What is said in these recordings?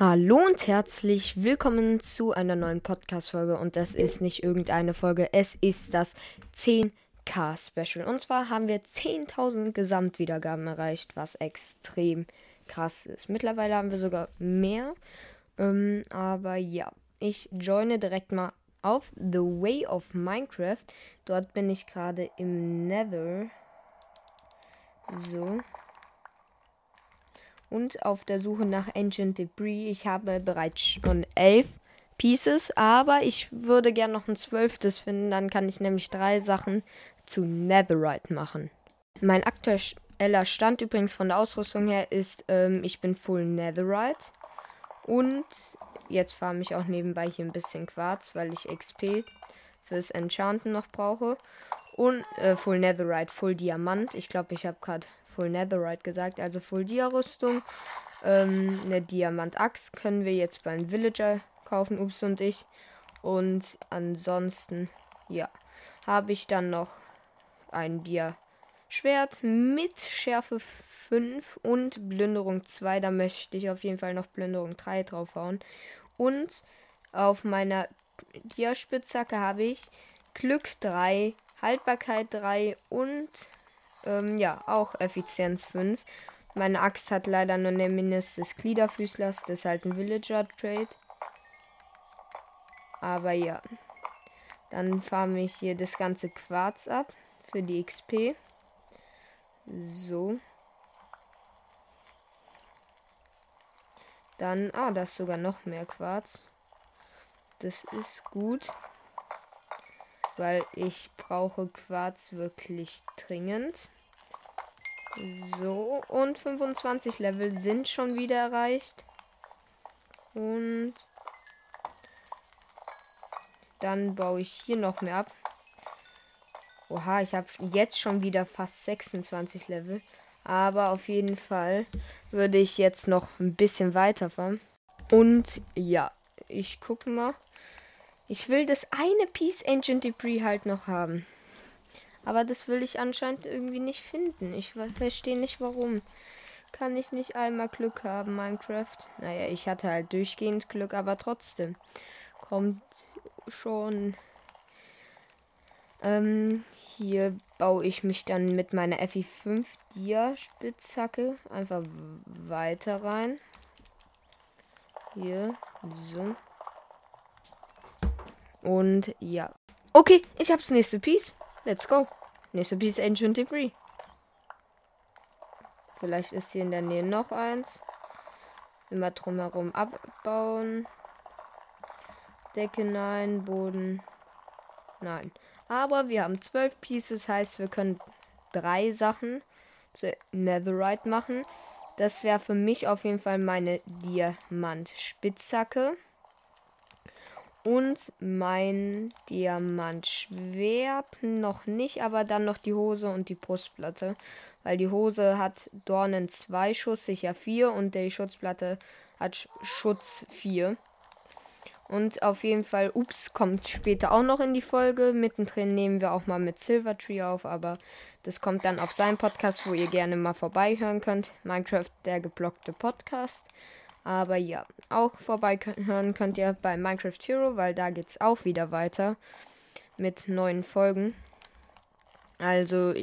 Hallo und herzlich willkommen zu einer neuen Podcast-Folge. Und das ist nicht irgendeine Folge, es ist das 10K-Special. Und zwar haben wir 10.000 Gesamtwiedergaben erreicht, was extrem krass ist. Mittlerweile haben wir sogar mehr. Ähm, aber ja, ich joine direkt mal auf The Way of Minecraft. Dort bin ich gerade im Nether. So und auf der Suche nach Ancient Debris. Ich habe bereits schon elf Pieces, aber ich würde gerne noch ein zwölftes finden. Dann kann ich nämlich drei Sachen zu Netherite machen. Mein aktueller Stand übrigens von der Ausrüstung her ist, ähm, ich bin Full Netherite. Und jetzt farme ich auch nebenbei hier ein bisschen Quarz, weil ich XP fürs Enchanten noch brauche. Und äh, Full Netherite, Full Diamant. Ich glaube, ich habe gerade Full Netherite gesagt, also Full Dia-Rüstung. Ähm, eine Diamant-Axt können wir jetzt beim Villager kaufen, Ups und ich. Und ansonsten, ja, habe ich dann noch ein Dia-Schwert mit Schärfe 5 und Plünderung 2. Da möchte ich auf jeden Fall noch Plünderung 3 draufhauen. Und auf meiner Dia-Spitzhacke habe ich Glück 3, Haltbarkeit 3 und ähm, ja, auch Effizienz 5. Meine Axt hat leider nur eine Minis des Gliederfüßlers. Das ist halt ein Villager-Trade. Aber ja. Dann farme ich hier das ganze Quarz ab für die XP. So. Dann, ah, da ist sogar noch mehr Quarz. Das ist gut weil ich brauche Quarz wirklich dringend. So, und 25 Level sind schon wieder erreicht. Und dann baue ich hier noch mehr ab. Oha, ich habe jetzt schon wieder fast 26 Level. Aber auf jeden Fall würde ich jetzt noch ein bisschen weiterfahren. Und ja, ich gucke mal. Ich will das eine Piece Ancient Debris halt noch haben. Aber das will ich anscheinend irgendwie nicht finden. Ich verstehe nicht warum. Kann ich nicht einmal Glück haben, Minecraft? Naja, ich hatte halt durchgehend Glück, aber trotzdem. Kommt schon. Ähm, hier baue ich mich dann mit meiner FI5 Dia Spitzhacke einfach weiter rein. Hier, so. Und ja. Okay, ich hab's nächste Piece. Let's go. Nächste Piece Ancient Debris. Vielleicht ist hier in der Nähe noch eins. Immer drumherum abbauen. Decke nein, Boden nein. Aber wir haben zwölf Pieces, heißt wir können drei Sachen zu Netherite machen. Das wäre für mich auf jeden Fall meine Diamant-Spitzhacke und mein Diamantschwert noch nicht, aber dann noch die Hose und die Brustplatte. Weil die Hose hat Dornen 2 Schuss, sicher 4 und die Schutzplatte hat Schutz 4. Und auf jeden Fall, ups, kommt später auch noch in die Folge. Mittendrin nehmen wir auch mal mit Silvertree auf, aber das kommt dann auf seinen Podcast, wo ihr gerne mal vorbeihören könnt. Minecraft, der geblockte Podcast. Aber ja, auch vorbeihören könnt ihr bei Minecraft Hero, weil da geht es auch wieder weiter mit neuen Folgen. Also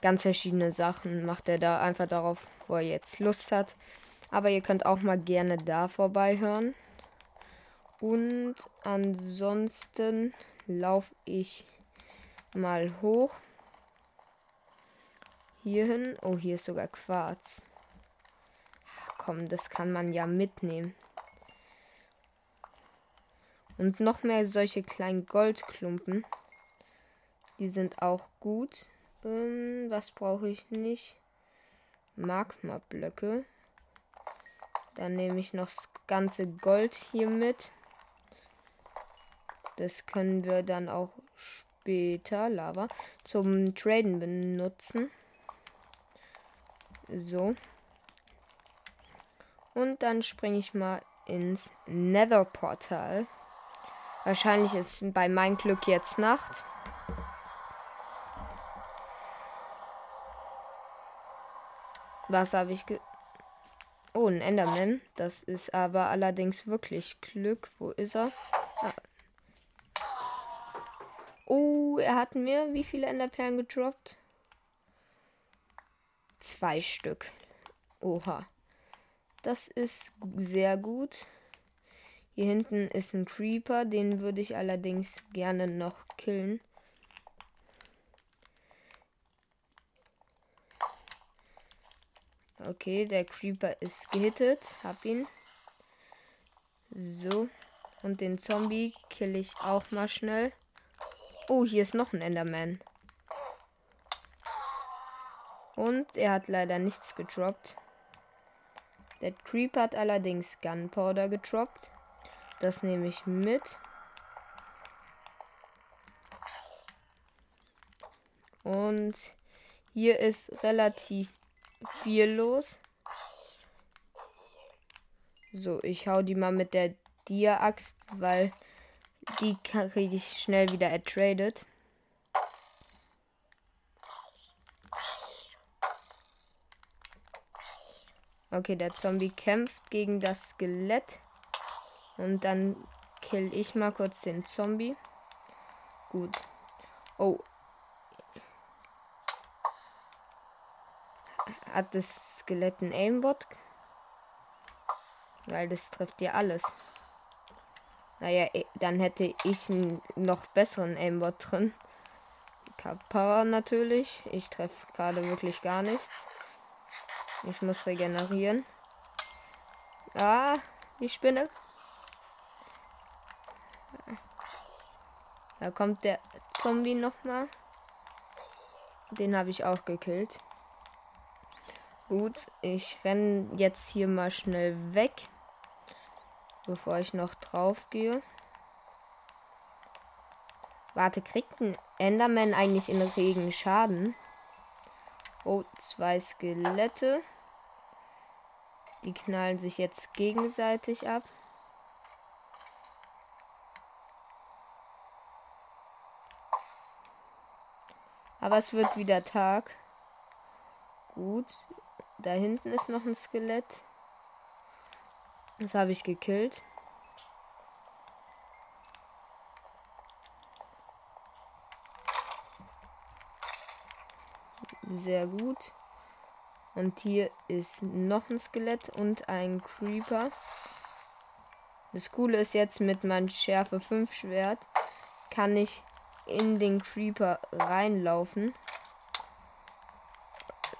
ganz verschiedene Sachen macht er da einfach darauf, wo er jetzt Lust hat. Aber ihr könnt auch mal gerne da vorbeihören. Und ansonsten laufe ich mal hoch. Hierhin. Oh, hier ist sogar Quarz komm, das kann man ja mitnehmen. Und noch mehr solche kleinen Goldklumpen. Die sind auch gut. Ähm, was brauche ich nicht? Magma-Blöcke. Dann nehme ich noch das ganze Gold hier mit. Das können wir dann auch später, Lava, zum Traden benutzen. So. Und dann springe ich mal ins Nether-Portal. Wahrscheinlich ist bei meinem Glück jetzt Nacht. Was habe ich ge Oh, ein Enderman. Das ist aber allerdings wirklich Glück. Wo ist er? Ah. Oh, er hat mir wie viele Enderperlen gedroppt? Zwei Stück. Oha. Das ist sehr gut. Hier hinten ist ein Creeper, den würde ich allerdings gerne noch killen. Okay, der Creeper ist gehittet. Hab ihn. So. Und den Zombie kill ich auch mal schnell. Oh, hier ist noch ein Enderman. Und er hat leider nichts gedroppt. Der Creeper hat allerdings Gunpowder gedroppt. Das nehme ich mit. Und hier ist relativ viel los. So, ich hau die mal mit der Dia-Axt, weil die kriege ich schnell wieder ertradet. Okay, der Zombie kämpft gegen das Skelett. Und dann kill ich mal kurz den Zombie. Gut. Oh. Hat das Skelett ein Aimbot? Weil das trifft ja alles. Naja, dann hätte ich einen noch besseren Aimbot drin. Power natürlich. Ich treffe gerade wirklich gar nichts. Ich muss regenerieren. Ah, die Spinne. Da kommt der Zombie nochmal. Den habe ich auch gekillt. Gut, ich renne jetzt hier mal schnell weg, bevor ich noch drauf gehe. Warte, kriegt ein Enderman eigentlich in Regen Schaden? Oh, zwei Skelette. Die knallen sich jetzt gegenseitig ab. Aber es wird wieder Tag. Gut. Da hinten ist noch ein Skelett. Das habe ich gekillt. Sehr gut. Und hier ist noch ein Skelett und ein Creeper. Das Coole ist jetzt mit meinem Schärfe 5 Schwert kann ich in den Creeper reinlaufen.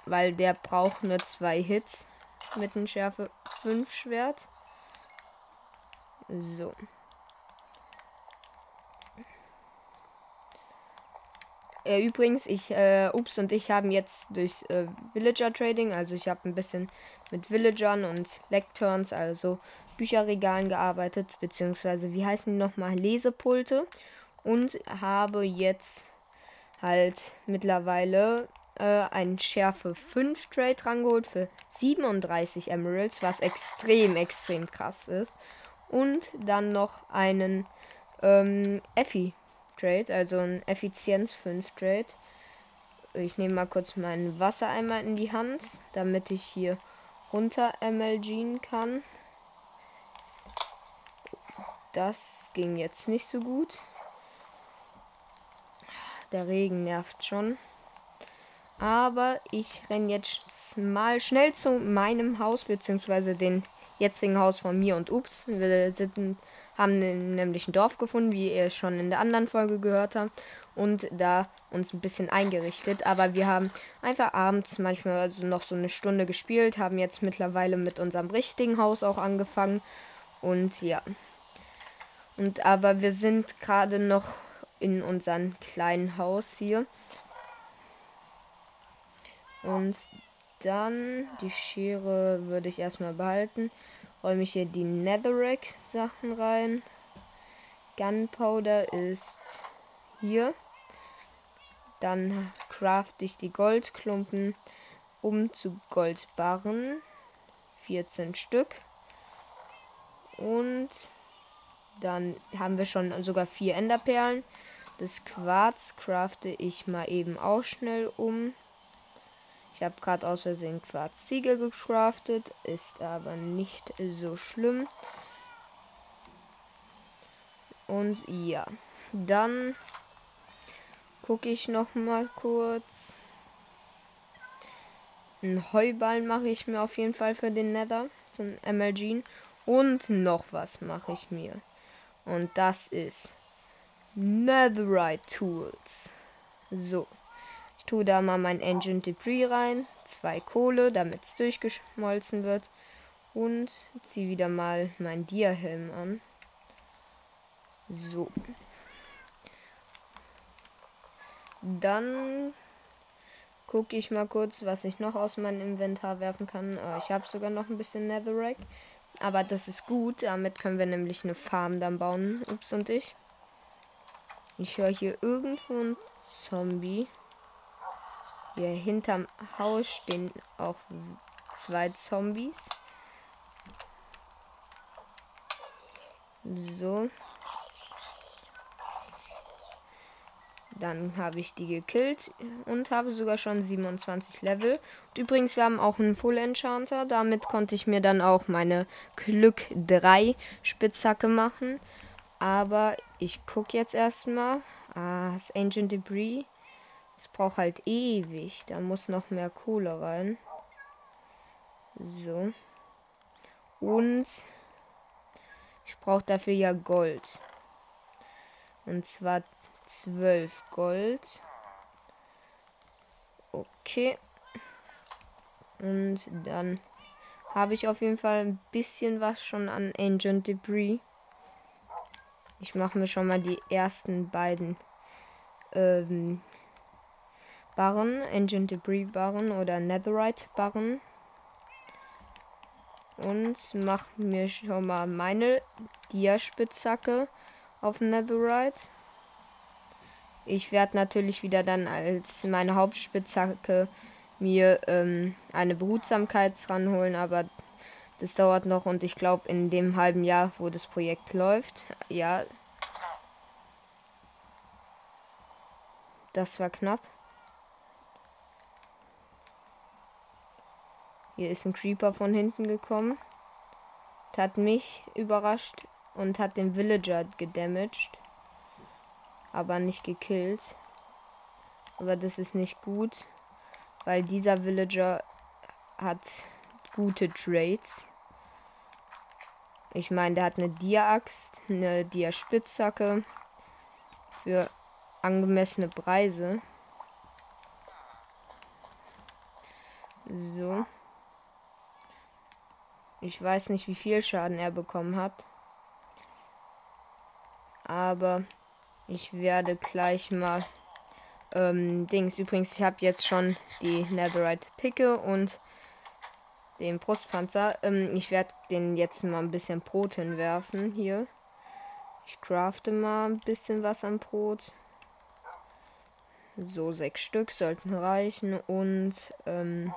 Weil der braucht nur zwei Hits mit einem Schärfe 5 Schwert. So. Äh, übrigens, ich, äh, Ups und ich haben jetzt durch äh, Villager Trading, also ich habe ein bisschen mit Villagern und Lecturns, also Bücherregalen gearbeitet, beziehungsweise, wie heißen die nochmal, Lesepulte. Und habe jetzt halt mittlerweile äh, einen Schärfe 5 Trade rangeholt für 37 Emeralds, was extrem, extrem krass ist. Und dann noch einen ähm, Effi Trade, also ein Effizienz 5 Trade. Ich nehme mal kurz meinen Wassereimer in die Hand, damit ich hier runter MLGen kann. Das ging jetzt nicht so gut. Der Regen nervt schon. Aber ich renne jetzt mal schnell zu meinem Haus, beziehungsweise den jetzigen Haus von mir und Ups. Wir sind haben nämlich ein Dorf gefunden, wie ihr schon in der anderen Folge gehört habt. Und da uns ein bisschen eingerichtet. Aber wir haben einfach abends manchmal also noch so eine Stunde gespielt, haben jetzt mittlerweile mit unserem richtigen Haus auch angefangen. Und ja. Und aber wir sind gerade noch in unserem kleinen Haus hier. Und dann die Schere würde ich erstmal behalten räume ich hier die Netherrack Sachen rein. Gunpowder ist hier. Dann craft ich die Goldklumpen um zu Goldbarren. 14 Stück. Und dann haben wir schon sogar vier Enderperlen. Das Quarz crafte ich mal eben auch schnell um. Ich habe gerade aus Versehen Quarzziegel gecraftet, ist aber nicht so schlimm. Und ja, dann gucke ich noch mal kurz. Ein Heuballen mache ich mir auf jeden Fall für den Nether, zum MLG. Und noch was mache ich mir. Und das ist Netherite Tools. So. Ich tue da mal mein Engine Debris rein. Zwei Kohle, damit es durchgeschmolzen wird. Und ziehe wieder mal meinen Dia-Helm an. So. Dann gucke ich mal kurz, was ich noch aus meinem Inventar werfen kann. Oh, ich habe sogar noch ein bisschen Netherrack. Aber das ist gut. Damit können wir nämlich eine Farm dann bauen. Ups und ich. Ich höre hier irgendwo einen Zombie. Hier hinterm Haus stehen auch zwei Zombies. So. Dann habe ich die gekillt und habe sogar schon 27 Level. Und übrigens, wir haben auch einen Full Enchanter. Damit konnte ich mir dann auch meine Glück 3 Spitzhacke machen. Aber ich gucke jetzt erstmal. Ah, das Ancient Debris. Es braucht halt ewig. Da muss noch mehr Kohle rein. So. Und ich brauche dafür ja Gold. Und zwar 12 Gold. Okay. Und dann habe ich auf jeden Fall ein bisschen was schon an Ancient Debris. Ich mache mir schon mal die ersten beiden ähm, Barren, Ancient Debris Barren oder Netherite Barren. Und mache mir schon mal meine Dia-Spitzhacke auf Netherite. Ich werde natürlich wieder dann als meine Hauptspitzhacke mir ähm, eine Behutsamkeit ranholen, aber das dauert noch und ich glaube in dem halben Jahr, wo das Projekt läuft, ja. Das war knapp. Hier ist ein Creeper von hinten gekommen. Hat mich überrascht und hat den Villager gedamaged aber nicht gekillt. Aber das ist nicht gut, weil dieser Villager hat gute Trades. Ich meine, der hat eine Dia-Axt, eine Dia-Spitzhacke für angemessene Preise. So. Ich weiß nicht, wie viel Schaden er bekommen hat. Aber ich werde gleich mal ähm, Dings. Übrigens, ich habe jetzt schon die Netherite Picke und den Brustpanzer. Ähm, ich werde den jetzt mal ein bisschen Brot hinwerfen hier. Ich crafte mal ein bisschen was am Brot. So, sechs Stück sollten reichen. Und ähm,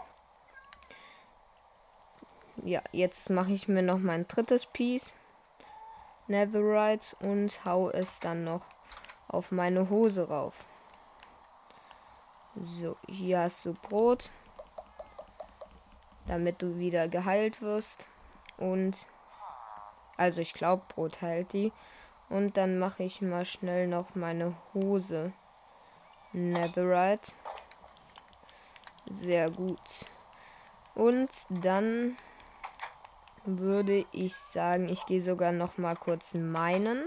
ja, jetzt mache ich mir noch mein drittes Piece. Netherite und hau es dann noch auf meine Hose rauf. So, hier hast du Brot, damit du wieder geheilt wirst. Und, also ich glaube, Brot heilt die. Und dann mache ich mal schnell noch meine Hose. Netherite. Sehr gut. Und dann würde ich sagen, ich gehe sogar noch mal kurz meinen.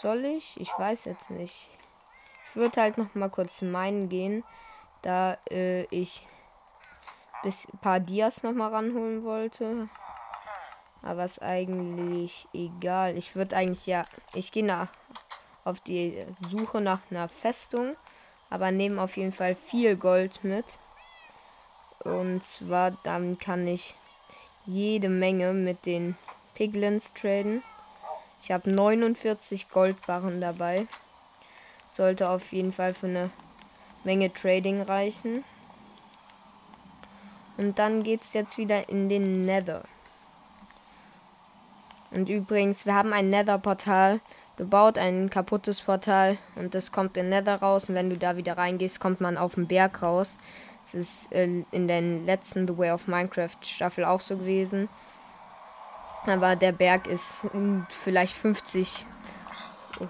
Soll ich? Ich weiß jetzt nicht. Ich würde halt noch mal kurz meinen gehen, da äh, ich bis paar Dias noch mal ranholen wollte. Aber ist eigentlich egal. Ich würde eigentlich ja, ich gehe nach auf die Suche nach einer Festung, aber nehme auf jeden Fall viel Gold mit. Und zwar dann kann ich jede Menge mit den Piglins traden. Ich habe 49 Goldbarren dabei. Sollte auf jeden Fall für eine Menge Trading reichen. Und dann geht es jetzt wieder in den Nether. Und übrigens, wir haben ein Nether-Portal gebaut, ein kaputtes Portal. Und das kommt in Nether raus. Und wenn du da wieder reingehst, kommt man auf den Berg raus. Das ist in, der letzten The Way of Minecraft Staffel auch so gewesen. Aber der Berg ist vielleicht 50. Oh.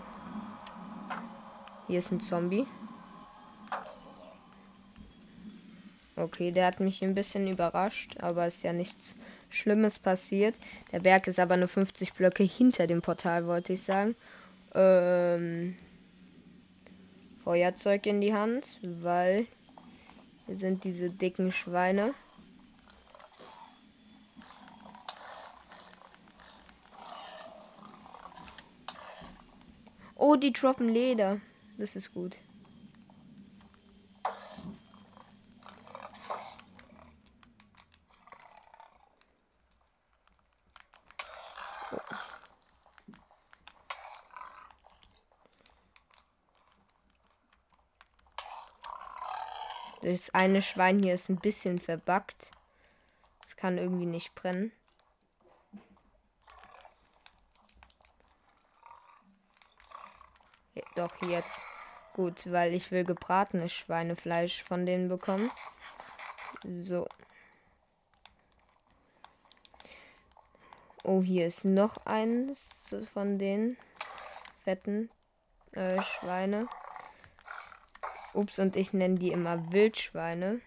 Hier ist ein Zombie. Okay, der hat mich ein bisschen überrascht, aber ist ja nichts Schlimmes passiert. Der Berg ist aber nur 50 Blöcke hinter dem Portal, wollte ich sagen. Ähm, Feuerzeug in die Hand, weil hier sind diese dicken Schweine. Oh, die droppen Leder. Das ist gut. Das eine Schwein hier ist ein bisschen verbackt. Es kann irgendwie nicht brennen. Ja, doch, jetzt. Gut, weil ich will gebratenes Schweinefleisch von denen bekommen. So. Oh, hier ist noch eins von den fetten äh, Schweine. Ups, und ich nenne die immer Wildschweine.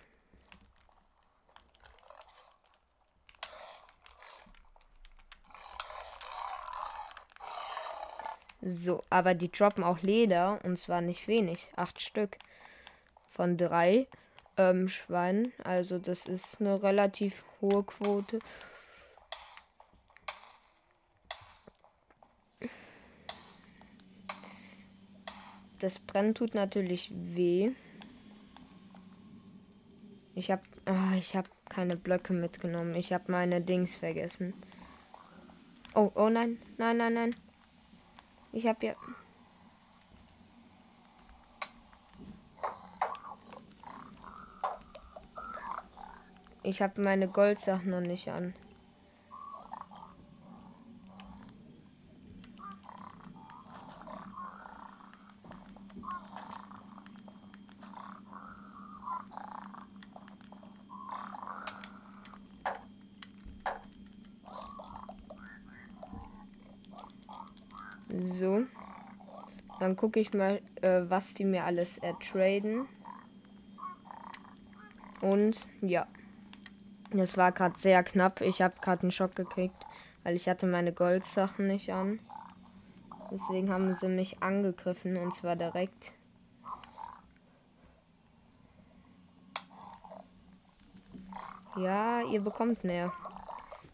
So, aber die droppen auch Leder und zwar nicht wenig. Acht Stück von drei ähm, Schweinen. Also das ist eine relativ hohe Quote. Das Brennen tut natürlich weh. Ich habe oh, ah, ich habe keine Blöcke mitgenommen. Ich habe meine Dings vergessen. Oh, oh nein. Nein, nein, nein. Ich habe ja Ich habe meine Goldsachen noch nicht an. So. Dann gucke ich mal, äh, was die mir alles ertraden. Und ja. Das war gerade sehr knapp. Ich habe gerade einen Schock gekriegt, weil ich hatte meine Goldsachen nicht an. Deswegen haben sie mich angegriffen und zwar direkt. Ja, ihr bekommt mehr.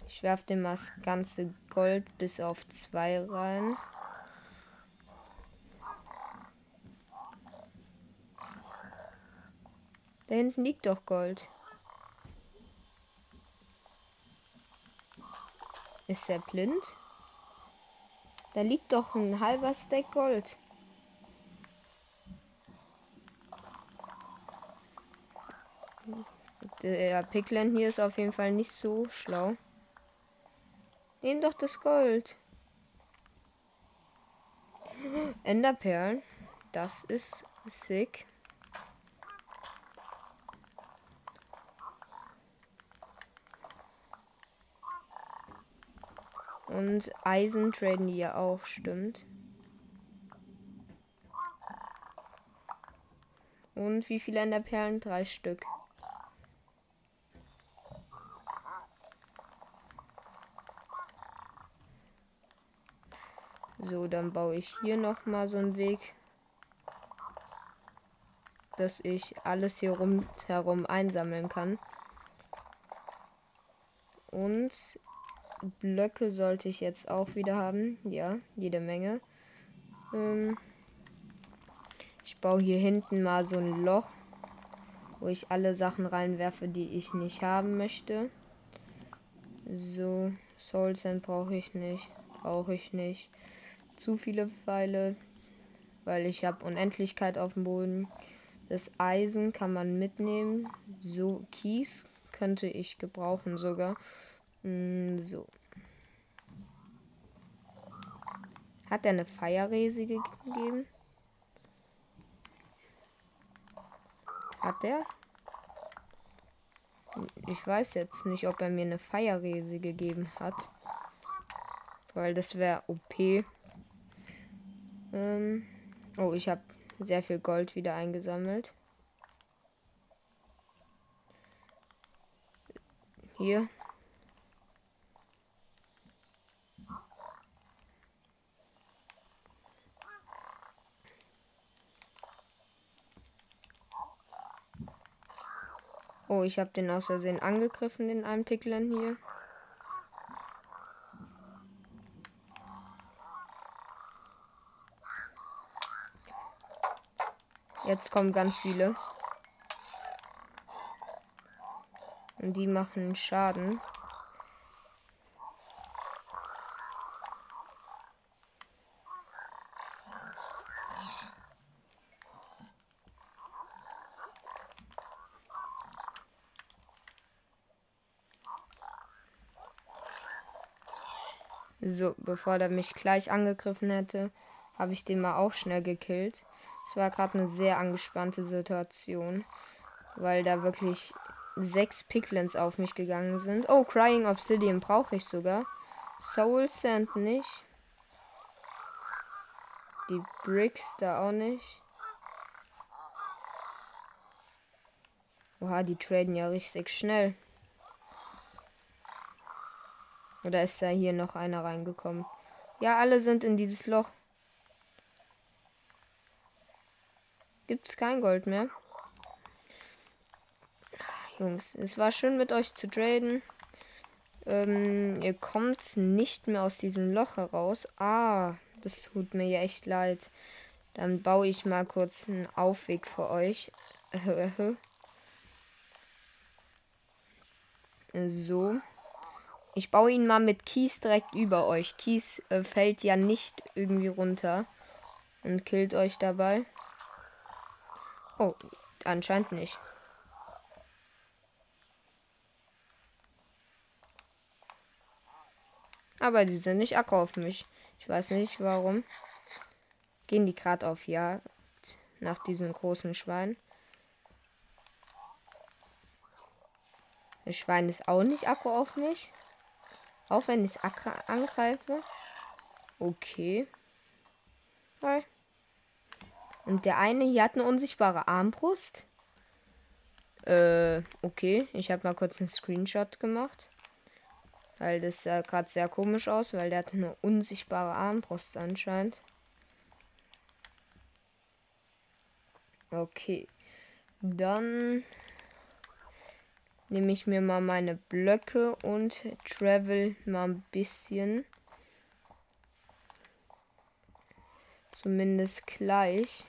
Ich werfe dem das ganze Gold bis auf zwei rein. Da hinten liegt doch Gold. Ist der blind? Da liegt doch ein halber Stack Gold. Der Pickland hier ist auf jeden Fall nicht so schlau. Nehm doch das Gold. Enderperlen. Das ist sick. Und Eisen traden die ja auch, stimmt. Und wie viele Enderperlen? Drei Stück. So, dann baue ich hier noch mal so einen Weg, dass ich alles hier rundherum einsammeln kann. Und Blöcke sollte ich jetzt auch wieder haben. Ja, jede Menge. Ähm ich baue hier hinten mal so ein Loch, wo ich alle Sachen reinwerfe, die ich nicht haben möchte. So, Soul Sand brauche ich nicht. Brauche ich nicht. Zu viele Pfeile, weil ich habe Unendlichkeit auf dem Boden. Das Eisen kann man mitnehmen. So, Kies könnte ich gebrauchen sogar. Mm, so. Hat er eine Feierrese gegeben? Hat er? Ich weiß jetzt nicht, ob er mir eine Feierrese gegeben hat. Weil das wäre OP. Ähm, oh, ich habe sehr viel Gold wieder eingesammelt. Hier. Oh, ich habe den aus Versehen angegriffen, den einen Picklen hier. Jetzt kommen ganz viele. Und die machen Schaden. So, bevor der mich gleich angegriffen hätte, habe ich den mal auch schnell gekillt. Es war gerade eine sehr angespannte Situation, weil da wirklich sechs Piglins auf mich gegangen sind. Oh, Crying Obsidian brauche ich sogar. Soul Sand nicht. Die Bricks da auch nicht. Oha, die traden ja richtig schnell. Oder ist da hier noch einer reingekommen? Ja, alle sind in dieses Loch. Gibt es kein Gold mehr. Jungs, es war schön mit euch zu traden. Ähm, ihr kommt nicht mehr aus diesem Loch heraus. Ah, das tut mir ja echt leid. Dann baue ich mal kurz einen Aufweg für euch. so. Ich baue ihn mal mit Kies direkt über euch. Kies äh, fällt ja nicht irgendwie runter und killt euch dabei. Oh, anscheinend nicht. Aber die sind nicht acker auf mich. Ich weiß nicht warum. Gehen die gerade auf Jagd nach diesem großen Schwein. Das Schwein ist auch nicht acker auf mich. Auch wenn ich angreife. Okay. Hi. Und der eine hier hat eine unsichtbare Armbrust. Äh, okay. Ich habe mal kurz einen Screenshot gemacht. Weil das sah gerade sehr komisch aus, weil der hat eine unsichtbare Armbrust anscheinend. Okay. Dann nehme ich mir mal meine Blöcke und travel mal ein bisschen. Zumindest gleich.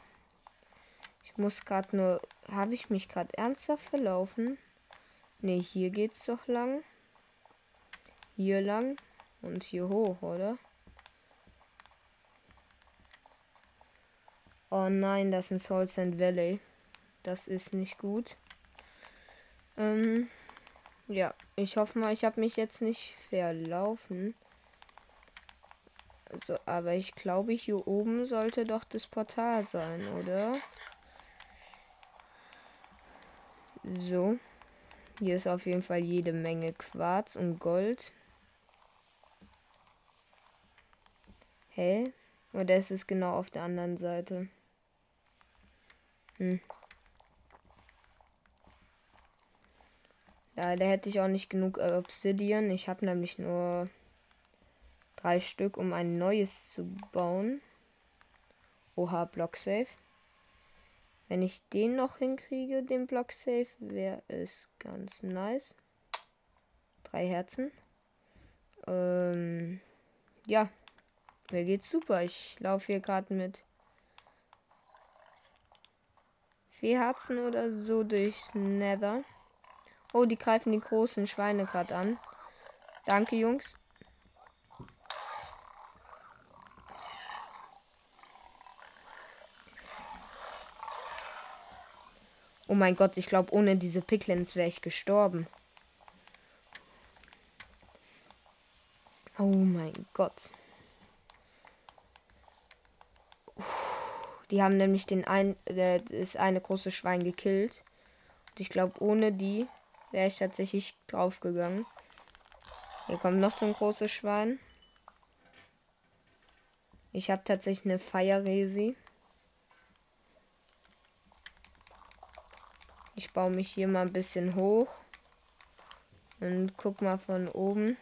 Ich muss gerade nur. Habe ich mich gerade ernsthaft verlaufen? Ne, hier geht's doch lang. Hier lang und hier hoch, oder? Oh nein, das ist ein Soul Sand Valley. Das ist nicht gut. Ähm, ja, ich hoffe mal, ich habe mich jetzt nicht verlaufen. Also, aber ich glaube, hier oben sollte doch das Portal sein, oder? So. Hier ist auf jeden Fall jede Menge Quarz und Gold. Hä? Oder ist es genau auf der anderen Seite? Hm. Da hätte ich auch nicht genug äh, Obsidian. Ich habe nämlich nur drei Stück, um ein neues zu bauen. Oha, Block Safe. Wenn ich den noch hinkriege, den Block Safe, wäre es ganz nice. Drei Herzen. Ähm, ja, mir geht's super. Ich laufe hier gerade mit vier Herzen oder so durchs Nether. Oh, die greifen die großen Schweine gerade an. Danke, Jungs. Oh mein Gott, ich glaube, ohne diese Picklins wäre ich gestorben. Oh mein Gott. Die haben nämlich den ein, das eine große Schwein gekillt. Und ich glaube, ohne die wäre ich tatsächlich draufgegangen. Hier kommt noch so ein großes Schwein. Ich habe tatsächlich eine Feierresi. Ich baue mich hier mal ein bisschen hoch. Und guck mal von oben,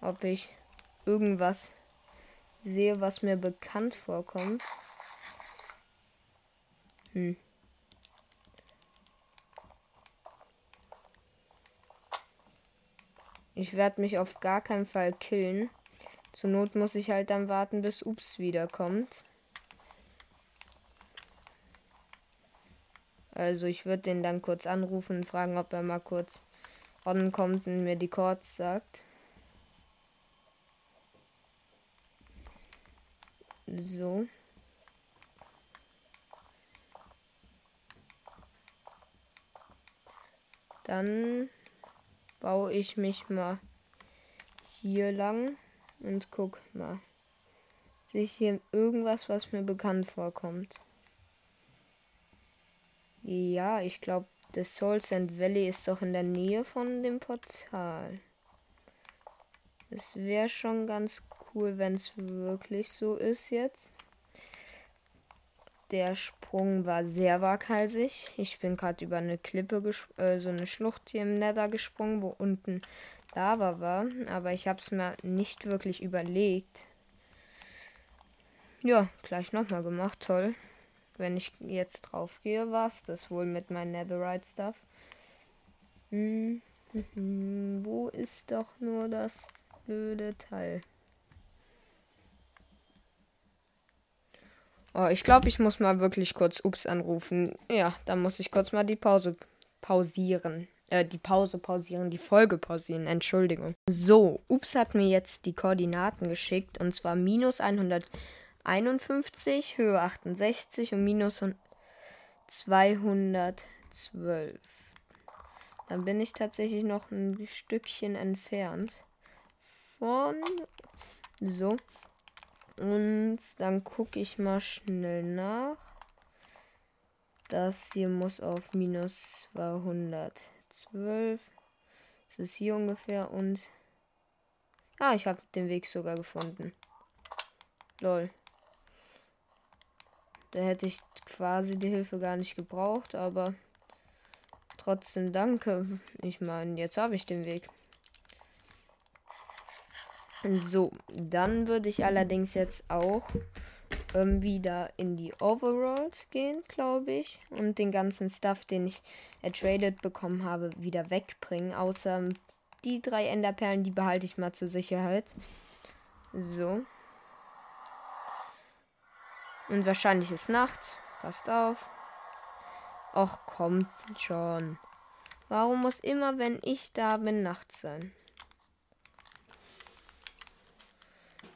ob ich irgendwas sehe, was mir bekannt vorkommt. Hm. Ich werde mich auf gar keinen Fall killen. Zur Not muss ich halt dann warten, bis Ups wiederkommt. Also ich würde den dann kurz anrufen und fragen, ob er mal kurz kommt und mir die Chords sagt. So. Dann baue ich mich mal hier lang und guck mal. Sehe hier irgendwas, was mir bekannt vorkommt? Ja, ich glaube, das Soul Sand Valley ist doch in der Nähe von dem Portal. Es wäre schon ganz cool, wenn es wirklich so ist jetzt. Der Sprung war sehr waghalsig. Ich bin gerade über eine Klippe, äh, so eine Schlucht hier im Nether gesprungen, wo unten Lava war. Aber ich habe es mir nicht wirklich überlegt. Ja, gleich nochmal gemacht. Toll. Wenn ich jetzt drauf gehe, war es das wohl mit meinem Netherite Stuff. Hm, hm, hm, wo ist doch nur das blöde Teil? Oh, ich glaube, ich muss mal wirklich kurz Ups anrufen. Ja, dann muss ich kurz mal die Pause pausieren. Äh, die Pause pausieren, die Folge pausieren. Entschuldigung. So, Ups hat mir jetzt die Koordinaten geschickt. Und zwar minus 100. 51, Höhe 68 und minus 212. Dann bin ich tatsächlich noch ein Stückchen entfernt von so. Und dann gucke ich mal schnell nach. Das hier muss auf minus 212. Das ist hier ungefähr und. Ah, ich habe den Weg sogar gefunden. Lol. Da hätte ich quasi die Hilfe gar nicht gebraucht, aber trotzdem danke. Ich meine, jetzt habe ich den Weg. So, dann würde ich allerdings jetzt auch ähm, wieder in die Overworld gehen, glaube ich. Und den ganzen Stuff, den ich ertradet bekommen habe, wieder wegbringen. Außer die drei Enderperlen, die behalte ich mal zur Sicherheit. So. Und wahrscheinlich ist Nacht. Passt auf. Och, kommt schon. Warum muss immer, wenn ich da bin, Nacht sein?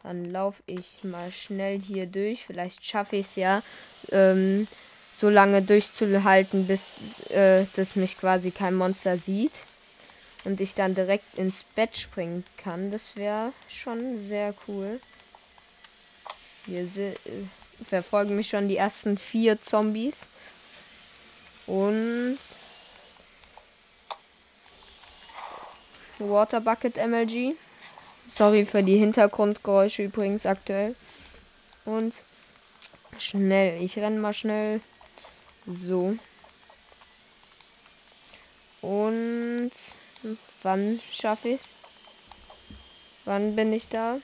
Dann laufe ich mal schnell hier durch. Vielleicht schaffe ich es ja, ähm, so lange durchzuhalten, bis äh, das mich quasi kein Monster sieht. Und ich dann direkt ins Bett springen kann. Das wäre schon sehr cool. Hier sind verfolgen mich schon die ersten vier Zombies. Und Water Bucket MLG. Sorry für die Hintergrundgeräusche übrigens aktuell. Und schnell. Ich renne mal schnell. So. Und wann schaffe ich Wann bin ich da?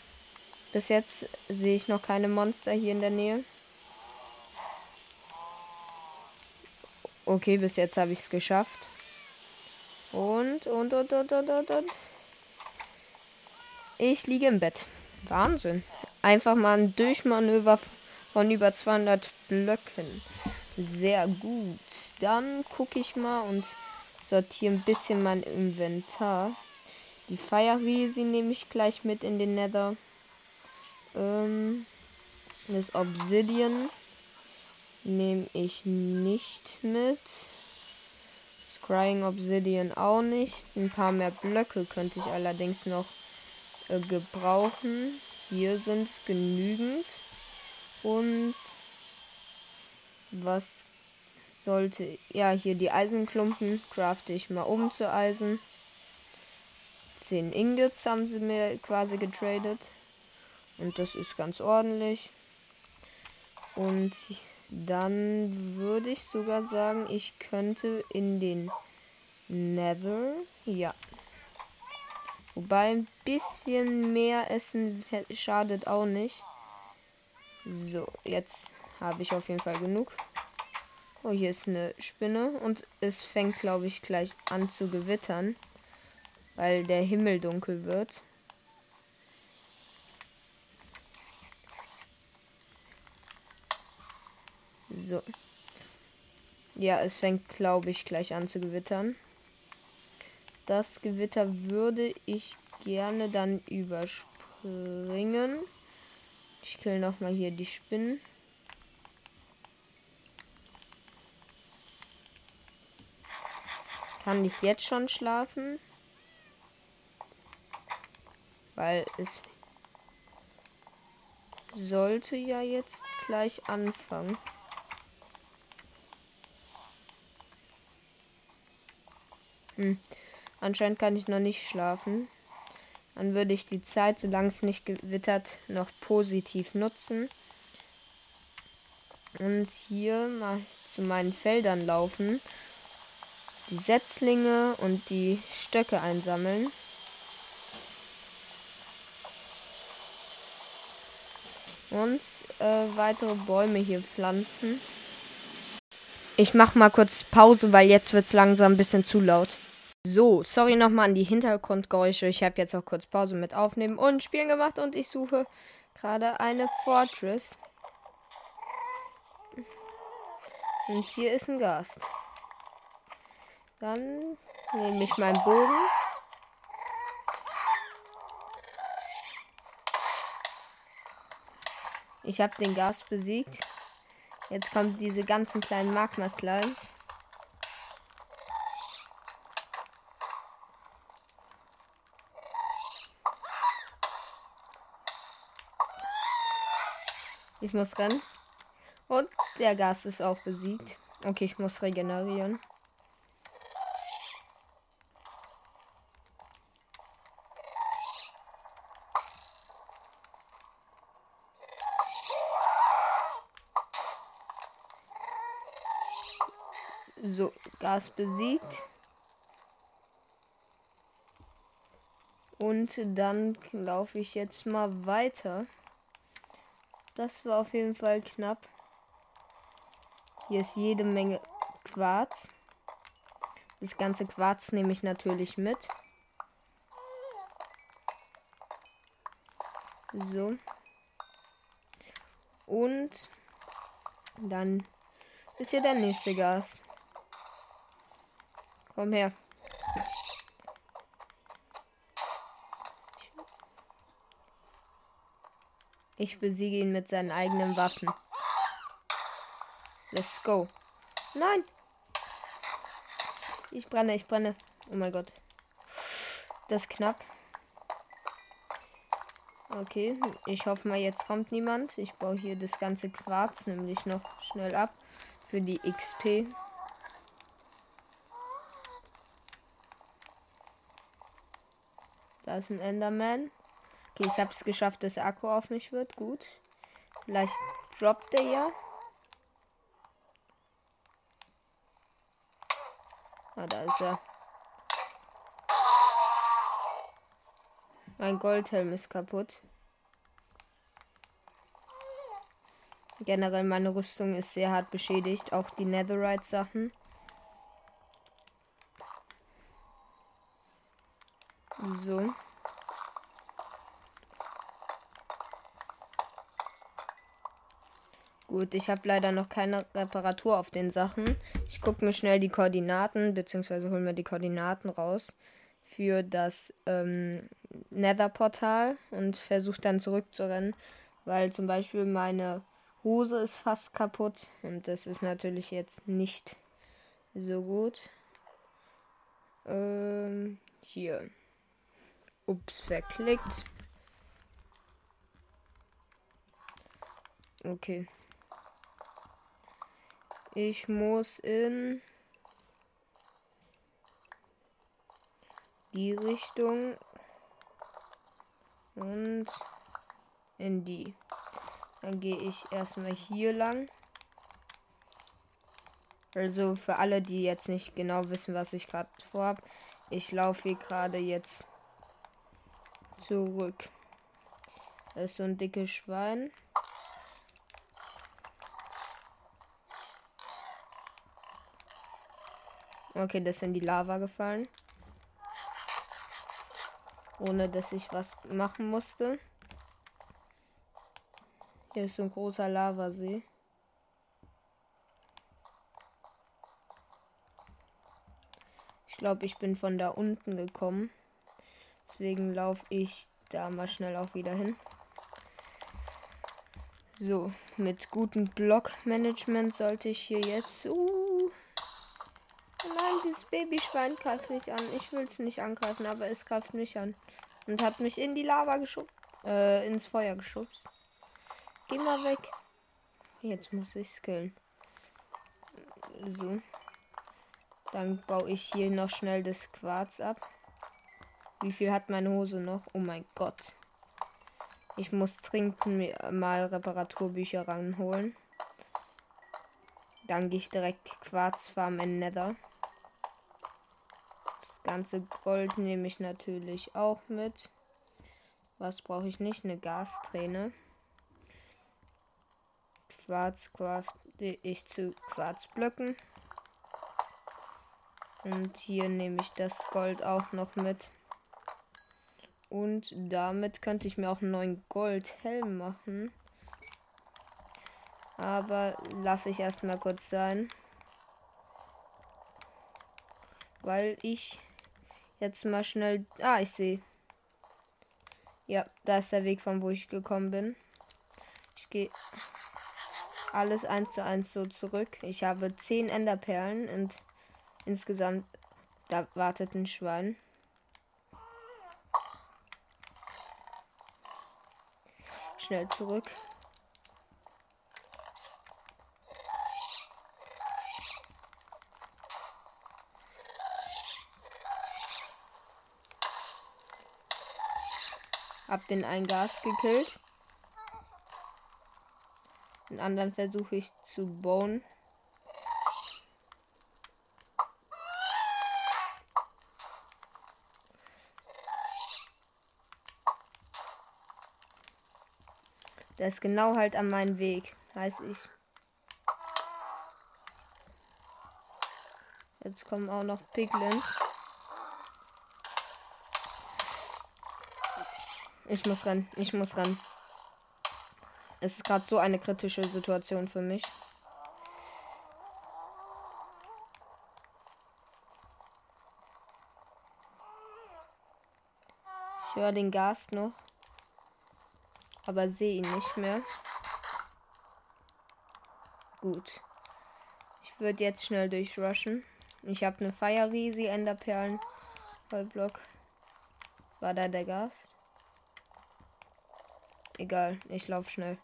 Bis jetzt sehe ich noch keine Monster hier in der Nähe. Okay, bis jetzt habe ich es geschafft. Und, und, und, und, und, und, und. Ich liege im Bett. Wahnsinn. Einfach mal ein Durchmanöver von über 200 Blöcken. Sehr gut. Dann gucke ich mal und sortiere ein bisschen mein Inventar. Die Fire Resi nehme ich gleich mit in den Nether. Ähm, das Obsidian nehme ich nicht mit. Scrying Obsidian auch nicht. Ein paar mehr Blöcke könnte ich allerdings noch äh, gebrauchen. Hier sind genügend. Und was sollte, ja, hier die Eisenklumpen crafte ich mal um zu Eisen. 10 Ingots haben sie mir quasi getradet. Und das ist ganz ordentlich. Und dann würde ich sogar sagen, ich könnte in den Nether. Ja. Wobei ein bisschen mehr Essen schadet auch nicht. So, jetzt habe ich auf jeden Fall genug. Oh, hier ist eine Spinne und es fängt, glaube ich, gleich an zu gewittern, weil der Himmel dunkel wird. So. Ja, es fängt, glaube ich, gleich an zu gewittern. Das Gewitter würde ich gerne dann überspringen. Ich kill noch mal hier die Spinnen. Kann ich jetzt schon schlafen? Weil es sollte ja jetzt gleich anfangen. Hm. Anscheinend kann ich noch nicht schlafen. Dann würde ich die Zeit, solange es nicht gewittert, noch positiv nutzen. Und hier mal zu meinen Feldern laufen. Die Setzlinge und die Stöcke einsammeln. Und äh, weitere Bäume hier pflanzen. Ich mache mal kurz Pause, weil jetzt wird es langsam ein bisschen zu laut. So, sorry nochmal an die Hintergrundgeräusche. Ich habe jetzt auch kurz Pause mit Aufnehmen und Spielen gemacht und ich suche gerade eine Fortress. Und hier ist ein Gast. Dann nehme ich meinen Bogen. Ich habe den Gast besiegt. Jetzt kommen diese ganzen kleinen Magma-Slimes. Ich muss rennen. Und der Gast ist auch besiegt. Okay, ich muss regenerieren. So, Gas besiegt. Und dann laufe ich jetzt mal weiter. Das war auf jeden Fall knapp. Hier ist jede Menge Quarz. Das ganze Quarz nehme ich natürlich mit. So. Und dann ist hier der nächste Gas. Komm her. Ich besiege ihn mit seinen eigenen Waffen. Let's go. Nein. Ich brenne, ich brenne. Oh mein Gott. Das ist knapp. Okay, ich hoffe mal, jetzt kommt niemand. Ich baue hier das ganze Quarz nämlich noch schnell ab für die XP. Da ist ein Enderman. Okay, ich habe es geschafft, dass Akku auf mich wird. Gut. Vielleicht droppt er ja. Ah, da ist er. Mein Goldhelm ist kaputt. Generell meine Rüstung ist sehr hart beschädigt. Auch die Netherite-Sachen. So. Gut, ich habe leider noch keine Reparatur auf den Sachen. Ich gucke mir schnell die Koordinaten, beziehungsweise hole mir die Koordinaten raus für das ähm, Nether-Portal und versuche dann zurückzurennen, weil zum Beispiel meine Hose ist fast kaputt und das ist natürlich jetzt nicht so gut. Ähm, hier. Ups, verklickt. Okay. Ich muss in die Richtung und in die. Dann gehe ich erstmal hier lang. Also für alle, die jetzt nicht genau wissen, was ich gerade vorhab, ich laufe hier gerade jetzt zurück. Das ist so ein dickes Schwein. Okay, das ist in die Lava gefallen. Ohne dass ich was machen musste. Hier ist so ein großer Lavasee. Ich glaube, ich bin von da unten gekommen. Deswegen laufe ich da mal schnell auch wieder hin. So, mit gutem Blockmanagement sollte ich hier jetzt. Uh, Babyschwein greift mich an. Ich will es nicht angreifen, aber es greift mich an. Und hat mich in die Lava geschubst. Äh, ins Feuer geschubst. Geh mal weg. Jetzt muss ich skillen. So. Dann baue ich hier noch schnell das Quarz ab. Wie viel hat meine Hose noch? Oh mein Gott. Ich muss trinken mal Reparaturbücher ranholen. Dann gehe ich direkt Quarzfarm in Nether. Ganze Gold nehme ich natürlich auch mit. Was brauche ich nicht? Eine Gasträne. Quarz crafte ich zu Quarzblöcken. Und hier nehme ich das Gold auch noch mit. Und damit könnte ich mir auch einen neuen Goldhelm machen. Aber lasse ich erstmal kurz sein. Weil ich jetzt mal schnell. Ah, ich sehe. Ja, da ist der Weg, von wo ich gekommen bin. Ich gehe alles eins zu eins so zurück. Ich habe 10 Enderperlen und insgesamt. Da wartet ein Schwein. schnell zurück. Hab den einen Gas gekillt. Den anderen versuche ich zu bauen. Der ist genau halt an meinem Weg, weiß ich. Jetzt kommen auch noch Piglins. Ich muss ran, ich muss ran. Es ist gerade so eine kritische Situation für mich. Ich höre den Gas noch aber sehe ihn nicht mehr. Gut. Ich würde jetzt schnell durchrushen. Ich habe eine Fire Riesi, Enderperlen, Vollblock. War da der Gast? Egal, ich laufe schnell.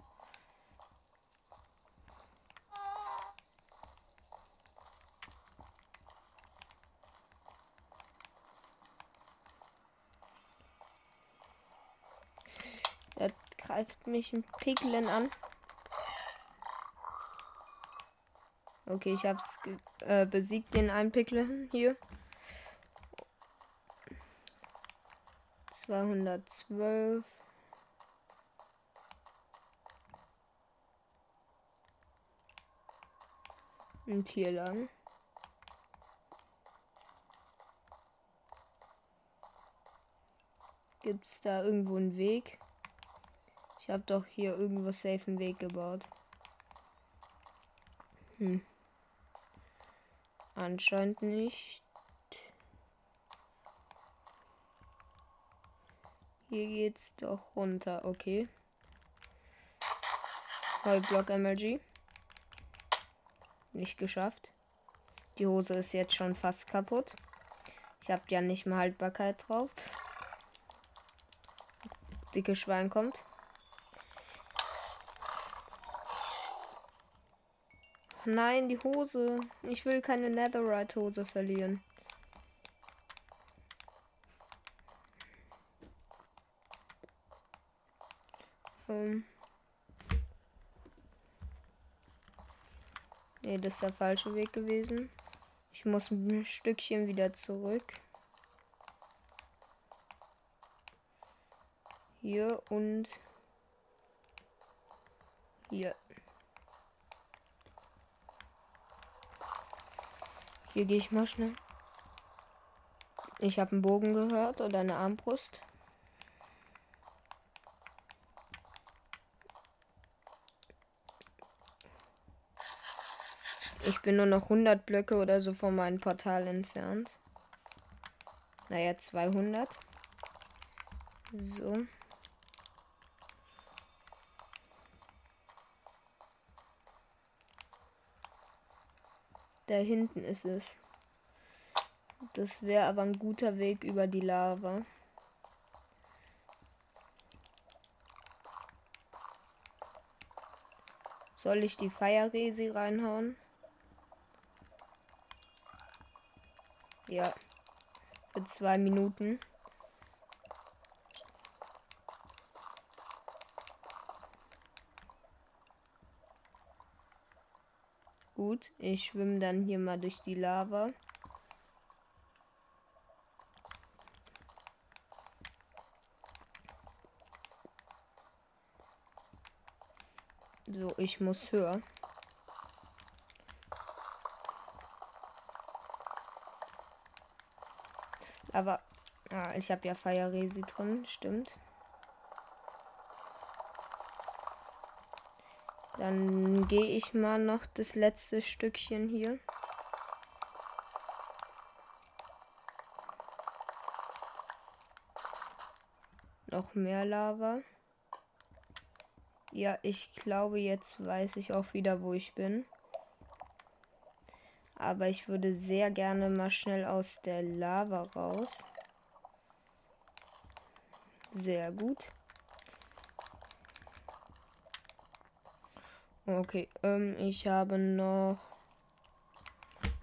greift mich ein Piglin an. Okay, ich hab's äh, besiegt, den einen Piglin hier. 212. Und hier lang. Gibt es da irgendwo einen Weg? Ich habe doch hier irgendwo safe einen Weg gebaut. Hm. Anscheinend nicht. Hier geht's doch runter, okay. Heublock MLG. Nicht geschafft. Die Hose ist jetzt schon fast kaputt. Ich habe ja nicht mehr Haltbarkeit drauf. Dicke Schwein kommt. Nein, die Hose. Ich will keine Netherite-Hose verlieren. Ähm. Nee, das ist der falsche Weg gewesen. Ich muss ein Stückchen wieder zurück. Hier und hier. Hier gehe ich mal schnell. Ich habe einen Bogen gehört oder eine Armbrust. Ich bin nur noch 100 Blöcke oder so von meinem Portal entfernt. Naja, 200. So. Da hinten ist es. Das wäre aber ein guter Weg über die Lava. Soll ich die Feierresi reinhauen? Ja. Für zwei Minuten. Gut, ich schwimme dann hier mal durch die Lava. So, ich muss höher. Aber ah, ich habe ja Feierresi drin, stimmt. Dann gehe ich mal noch das letzte Stückchen hier. Noch mehr Lava. Ja, ich glaube, jetzt weiß ich auch wieder, wo ich bin. Aber ich würde sehr gerne mal schnell aus der Lava raus. Sehr gut. Okay, ähm, ich habe noch.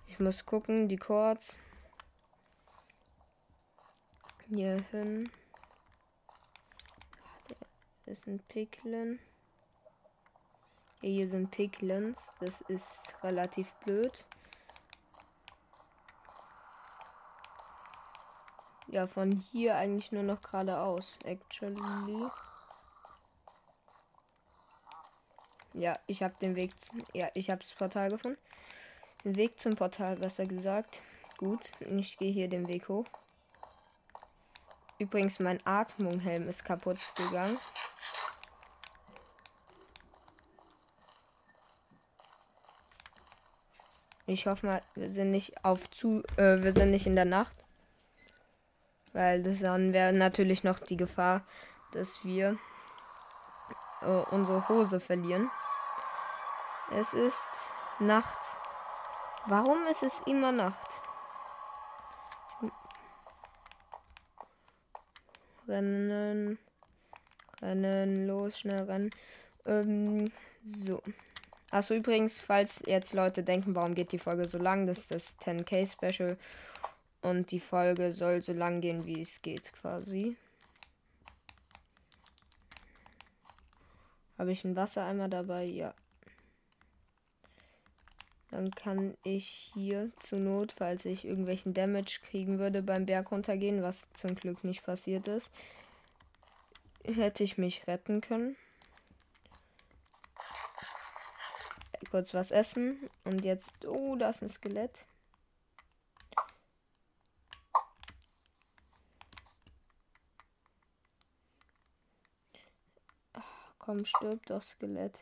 Ich muss gucken, die Chords. Hier hin. Das ist ein. Hier sind Picklins. Das ist relativ blöd. Ja, von hier eigentlich nur noch geradeaus, actually. Ja, ich habe den Weg. Ja, ich habe das Portal gefunden. Den Weg zum Portal, besser gesagt. Gut, ich gehe hier den Weg hoch. Übrigens, mein Atmunghelm ist kaputt gegangen. Ich hoffe mal, wir sind nicht auf zu, äh, wir sind nicht in der Nacht. Weil das dann wäre natürlich noch die Gefahr, dass wir äh, unsere Hose verlieren. Es ist Nacht. Warum ist es immer Nacht? Rennen. Rennen. Los, schnell rennen. Ähm, so. Achso, übrigens, falls jetzt Leute denken, warum geht die Folge so lang, das ist das 10k Special. Und die Folge soll so lang gehen, wie es geht, quasi. Habe ich einen Wassereimer dabei? Ja. Dann kann ich hier zur Not, falls ich irgendwelchen Damage kriegen würde beim Berg runtergehen, was zum Glück nicht passiert ist, hätte ich mich retten können. Kurz was essen und jetzt, oh, da ist ein Skelett. Komm, stirb doch, Skelett.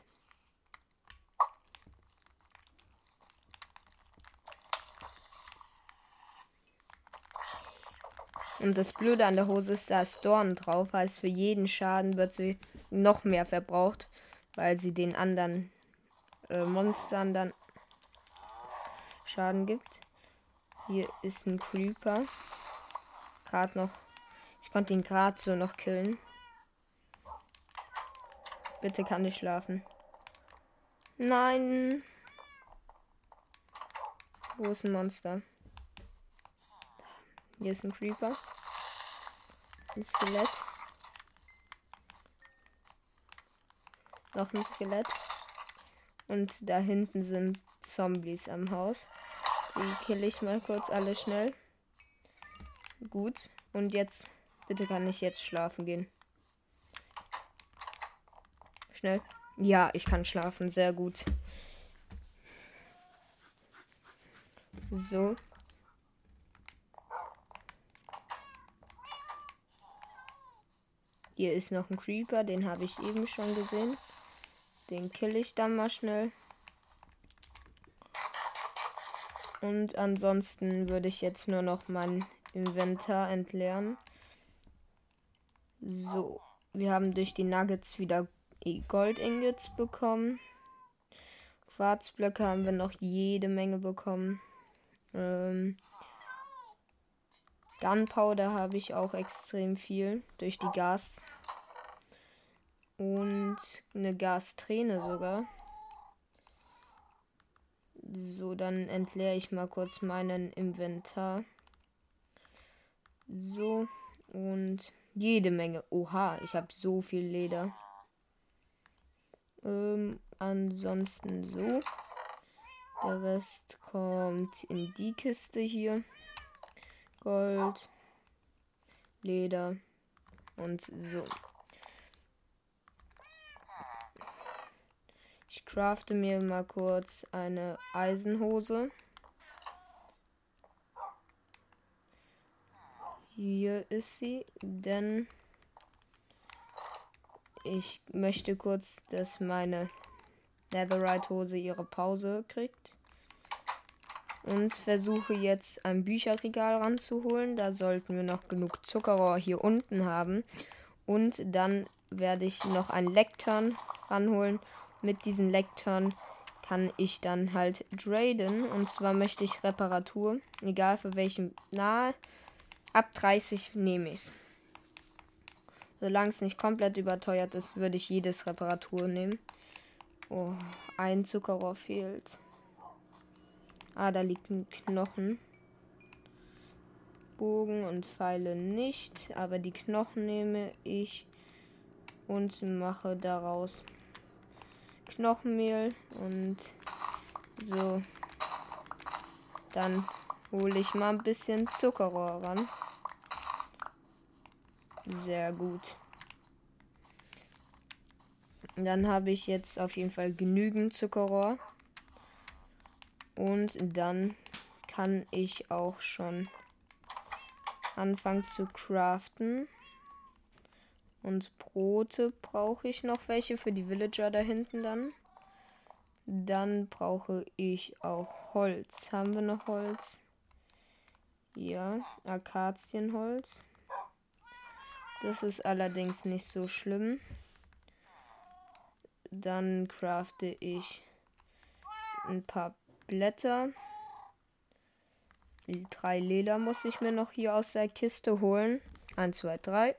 Und das Blöde an der Hose ist, da ist Dorn drauf. Heißt, für jeden Schaden wird sie noch mehr verbraucht, weil sie den anderen äh, Monstern dann Schaden gibt. Hier ist ein Creeper. Gerade noch. Ich konnte ihn gerade so noch killen. Bitte kann ich schlafen. Nein. Wo ist ein Monster? Hier ist ein Creeper. Ein Skelett. Noch ein Skelett. Und da hinten sind Zombies am Haus. Die kill ich mal kurz alle schnell. Gut. Und jetzt, bitte kann ich jetzt schlafen gehen. Schnell. Ja, ich kann schlafen. Sehr gut. So. Hier ist noch ein Creeper, den habe ich eben schon gesehen. Den kill ich dann mal schnell. Und ansonsten würde ich jetzt nur noch mein Inventar entleeren. So, wir haben durch die Nuggets wieder Gold-Ingots bekommen. Quarzblöcke haben wir noch jede Menge bekommen. Ähm, Gunpowder habe ich auch extrem viel durch die Gas. Und eine Gasträne sogar. So, dann entleere ich mal kurz meinen Inventar. So, und jede Menge. Oha, ich habe so viel Leder. Ähm, ansonsten so. Der Rest kommt in die Kiste hier. Gold, Leder und so. Ich crafte mir mal kurz eine Eisenhose. Hier ist sie, denn ich möchte kurz, dass meine Netherite-Hose ihre Pause kriegt. Und versuche jetzt ein Bücherregal ranzuholen. Da sollten wir noch genug Zuckerrohr hier unten haben. Und dann werde ich noch ein Lektern ranholen. Mit diesen Lektern kann ich dann halt traden. Und zwar möchte ich Reparatur. Egal für welchen. Na, ab 30 nehme ich es. Solange es nicht komplett überteuert ist, würde ich jedes Reparatur nehmen. Oh, ein Zuckerrohr fehlt. Ah, da liegt ein Knochen. Bogen und Pfeile nicht, aber die Knochen nehme ich und mache daraus Knochenmehl und so. Dann hole ich mal ein bisschen Zuckerrohr ran. Sehr gut. Dann habe ich jetzt auf jeden Fall genügend Zuckerrohr. Und dann kann ich auch schon anfangen zu craften. Und Brote brauche ich noch welche für die Villager da hinten dann. Dann brauche ich auch Holz. Haben wir noch Holz? Ja, Akazienholz. Das ist allerdings nicht so schlimm. Dann crafte ich ein paar Blätter. Die drei Leder muss ich mir noch hier aus der Kiste holen. 1, 2, 3.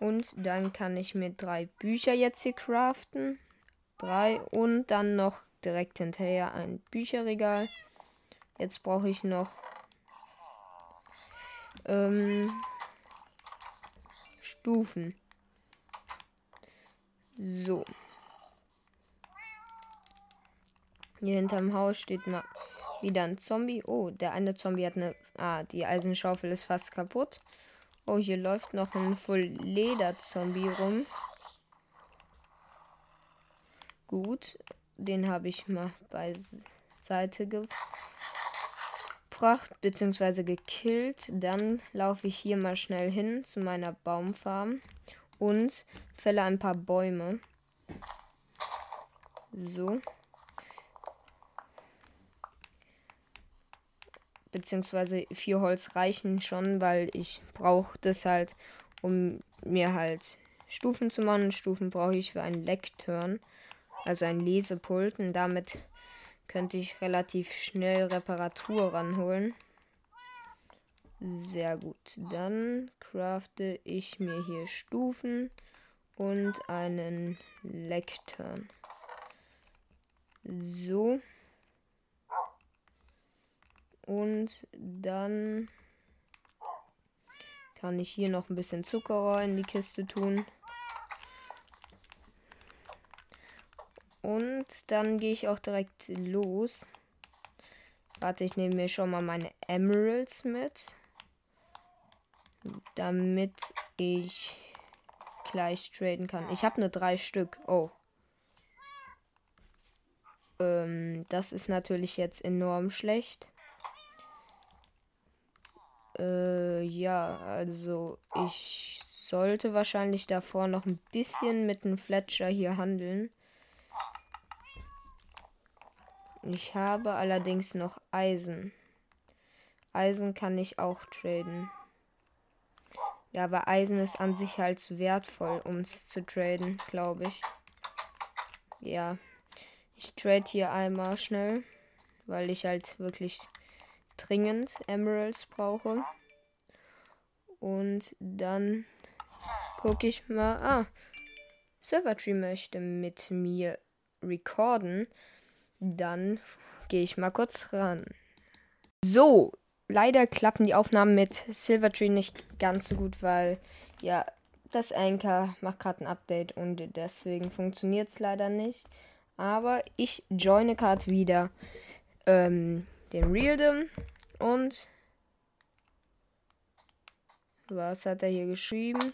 Und dann kann ich mir drei Bücher jetzt hier craften. Drei und dann noch direkt hinterher ein Bücherregal. Jetzt brauche ich noch ähm, Stufen. So. Hier hinterm Haus steht mal wieder ein Zombie. Oh, der eine Zombie hat eine. Ah, die Eisenschaufel ist fast kaputt. Oh, hier läuft noch ein Full Leder Zombie rum. Gut, den habe ich mal beiseite gebracht bzw. gekillt. Dann laufe ich hier mal schnell hin zu meiner Baumfarm und fälle ein paar Bäume. So. beziehungsweise vier Holz reichen schon, weil ich brauche das halt, um mir halt Stufen zu machen. Stufen brauche ich für einen Leckturn, also ein Lesepult. Und damit könnte ich relativ schnell Reparatur ranholen. Sehr gut. Dann crafte ich mir hier Stufen und einen Leckturn. So. Und dann kann ich hier noch ein bisschen Zuckerrohr in die Kiste tun. Und dann gehe ich auch direkt los. Warte, ich nehme mir schon mal meine Emeralds mit. Damit ich gleich traden kann. Ich habe nur drei Stück. Oh. Ähm, das ist natürlich jetzt enorm schlecht. Äh, ja, also ich sollte wahrscheinlich davor noch ein bisschen mit dem Fletcher hier handeln. Ich habe allerdings noch Eisen. Eisen kann ich auch traden. Ja, aber Eisen ist an sich halt zu wertvoll, um es zu traden, glaube ich. Ja. Ich trade hier einmal schnell, weil ich halt wirklich dringend Emeralds brauche. Und dann gucke ich mal. Ah, Silvertree möchte mit mir recorden. Dann gehe ich mal kurz ran. So, leider klappen die Aufnahmen mit Silvertree nicht ganz so gut, weil ja, das Anchor macht gerade ein Update und deswegen funktioniert es leider nicht. Aber ich joine gerade wieder ähm, den Realdom und was hat er hier geschrieben?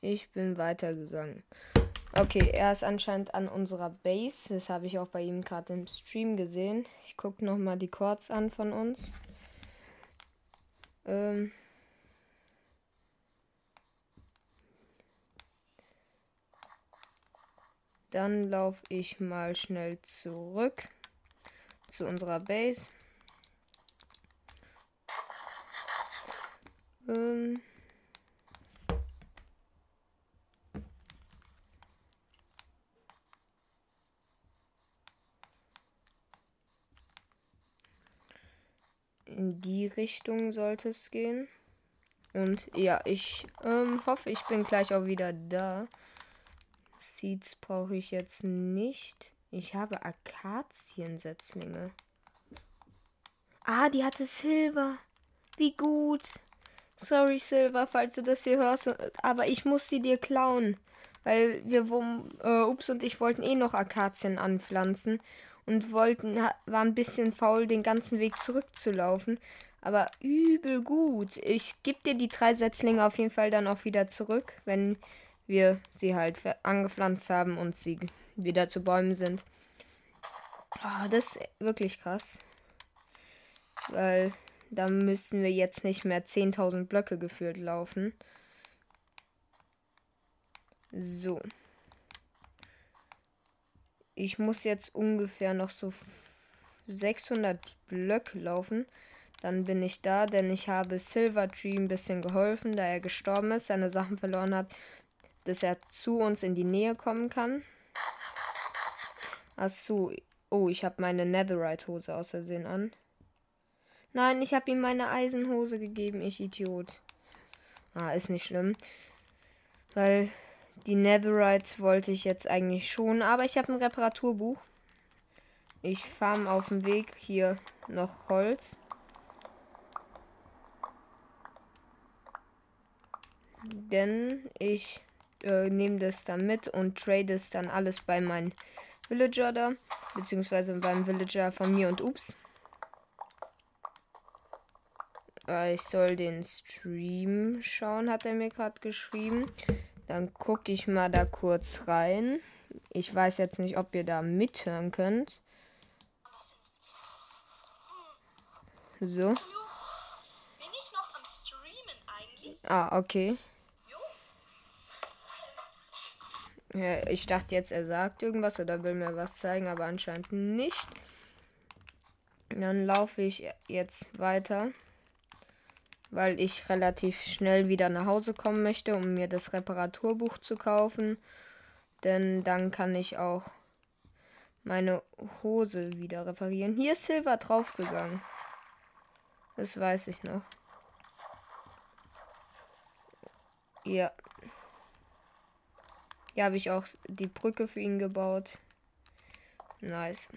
Ich bin weitergegangen. Okay, er ist anscheinend an unserer Base. Das habe ich auch bei ihm gerade im Stream gesehen. Ich gucke nochmal die Chords an von uns. Ähm. Dann laufe ich mal schnell zurück zu unserer Base. Ähm. Die Richtung sollte es gehen. Und ja, ich ähm, hoffe, ich bin gleich auch wieder da. Seeds brauche ich jetzt nicht. Ich habe Akaziensetzlinge. Ah, die hatte Silber. Wie gut. Sorry, Silver, falls du das hier hörst, aber ich muss sie dir klauen. Weil wir, äh, Ups und ich wollten eh noch Akazien anpflanzen und wollten, war ein bisschen faul, den ganzen Weg zurückzulaufen. Aber übel gut. Ich gebe dir die drei Setzlinge auf jeden Fall dann auch wieder zurück, wenn wir sie halt angepflanzt haben und sie wieder zu Bäumen sind. Oh, das ist wirklich krass. Weil da müssen wir jetzt nicht mehr 10.000 Blöcke geführt laufen. So. Ich muss jetzt ungefähr noch so 600 Blöcke laufen. Dann bin ich da, denn ich habe Silvertree ein bisschen geholfen, da er gestorben ist, seine Sachen verloren hat, dass er zu uns in die Nähe kommen kann. Achso. Oh, ich habe meine Netherite-Hose aus Versehen an. Nein, ich habe ihm meine Eisenhose gegeben, ich Idiot. Ah, ist nicht schlimm. Weil die Netherite wollte ich jetzt eigentlich schon, aber ich habe ein Reparaturbuch. Ich farm auf dem Weg hier noch Holz. Denn ich äh, nehme das dann mit und trade es dann alles bei meinem Villager da. Beziehungsweise beim Villager von mir und Ups. Äh, ich soll den Stream schauen, hat er mir gerade geschrieben. Dann gucke ich mal da kurz rein. Ich weiß jetzt nicht, ob ihr da mithören könnt. So. Ah, okay. Ja, ich dachte jetzt, er sagt irgendwas oder will mir was zeigen, aber anscheinend nicht. Dann laufe ich jetzt weiter weil ich relativ schnell wieder nach Hause kommen möchte, um mir das Reparaturbuch zu kaufen. Denn dann kann ich auch meine Hose wieder reparieren. Hier ist Silber draufgegangen. Das weiß ich noch. Ja. Hier habe ich auch die Brücke für ihn gebaut. Nice.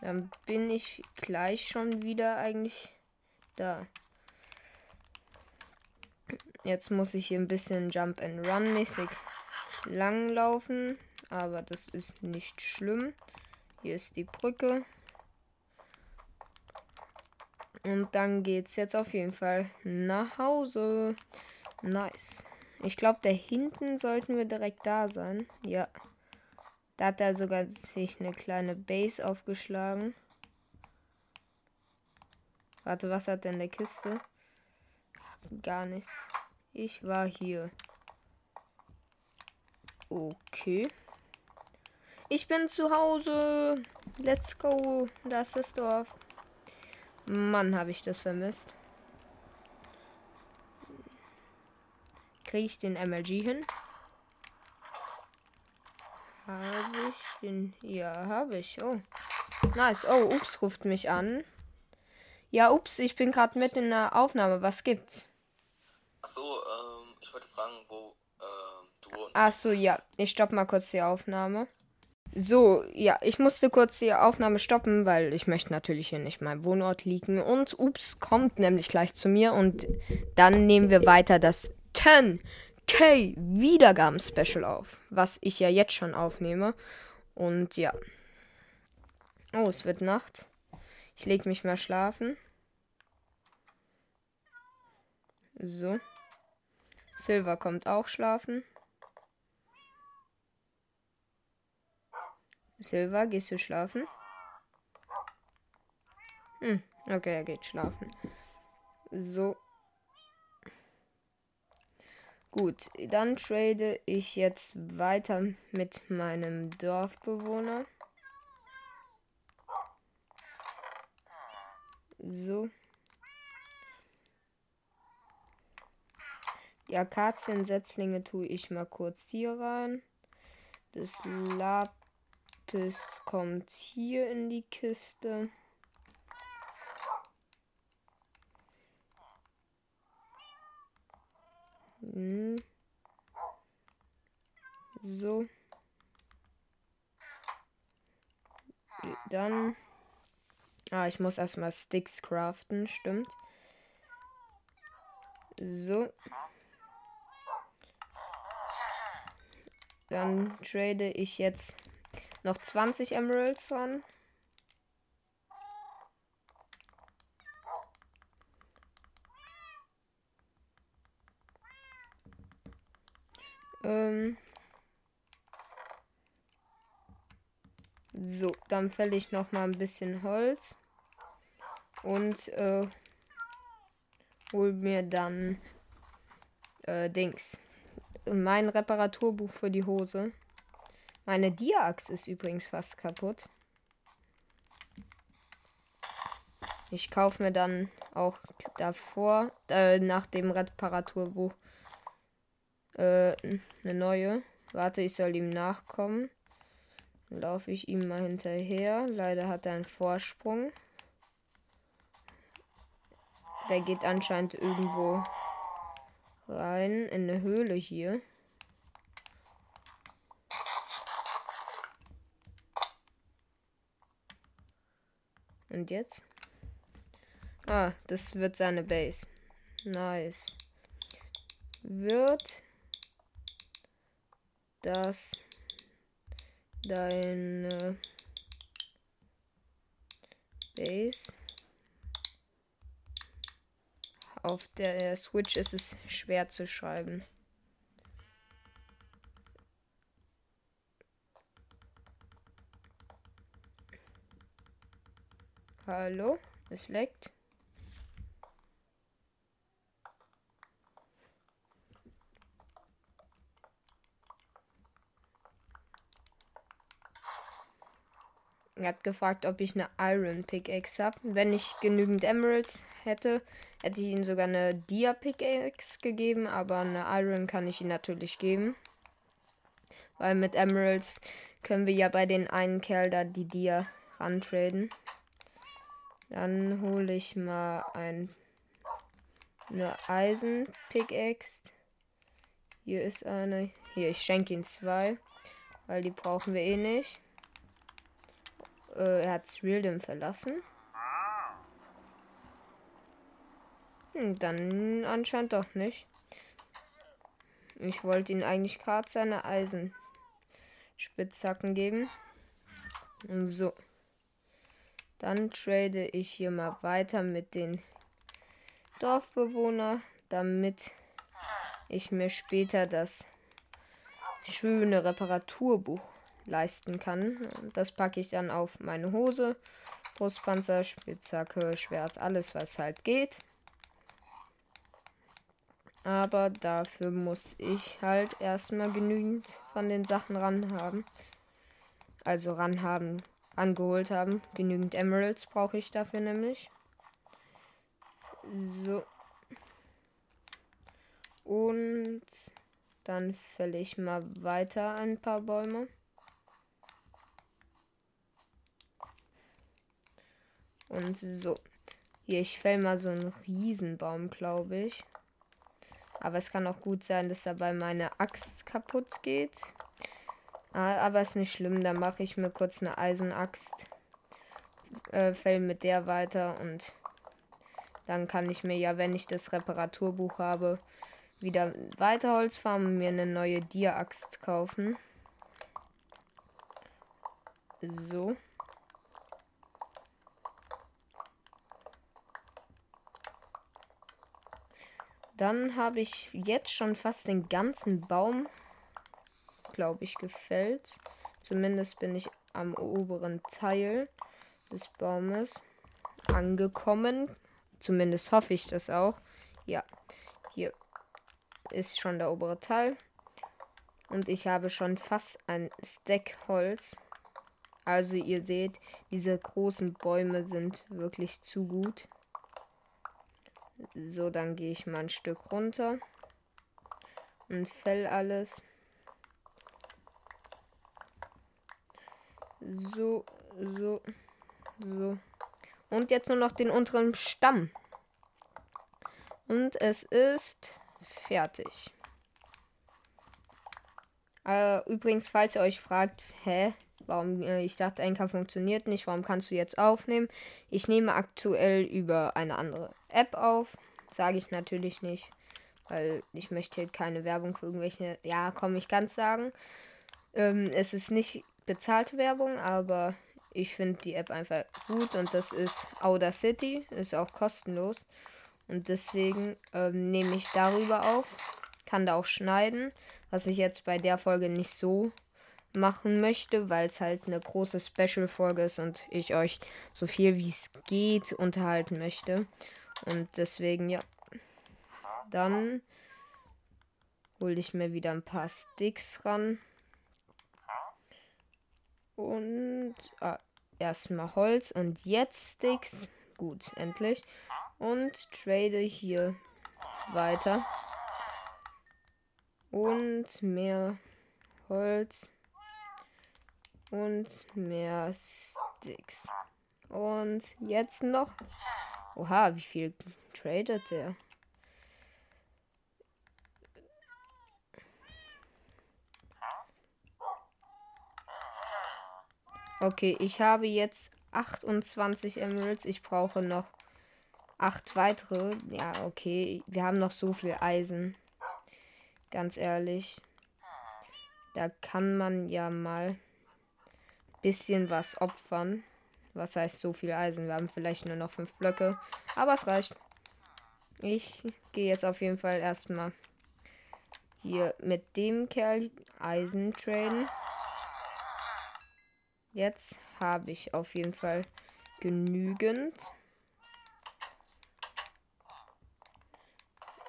Dann bin ich gleich schon wieder eigentlich da. Jetzt muss ich hier ein bisschen Jump and Run mäßig langlaufen. Aber das ist nicht schlimm. Hier ist die Brücke. Und dann geht's jetzt auf jeden Fall nach Hause. Nice. Ich glaube, da hinten sollten wir direkt da sein. Ja. Da hat er sogar sich eine kleine Base aufgeschlagen. Warte, was hat denn der Kiste? Gar nichts. Ich war hier. Okay. Ich bin zu Hause. Let's go. Da ist das Dorf. Mann, habe ich das vermisst. Kriege ich den MLG hin? Habe ich den? Ja, habe ich. Oh. Nice. Oh, Ups ruft mich an. Ja, ups, ich bin gerade mit in der Aufnahme. Was gibt's? Achso, ähm, ich wollte fragen, wo ähm, du wohnst. Achso, ja. Ich stopp mal kurz die Aufnahme. So, ja, ich musste kurz die Aufnahme stoppen, weil ich möchte natürlich hier nicht meinen Wohnort liegen. Und ups, kommt nämlich gleich zu mir und dann nehmen wir weiter das 10k Wiedergaben-Special auf, was ich ja jetzt schon aufnehme. Und ja. Oh, es wird Nacht. Ich lege mich mal schlafen. So. Silver kommt auch schlafen. Silver, gehst du schlafen? Hm, okay, er geht schlafen. So. Gut, dann trade ich jetzt weiter mit meinem Dorfbewohner. So. Die Akaziensetzlinge tue ich mal kurz hier rein. Das Lapis kommt hier in die Kiste. So. Dann. Ah, ich muss erstmal Sticks craften, stimmt. So. Dann trade ich jetzt noch 20 Emeralds ran. Ähm so, dann fälle ich noch mal ein bisschen Holz und äh, hol mir dann äh, Dings. Mein Reparaturbuch für die Hose. Meine Diax ist übrigens fast kaputt. Ich kaufe mir dann auch davor, äh, nach dem Reparaturbuch, äh, eine neue. Warte, ich soll ihm nachkommen. Laufe ich ihm mal hinterher. Leider hat er einen Vorsprung. Der geht anscheinend irgendwo rein in eine Höhle hier. Und jetzt? Ah, das wird seine Base. Nice. Wird das deine Base? Auf der Switch ist es schwer zu schreiben. Hallo? Es leckt. Er hat gefragt, ob ich eine Iron Pickaxe habe. Wenn ich genügend Emeralds hätte, hätte ich ihm sogar eine Dia Pickaxe gegeben, aber eine Iron kann ich ihm natürlich geben. Weil mit Emeralds können wir ja bei den einen Kerl da die Dia rantraden. Dann hole ich mal ein, eine Eisen Pickaxe. Hier ist eine. Hier, ich schenke ihn zwei. Weil die brauchen wir eh nicht. Äh, er hat Swildem verlassen. Hm, dann anscheinend doch nicht. Ich wollte ihm eigentlich gerade seine Eisenspitzhacken geben. So. Dann trade ich hier mal weiter mit den Dorfbewohnern, damit ich mir später das schöne Reparaturbuch leisten kann. Das packe ich dann auf meine Hose, Brustpanzer, Spitzhacke, Schwert, alles was halt geht. Aber dafür muss ich halt erstmal genügend von den Sachen ranhaben. Also ranhaben, angeholt haben. Genügend Emeralds brauche ich dafür nämlich. So. Und dann fälle ich mal weiter ein paar Bäume. Und so. Hier, ich fäll mal so einen Riesenbaum, glaube ich. Aber es kann auch gut sein, dass dabei meine Axt kaputt geht. Ah, aber ist nicht schlimm, dann mache ich mir kurz eine Eisenaxt. Äh, fäll mit der weiter und dann kann ich mir ja, wenn ich das Reparaturbuch habe, wieder weiter Holz farmen und mir eine neue Dia-Axt kaufen. So. Dann habe ich jetzt schon fast den ganzen Baum, glaube ich, gefällt. Zumindest bin ich am oberen Teil des Baumes angekommen. Zumindest hoffe ich das auch. Ja, hier ist schon der obere Teil. Und ich habe schon fast ein Stack Holz. Also ihr seht, diese großen Bäume sind wirklich zu gut. So, dann gehe ich mal ein Stück runter und fell alles. So, so, so. Und jetzt nur noch den unteren Stamm. Und es ist fertig. Äh, übrigens, falls ihr euch fragt, hä, warum äh, ich dachte, Anchor funktioniert nicht, warum kannst du jetzt aufnehmen? Ich nehme aktuell über eine andere App auf. Sage ich natürlich nicht, weil ich möchte keine Werbung für irgendwelche. Ja, komm, ich kann es sagen. Ähm, es ist nicht bezahlte Werbung, aber ich finde die App einfach gut und das ist Outer City, ist auch kostenlos. Und deswegen ähm, nehme ich darüber auf, kann da auch schneiden, was ich jetzt bei der Folge nicht so machen möchte, weil es halt eine große Special-Folge ist und ich euch so viel wie es geht unterhalten möchte. Und deswegen, ja. Dann hole ich mir wieder ein paar Sticks ran. Und ah, erstmal Holz und jetzt Sticks. Gut, endlich. Und trade hier weiter. Und mehr Holz und mehr Sticks. Und jetzt noch. Oha, wie viel tradet der? Okay, ich habe jetzt 28 Emeralds. Ich brauche noch 8 weitere. Ja, okay. Wir haben noch so viel Eisen. Ganz ehrlich. Da kann man ja mal bisschen was opfern. Was heißt so viel Eisen? Wir haben vielleicht nur noch fünf Blöcke. Aber es reicht. Ich gehe jetzt auf jeden Fall erstmal hier mit dem Kerl Eisen traden. Jetzt habe ich auf jeden Fall genügend.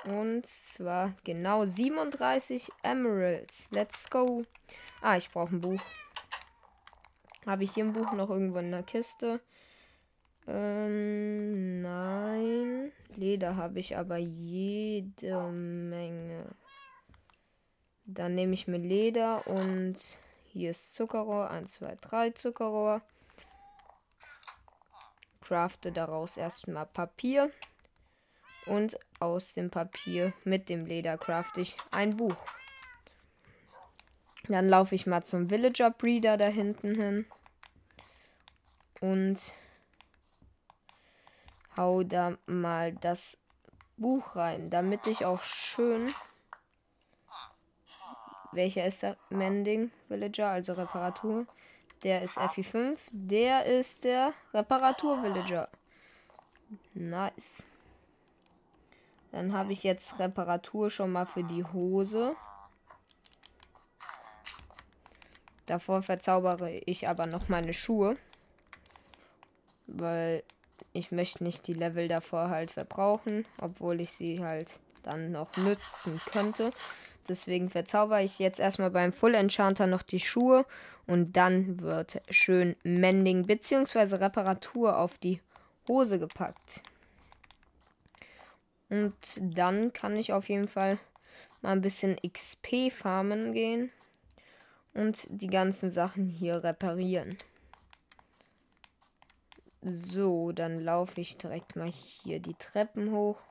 Und zwar genau 37 Emeralds. Let's go. Ah, ich brauche ein Buch. Habe ich hier ein Buch noch irgendwo in der Kiste? Ähm, nein. Leder habe ich aber jede Menge. Dann nehme ich mir Leder und hier ist Zuckerrohr. 1, 2, 3 Zuckerrohr. Crafte daraus erstmal Papier. Und aus dem Papier mit dem Leder crafte ich ein Buch. Dann laufe ich mal zum Villager Breeder da hinten hin. Und hau da mal das Buch rein, damit ich auch schön. Welcher ist der Mending Villager, also Reparatur? Der ist FI5. Der ist der Reparatur Villager. Nice. Dann habe ich jetzt Reparatur schon mal für die Hose. Davor verzaubere ich aber noch meine Schuhe. Weil ich möchte nicht die Level davor halt verbrauchen, obwohl ich sie halt dann noch nützen könnte. Deswegen verzauber ich jetzt erstmal beim Full Enchanter noch die Schuhe und dann wird schön Mending bzw. Reparatur auf die Hose gepackt. Und dann kann ich auf jeden Fall mal ein bisschen XP farmen gehen und die ganzen Sachen hier reparieren. So, dann laufe ich direkt mal hier die Treppen hoch.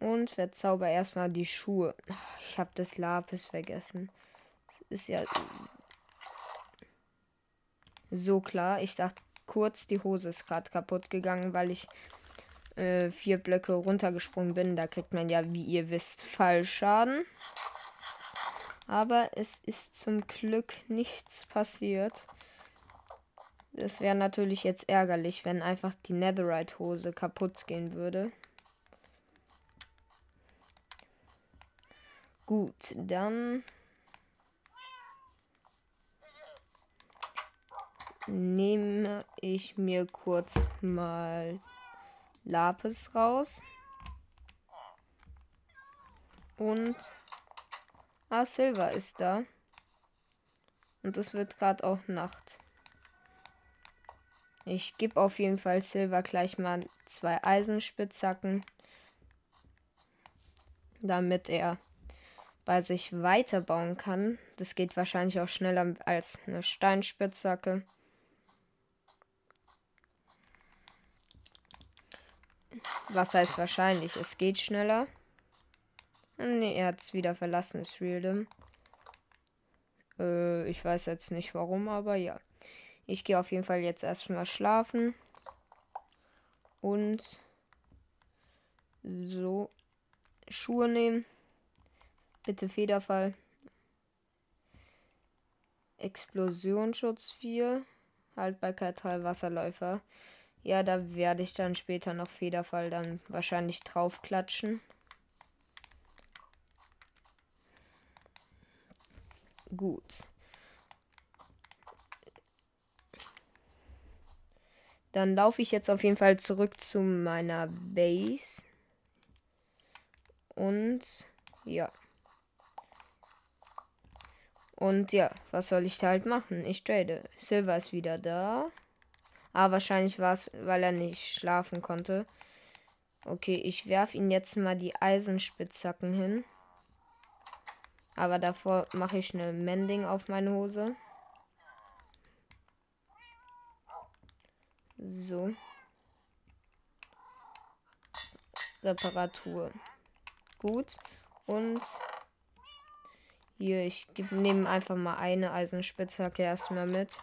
Und verzauber erstmal die Schuhe. Ich habe das Lapis vergessen. Das ist ja so klar. Ich dachte kurz, die Hose ist gerade kaputt gegangen, weil ich äh, vier Blöcke runtergesprungen bin. Da kriegt man ja, wie ihr wisst, Fallschaden. Aber es ist zum Glück nichts passiert. Es wäre natürlich jetzt ärgerlich, wenn einfach die Netherite-Hose kaputt gehen würde. Gut, dann nehme ich mir kurz mal Lapis raus. Und Ah, Silver ist da. Und es wird gerade auch Nacht. Ich gebe auf jeden Fall Silver gleich mal zwei Eisenspitzhacken, damit er bei sich weiterbauen kann. Das geht wahrscheinlich auch schneller als eine Steinspitzhacke. Was heißt wahrscheinlich? Es geht schneller. Ne, er hat es wieder verlassen, ist Realdom. Äh, ich weiß jetzt nicht warum, aber ja. Ich gehe auf jeden Fall jetzt erstmal schlafen. Und so Schuhe nehmen. Bitte Federfall. Explosionsschutz 4. Haltbarkeit 3 Wasserläufer. Ja, da werde ich dann später noch Federfall dann wahrscheinlich draufklatschen. Gut. Dann laufe ich jetzt auf jeden Fall zurück zu meiner Base. Und ja. Und ja, was soll ich da halt machen? Ich trade. Silver ist wieder da. Aber wahrscheinlich war es, weil er nicht schlafen konnte. Okay, ich werfe ihn jetzt mal die Eisenspitzhacken hin. Aber davor mache ich eine Mending auf meine Hose. So. Reparatur. Gut. Und hier, ich nehme einfach mal eine Eisenspitzhacke erstmal mit.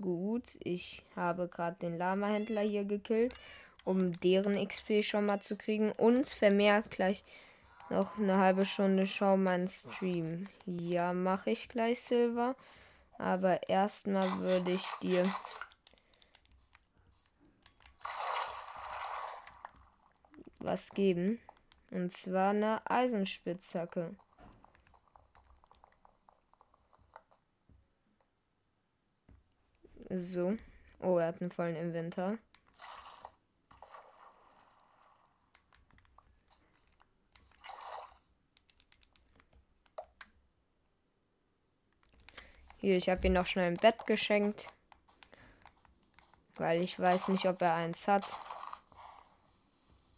Gut, ich habe gerade den Lama-Händler hier gekillt um deren XP schon mal zu kriegen. Und vermehrt gleich noch eine halbe Stunde schau meinen Stream. Ja, mache ich gleich Silver. Aber erstmal würde ich dir was geben. Und zwar eine Eisenspitzhacke. So. Oh, er hat einen vollen Inventar. Hier, ich habe ihm noch schnell ein Bett geschenkt. Weil ich weiß nicht, ob er eins hat.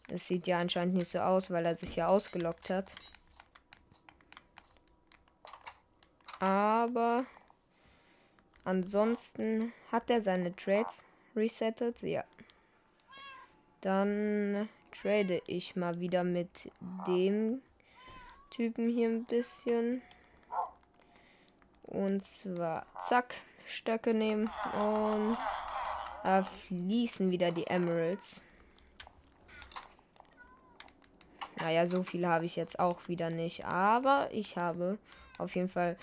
Es sieht ja anscheinend nicht so aus, weil er sich ja ausgelockt hat. Aber ansonsten hat er seine Trades resettet. Ja. Dann trade ich mal wieder mit dem Typen hier ein bisschen. Und zwar, zack, Stöcke nehmen und da fließen wieder die Emeralds. Naja, so viel habe ich jetzt auch wieder nicht. Aber ich habe auf jeden Fall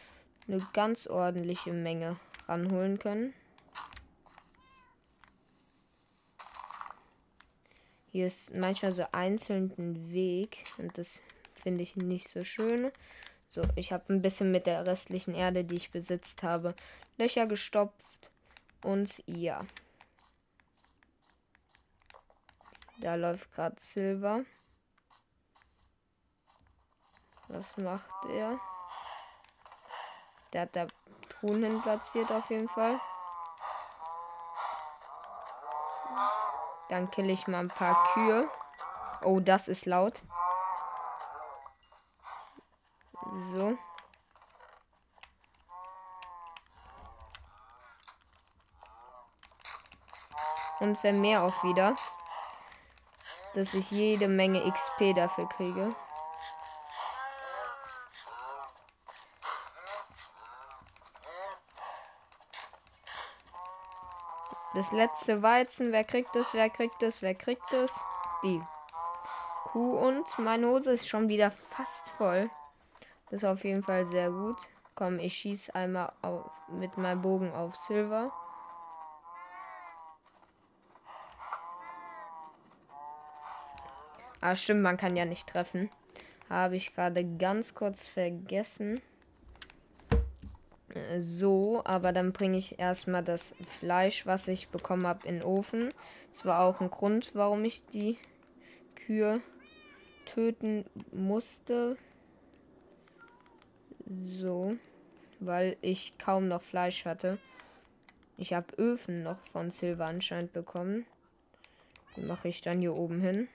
eine ganz ordentliche Menge ranholen können. Hier ist manchmal so einzeln ein Weg und das finde ich nicht so schön. So, ich habe ein bisschen mit der restlichen Erde, die ich besitzt habe, Löcher gestopft und ja. Da läuft gerade Silber. Was macht er? Der hat da Truhen hin platziert auf jeden Fall. Dann kill ich mal ein paar Kühe. Oh, das ist laut. So. Und vermehr auch wieder. Dass ich jede Menge XP dafür kriege. Das letzte Weizen. Wer kriegt es? Wer kriegt es? Wer kriegt es? Die Kuh. Und meine Hose ist schon wieder fast voll. Das ist auf jeden Fall sehr gut. Komm, ich schieße einmal auf, mit meinem Bogen auf Silver. Ah, stimmt, man kann ja nicht treffen. Habe ich gerade ganz kurz vergessen. So, aber dann bringe ich erstmal das Fleisch, was ich bekommen habe, in den Ofen. Das war auch ein Grund, warum ich die Kühe töten musste. So, weil ich kaum noch Fleisch hatte. Ich habe Öfen noch von Silver anscheinend bekommen. Die mache ich dann hier oben hin.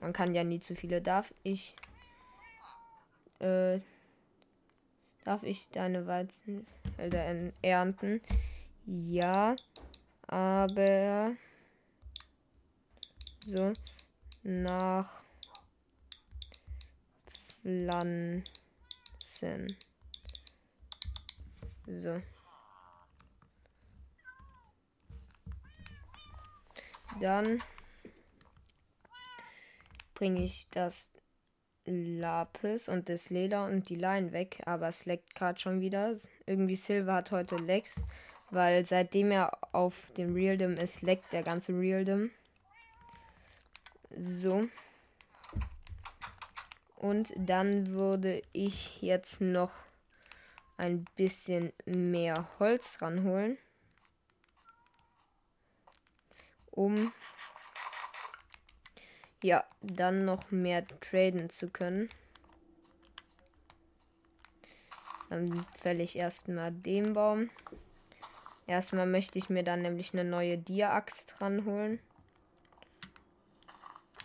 Man kann ja nie zu viele. Darf ich äh, Darf ich deine Weizenfelder ernten? Ja, aber so nach Pflanzen. So. Dann bringe ich das Lapis und das Leder und die Line weg, aber es leckt gerade schon wieder. Irgendwie Silver hat heute Lecks, weil seitdem er auf dem Realdom ist, leckt der ganze Realdom. So. Und dann würde ich jetzt noch ein bisschen mehr Holz ranholen, um ja, dann noch mehr traden zu können. Dann fälle ich erstmal den Baum. Erstmal möchte ich mir dann nämlich eine neue Dia-Axt dran holen.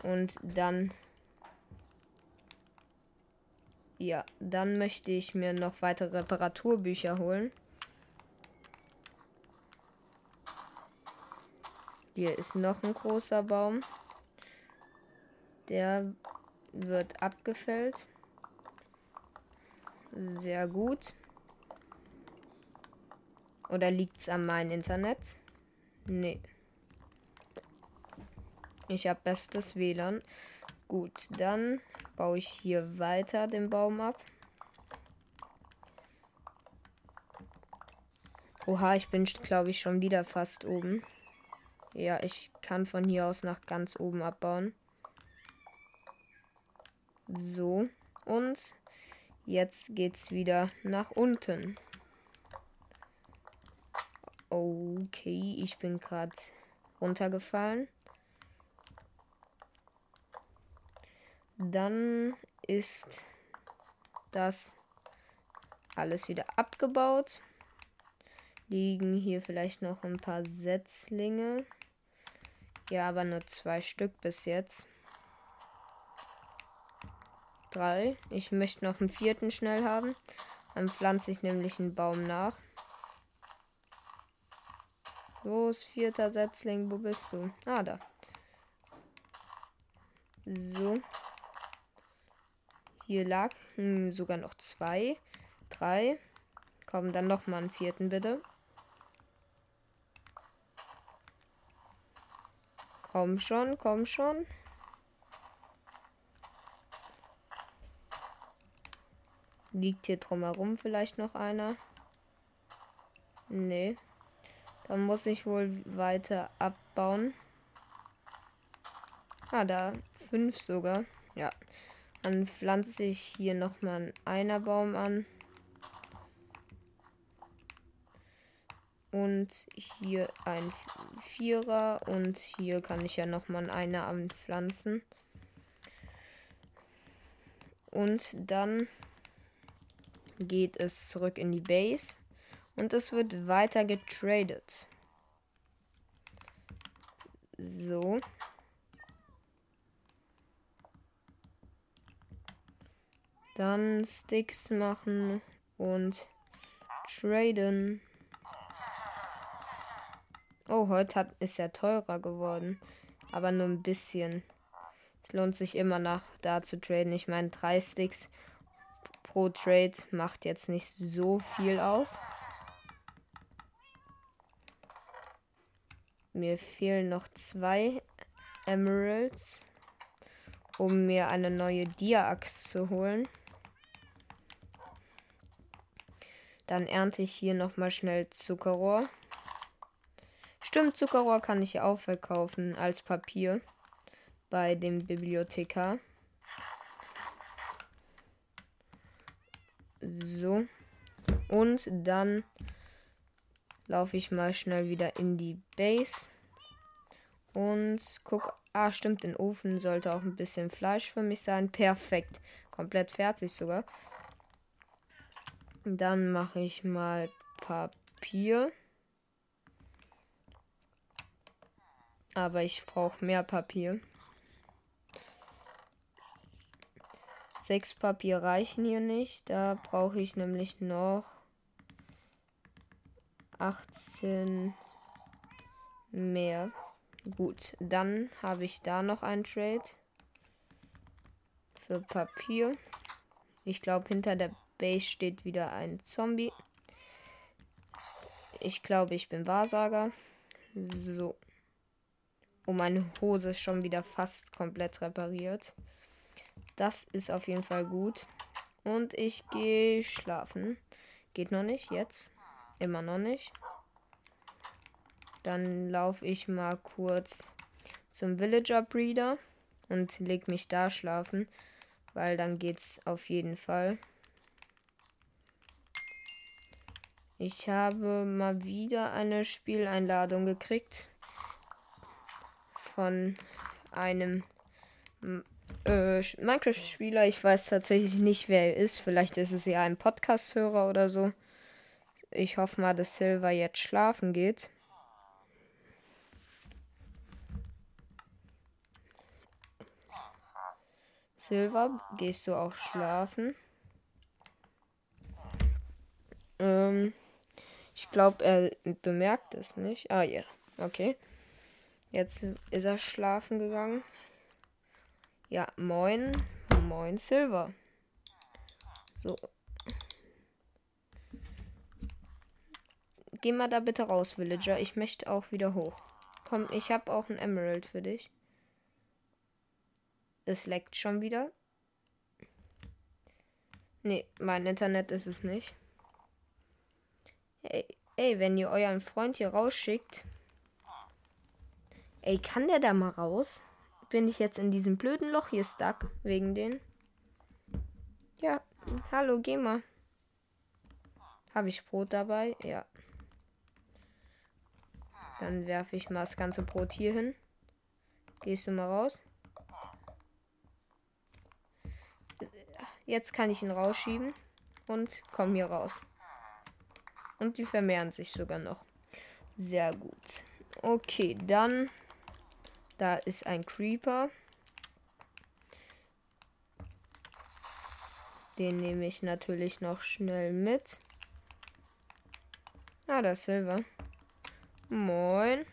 Und dann. Ja, dann möchte ich mir noch weitere Reparaturbücher holen. Hier ist noch ein großer Baum. Der wird abgefällt. Sehr gut. Oder liegt es an meinem Internet? Nee. Ich habe bestes WLAN. Gut, dann baue ich hier weiter den Baum ab. Oha, ich bin, glaube ich, schon wieder fast oben. Ja, ich kann von hier aus nach ganz oben abbauen. So. Und jetzt geht's wieder nach unten. Okay, ich bin gerade runtergefallen. Dann ist das alles wieder abgebaut. Liegen hier vielleicht noch ein paar Setzlinge. Ja, aber nur zwei Stück bis jetzt drei. Ich möchte noch einen vierten schnell haben. Dann pflanze ich nämlich einen Baum nach. Los, vierter Setzling, wo bist du? Ah, da. So. Hier lag hm, sogar noch zwei. Drei. Komm, dann noch mal einen vierten, bitte. Komm schon, komm schon. Liegt hier drumherum vielleicht noch einer? Nee. Dann muss ich wohl weiter abbauen. Ah, da. Fünf sogar. Ja. Dann pflanze ich hier nochmal einen Einerbaum an. Und hier ein Vierer. Und hier kann ich ja nochmal einen Einer anpflanzen. Und dann geht es zurück in die Base und es wird weiter getradet. So. Dann Sticks machen und traden. Oh, heute hat, ist er teurer geworden. Aber nur ein bisschen. Es lohnt sich immer noch da zu traden. Ich meine, drei Sticks pro Trade macht jetzt nicht so viel aus. Mir fehlen noch zwei Emeralds, um mir eine neue Dia-Axt zu holen. Dann ernte ich hier nochmal schnell Zuckerrohr. Stimmt, Zuckerrohr kann ich auch verkaufen als Papier bei dem Bibliothekar. So. Und dann laufe ich mal schnell wieder in die Base. Und guck. Ah, stimmt, im Ofen sollte auch ein bisschen Fleisch für mich sein. Perfekt. Komplett fertig sogar. Dann mache ich mal Papier. Aber ich brauche mehr Papier. Sechs Papier reichen hier nicht. Da brauche ich nämlich noch 18 mehr. Gut, dann habe ich da noch ein Trade für Papier. Ich glaube, hinter der Base steht wieder ein Zombie. Ich glaube, ich bin Wahrsager. So. Oh, meine Hose ist schon wieder fast komplett repariert. Das ist auf jeden Fall gut. Und ich gehe schlafen. Geht noch nicht, jetzt. Immer noch nicht. Dann laufe ich mal kurz zum Villager Breeder und leg mich da schlafen, weil dann geht's auf jeden Fall. Ich habe mal wieder eine Spieleinladung gekriegt von einem äh, Minecraft-Spieler. Ich weiß tatsächlich nicht, wer er ist. Vielleicht ist es ja ein Podcast-Hörer oder so. Ich hoffe mal, dass Silver jetzt schlafen geht. Silver, gehst du auch schlafen? Ähm, ich glaube, er bemerkt es nicht. Ah ja, okay. Jetzt ist er schlafen gegangen. Ja, moin. Moin, Silver. So. Geh mal da bitte raus, Villager. Ich möchte auch wieder hoch. Komm, ich habe auch ein Emerald für dich. Es leckt schon wieder. Nee, mein Internet ist es nicht. Ey, ey, wenn ihr euren Freund hier rausschickt. Ey, kann der da mal raus? bin ich jetzt in diesem blöden Loch hier stuck. Wegen den. Ja, hallo, geh mal. Habe ich Brot dabei? Ja. Dann werfe ich mal das ganze Brot hier hin. Gehst du mal raus? Jetzt kann ich ihn rausschieben. Und komm hier raus. Und die vermehren sich sogar noch. Sehr gut. Okay, dann da ist ein Creeper. Den nehme ich natürlich noch schnell mit. Ah, das Silber. Moin.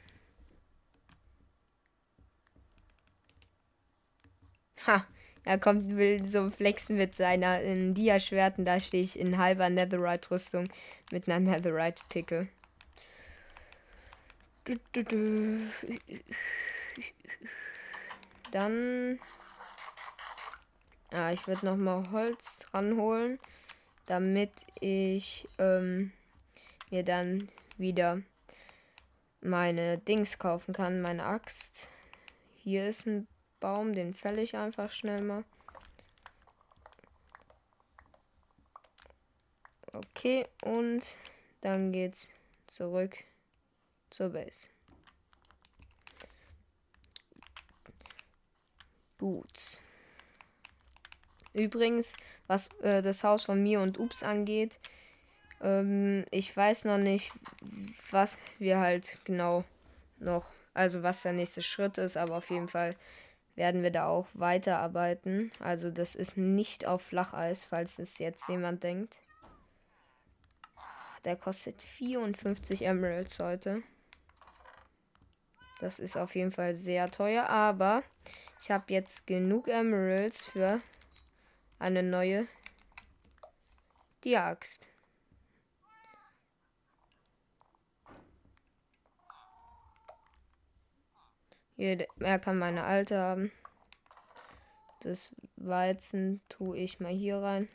Ha, Er kommt, will so flexen mit seiner in Dia-Schwert und da stehe ich in halber Netherite-Rüstung mit einer Netherite-Picke. Dann. Ja, ich werde nochmal Holz ranholen, damit ich ähm, mir dann wieder meine Dings kaufen kann, meine Axt. Hier ist ein Baum, den fälle ich einfach schnell mal. Okay, und dann geht's zurück zur Base. Gut. Übrigens, was äh, das Haus von mir und Ups angeht, ähm, ich weiß noch nicht, was wir halt genau noch, also was der nächste Schritt ist, aber auf jeden Fall werden wir da auch weiterarbeiten. Also das ist nicht auf Flacheis, falls es jetzt jemand denkt. Der kostet 54 Emeralds heute. Das ist auf jeden Fall sehr teuer, aber ich habe jetzt genug Emeralds für eine neue die Er kann meine alte haben. Das Weizen tue ich mal hier rein.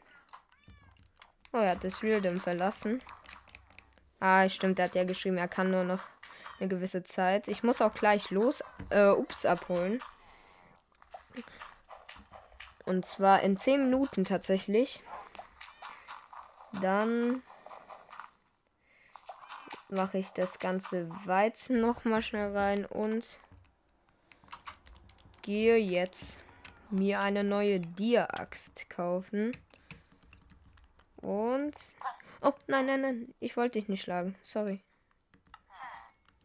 Oh, er hat das Realdom verlassen. Ah, stimmt, er hat ja geschrieben, er kann nur noch eine gewisse Zeit. Ich muss auch gleich los, äh, ups, abholen. Und zwar in 10 Minuten tatsächlich. Dann mache ich das ganze Weizen noch mal schnell rein und gehe jetzt mir eine neue Dia-Axt kaufen. Und. Oh, nein, nein, nein. Ich wollte dich nicht schlagen. Sorry.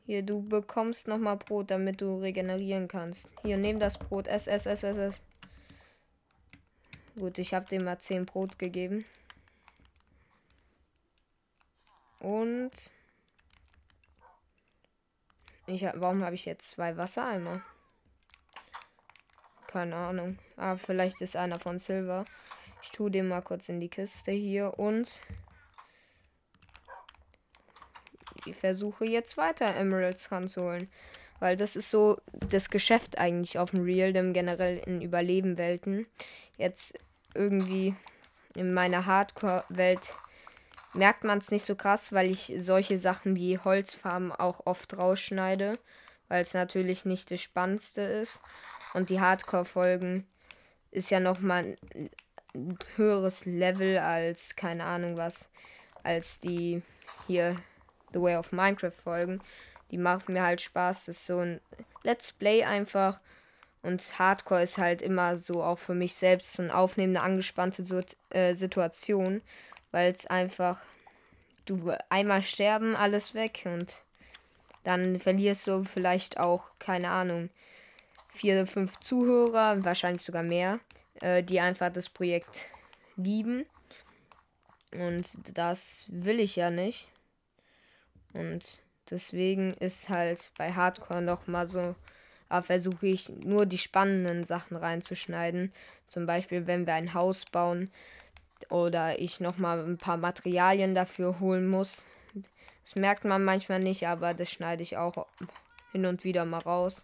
Hier, du bekommst nochmal Brot, damit du regenerieren kannst. Hier, nimm das Brot. Ess, ess, ess, ess, ess. Gut, ich habe dem mal 10 Brot gegeben. Und. Ich, warum habe ich jetzt zwei Wassereimer? Keine Ahnung. Aber vielleicht ist einer von Silver. Ich tue den mal kurz in die Kiste hier und ich versuche jetzt weiter Emeralds ranzuholen. Weil das ist so das Geschäft eigentlich auf dem Realdom generell in Überlebenwelten. Jetzt irgendwie in meiner Hardcore-Welt merkt man es nicht so krass, weil ich solche Sachen wie Holzfarben auch oft rausschneide weil es natürlich nicht das Spannendste ist. Und die Hardcore-Folgen ist ja nochmal ein höheres Level als, keine Ahnung was, als die hier The Way of Minecraft Folgen. Die machen mir halt Spaß. Das ist so ein Let's Play einfach. Und Hardcore ist halt immer so auch für mich selbst so eine aufnehmende, angespannte äh, Situation. Weil es einfach, du einmal sterben, alles weg und dann verlierst du vielleicht auch, keine Ahnung, vier, fünf Zuhörer, wahrscheinlich sogar mehr, äh, die einfach das Projekt lieben. Und das will ich ja nicht. Und deswegen ist halt bei Hardcore noch mal so, versuche ich nur die spannenden Sachen reinzuschneiden. Zum Beispiel, wenn wir ein Haus bauen oder ich noch mal ein paar Materialien dafür holen muss, das merkt man manchmal nicht, aber das schneide ich auch hin und wieder mal raus.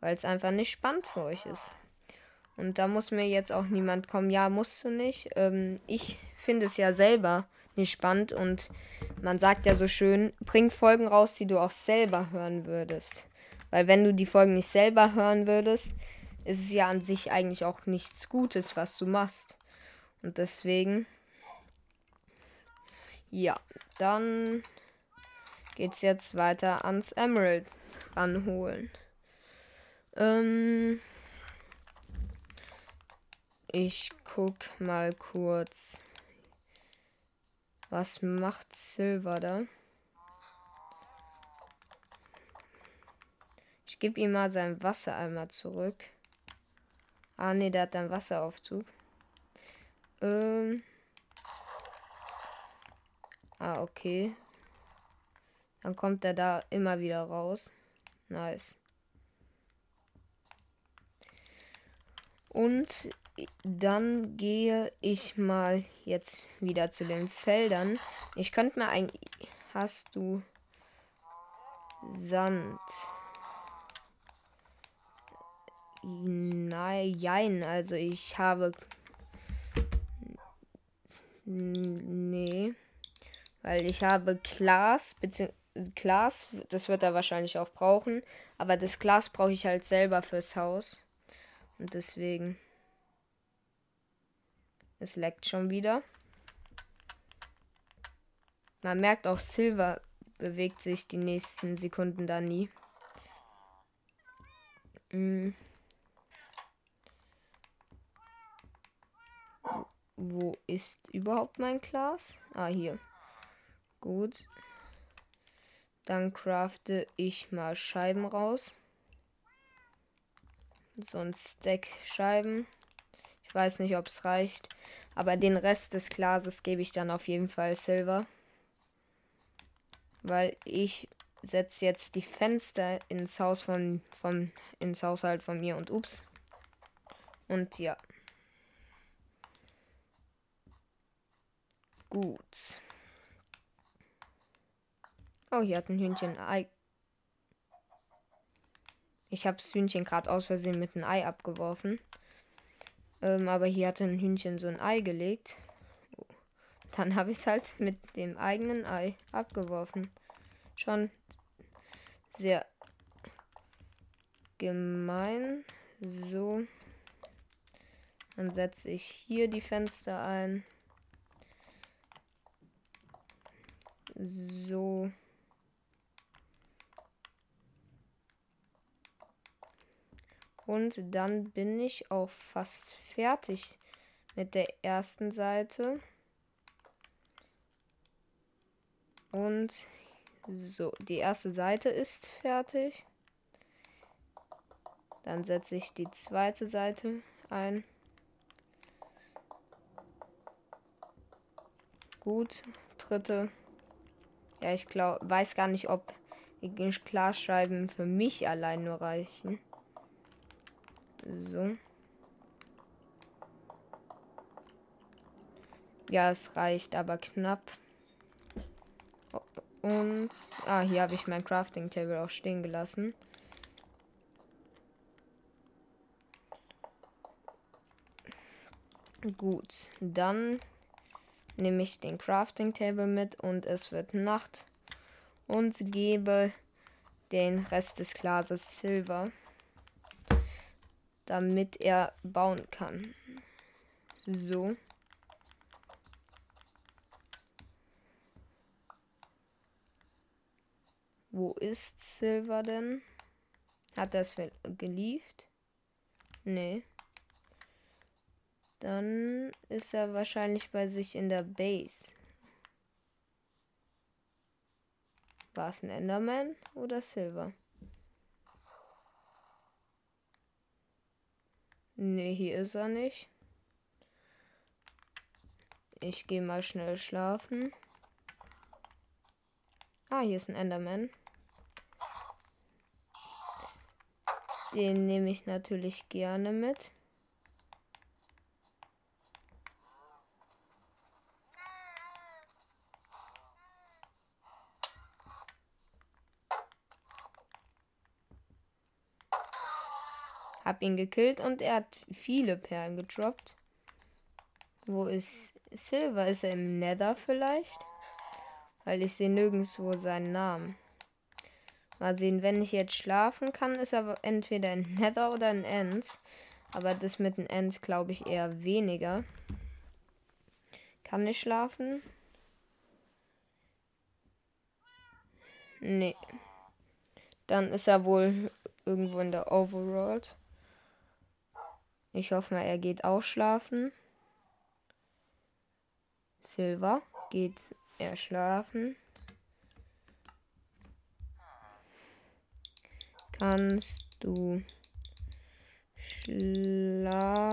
Weil es einfach nicht spannend für euch ist. Und da muss mir jetzt auch niemand kommen, ja, musst du nicht. Ähm, ich finde es ja selber nicht spannend und man sagt ja so schön, bring Folgen raus, die du auch selber hören würdest. Weil wenn du die Folgen nicht selber hören würdest, ist es ja an sich eigentlich auch nichts Gutes, was du machst. Und deswegen, ja, dann geht's jetzt weiter ans Emerald ranholen. Ähm, ich guck mal kurz. Was macht Silver da? Ich gebe ihm mal sein Wassereimer zurück. Ah, ne, der hat einen Wasseraufzug. Ähm. Ah, okay. Dann kommt er da immer wieder raus. Nice. Und dann gehe ich mal jetzt wieder zu den Feldern. Ich könnte mir ein. Hast du Sand? Nein, also ich habe. Nee. Weil ich habe Glas, beziehungsweise Glas, das wird er wahrscheinlich auch brauchen. Aber das Glas brauche ich halt selber fürs Haus. Und deswegen. Es leckt schon wieder. Man merkt auch, Silver bewegt sich die nächsten Sekunden da nie. Mhm. Wo ist überhaupt mein Glas? Ah, hier. Gut. Dann crafte ich mal Scheiben raus. So ein Stack Scheiben. Ich weiß nicht, ob es reicht. Aber den Rest des Glases gebe ich dann auf jeden Fall Silver. Weil ich setze jetzt die Fenster ins Haus von, von ins Haushalt von mir und ups. Und ja. Gut. Oh, hier hat ein Hühnchen Ei. Ich habe das Hühnchen gerade aus Versehen mit einem Ei abgeworfen. Ähm, aber hier hatte ein Hühnchen so ein Ei gelegt. Dann habe ich es halt mit dem eigenen Ei abgeworfen. Schon sehr gemein. So. Dann setze ich hier die Fenster ein. So. Und dann bin ich auch fast fertig mit der ersten Seite. Und so, die erste Seite ist fertig. Dann setze ich die zweite Seite ein. Gut, dritte. Ja, ich glaube, weiß gar nicht, ob die Klarschreiben für mich allein nur reichen. So. Ja, es reicht aber knapp. Und. Ah, hier habe ich mein Crafting Table auch stehen gelassen. Gut, dann nehme ich den Crafting Table mit und es wird Nacht und gebe den Rest des Glases Silber damit er bauen kann. So. Wo ist Silver denn? Hat es geliefert? Nee. Dann ist er wahrscheinlich bei sich in der Base. War es ein Enderman oder Silver? Ne, hier ist er nicht. Ich gehe mal schnell schlafen. Ah, hier ist ein Enderman. Den nehme ich natürlich gerne mit. Hab ihn gekillt und er hat viele Perlen gedroppt. Wo ist Silver? Ist er im Nether vielleicht? Weil ich sehe nirgendwo seinen Namen. Mal sehen, wenn ich jetzt schlafen kann, ist er entweder ein Nether oder ein End. Aber das mit dem End glaube ich eher weniger. Kann ich schlafen? Nee. Dann ist er wohl irgendwo in der Overworld. Ich hoffe mal, er geht auch schlafen. Silver geht er schlafen. Kannst du schlafen?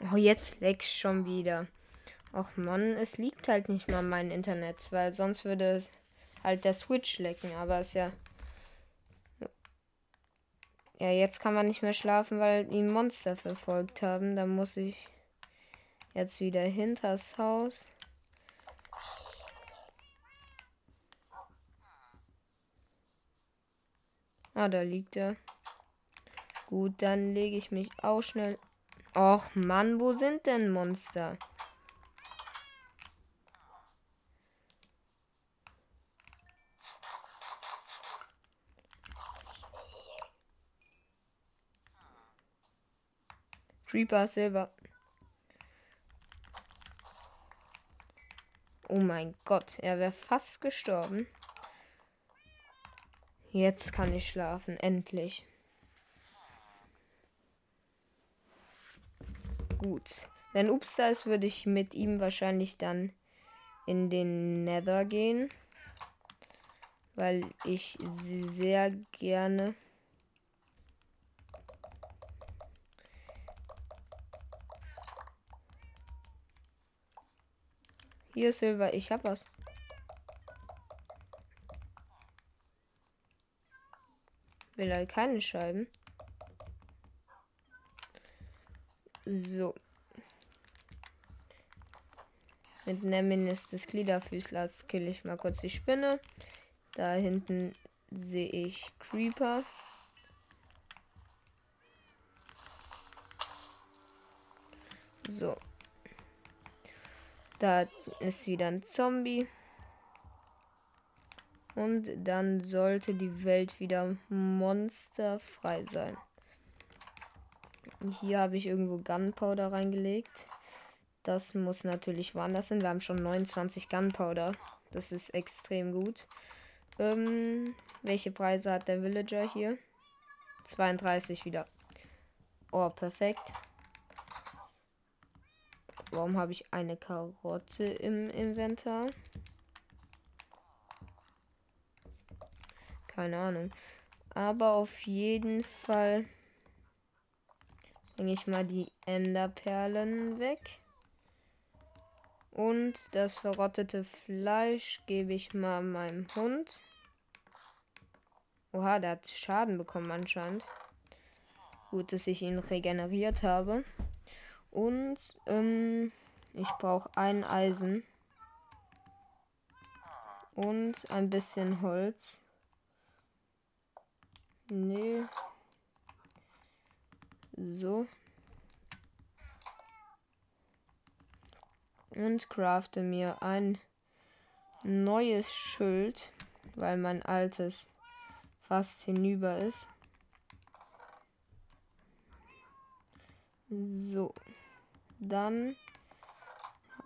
Oh, jetzt wächst schon wieder. Ach Mann, es liegt halt nicht mal mein Internet, weil sonst würde halt der Switch lecken, aber ist ja. Ja, jetzt kann man nicht mehr schlafen, weil die Monster verfolgt haben. Da muss ich jetzt wieder hinters Haus. Ah, da liegt er. Gut, dann lege ich mich auch schnell. Och Mann, wo sind denn Monster? Creeper Silber. Oh mein Gott, er wäre fast gestorben. Jetzt kann ich schlafen, endlich. Gut. Wenn Ups da ist, würde ich mit ihm wahrscheinlich dann in den Nether gehen. Weil ich sehr gerne Hier, Silver, ich hab was. Will er keine Scheiben? So. Mit Nemenis des Gliederfüßlers kill ich mal kurz die Spinne. Da hinten sehe ich Creeper. So. Da ist wieder ein Zombie. Und dann sollte die Welt wieder monsterfrei sein. Hier habe ich irgendwo Gunpowder reingelegt. Das muss natürlich woanders sein. Wir haben schon 29 Gunpowder. Das ist extrem gut. Ähm, welche Preise hat der Villager hier? 32 wieder. Oh, perfekt. Warum habe ich eine Karotte im Inventar? Keine Ahnung. Aber auf jeden Fall bringe ich mal die Enderperlen weg. Und das verrottete Fleisch gebe ich mal meinem Hund. Oha, der hat Schaden bekommen anscheinend. Gut, dass ich ihn regeneriert habe. Und ähm, ich brauche ein Eisen. Und ein bisschen Holz. Nee. So. Und crafte mir ein neues Schild, weil mein altes fast hinüber ist. So. Dann,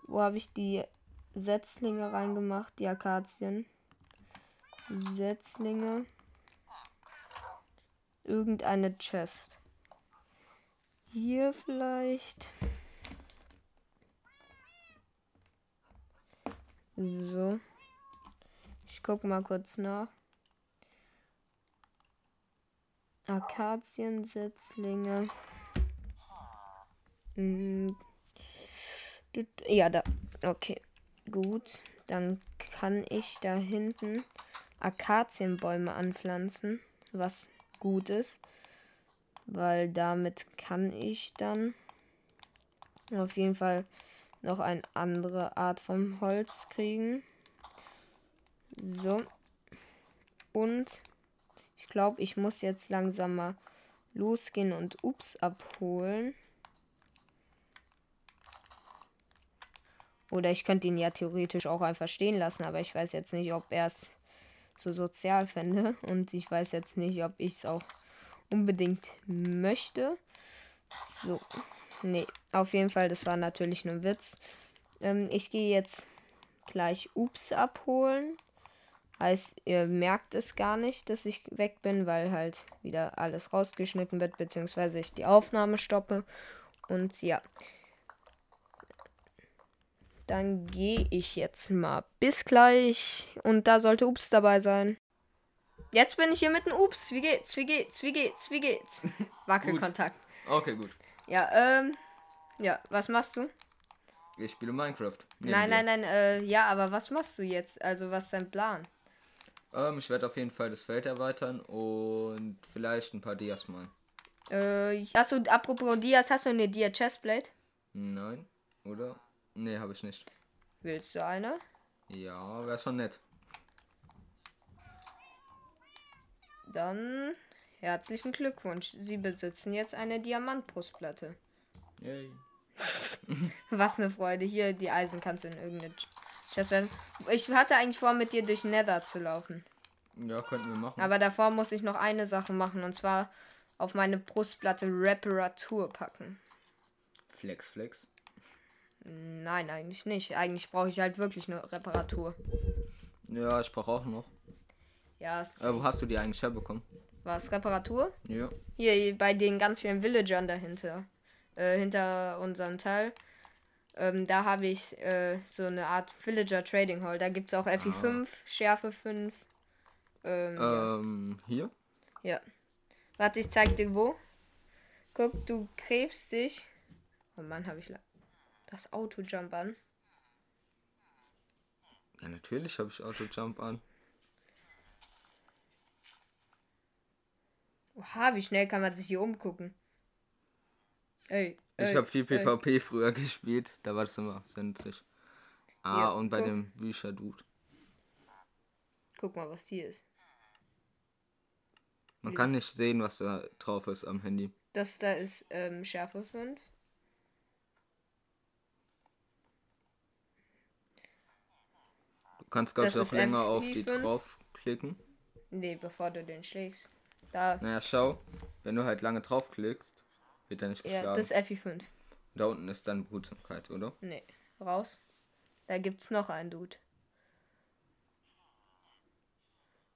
wo habe ich die Setzlinge reingemacht? Die Akazien. Setzlinge. Irgendeine Chest. Hier vielleicht. So. Ich gucke mal kurz nach. Akaziensetzlinge. Mhm. Ja, da. Okay. Gut. Dann kann ich da hinten Akazienbäume anpflanzen, was gut ist. Weil damit kann ich dann auf jeden Fall noch eine andere Art von Holz kriegen. So. Und ich glaube, ich muss jetzt langsam mal losgehen und Ups abholen. Oder ich könnte ihn ja theoretisch auch einfach stehen lassen, aber ich weiß jetzt nicht, ob er es so sozial fände. Und ich weiß jetzt nicht, ob ich es auch unbedingt möchte. So. Nee, auf jeden Fall, das war natürlich nur ein Witz. Ähm, ich gehe jetzt gleich Ups abholen. Heißt, ihr merkt es gar nicht, dass ich weg bin, weil halt wieder alles rausgeschnitten wird, beziehungsweise ich die Aufnahme stoppe. Und ja, dann gehe ich jetzt mal. Bis gleich. Und da sollte Ups dabei sein. Jetzt bin ich hier mit einem Ups. Wie geht's? Wie geht's? Wie geht's? Wie geht's? Wackelkontakt. okay, gut. Ja, ähm. Ja, was machst du? Ich spiele Minecraft. Neben nein, nein, nein, äh, ja, aber was machst du jetzt? Also, was ist dein Plan? Ähm, ich werde auf jeden Fall das Feld erweitern und vielleicht ein paar Dias malen. Äh, hast du, apropos Dias, hast du eine Dia Chestplate? Nein, oder? Nee, habe ich nicht. Willst du eine? Ja, wäre schon nett. Dann herzlichen Glückwunsch. Sie besitzen jetzt eine Diamantbrustplatte. Yay. Was eine Freude. Hier, die Eisen kannst du in irgendeine Chest. Ich hatte eigentlich vor, mit dir durch Nether zu laufen. Ja, könnten wir machen. Aber davor muss ich noch eine Sache machen. Und zwar auf meine Brustplatte Reparatur packen. Flex, flex. Nein, eigentlich nicht. Eigentlich brauche ich halt wirklich nur Reparatur. Ja, ich brauche auch noch. Ja, es ist Äh, wo hast du die eigentlich herbekommen? was? Reparatur? Ja. Hier bei den ganz vielen Villagern dahinter. Äh, hinter unserem Teil. Ähm, da habe ich äh, so eine Art Villager Trading Hall. Da gibt es auch FI5, Schärfe 5. Ähm, ja. Ähm, hier? ja. Warte, ich zeig dir wo. Guck, du krebst dich. Oh Mann, habe ich das Auto-Jump an. Ja, natürlich habe ich Auto-Jump an. Oha, wie schnell kann man sich hier umgucken? Ey. Ich ey, habe viel ey. PvP früher gespielt. Da war das immer nützlich. Ah, Ja, und bei guck. dem Bücher-Dude. Guck mal, was hier ist. Man Ja. kann nicht sehen, was da drauf ist am Handy. Das da ist ähm, Schärfe 5. Du kannst, glaube ich, auch länger auf die MP5. draufklicken. Nee, bevor du den schlägst. Da. Naja, schau. Wenn du halt lange draufklickst, wird er nicht Ja, geschlagen. das ist FI5. da unten ist dann Behutsamkeit, oder? Nee, raus. Da gibt's noch einen Dude.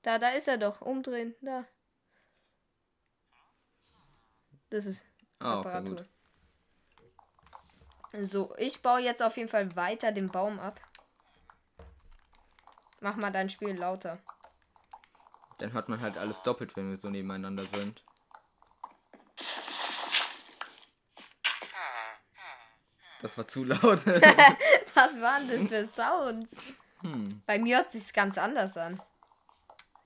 Da, da ist er doch. Umdrehen. Da. Das ist Ah, okay, Apparatur. gut. So, ich baue jetzt auf jeden Fall weiter den Baum ab. Mach mal dein Spiel lauter. Dann hört man halt alles doppelt, wenn wir so nebeneinander sind. Das war zu laut. Was waren das für Sounds? hm, Bei mir hört sich's ganz anders an.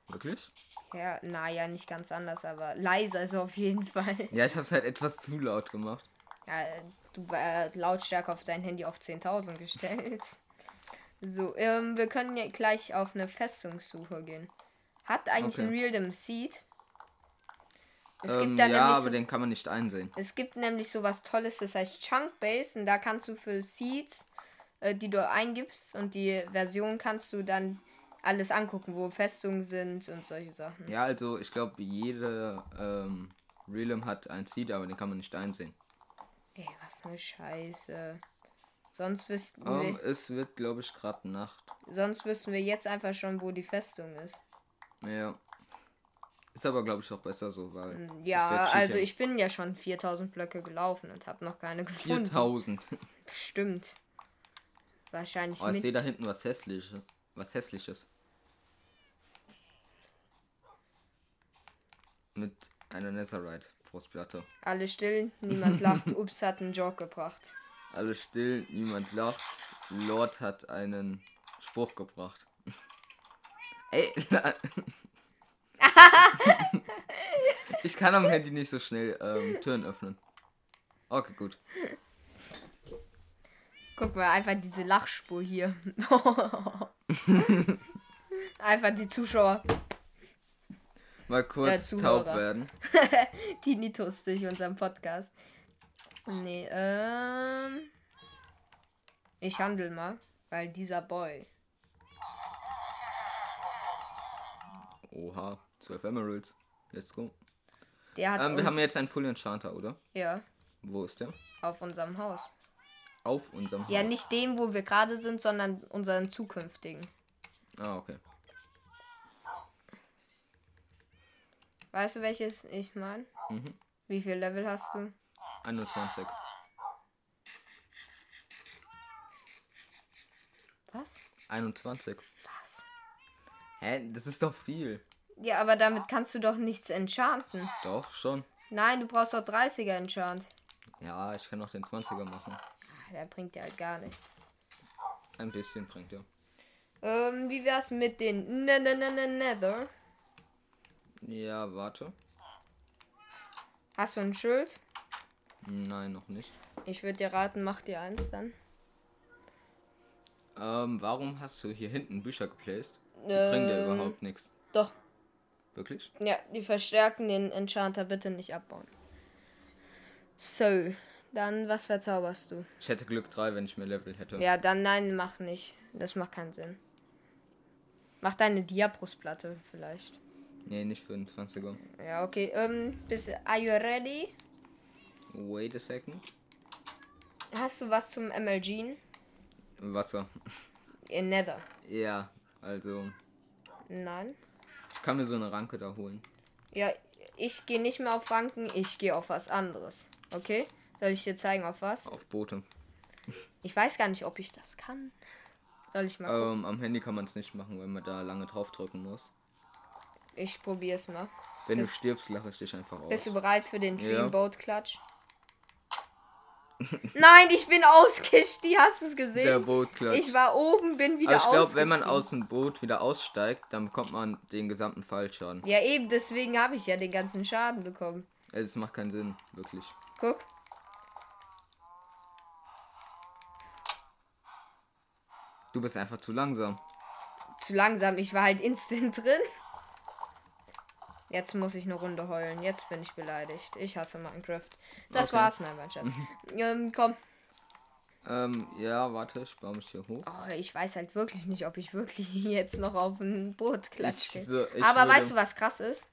wirklich? Ja, naja, nicht ganz anders, aber leiser ist auf jeden Fall. Ja, ich hab's halt etwas zu laut gemacht. Ja, du äh, Lautstärke auf dein Handy auf 10.000 gestellt. So, ähm, wir können ja gleich auf eine Festungssuche gehen. Hat eigentlich Okay. ein Realm Seed? Es Ähm, gibt da ja, nämlich aber so, den kann man nicht einsehen. es gibt nämlich so was Tolles, das heißt Chunk Base und da kannst du für Seeds, äh, die du eingibst und die Version kannst du dann alles angucken, wo Festungen sind und solche Sachen. Ja, also ich glaube, jede ähm, Realm hat ein Seed, aber den kann man nicht einsehen. Ey, was eine Scheiße. Sonst wüssten Ähm, wir, es wird, glaube ich, gerade Nacht. sonst wüssten wir jetzt einfach schon, wo die Festung ist. Ja. Ist aber, glaube ich, auch besser so, weil. es Ja, also ich bin ja schon 4000 Blöcke gelaufen und habe noch keine gefunden. 4000. Stimmt. Wahrscheinlich Oh, ich sehe da hinten was Hässliches. Was Hässliches. Mit einer Netherite-Brustplatte. Alle still, niemand lacht. Ups hat einen Joke gebracht. Alle still, niemand lacht. Lord hat einen Spruch gebracht. Ey, ich kann am Handy nicht so schnell ähm, Türen öffnen. Okay, gut. Guck mal, einfach diese Lachspur hier. einfach die Zuschauer, Mal kurz Zuhörer. taub werden. Tinnitus durch unseren Podcast. Nee, ähm. Ich handel mal, weil dieser Boy. Oha, 12 Emeralds. Let's go. Der hat Ähm, wir haben jetzt einen Full Enchanter, oder? ja, Wo ist der? auf unserem Haus. Auf unserem Ja, Haus. nicht dem, wo wir gerade sind, sondern unseren zukünftigen. Ah, okay. Weißt du, welches ich meine? Mhm. Wie viel Level hast du? 21. Was? 21. Was? Hä? Das ist doch viel. Ja, aber damit kannst du doch nichts enchanten. Doch, schon. Nein, du brauchst doch 30er enchant. Ja, ich kann noch den 20er machen. der bringt ja halt gar nichts. Ein bisschen bringt er. Ähm, wie wär's mit den ne ne ne ne Nether? Ja, warte. Hast du ein Schild? Nein, noch nicht. Ich würde dir raten, mach dir eins dann. Ähm, warum hast du hier hinten Bücher geplaced? Die bringen dir Ähm, überhaupt nichts. Doch, Wirklich? ja, die verstärken den Enchanter bitte nicht abbauen. So, dann was verzauberst du? Ich hätte Glück 3, wenn ich mehr Level hätte. Ja, dann nein, mach nicht. Das macht keinen Sinn. Mach deine Diabrustplatte vielleicht. Nee, nicht für den 20er. Ja, okay. Ähm, bist are you ready? Wait a second. Hast du was zum MLG? Wasser. In Nether. Ja, also. Nein. Ich kann mir so eine Ranke da holen. Ja, ich gehe nicht mehr auf Ranken, ich gehe auf was anderes. Okay? Soll ich dir zeigen, auf was? Auf Boote. Ich weiß gar nicht, ob ich das kann. Soll ich mal gucken? Ähm, am Handy kann man es nicht machen, weil man da lange drauf drücken muss. Ich probier's mal. Wenn du stirbst, lache ich dich einfach aus. Bist du bereit für den Ja. Nein, ich bin ausgestiegen. Hast du es Der gesehen? Bootklatsch. Ich war oben, bin wieder Aber ich glaube, wenn man ausgestiegen. aus dem Boot wieder aussteigt, dann bekommt man den gesamten Fallschaden. Ja, eben, deswegen habe ich ja den ganzen Schaden bekommen. Ey, Das macht keinen Sinn, wirklich. Guck. Du bist einfach zu langsam. Zu langsam, ich war halt instant drin. Jetzt muss ich eine Runde heulen. Jetzt bin ich beleidigt. Ich hasse Minecraft. Das Okay. war's, nein, mein Schatz. ähm, komm. Ähm, ja, warte, ich baue mich hier hoch. Oh, ich weiß halt wirklich nicht, ob ich wirklich jetzt noch auf ein Boot klatsche. Ich so- ich Aber weißt du, was krass ist?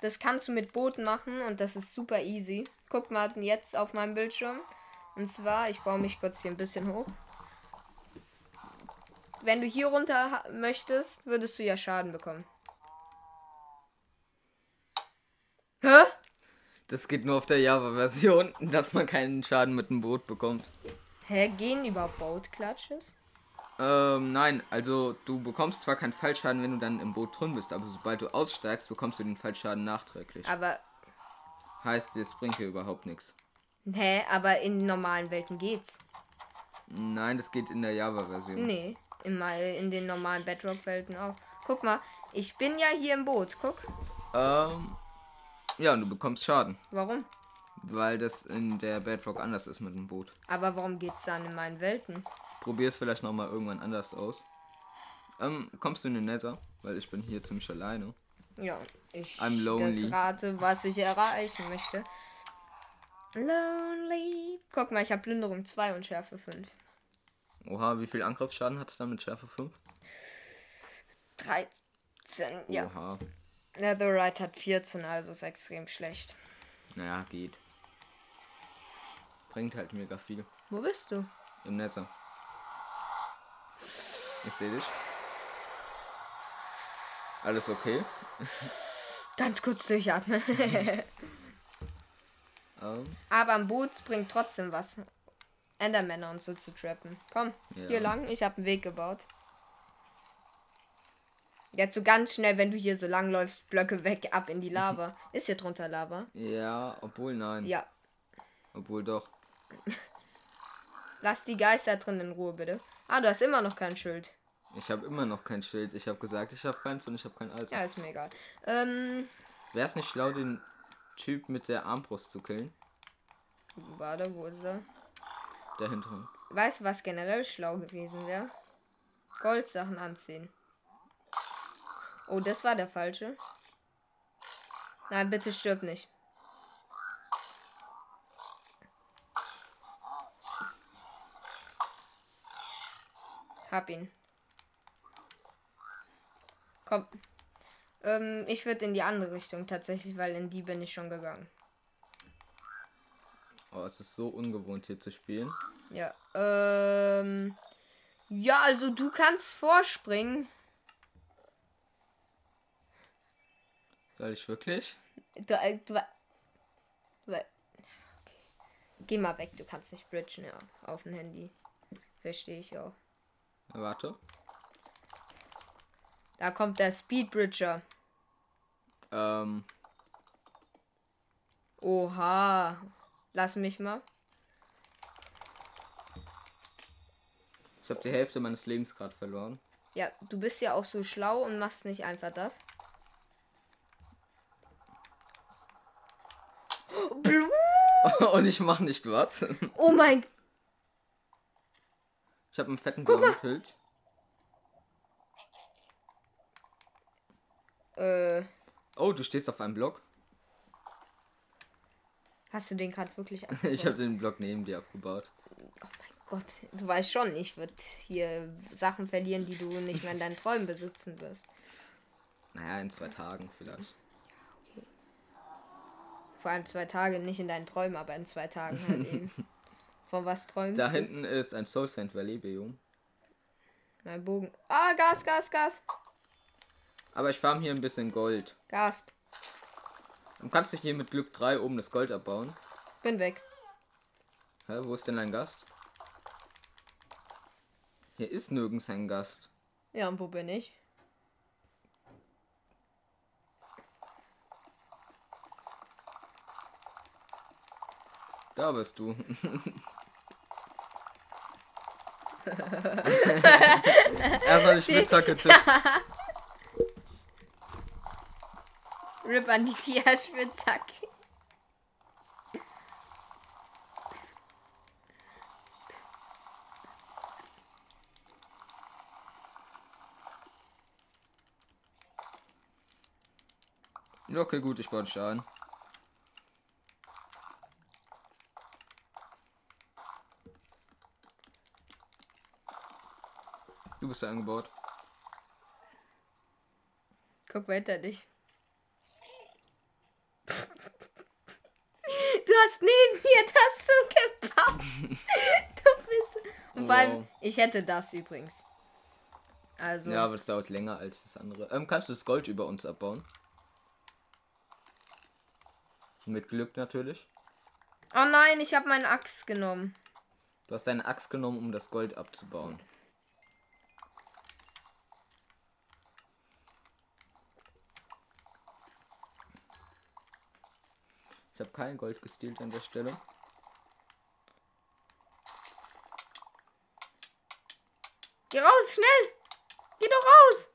Das kannst du mit Booten machen und das ist super easy. Guck mal jetzt auf meinem Bildschirm. Und zwar, ich baue mich kurz hier ein bisschen hoch. Wenn du hier runter möchtest, würdest du ja Schaden bekommen. Hä? Das geht nur auf der Java-Version, dass man keinen Schaden mit dem Boot bekommt. Hä, gehen überhaupt Boat-Clutches? Ähm, nein, also du bekommst zwar keinen Fallschaden, wenn du dann im Boot drin bist, aber sobald du aussteigst, bekommst du den Fallschaden nachträglich. Aber, Heißt, das bringt dir überhaupt nichts. hä, aber in normalen Welten geht's. Nein, das geht in der Java-Version. Nee, in, mal in den normalen Bedrock-Welten auch. Guck mal, ich bin ja hier im Boot. Guck, Ähm, ja, und du bekommst Schaden, warum? weil das in der Bedrock anders ist mit dem Boot. Aber warum geht's dann in meinen Welten? Probier es vielleicht nochmal irgendwann anders aus. Ähm, kommst du in den Nether? Weil ich bin hier ziemlich alleine. Ja, ich I'm lonely. rate, was ich erreichen möchte. Lonely. Guck mal, ich habe Plünderung 2 und Schärfe 5. Oha, wie viel Angriffsschaden hat es da mit Schärfe 5? 13, ja. Oha. Netherite hat 14, also ist extrem schlecht. Naja, geht. Bringt halt mega viel. Wo bist du? Im Nether. Ich sehe dich. Alles okay? Ganz kurz durchatmen. Ähm, Aber am Boot bringt trotzdem was. Endermänner und so zu trappen. Komm, Ja. hier lang. Ich habe einen Weg gebaut. Jetzt so ganz schnell, wenn du hier so lang läufst, Blöcke weg, ab in die Lava. Ist hier drunter Lava? ja, obwohl nein. Ja. Obwohl doch. Lass die Geister drin in Ruhe, bitte. Ah, du hast immer noch kein Schild. Ich habe immer noch kein Schild. Ich habe gesagt, ich habe keins und ich habe kein Eisen. Ja, ist mir egal. Ähm, Wäre es nicht schlau, den Typ mit der Armbrust zu killen? warte, wo ist er? Der hinteren. Weißt du, was generell schlau gewesen wäre? Goldsachen anziehen. Oh, das war der falsche. Nein, bitte stirb nicht. Hab ihn. Komm. Ähm, ich würde in die andere Richtung tatsächlich, weil in die bin ich schon gegangen. Oh, es ist so ungewohnt hier zu spielen. Ja. Ähm. Ja, also du kannst vorspringen. Soll ich wirklich? Du, äh, du, okay. Geh mal weg, du kannst nicht bridgen, ja. Auf dem Handy. Verstehe ich auch. Warte. Da kommt der Speedbridger. Ähm, Oha. Lass mich mal. Ich habe die Hälfte meines Lebens gerade verloren. Ja, du bist ja auch so schlau und machst nicht einfach das. Und ich mache nicht was. Oh mein Ich habe einen fetten blauen Pilz. Äh, Oh, du stehst auf einem Block. hast du den gerade wirklich Ich abgebaut? habe den Block neben dir abgebaut. Oh mein Gott, du weißt schon, ich würde hier Sachen verlieren, die du nicht mehr in deinen Träumen besitzen wirst. Naja, in zwei Tagen vielleicht. Vor allem zwei Tage, nicht in deinen Träumen, aber in zwei Tagen halt eben. Von was träumst Da du? hinten ist ein Soul Sand Valley Biom. Mein Bogen. Ah, Gas, Gas, Gas. Aber ich farm hier ein bisschen Gold. Gas. Und kannst du hier mit Glück 3 oben das Gold abbauen? Bin weg. Hä, wo ist denn dein Gast? Hier ist nirgends ein Gast. Ja, und wo bin ich? Da bist du. Erstmal die Spitzhacke zu. Rip an die Tierspitzhacke. Ja, Okay, gut, ich baue dich ein. Du bist eingebaut. Guck weiter dich. Du hast neben mir das so gebaut. Du bist. Und vor allem, Wow. ich hätte das übrigens. Also. Ja, aber es dauert länger als das andere. Ähm, kannst du das Gold über uns abbauen? Mit Glück natürlich. Oh nein, ich habe meinen Axt genommen. Du hast deine Axt genommen, um das Gold abzubauen. Habe kein Gold gestealt an der Stelle. Geh raus, schnell! Geh doch raus!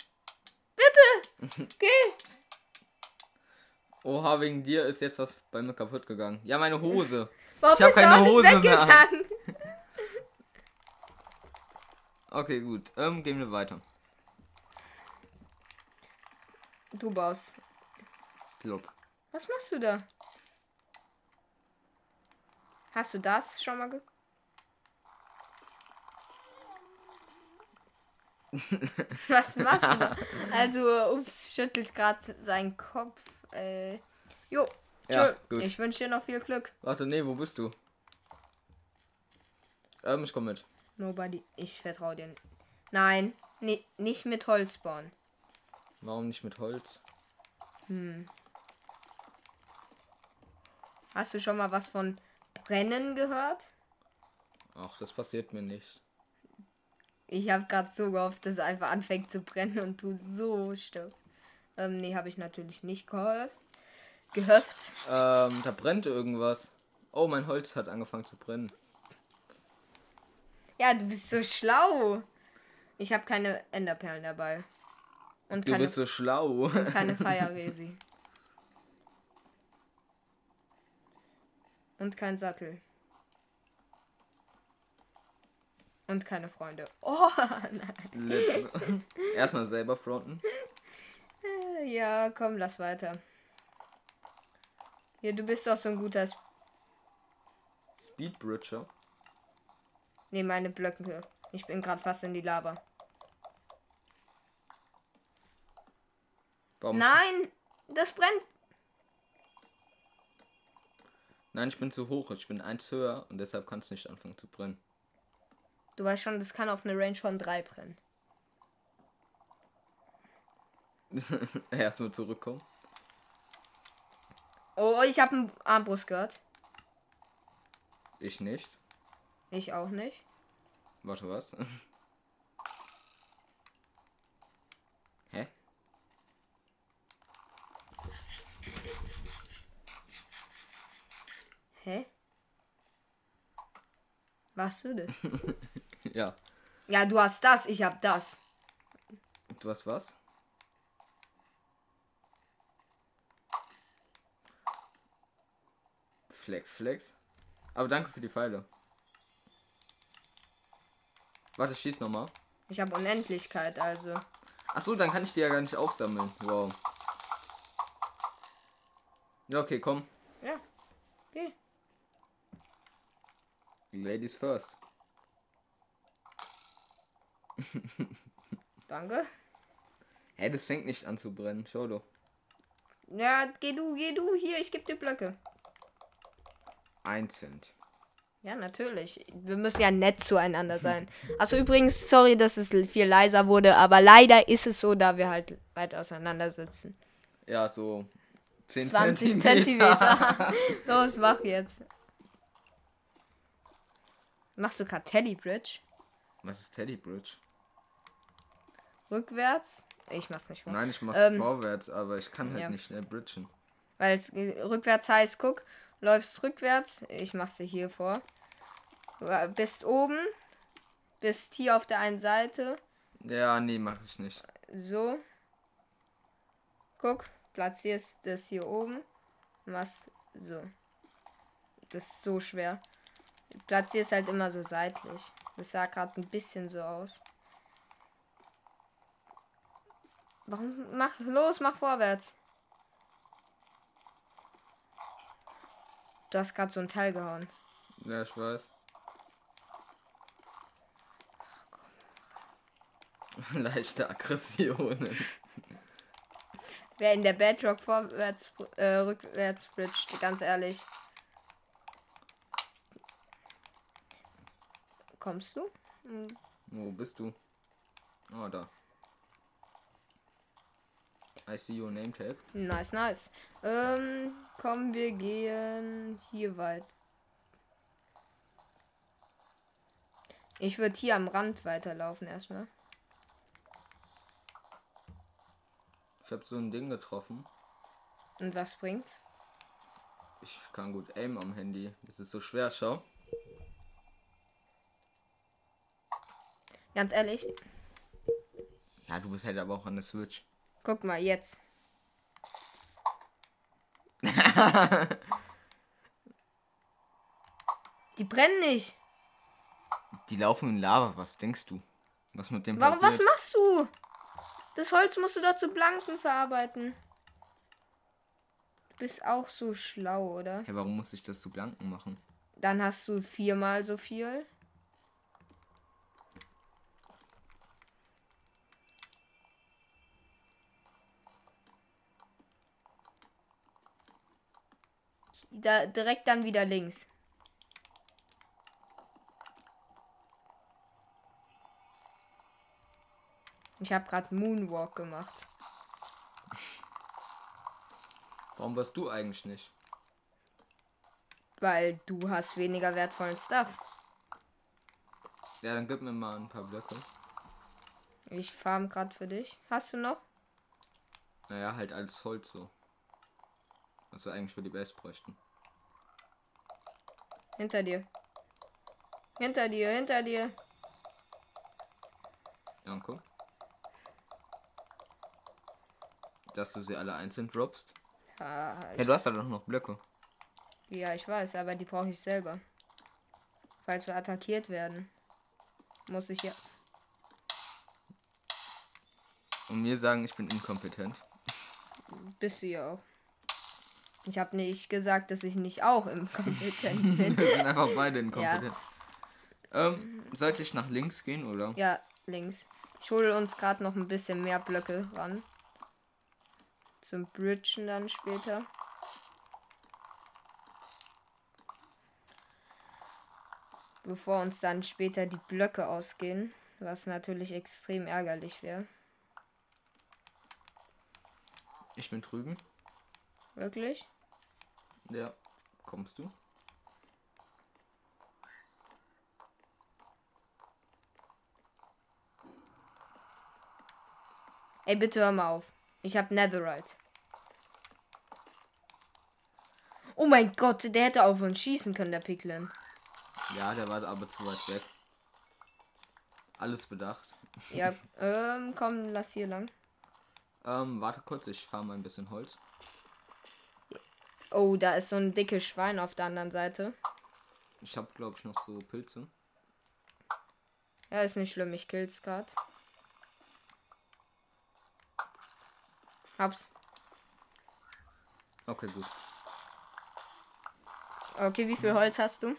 Bitte! Geh! Oha, wegen dir ist jetzt was bei mir kaputt gegangen. Ja, meine Hose. Warum Ich hab bist du keine Hose mehr. Okay, gut. Ähm, gehen wir weiter. Du baust. Plop. Was machst du da? Hast du das schon mal ge... Was machst du da? Also, ups, schüttelt gerade seinen Kopf. Äh, jo, Ja, gut. Ich wünsche dir noch viel Glück. Warte, nee, wo bist du? Ähm, ich komm mit. Nobody. Ich vertraue dir. Nein, ni nicht mit Holz bauen. Warum nicht mit Holz? Hast du schon mal was von Brennen gehört? Ach, das passiert mir nicht. Ich habe gerade so gehofft, dass es einfach anfängt zu brennen und du so stirbst. Ähm, nee, habe ich natürlich nicht gehofft. Gehofft. Ähm, da brennt irgendwas. Oh, mein Holz hat angefangen zu brennen. Ja, du bist so schlau. Ich habe keine Enderperlen dabei. Und Du keine, bist so schlau. keine Feierresi. Und kein Sattel. Und keine Freunde. Oh, nein. Erstmal selber fronten. Ja, komm, lass weiter. Ja, du bist doch so ein guter. Sp Speedbridger. ne, meine Blöcke. Ich bin gerade fast in die Lava. Warum? Nein, das brennt. Nein, ich bin zu hoch. Ich bin eins höher und deshalb kann es nicht anfangen zu brennen. Du weißt schon, das kann auf eine Range von 3 brennen. Erstmal zurückkommen. Oh, ich habe einen Armbrust gehört. Ich nicht. Ich auch nicht. Warte, was? Hä? Hä? Warst du das? Ja. Ja, du hast das, ich hab das. Du hast was? Flex, Flex. Aber danke für die Pfeile. Warte, schieß nochmal. Ich habe Unendlichkeit, also. Ach so, dann kann ich die ja gar nicht aufsammeln. Wow. Ja, okay, komm. Ja. Okay. Ladies first. Danke. Hä, das fängt nicht an zu brennen. Schau doch. Ja, geh du, geh du. Hier, ich geb dir Blöcke. Ein Cent. Ja, natürlich. Wir müssen ja nett zueinander sein. Achso, übrigens, sorry, dass es viel leiser wurde, aber leider ist es so, da wir halt weit auseinander sitzen. Ja, so 10 20 Zentimeter. Zentimeter. Los, mach jetzt. Machst du Cartelli Bridge? Was ist Teddy Bridge? Rückwärts? Ich mach's nicht vor. Nein, ich mach's Ähm, vorwärts, aber ich kann halt ja. nicht schnell bridgen. Weil es äh, rückwärts heißt, guck, läufst rückwärts. Ich mach's dir hier vor. Äh, bist oben. Bist hier auf der einen Seite. Ja, nee, mach ich nicht. So. Guck, platzierst das hier oben. Machst so. Das ist so schwer. Platzierst halt immer so seitlich. Das sah gerade ein bisschen so aus. Warum? Mach los, mach vorwärts. Du hast gerade so ein Teil gehauen. Ja, ich weiß. Leichte Aggressionen. Wer in der Bedrock vorwärts, äh, rückwärts bridgt, ganz ehrlich. Kommst du? Wo bist du? Oh, da. I see your name tag. Nice, nice. Ähm, komm, wir gehen hier weit. Ich würde hier am Rand weiterlaufen erstmal. Ich habe so ein Ding getroffen. Und was bringt's? Ich kann gut aim am Handy. Das ist so schwer, schau. Ganz ehrlich, Ja, du bist halt aber auch an der Switch. guck mal jetzt. Die brennen nicht. Die laufen in Lava, was denkst du? Was mit dem Warum, was passiert? machst du? Das Holz musst du doch zu Blanken verarbeiten. Du bist auch so schlau, oder? Hey, warum muss ich das zu blanken machen? Dann hast du viermal so viel. Da, direkt dann wieder links. Ich habe gerade Moonwalk gemacht. Warum warst du eigentlich nicht? Weil du hast weniger wertvollen Stuff. Ja, dann gib mir mal ein paar Blöcke. Ich farm gerade für dich. Hast du noch? Naja, halt als Holz so. Was wir eigentlich für die Base bräuchten. Hinter dir. Hinter dir, hinter dir. Danke. Dass du sie alle einzeln droppst. Ja, du hast halt auch noch Blöcke. ja, ich weiß, aber die brauche ich selber. Falls wir attackiert werden, muss ich ja. Und mir sagen, ich bin inkompetent. Bist du ja auch. Ich habe nicht gesagt, dass ich nicht auch im Kompetent bin. Wir sind einfach beide inkompetent. Ähm, sollte ich nach links gehen, oder? Ja, links. Ich hole uns gerade noch ein bisschen mehr Blöcke ran. Zum Bridgen dann später. Bevor uns dann später die Blöcke ausgehen. Was natürlich extrem ärgerlich wäre. Ich bin drüben. Wirklich? Ja. Kommst du? Ey, bitte hör mal auf. Ich hab Netherite. Oh mein Gott, der hätte auf uns schießen können, der Piglin. Ja, der war aber zu weit weg. Alles bedacht. Ja, ähm, komm, lass hier lang. Ähm, warte kurz, ich fahre mal ein bisschen Holz. Oh, da ist so ein dickes Schwein auf der anderen Seite. Ich habe, glaube ich, noch so Pilze. Ja, ist nicht schlimm, ich kill's grad. Hab's. Okay, gut. Okay, wie viel Holz hast du?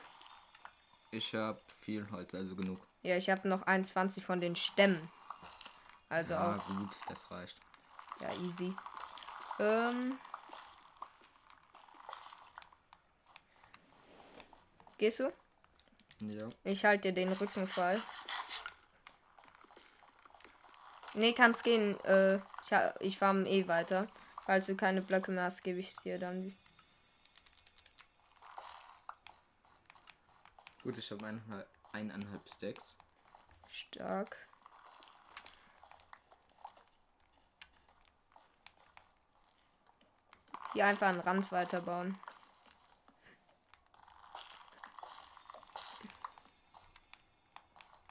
Ich habe viel Holz, also genug. Ja, ich habe noch 21 von den Stämmen. Also Ja, auch. gut, das reicht. Ja, easy. Ähm. Gehst du? Ja. Ich halte dir den Rücken frei. Nee, kannst gehen. Äh, ich, ich farm eh weiter. Falls du keine Blöcke mehr hast, gebe ich dir dann. Gut, ich habe eineinhalb, eineinhalb Stacks. Stark. Hier einfach einen Rand weiterbauen.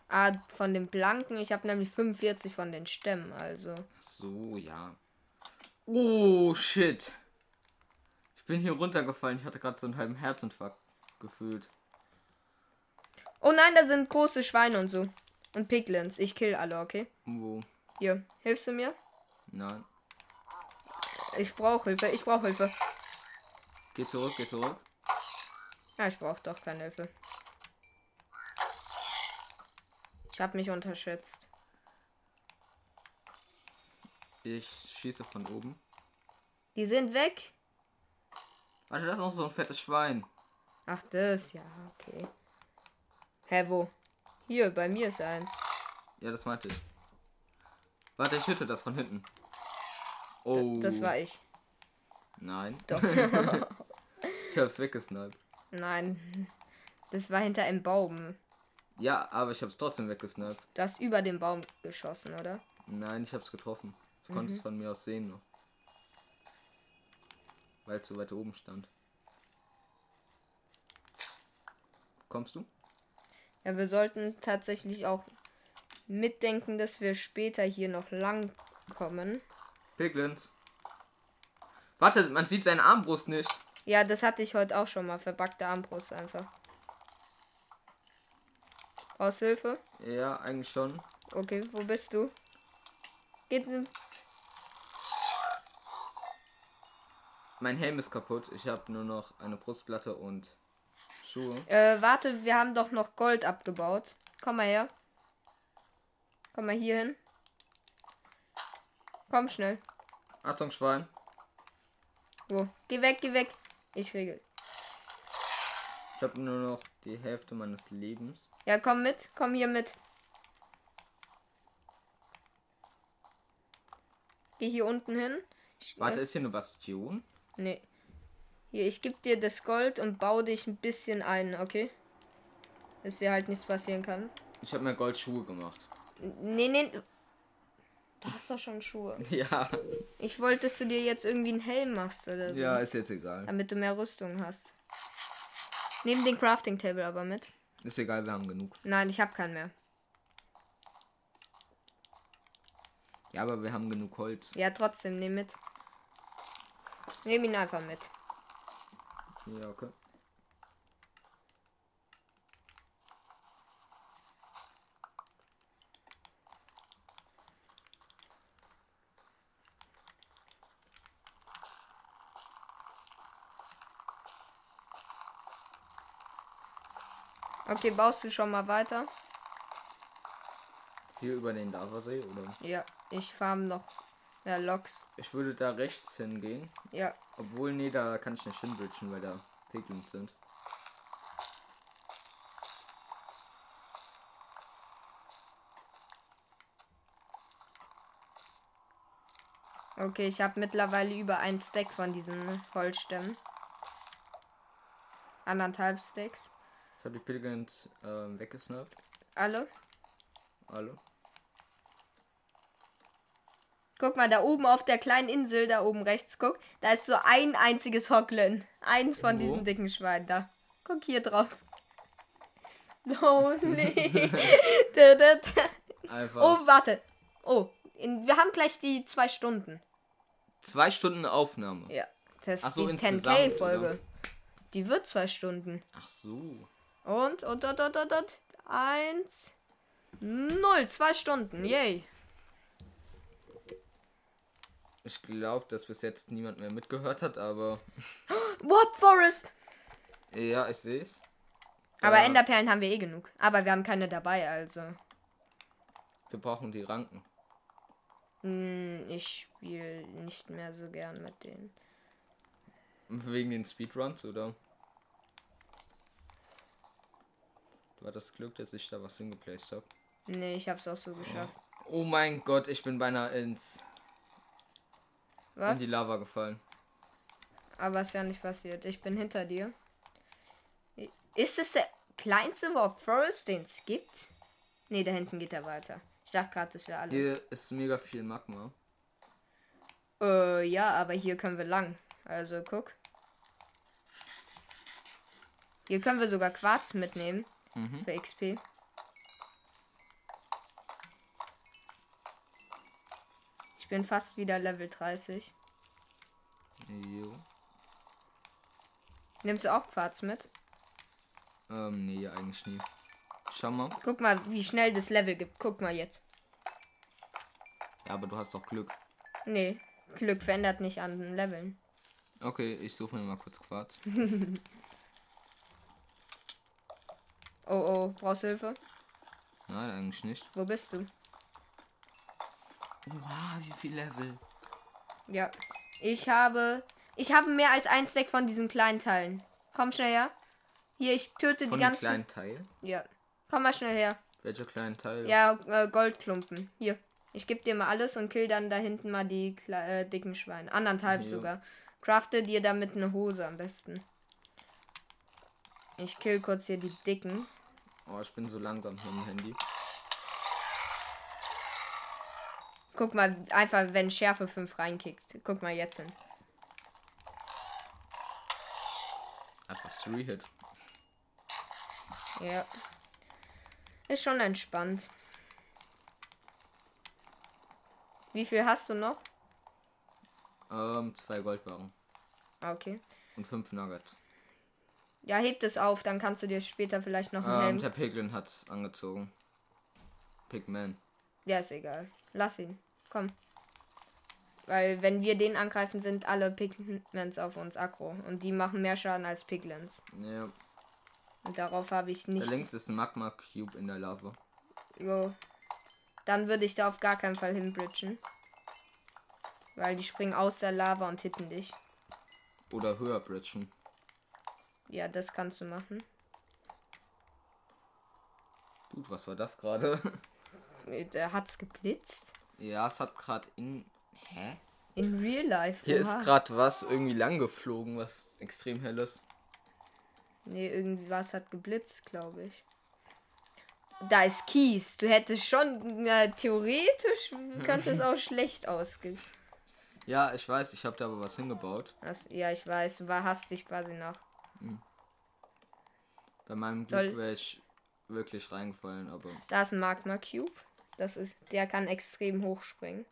Ah, von den Blanken. Ich habe nämlich 45 von den Stämmen, also. Ach so, ja. Oh, shit. Ich bin hier runtergefallen. Ich hatte gerade so einen halben Herzinfarkt gefühlt. Oh nein, da sind große Schweine und so. Und Piglins. Ich kill alle, okay? Wo? Hier, hilfst du mir? Nein. Ich brauche Hilfe, ich brauche Hilfe. Geh zurück, geh zurück. Ja, ich brauche doch keine Hilfe. Ich habe mich unterschätzt. Ich schieße von oben. Die sind weg. Warte, das ist noch so ein fettes Schwein. Ach, das, ja, okay. Hä, wo? Hier, bei mir ist eins. Ja, das meinte ich. Warte, ich hütte das von hinten. Oh. Das war ich. Nein. Doch. Ich hab's weggesniped. Nein. Das war hinter einem Baum. Ja, aber ich hab's trotzdem weggesniped. Du hast über den Baum geschossen, oder? Nein, ich hab's getroffen. Ich konnte es von mir aus sehen noch. Weil es so weit oben stand. Kommst du? Ja, wir sollten tatsächlich auch mitdenken, dass wir später hier noch lang kommen. Piglins. Warte, man sieht seine Armbrust nicht. Ja, das hatte ich heute auch schon mal. Verbackte Armbrust einfach. Brauchst du Hilfe? Ja, eigentlich schon. Okay, wo bist du? Geht. Mein Helm ist kaputt. Ich habe nur noch eine Brustplatte und Schuhe. Äh, warte, wir haben doch noch Gold abgebaut. Komm mal her. Komm mal hier hin. Komm schnell. Achtung, Schwein. Wo? Geh weg, geh weg. Ich regel. Ich habe nur noch die Hälfte meines Lebens. Ja, komm mit. Komm hier mit. Geh hier unten hin. Ich, Warte, äh, ist hier eine Bastion? Nee. Hier, ich geb dir das Gold und bau dich ein bisschen ein, okay? Dass dir halt nichts passieren kann. Ich habe mir Goldschuhe gemacht. Nee, nee. Du hast doch schon Schuhe. Ja. Ich wollte, dass du dir jetzt irgendwie einen Helm machst oder so. Ja, ist jetzt egal. Damit du mehr Rüstung hast. Nehmen den Crafting Table aber mit. Ist egal, wir haben genug. Nein, ich habe keinen mehr. Ja, aber wir haben genug Holz. Ja, trotzdem, nehm mit. Nehm ihn einfach mit. Ja, okay. Okay, baust du schon mal weiter? Hier über den Lavasee, oder? Ja, ich farm noch mehr Loks. Ich würde da rechts hingehen. Ja, Obwohl, nee, da kann ich nicht hinbridgen, weil da Piglins sind. okay, ich habe mittlerweile über ein Stack von diesen Holzstämmen. Anderthalb Stacks. Habe die Piglins ähm, weggesnappt. Alle. Alle. Guck mal, da oben auf der kleinen Insel, da oben rechts, guck. Da ist so ein einziges Hocklen. Eins von Wo? diesen dicken Schweinen da. Guck hier drauf. Lonely. Einfach Oh, warte. Oh, in, wir haben gleich die zwei Stunden. zwei Stunden Aufnahme. Ja. Das Ach ist so, die insgesamt, 10K-Folge. Die wird zwei Stunden. Ach so. Und, und, und, und, und, und. Eins. Null. Zwei Stunden. Yay. Ich glaube, dass bis jetzt niemand mehr mitgehört hat, aber Warp Forest. ja, ich sehe es. Aber Ja. Enderperlen haben wir eh genug. Aber wir haben keine dabei, also. Wir brauchen die Ranken. Hm, ich spiele nicht mehr so gern mit denen. Wegen den Speedruns, oder? Du hattest Glück, dass ich da was hingeplaced habe. Nee, ich hab's auch so geschafft. Oh mein Gott, ich bin beinahe ins in Was? die Lava gefallen. Aber ist ja nicht passiert. Ich bin hinter dir. Ist es der kleinste Warp Forest, den es gibt? Nee, da hinten geht er weiter. Ich dachte gerade, das wäre alles. Hier ist mega viel Magma. Äh, ja, aber hier können wir lang. Also guck. Hier können wir sogar Quarz mitnehmen. Mhm. Für XP. Ich bin fast wieder Level 30. Jo. Nimmst du auch Quarz mit? Ähm, nee, eigentlich nie. Schau mal. Guck mal, wie schnell das Level gibt. Guck mal jetzt. Ja, aber du hast doch Glück. Nee, Glück verändert nicht an den Leveln. Okay, ich suche mir mal kurz Quarz. Oh oh, brauchst du Hilfe? Nein, eigentlich nicht. Wo bist du? Wow, wie viel Level? Ja. Ich habe. Ich habe mehr als ein Stack von diesen kleinen Teilen. Komm schnell her. Hier, ich töte Von die ganzen. kleinen Teil? Ja. Komm mal schnell her. Welcher kleinen Teil? Ja, äh, Goldklumpen. Hier. Ich gebe dir mal alles und kill dann da hinten mal die kle- äh, dicken Schweine. Anderthalb Jo. sogar. Crafte dir damit eine Hose am besten. Ich kill kurz hier die dicken. Oh, ich bin so langsam mit dem Handy. Guck mal, einfach wenn Schärfe 5 reinkickst. Guck mal jetzt hin. Einfach 3-Hit. Ja. Ist schon entspannt. Wie viel hast du noch? Ähm, zwei Goldbarren. Ah, Okay. Und fünf Nuggets. Ja, heb das auf, dann kannst du dir später vielleicht noch einen Ähm, Helm. der Piglin hat's angezogen. Pigman. Ja, ist egal. Lass ihn. Komm. Weil wenn wir den angreifen, sind alle Pigments auf uns aggro. Und die machen mehr Schaden als Piglins. Ja. Und darauf habe ich Da nicht. links ist ein Magma Cube in der Lava. Jo. Dann würde ich da auf gar keinen Fall hinbridgen. Weil die springen aus der Lava und hitten dich. Oder höher bridgen. Ja, das kannst du machen. Gut, was war das gerade? Der hat's geblitzt. ja, es hat gerade in. Hä? In real life. Hier oha. ist gerade was irgendwie lang geflogen, was extrem hell ist. Nee, irgendwie was hat geblitzt, glaube ich. Da ist Kies. Du hättest schon, äh, theoretisch könnte es auch schlecht ausgehen. Ja, ich weiß, ich habe da aber was hingebaut. Das, ja, ich weiß, du war hast dich quasi noch. Bei meinem Glück wäre ich wirklich reingefallen, aber Da ist ein Magma Cube. Das ist, der kann extrem hoch springen.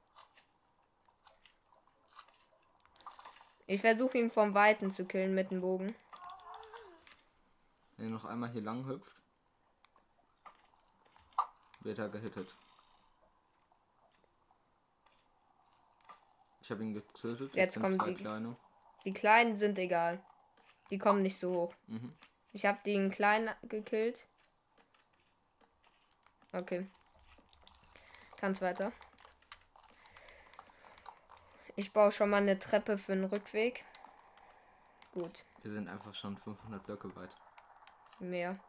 Ich versuche ihn vom Weiten zu killen mit dem Bogen. wenn er noch einmal hier lang hüpft, wird er gehittet. Ich habe ihn getötet. Jetzt kommen die- kleine. Die kleinen sind egal. Die kommen nicht so hoch. Mhm. Ich habe den kleinen gekillt. Okay. Kann's weiter. Ich baue schon mal eine Treppe für den Rückweg. Gut, Wir sind einfach schon 500 Blöcke weit. mehr.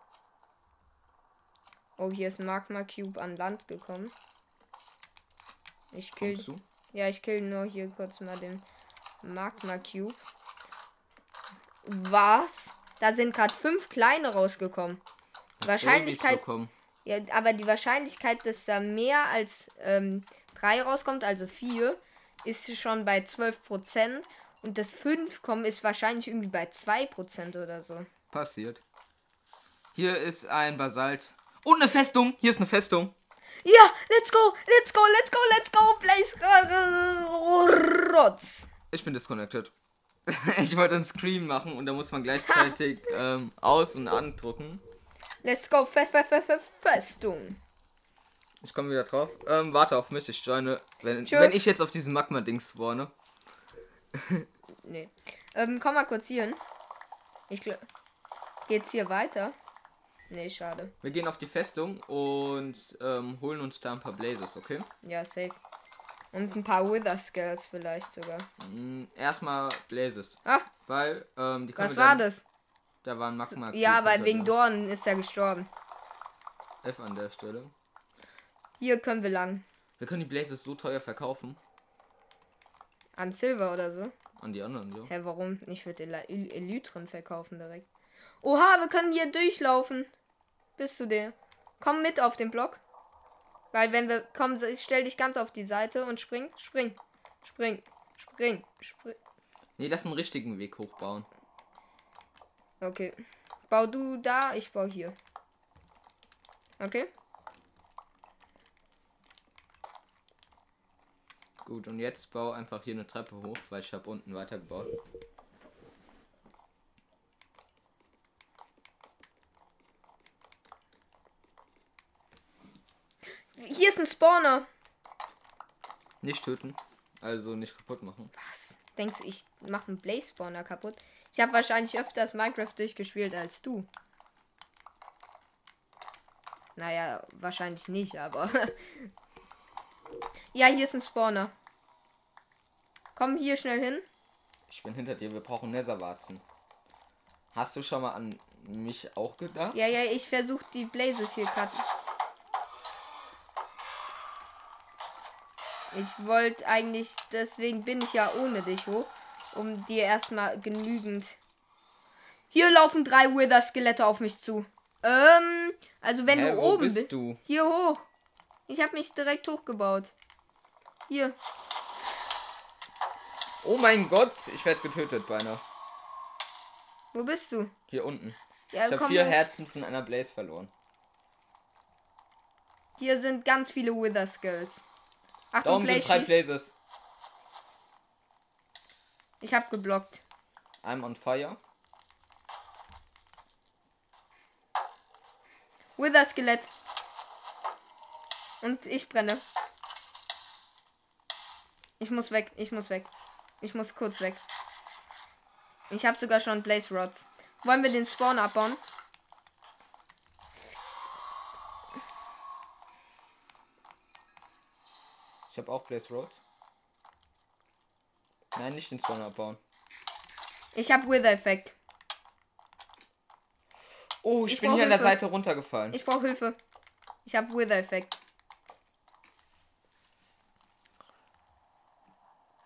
Oh, hier ist ein Magma Cube an Land gekommen. Ich kill. Ja, ich kill nur hier kurz mal den Magma Cube. Was? Da sind gerade fünf kleine rausgekommen. Wahrscheinlichkeit. Ja, aber die Wahrscheinlichkeit, dass da mehr als ähm, drei rauskommt, also vier, ist schon bei 12%. Und das 5 kommen ist wahrscheinlich irgendwie bei 2% oder so. Passiert. Hier ist ein Basalt. Und eine Festung. Hier ist eine Festung. Ja, let's go, let's go, let's go, let's go. Blaze Rotz. Ich bin disconnected. ich wollte einen Screen machen und da muss man gleichzeitig ähm, aus- und andrucken. Let's go, Fe Fe Fe Fe Festung. Ich komme wieder drauf. Ähm, warte auf mich, ich joine. Wenn, Tschö. wenn ich jetzt auf diesem Magma-Dings spawne. Nee. Ähm, komm mal kurz hier hin. Ich glaube. Geht's hier weiter? Nee, schade. Wir gehen auf die Festung und ähm, holen uns da ein paar Blazes, okay? Ja, safe. Und ein paar Wither Skulls vielleicht sogar. Mm, erstmal Blazes. Ah, Weil, ähm, die was war dann- das? Da war ein Magma. Ja, weil wegen Dor Dornen ist er gestorben. F an der Stelle. Hier können wir lang. Wir können die Blazes so teuer verkaufen. An Silver oder so. An die anderen, ja. Hä, warum? Ich würde El Elytren verkaufen direkt. Oha, wir können hier durchlaufen. Bist du der? Komm mit auf den Block. Weil wenn wir kommen, ich stell dich ganz auf die Seite und spring, spring, spring, spring, spring. Nee, lass einen richtigen Weg hochbauen. Okay. Bau du da, ich bau hier. Okay? Gut, und jetzt bau einfach hier eine Treppe hoch, weil ich habe unten weitergebaut. Hier ist ein Spawner. Nicht töten, also nicht kaputt machen. Was? Denkst du, ich mache einen Blaze Spawner kaputt? Ich habe wahrscheinlich öfters Minecraft durchgespielt als du. Naja, wahrscheinlich nicht, aber. ja, hier ist ein Spawner. Komm hier schnell hin. Ich bin hinter dir, wir brauchen Netherwarzen. Hast du schon mal an mich auch gedacht? Ja, ja, ich versuche die Blazes hier gerade. Ich wollte eigentlich, deswegen bin ich ja ohne dich hoch, um dir erstmal genügend. Hier laufen drei Wither-Skelette auf mich zu. Ähm, also wenn Hä, du oben bist bist. du? Hier hoch. Ich habe mich direkt hochgebaut. Hier. Oh mein Gott, ich werde getötet beinahe. Wo bist du? Hier unten. Ja, Ich habe vier her. Herzen von einer Blaze verloren. Hier sind ganz viele Wither-Skulls. Da Achtung, oben Play sind drei. Blazes. Ich habe geblockt. I'm on fire. Wither Skelett. Und ich brenne. Ich muss weg, ich muss weg. Ich muss kurz weg. Ich habe sogar schon Blaze Rods. Wollen wir den Spawn abbauen? Blaze Road. Nein, nicht den Spawner abbauen. Ich habe Wither Effekt. Oh, ich, Ich bin hier an der Hilfe. Seite runtergefallen. Ich brauche Hilfe. Ich habe Wither Effekt.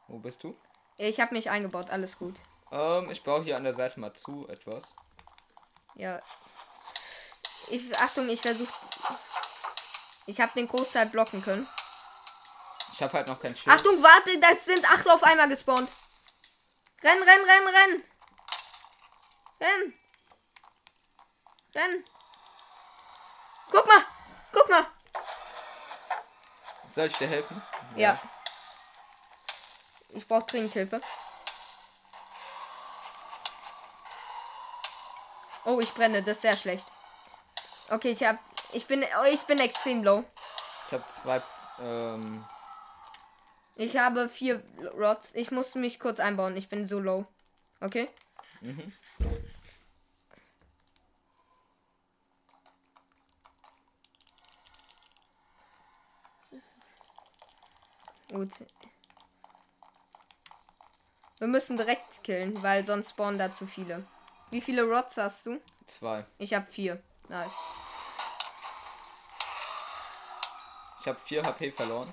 Wo bist du? Ich habe mich eingebaut, alles gut. Ähm, ich baue hier an der Seite mal zu etwas. Ja. Ich, Achtung, ich versuche. Ich habe den Großteil blocken können. Ich habe halt noch kein Schild. Achtung, warte, das sind acht auf einmal gespawnt. Renn, renn, renn, renn. Renn. Renn. Guck mal. Guck mal. Soll ich dir helfen? Ja. Ich brauche dringend Hilfe. Oh, ich brenne, das ist sehr schlecht. Okay, ich hab. Ich bin. Oh, ich bin extrem low. Ich habe zwei. Ähm, Ich habe vier Rods. Ich musste mich kurz einbauen. Ich bin so low. Okay? mhm. Gut. Wir müssen direkt killen, weil sonst spawnen da zu viele. Wie viele Rods hast du? Zwei. Ich habe vier. Nice. Ich habe vier HP verloren.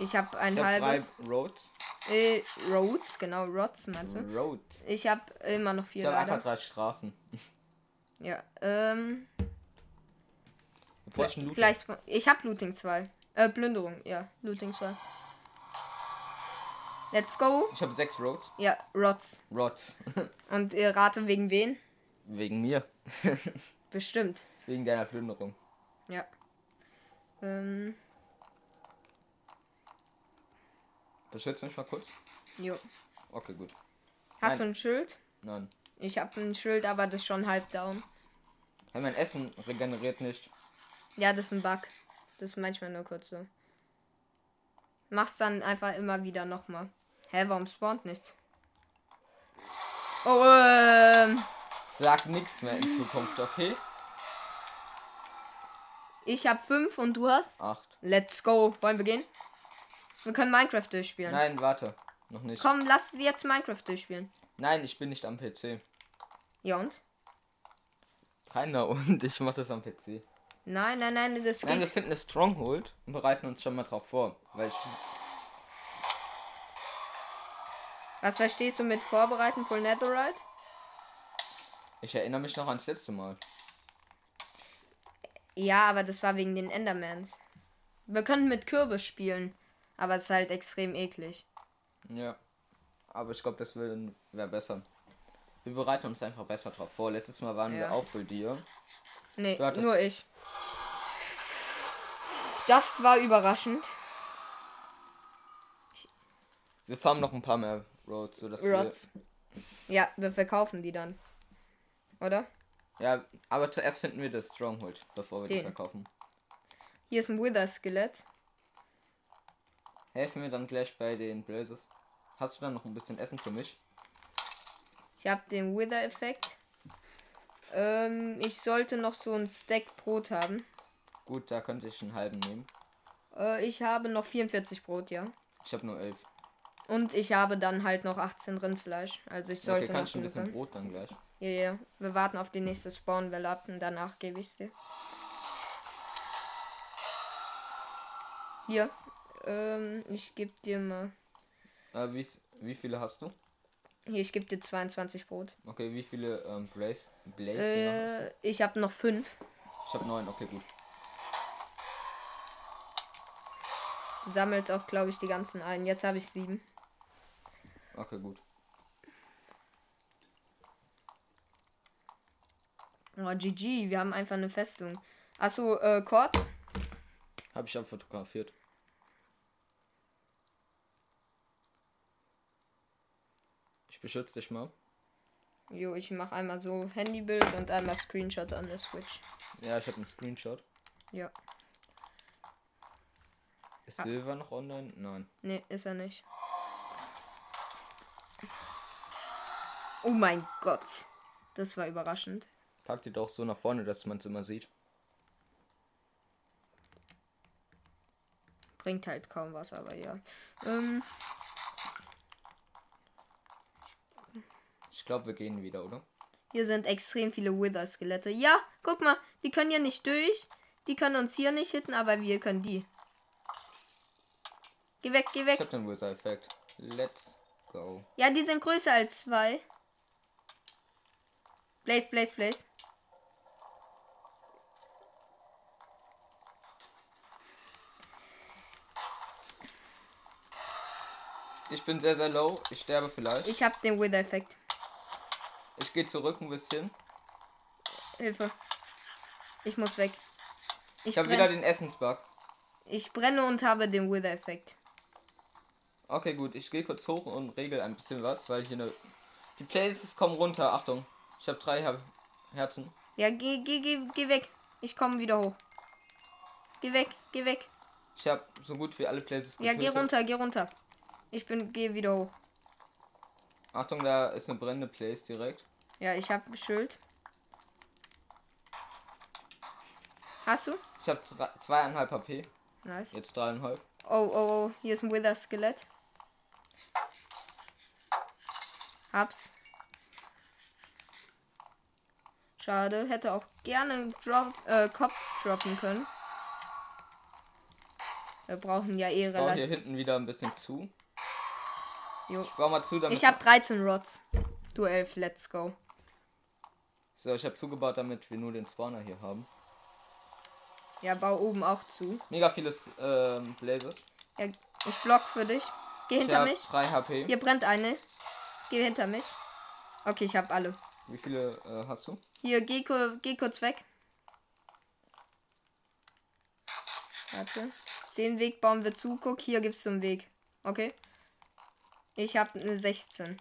Ich habe ein Ich habe drei halbes. Roads. Äh, Roads, genau, Rods meinst du? Road. Ich habe immer noch Ich vier habe leider. einfach drei Straßen. Ja, ähm. Gleich, spa- ich habe Looting 2. Äh, Plünderung, ja, Looting 2. Let's go. Ich habe sechs Roads. Ja, Rods. Rods. Und ihr rate wegen wen? Wegen mir. Bestimmt. Wegen deiner Plünderung. Ja. Ähm, Beschützt mich mal kurz. jo. Okay, gut. Hast Nein. du ein Schild? Nein. Ich habe ein Schild, aber das ist schon halb down. Hey, mein Essen regeneriert nicht. Ja, das ist ein Bug. Das ist manchmal nur kurz so. Mach's dann einfach immer wieder nochmal. Hä, warum spawnt nichts? Oh, ähm. Sag nichts mehr in Zukunft, okay? Ich hab fünf und du hast? Acht. Let's go. Wollen wir gehen? Wir können Minecraft durchspielen. Nein, warte. Noch nicht. Komm, lass jetzt Minecraft durchspielen. Nein, ich bin nicht am PC. Ja und? Keiner und ich mache das am PC. Nein, nein, nein, das Nein, wir geht. finden eine Stronghold und bereiten uns schon mal drauf vor. Weil ich, Was verstehst du mit Vorbereiten für Netherite? ich erinnere mich noch ans letzte Mal. Ja, aber das war wegen den Endermans. Wir könnten mit Kürbis spielen, aber es ist halt extrem eklig. Ja. Aber ich glaube, das wäre wär besser. Wir bereiten uns einfach besser drauf vor. Letztes Mal waren Ja. wir auch für dir. Nee, nur ich. Das war überraschend. Wir farmen noch ein paar mehr Roads, sodass Rods. Ja, wir verkaufen die dann. Oder? wir. Ja, aber zuerst finden wir das Stronghold, bevor wir die Den. verkaufen. Hier ist ein Wither-Skelett. Helfen wir dann gleich bei den Blazes. Hast du dann noch ein bisschen Essen für mich? Ich habe den Wither-Effekt. Ähm, ich sollte noch so ein Stack Brot haben. Gut, da könnte ich einen halben nehmen. Äh, ich habe noch 44 Brot, ja. Ich habe nur elf. Und ich habe dann halt noch 18 Rindfleisch. Also ich sollte okay, noch ein bisschen. Brot dann gleich. Ja, ja. Wir warten auf die nächste Spawnwelle ab und danach gebe ich dir. Hier. Ähm, ich gebe dir mal. Äh, wie, wie viele hast du? Hier, ich gebe dir 22 Brot. Okay, wie viele ähm, Blaze? Blaze Äh, ich habe noch 5. du? Ich habe neun, okay, gut. Du sammelst auch, glaube ich, die ganzen ein. Jetzt habe ich 7. Okay, gut. Oh, GG, wir haben einfach eine Festung. Achso, äh, Quartz? Habe ich abfotografiert. Beschütze dich mal. Jo, ich mache einmal so Handybild und einmal Screenshot an der Switch. Ja, ich habe einen Screenshot. Ja. Ist Silver noch online? Nein. Nee, ist er nicht. Oh mein Gott. Das war überraschend. Pack die doch so nach vorne, dass man es immer sieht. Bringt halt kaum was, aber ja. Ähm, Ich glaube, wir gehen wieder, oder? hier sind extrem viele Wither-Skelette. Ja, guck mal, die können hier nicht durch. Die können uns hier nicht hitten, aber wir können die. Geh weg, geh Ich weg. habe den Wither-Effekt. Let's go. Ja, die sind größer als zwei. Blaze, Blaze, Blaze. Ich bin sehr, sehr low. Ich sterbe vielleicht. Ich hab den Wither-Effekt. Ich gehe zurück ein bisschen. Hilfe. Ich muss weg. Ich, Ich habe wieder den Essensbug. ich brenne und habe den Wither-Effekt. Okay, gut. Ich gehe kurz hoch und regel ein bisschen was, weil hier eine. Die Places kommen runter. Achtung. Ich habe drei Her Herzen. Ja, geh, geh, geh, geh weg. Ich komme wieder hoch. Geh weg, geh weg. Ich habe so gut wie alle Places Ja, geh runter, geh runter. Ich bin, geh wieder hoch. Achtung, da ist eine brennende Place direkt. Ja, ich hab Schild. Hast du? Ich habe zweieinhalb HP. Nice. Jetzt dreieinhalb. Oh, oh, oh, hier ist ein Wither-Skelett. Hab's. Schade, hätte auch gerne einen Drop, äh, Kopf droppen können. Wir brauchen ja eh baue hier relativ. hinten wieder ein bisschen zu. Jo. Ich baue mal zu, damit. Ich hab 13 Rods. Du 11, let's go. so, ich habe zugebaut, damit wir nur den Spawner hier haben. Ja, bau oben auch zu. Mega vieles ähm, Blazes. Ja, ich block für dich. Geh Ich hinter habe mich. 3 HP. Hier brennt eine. Geh hinter mich. Okay, ich hab alle. Wie viele äh, hast du? Hier, geh, geh kurz weg. Warte. Den Weg bauen wir zu. Guck, hier gibt's so einen Weg. Okay. Ich habe eine 16.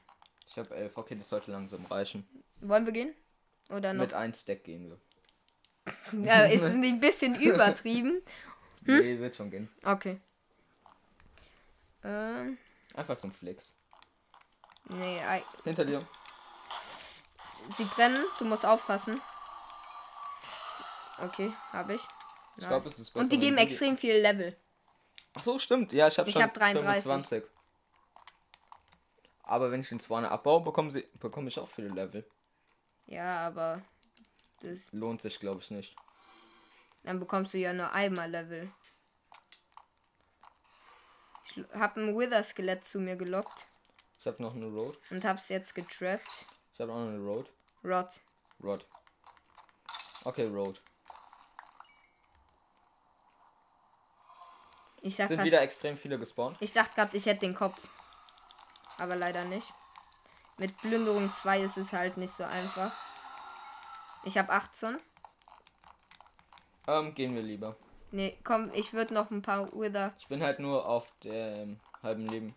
Ich habe 11. Okay, das sollte langsam reichen. Wollen wir gehen? Oder noch? Mit 1 Stack gehen wir. Ja, ist es nicht ein bisschen übertrieben? Hm? Nee, wird schon gehen. Okay. Ähm, Einfach zum Flex. nee, ei- Hinter dir. sie brennen. Du musst aufpassen. Okay, habe ich. Ich glaube, es ist besser. Und die geben extrem viel Level. Ach so, stimmt. Ja, ich habe Ich schon hab 33. 25. Aber wenn ich den Swanne abbaue, bekomme bekomme ich auch viele Level. Ja, aber das, Lohnt sich, glaube ich, nicht. dann bekommst du ja nur einmal Level. Ich habe ein Wither-Skelett zu mir gelockt Ich habe noch eine Road. und hab's jetzt getrappt. Ich habe auch noch eine Road. Rot. Rod. Okay, Road. Ich dachte Sind grad- wieder extrem viele gespawnt. Ich dachte gerade, ich hätte den Kopf. Aber leider nicht. Mit Plünderung 2 ist es halt nicht so einfach. Ich habe 18. Ähm, gehen wir lieber. Nee, komm, ich würde noch ein paar Wither. Ich bin halt nur auf dem halben Leben.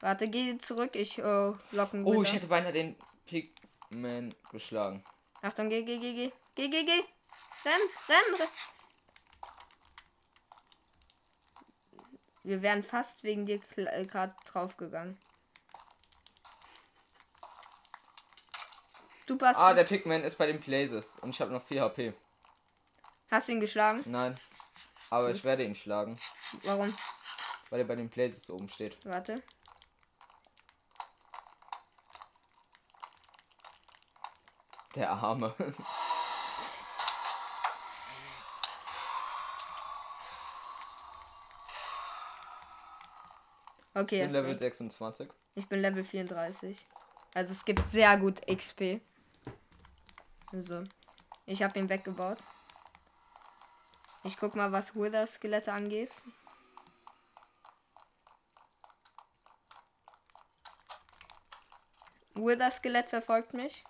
Warte, geh zurück, ich äh, locken Oh, Wither. ich hätte beinahe den Pigman geschlagen. Achtung, geh, geh, geh, geh. Geh, geh, geh. Renn, renn, renn. Wir wären fast wegen dir gerade draufgegangen. Du passt. Ah, der Pigman ist bei den Places und ich habe noch 4 HP. Hast du ihn geschlagen? Nein. Aber ich werde ihn schlagen, Warum? weil er bei den Places oben steht. Warte. Der Arme. Okay, Ich bin Level weg. 26. ich bin Level 34. Also es gibt sehr gut XP. So. Ich habe ihn weggebaut. Ich guck mal, was Wither-Skelette angeht. Wither-Skelett verfolgt mich.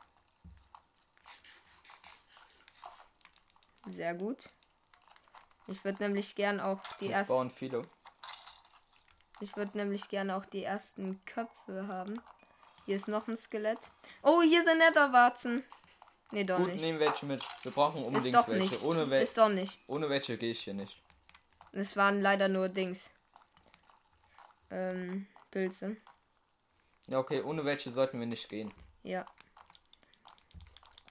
Sehr gut. Ich würde nämlich gern auch die Es ersten. bauen viele. Ich würde nämlich gerne auch die ersten Köpfe haben. Hier ist noch ein Skelett. Oh, hier sind Netherwarzen. Nee, doch Gut, nicht. nehmen welche mit. Wir brauchen unbedingt welche. nicht. Ohne, wel Ist doch nicht. ohne welche gehe ich hier nicht. Es waren leider nur Dings. Ähm, Pilze. Ja, okay, ohne welche sollten wir nicht gehen. Ja.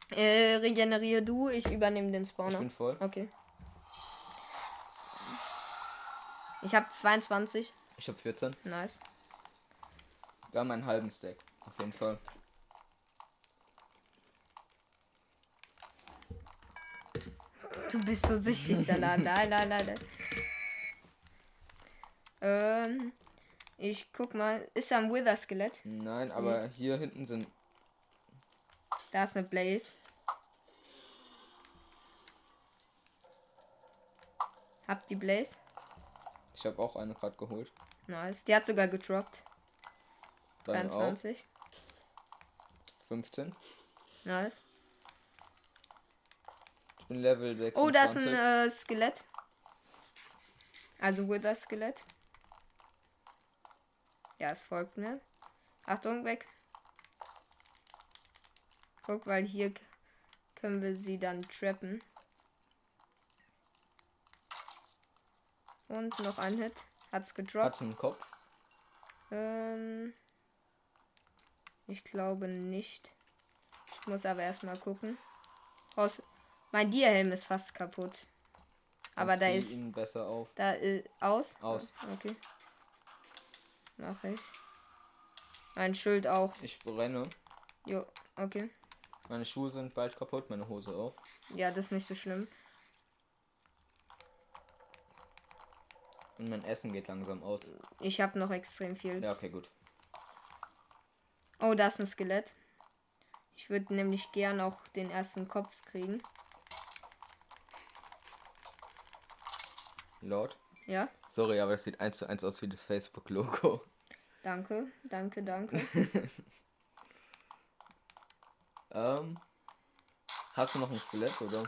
Äh, regeneriere du, ich übernehme den Ich Spawner. bin voll. Okay. Ich habe 22. Ich habe 14. Nice. Wir haben einen halben Stack. Auf jeden Fall. Du bist so süchtig danach. Nein, nein, nein, nein. Ähm, ich guck mal. Ist da ein Wither-Skelett? Nein, aber hier hinten sind. Da ist eine Blaze. Hab die Blaze. Ich habe auch eine gerade geholt. Nice. Die hat sogar gedroppt. Deine auch. 23. 15. Nice. Bin Level 26. Oh, da ist ein äh, Skelett. Also Wither-Skelett. Ja, es folgt mir. Achtung, weg. Guck, weil hier können wir sie dann trappen. Und noch ein Hit. Hat's gedroppt. Hat einen Kopf. Ähm, ich glaube nicht. Ich muss aber erstmal gucken. Aus, mein Dierhelm ist fast kaputt. Aber da ist. ihn besser auf. Da ist. Aus? Aus. Okay. Mach ich. Mein Schild auch. Ich brenne. Jo, okay. Meine Schuhe sind bald kaputt, meine Hose auch. Ja, das ist nicht so schlimm. Und mein Essen geht langsam aus. Ich habe noch extrem viel. Ja, okay, gut. Oh, da ist ein Skelett. Ich würde nämlich gern auch den ersten Kopf kriegen. Lord. Ja, Sorry, aber das sieht eins zu eins aus wie das Facebook-Logo. danke, danke, danke. Ähm. Hast du noch ein Skelett, oder?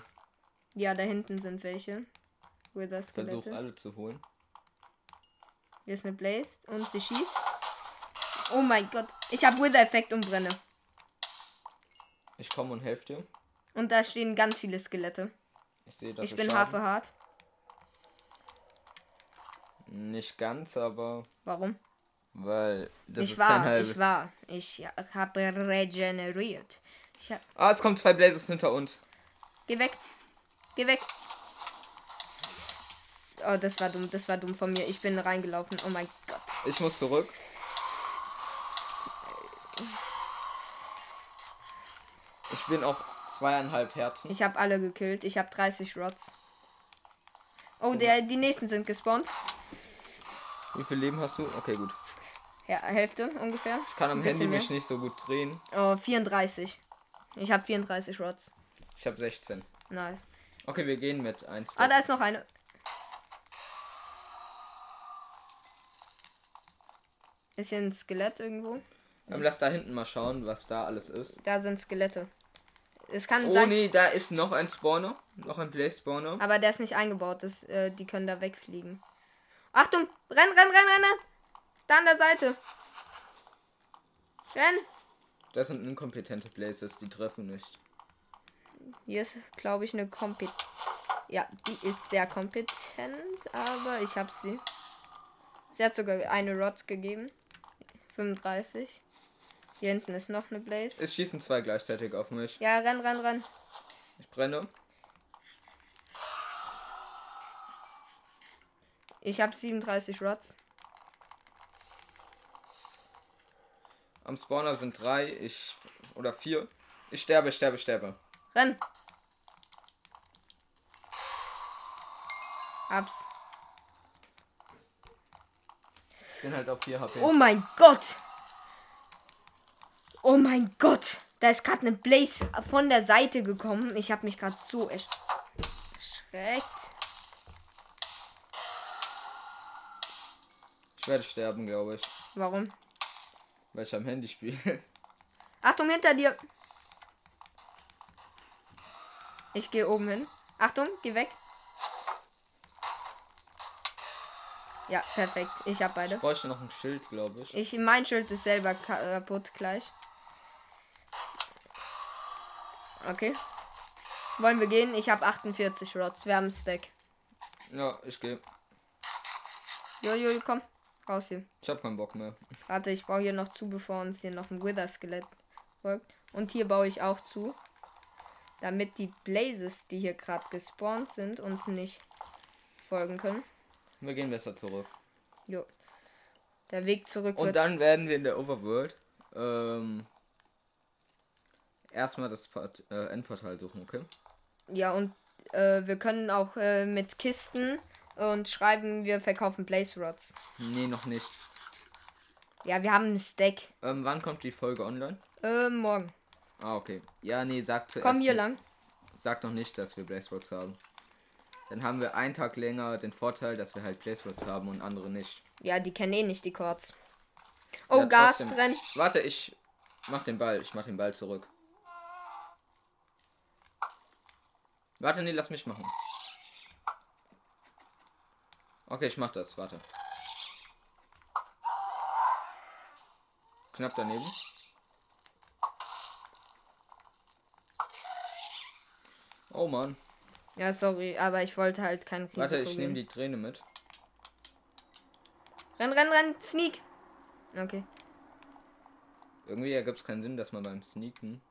Ja, da hinten sind welche. Wither Versuch Skelette. alle zu holen. Hier ist eine Blaze und sie schießt. Oh mein Gott. Ich habe Wither-Effekt und brenne. Ich komme und helfe dir. Und da stehen ganz viele Skelette. Ich sehe, dass ich bin Schaden- hart. Nicht ganz, aber Warum? weil das ich ist kein war, halbes. ich war. Ich habe regeneriert. Ich hab, Ah, es kommen zwei Blazes hinter uns. geh weg. Geh weg. Oh, das war dumm, das war dumm von mir. Ich bin reingelaufen. Oh mein Gott. Ich muss zurück. Ich bin auf zweieinhalb Herzen. Ich habe alle gekillt. Ich habe 30 Rods. Oh, der, die nächsten sind gespawnt. Wie viel Leben hast du? Okay, gut. Ja, Hälfte ungefähr. Ich kann am Ein Handy mich nicht so gut drehen. Oh, 34. Ich habe 34 Rods. Ich habe 16. Nice. Okay, wir gehen mit 1. Ah, da ist noch eine. Ist hier ein Skelett irgendwo? Ähm, lass da hinten mal schauen, was da alles ist. Da sind Skelette. Es kann Oh sein, nee, da ist noch ein Spawner. Noch ein Blaze Spawner. aber der ist nicht eingebaut. Das, äh, die können da wegfliegen. Achtung! Renn, renn, renn, renn! Da an der Seite. Renn! Das sind inkompetente Blazes, die treffen nicht. Hier ist, glaube ich, eine Kompet... Ja, die ist sehr kompetent, aber ich habe sie. Sie hat sogar eine Rod gegeben. 35. Hier hinten ist noch eine Blaze. Es schießen zwei gleichzeitig auf mich. Ja, renn, renn, renn. Ich brenne. Ich habe 37 Rods. Am Spawner sind drei, ich. oder vier. Ich sterbe, ich sterbe, ich sterbe. Renn! Hab's. Ich bin halt auf 4 HP. Oh mein Gott! Oh mein Gott! Da ist gerade eine Blaze von der Seite gekommen. Ich habe mich gerade so ersch erschreckt. Ich werde sterben, glaube ich. Warum? Weil ich am Handy spiele. Achtung, hinter dir! Ich gehe oben hin. Achtung, geh weg. Ja, perfekt. Ich habe beide. Ich bräuchte noch ein Schild, glaube ich. Ich, mein Schild ist selber ka- kaputt gleich. Okay. Wollen wir gehen? Ich habe 48 Rods. Wir haben Stack. Ja, ich gehe. Jojo, komm. Raus hier. Ich habe keinen Bock mehr. Warte, ich baue hier noch zu, bevor uns hier noch ein Wither-Skelett folgt. Und hier baue ich auch zu. Damit die Blazes, die hier gerade gespawnt sind, uns nicht folgen können. Wir gehen besser zurück. Jo. Der Weg zurück Und dann werden wir in der Overworld ähm, erstmal das Port äh, Endportal suchen, okay? Ja, und äh, wir können auch äh, mit Kisten und schreiben, wir verkaufen Blaze Rods. Nee, noch nicht. Ja, wir haben einen Stack. Ähm, wann kommt die Folge online? Äh, morgen. Ah, okay. Ja, nee, sag zuerst. Komm hier lang. Sag noch nicht, dass wir Blaze Rods haben. Dann haben wir einen Tag länger den Vorteil, dass wir halt Blaze Rods haben und andere nicht. Ja, die kennen eh nicht die Chords. Oh, Ja, Gas trotzdem. drin. Warte, ich mach den Ball. Ich mach den Ball zurück. Warte, nee, lass mich machen. Okay, ich mach das. Warte. Knapp daneben. Oh Mann. Ja, sorry, aber ich wollte halt kein Risiko Warte, ich nehme die Träne mit. Renn, renn, renn, sneak. Okay. Irgendwie ergibt es keinen Sinn, dass man beim Sneaken.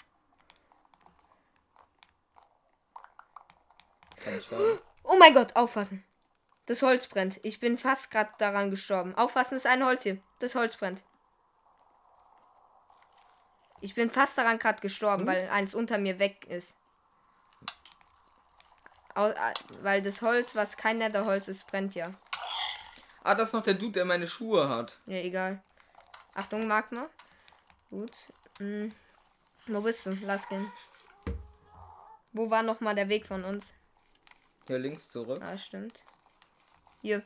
Kann ich schauen. Oh mein Gott, aufpassen. Das Holz brennt. Ich bin fast gerade daran gestorben. Aufpassen, ist ein Holz hier. Das Holz brennt. Ich bin fast daran gerade gestorben, weil eins unter mir weg ist. Au, äh, weil das Holz, was kein Netherholz ist, brennt ja. Ah, das ist noch der Dude, der meine Schuhe hat. Ja, egal. Achtung, Magma. Gut. Hm. Wo bist du? Lass gehen. Wo war noch mal der Weg von uns? Hier links zurück. Ah, stimmt. Hier.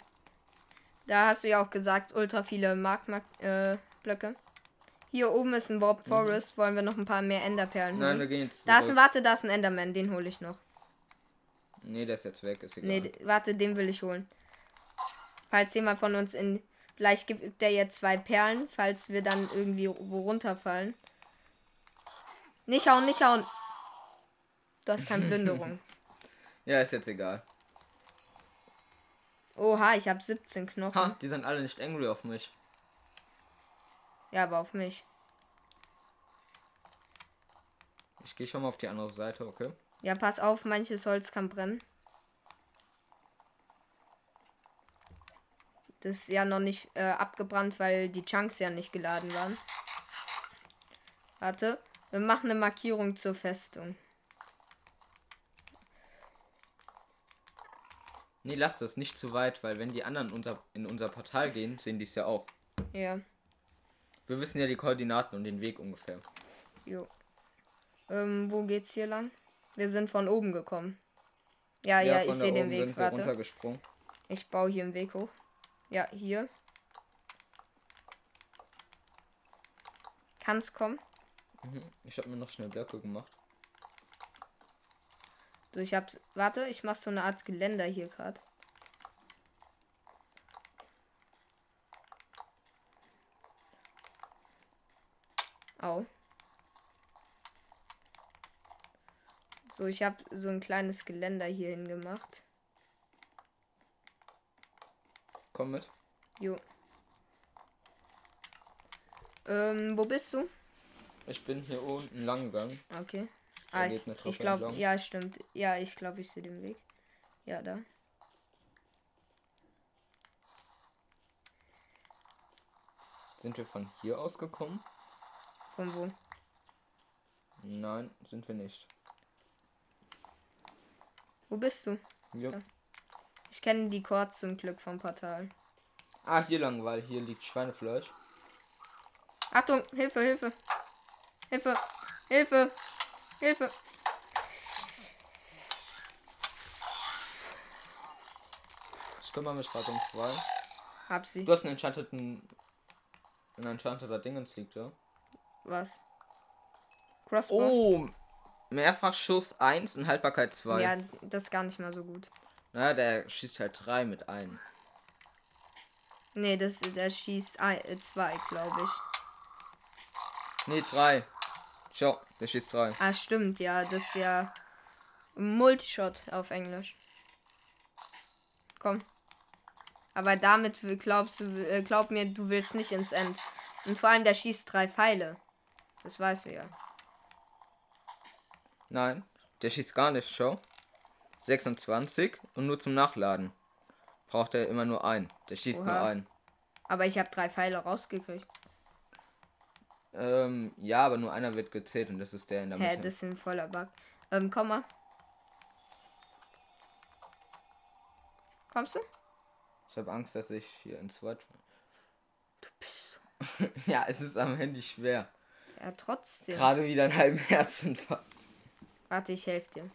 Da hast du ja auch gesagt, ultra viele Magma-Blöcke. Hier oben ist ein Warp Forest. Wollen wir noch ein paar mehr Enderperlen Nein, holen? wir gehen jetzt Da ist ein, warte, da ist ein Enderman. Den hole ich noch. Nee, der ist jetzt weg, ist egal. Nee, warte, den will ich holen. Falls jemand von uns in. Vielleicht gibt der jetzt zwei Perlen, falls wir dann irgendwie wo runterfallen. Nicht hauen, nicht hauen. Du hast keine Plünderung. Ja, ist jetzt egal. Oha, ich habe 17 Knochen. Ha, die sind alle nicht angry auf mich. Ja, aber auf mich. Ich gehe schon mal auf die andere Seite, okay? Ja, pass auf, manches Holz kann brennen. Das ist ja noch nicht äh, abgebrannt, weil die Chunks ja nicht geladen waren. Warte, wir machen eine Markierung zur Festung. Nee, lass das nicht zu weit, weil wenn die anderen unser, in unser Portal gehen, sehen die es ja auch. Ja, Wir wissen ja die Koordinaten und den Weg ungefähr. jo. Ähm, wo geht's hier lang? Wir sind von oben gekommen. Ja, ja, ich von da sehe den Weg, sind warte. runtergesprungen. Ich baue hier einen Weg hoch. Ja, hier. Kann's kommen? Mhm. Ich habe mir noch schnell Blöcke gemacht. So, ich hab's. Warte, ich mach so eine Art Geländer hier gerade. Au. So, ich habe so ein kleines Geländer hier hingemacht. Komm mit. Jo. Ähm, wo bist du? Ich bin hier unten lang gegangen. Okay. Ah, ich, ich glaube, ja, stimmt. Ja, ich glaube, ich sehe den Weg. Ja, da. Sind wir von hier aus gekommen? Von wo? Nein, sind wir nicht. Wo bist du? Hier. Ja. Ich kenne die Chords zum Glück vom Portal. Ah, hier lang, weil hier liegt Schweinefleisch. Achtung, Hilfe, Hilfe. Hilfe, Hilfe, Hilfe. Ich kümmere mich gerade um zwei. Hab sie. Du hast einen enchanteten. Ein enchanteter Dingens liegt, ja? Was? Crossbow? Oh! Mehrfachschuss 1 und Haltbarkeit 2. Ja, das ist gar nicht mal so gut. Na, der schießt halt 3 mit ein. Nee, das, der schießt ein, äh, zwei, glaube ich. Nee, 3. Schau, der schießt 3. Ah, stimmt, ja. Das ist ja Multishot auf Englisch. Komm. Aber damit glaubst du, äh, glaub mir, du willst nicht ins End. Und vor allem, der schießt drei Pfeile. Das weißt du ja. Nein, der schießt gar nicht, schau. 26 und nur zum Nachladen. Braucht er immer nur ein. Der schießt nur Oha. ein. Aber ich habe drei Pfeile rausgekriegt. Ähm, ja, aber nur einer wird gezählt und das ist der in der Hä, Mitte. das ist ein voller Bug. Ähm, komm mal. Kommst du? Ich habe Angst, dass ich hier ins Wort. Du bist so. ja, es ist am Handy schwer. Ja, trotzdem. Gerade wieder einen halben Herzinfarkt. Warte, ich helfe dir.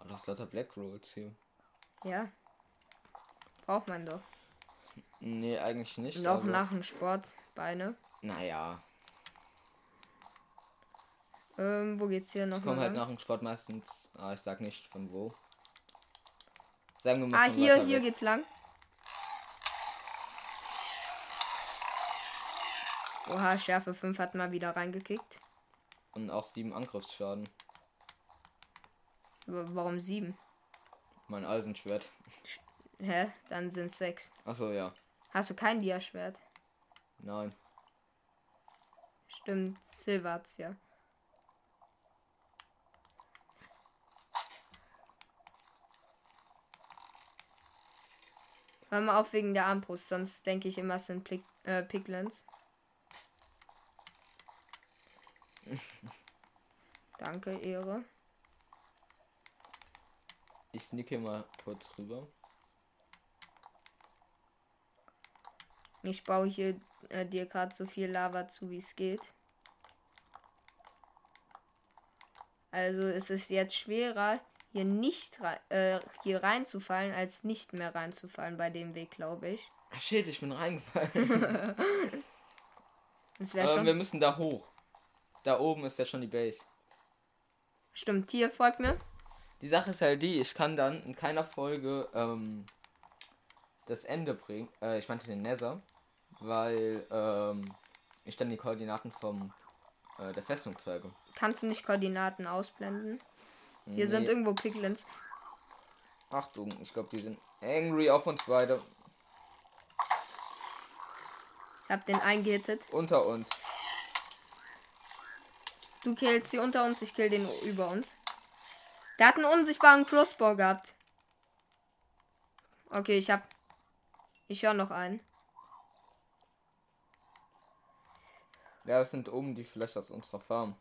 Oh, das ist lauter Black Rolls hier. Ja. Braucht man doch. Nee, eigentlich nicht. Und auch aber- nach dem Sport Beine. Naja, Ähm, wo geht's hier noch ich komme halt nach dem Sport meistens. Ah, ich sag nicht von wo. Sagen wir mal Ah, hier, hier weg. geht's lang. Oha, Schärfe 5 hat mal wieder reingekickt. Und auch sieben Angriffsschaden. Aber warum 7? Mein Eisenschwert. Hä? Dann sind's 6. Achso, ja. Hast du kein Diaschwert? Nein. Stimmt, Silver hat's ja. Hör mal auf wegen der Armbrust, sonst denke ich immer, es sind Plik äh, Piglins. Danke, Ehre. Ich hier mal kurz rüber. Ich baue hier äh, dir gerade so viel Lava zu, wie es geht. Also es ist jetzt schwerer, hier nicht rei äh, hier reinzufallen, als nicht mehr reinzufallen bei dem Weg, glaube ich. Ah, shit, ich bin reingefallen. Das wäre Aber schon. wir müssen da hoch. Da oben ist ja schon die Base. Stimmt, hier folgt mir. Die Sache ist halt die, ich kann dann in keiner Folge ähm, das Ende bringen. Äh, ich meinte den Nether, weil ähm, ich dann die Koordinaten vom äh, der Festung zeige. Kannst du nicht Koordinaten ausblenden? Hier Nee. sind irgendwo Piglins. Achtung, ich glaube, die sind angry auf uns beide. Ich hab den eingehittet. Unter uns. Du killst sie unter uns, ich kill den über uns. Der hat einen unsichtbaren Crossbow gehabt. Okay, ich hab. Ich höre noch einen. Ja, das sind oben die vielleicht aus unserer Farm.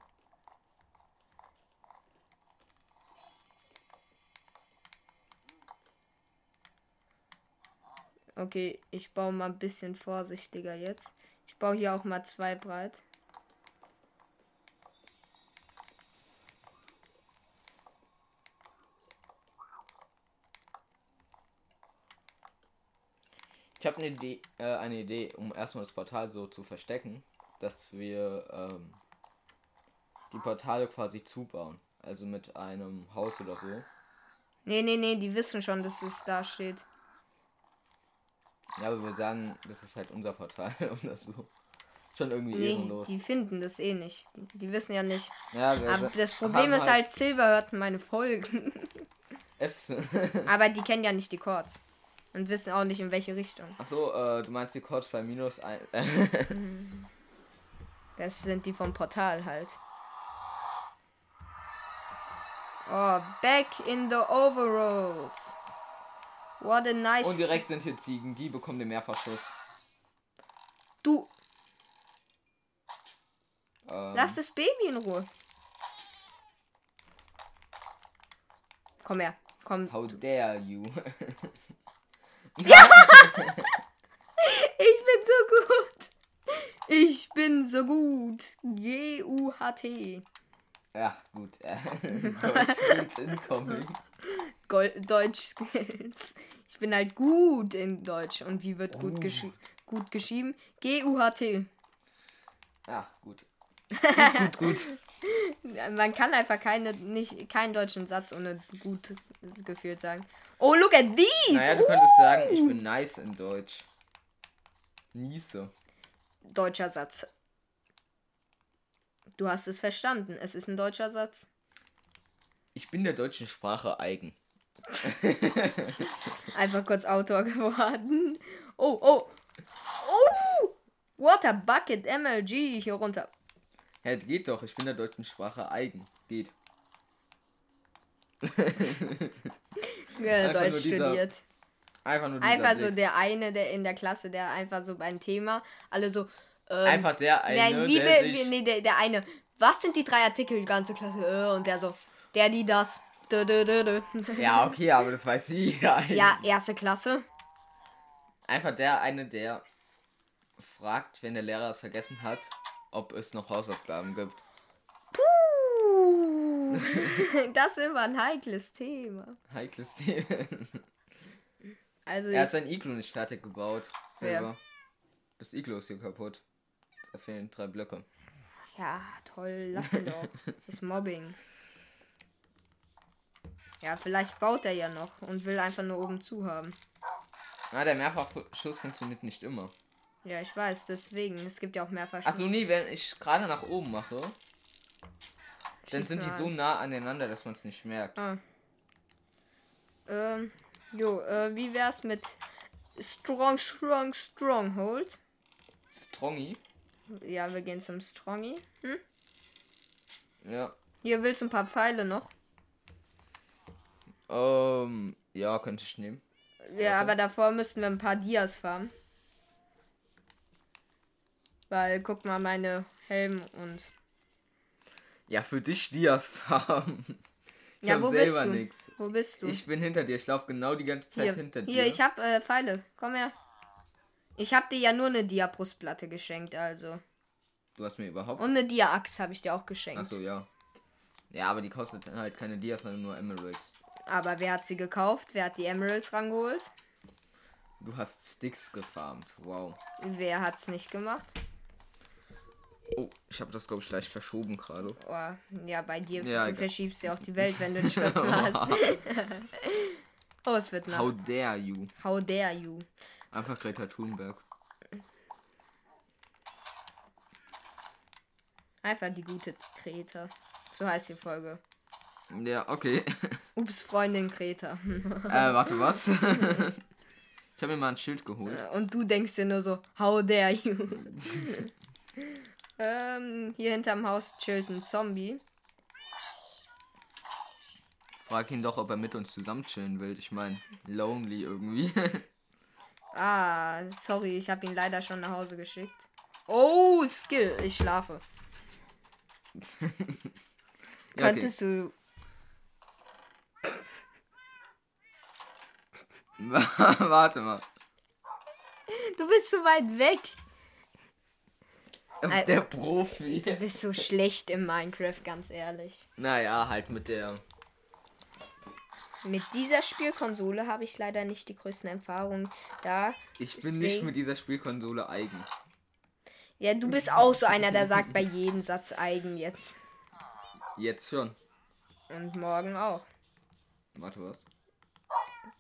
Okay, ich baue mal ein bisschen vorsichtiger jetzt. Ich baue hier auch mal zwei breit. Ich habe eine Idee, äh, eine Idee, um erstmal das Portal so zu verstecken, dass wir ähm, die Portale quasi zubauen. Also mit einem Haus oder so. Nee, nee, nee, die wissen schon, dass es da steht. Ja, aber wir sagen, das ist halt unser Portal oder so. Schon irgendwie Nee, ehrenlos. die finden das eh nicht. Die, die wissen ja nicht. Ja, Aber das Problem ist halt, Silver hört meine Folgen. Fs. Aber die kennen ja nicht die Chords. Und wissen auch nicht, in welche Richtung. Achso, äh, du meinst die Codes bei minus ein. Das sind die vom Portal halt. Oh, back in the overworld. What a nice. Und direkt sind hier Ziegen, die bekommen den Mehrfachschuss. Du, Ähm, lass das Baby in Ruhe. Komm her. Komm. How dare you? Ich bin so gut. Ich bin so gut. G-U-H-T. ja, gut. Äh, Deutsch Skills incoming. Gol- Deutsch Skills. Ich bin halt gut in Deutsch. Und wie wird gut, geschri gut geschrieben? G-U-H-T. Ja, gut. Gut, gut, gut. Man kann einfach keine, nicht, keinen deutschen Satz ohne gut gefühlt sagen. Oh, look at these! Naja, du Uh, könntest sagen, ich bin nice in Deutsch. Niese. deutscher Satz. Du hast es verstanden. Es ist ein deutscher Satz. Ich bin der deutschen Sprache eigen. Einfach kurz Autor geworden. Oh, oh. Oh! Water Bucket MLG hier runter. Ja, geht doch, ich bin der deutschen Sprache eigen. Geht. Ja, Deutsch nur dieser studiert. Einfach nur dieser Einfach so Blick. der eine, der in der Klasse, der einfach so beim Thema, alle so. Ähm, Einfach der eine, Nein, wie der wie, nee, der, der eine. Was sind die drei Artikel, die ganze Klasse? Äh, und der so, der, die, das. Dö, dö, dö, dö. Ja, okay, aber das weiß sie ja. Ja, erste Klasse. Einfach der eine, der fragt, wenn der Lehrer es vergessen hat, ob es noch Hausaufgaben gibt. Puh. das ist immer ein heikles Thema. Heikles Thema. Also Er hat sein Iglo nicht fertig gebaut. Selber. Das Iglo ist hier kaputt. Da fehlen drei Blöcke. ja, toll, lass ihn doch. Das ist Mobbing. Ja, vielleicht baut er ja noch und will einfach nur oben zu haben. Ah, der Mehrfachschuss funktioniert nicht immer. Ja, ich weiß, deswegen. Es gibt ja auch mehrfach. Achso, nee, wenn ich gerade nach oben mache, dann Schieß sind die mal so an. nah aneinander, dass man es nicht merkt. Ah. Ähm, jo, äh, wie wär's mit Strong, Strong, Stronghold? Strongy? Ja, wir gehen zum Strongy. Hm? Ja. Hier willst du ein paar Pfeile noch. Ähm, ja, könnte ich nehmen. Ja, Warte. aber davor müssten wir ein paar Dias farmen. Weil, guck mal, meine Helm und. Ja, für dich Dias farmen. Ich ja, hab wo bist selber du? nix. Wo bist du? Ich bin hinter dir. Ich laufe genau die ganze Zeit hier, hinter dir. hier, ich hab äh, Pfeile. Komm her. Ich hab dir ja nur eine Dia-Brustplatte geschenkt, also. Du hast mir überhaupt. Und eine Dia-Axt habe ich dir auch geschenkt. Achso, ja. Ja, aber die kostet halt keine Dias, sondern nur Emeralds. Aber wer hat sie gekauft? Wer hat die Emeralds rangeholt? Du hast Sticks gefarmt. Wow. Wer hat's nicht gemacht? Oh, ich habe das, glaube ich, leicht verschoben gerade. Oh, ja, bei dir. Ja, du egal. verschiebst ja auch die Welt, wenn du einen Schriften hast. oh, es wird Nacht. How dare you? How dare you? Einfach Greta Thunberg. Einfach die gute Kreta. So heißt die Folge. Ja, okay. Ups, Freundin Kreta. äh, warte, was? ich habe mir mal ein Schild geholt. Und du denkst dir nur so, how dare you? Ähm, hier hinterm Haus chillt ein Zombie. Frag ihn doch, ob er mit uns zusammen chillen will. Ich meine, lonely irgendwie. Ah, sorry, ich habe ihn leider schon nach Hause geschickt. Oh, Skill, ich schlafe. ja, okay. Könntest du. Warte mal. Du bist so weit weg. Der Profi. Du bist so schlecht im Minecraft, ganz ehrlich. Naja, halt mit der. Mit dieser Spielkonsole habe ich leider nicht die größten Erfahrungen. Da. Ich bin Deswegen- nicht mit dieser Spielkonsole eigen. Ja, du bist auch so einer, der sagt bei jedem Satz eigen jetzt. Jetzt schon. Und morgen auch. Warte, was?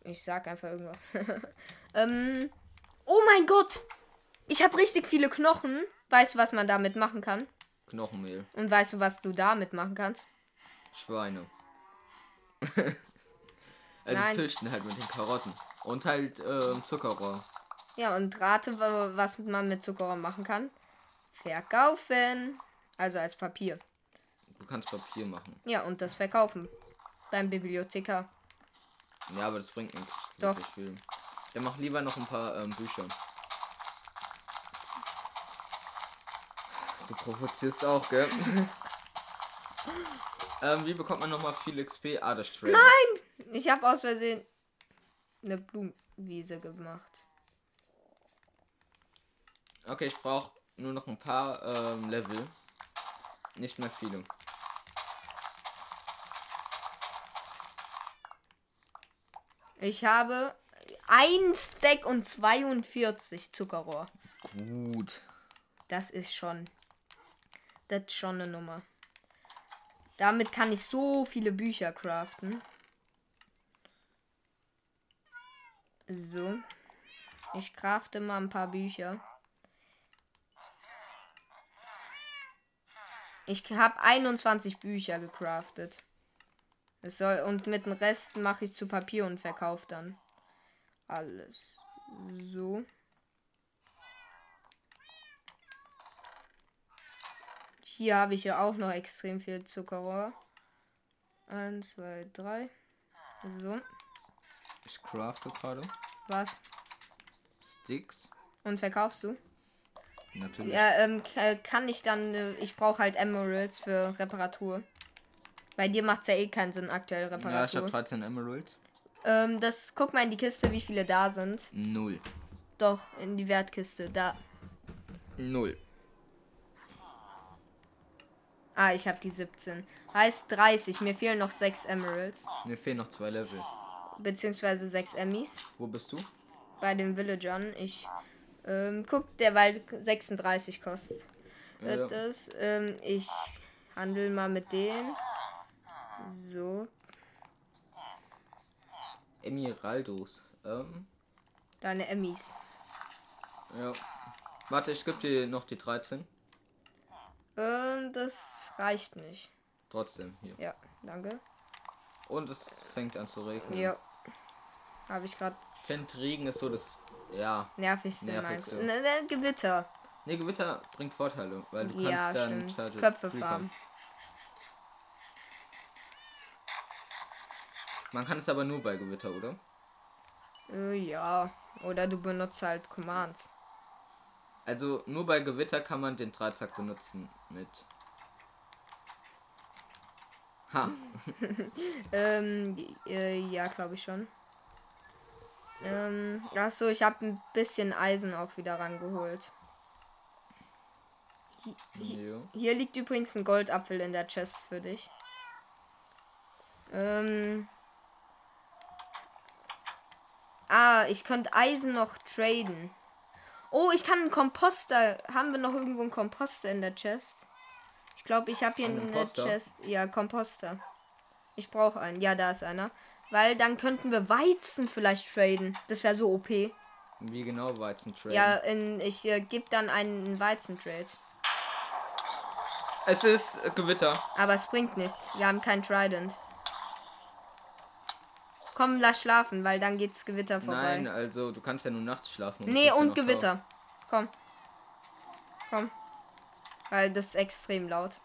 Ich sag einfach irgendwas. ähm. Oh mein Gott! Ich habe richtig viele Knochen. Weißt du, was man damit machen kann? Knochenmehl. Und weißt du, was du damit machen kannst? Schweine. also Nein. züchten halt mit den Karotten. Und halt ähm, Zuckerrohr. Ja, und rate, wa- was man mit Zuckerrohr machen kann. Verkaufen. Also als Papier. Du kannst Papier machen. Ja, und das verkaufen. Beim Bibliothekar. Ja, aber das bringt nichts. Doch. Viel. Dann mach lieber noch ein paar ähm, Bücher. Du provozierst auch, gell? ähm, wie bekommt man nochmal viel XP? Ah, das Trail. Nein! Ich habe aus Versehen eine Blumenwiese gemacht. Okay, ich brauche nur noch ein paar ähm, Level. Nicht mehr viele. Ich habe ein Stack und 42 Zuckerrohr. Gut. Das ist schon. Das ist schon eine Nummer. Damit kann ich so viele Bücher craften. So. Ich crafte mal ein paar Bücher. Ich habe 21 Bücher gecraftet. Es soll, und mit dem Rest mache ich zu Papier und verkaufe dann. Alles. So. Hier habe ich ja auch noch extrem viel Zuckerrohr. Eins, zwei, drei. So, Ich crafte gerade. was? Sticks. Und verkaufst du? Natürlich. Ja, ähm, k- kann ich dann. Äh, ich brauche halt Emeralds für Reparatur. Bei dir macht es ja eh keinen Sinn, aktuell Ja, ich habe Reparatur. 13 Emeralds. ähm, das, guck mal in die Kiste, wie viele da sind. Null. Doch, in die Wertkiste. Da. Null. Ah, ich habe die 17. Heißt 30. Mir fehlen noch 6 Emeralds. Mir fehlen noch zwei Level. Beziehungsweise 6 Emmys. Wo bist du? Bei den Villagern. Ich. Ähm, guck, der Wald 36 kostet. Ja. Das, ähm, ich handel mal mit denen. So, Emeraldos. Ähm, deine Emmys. ja. Warte, ich gebe dir noch die 13. Ähm, das reicht nicht. Trotzdem, hier. Ja, danke. Und es fängt an zu regnen. Ja. Habe ich gerade Ich finde, Regen ist so das. Ja. nervigste Nervigste. Ne, ne, Gewitter. Ne, Gewitter bringt Vorteile, weil du Ja, kannst dann stimmt. Charge Köpfe farmen. Man kann es aber nur bei Gewitter, oder? Äh, ja. Oder du benutzt halt Commands. Also nur bei Gewitter kann man den Dreizack benutzen mit. Ha, Ähm, äh, ja, glaube ich schon. Ähm, achso, ich habe ein bisschen Eisen auch wieder rangeholt. ja. Hier liegt übrigens ein Goldapfel in der Chest für dich. Ähm. Ah, ich könnte Eisen noch traden. Oh, ich kann einen Komposter. Haben wir noch irgendwo einen Komposter in der Chest? Ich glaube, ich habe hier Einen eine? Chest. Ja, Komposter. Ich brauche einen. Ja, da ist einer. Weil dann könnten wir Weizen vielleicht traden. Das wäre so OP. Wie genau Weizen traden? Ja, in, ich äh, gebe dann einen Weizen-Trade. Es ist Gewitter. Aber es bringt nichts. Wir haben kein Trident. Komm, lass schlafen, weil dann geht's Gewitter vorbei. Nein, also du kannst ja nur nachts schlafen. nee, bist ja und noch Gewitter. Komm. Komm. Weil das ist extrem laut.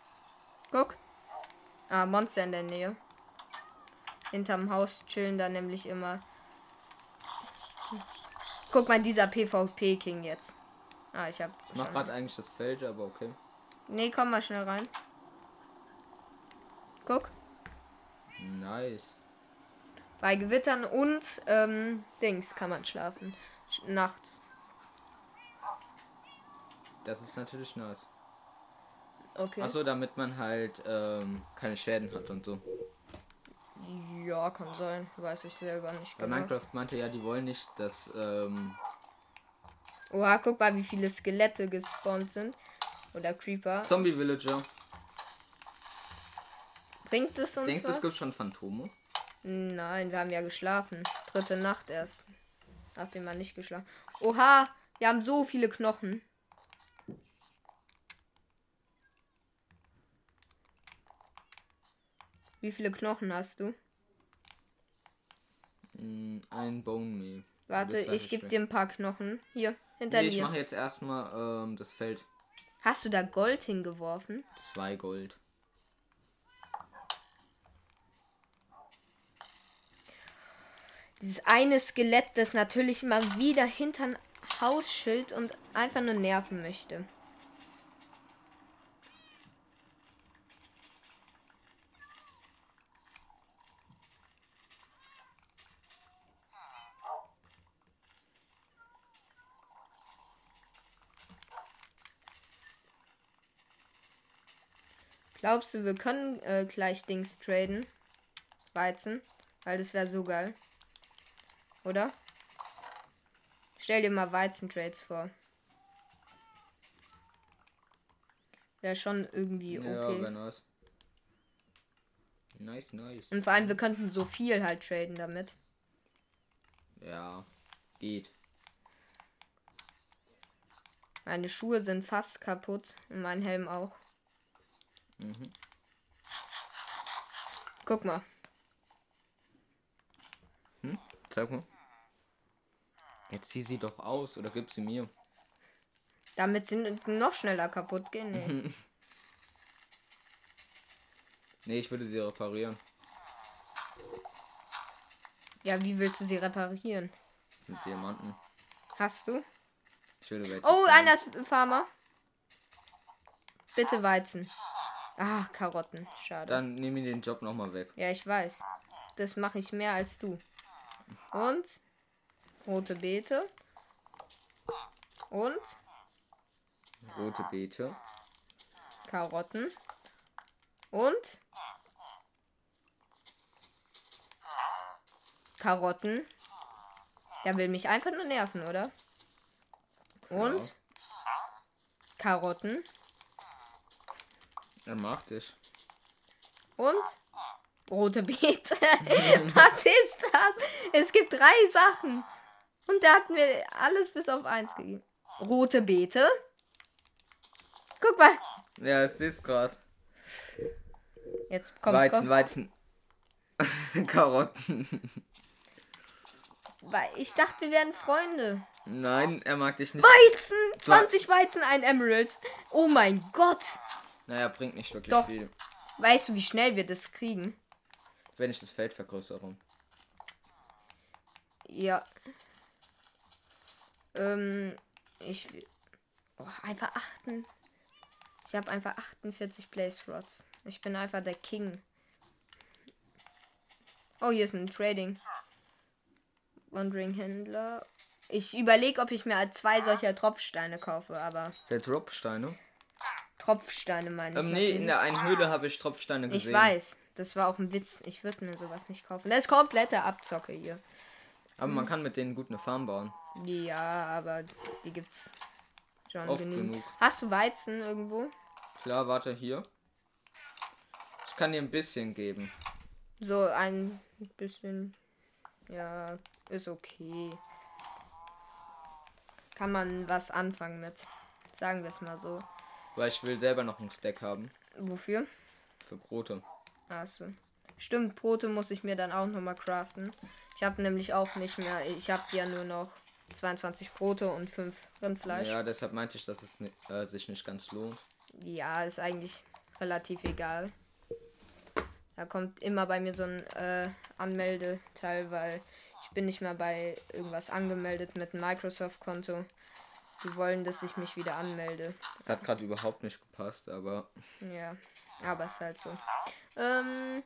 Guck. Ah, Monster in der Nähe. Hinterm Haus chillen da nämlich immer. Guck mal, dieser PvP-King jetzt. Ah, ich hab. Ich mach gerade eigentlich das Feld, aber okay. Nee, komm mal schnell rein. Guck. Nice. Bei Gewittern und ähm, Dings kann man schlafen. Sch nachts. Das ist natürlich nice. Okay. Achso, damit man halt ähm, keine Schäden hat und so. Ja, kann sein. Weiß ich selber nicht Weil genau. Minecraft meinte ja, die wollen nicht, dass ähm, Oha, guck mal, wie viele Skelette gespawnt sind. Oder Creeper. Zombie Villager. Bringt es uns Denkst du, es gibt schon Phantome? Nein, wir haben ja geschlafen. Dritte Nacht erst. Nachdem wir nicht geschlafen. Oha, wir haben so viele Knochen. Wie viele Knochen hast du? Mm, ein Bone Meal. Warte, ich gebe dir ein paar Knochen. Hier, hinter Nee, ich dir. mache jetzt erstmal ähm, das Feld. Hast du da Gold hingeworfen? Zwei Gold. Dieses eine Skelett, das natürlich mal wieder hinter Haus schild und einfach nur nerven möchte. Glaubst du, wir können äh, gleich Dings traden? Weizen? Weil das wäre so geil. Oder? Stell dir mal Weizentrades vor. Wäre schon irgendwie okay. Ja, wäre nice. Nice, nice. Und vor allem, wir könnten so viel halt traden damit. Ja, geht. Meine Schuhe sind fast kaputt und mein Helm auch. Mhm. Guck mal. Zeig mal. Jetzt zieh sie doch aus oder gib sie mir. Damit sie noch schneller kaputt gehen. Nee. Nee, ich würde sie reparieren. ja, wie willst du sie reparieren? Mit Diamanten. Hast du? Ich würde welche Oh, einer ist Farmer. Bitte Weizen. Ach, Karotten. Schade. Dann nehme ich den Job nochmal weg. Ja, ich weiß. Das mache ich mehr als du. Und rote Beete. Und Rote Beete. Karotten. Und Karotten. Der will mich einfach nur nerven, oder? Und Ja. Karotten. Er mag dich. Und rote Beete. Was ist das? Es gibt drei Sachen. Und der hat mir alles bis auf eins gegeben. Rote Beete. Guck mal. Ja, ich seh's grad. Jetzt kommt, Weizen, kommt. Weizen. Karotten. Weil ich dachte, wir wären Freunde. Nein, er mag dich nicht. Weizen! 20 Weizen, ein Emerald. Oh mein Gott. Naja, bringt nicht wirklich Doch. viel. Weißt du, wie schnell wir das kriegen? Wenn ich das Feld vergrößere. Ja. Ähm, ich. Oh, einfach achten. Ich habe einfach 48 Place Slots. Ich bin einfach der King. Oh, hier ist ein Trading. Wandering Händler. Ich überlege, ob ich mir zwei solcher Tropfsteine kaufe, aber Der Dropsteine. Tropfsteine meine ich. Ähm, nee, in der einen Höhle habe ich Tropfsteine gesehen. Ich weiß. Das war auch ein Witz. Ich würde mir sowas nicht kaufen. Das ist komplette Abzocke hier. Aber man kann mit denen gut eine Farm bauen. Ja, aber die gibt's schon Oft genügend. genug. Hast du Weizen irgendwo? Klar, warte hier. Ich kann dir ein bisschen geben. So ein bisschen. Ja, ist okay. Kann man was anfangen mit. Sagen wir es mal so. Weil ich will selber noch einen Stack haben. Wofür? Für Brote. Achso. Stimmt, Brote muss ich mir dann auch nochmal craften. Ich habe nämlich auch nicht mehr. Ich habe ja nur noch 22 Brote und 5 Rindfleisch. Ja. Ja, deshalb meinte ich, dass es ni äh, sich nicht ganz lohnt. ist eigentlich relativ egal. Da kommt immer bei mir so ein äh, Anmeldeteil, weil ich bin nicht mehr bei irgendwas angemeldet mit einem Microsoft-Konto. Die wollen, dass ich mich wieder anmelde. Das hat gerade überhaupt nicht gepasst, aber Ja, aber ist halt so. Ähm.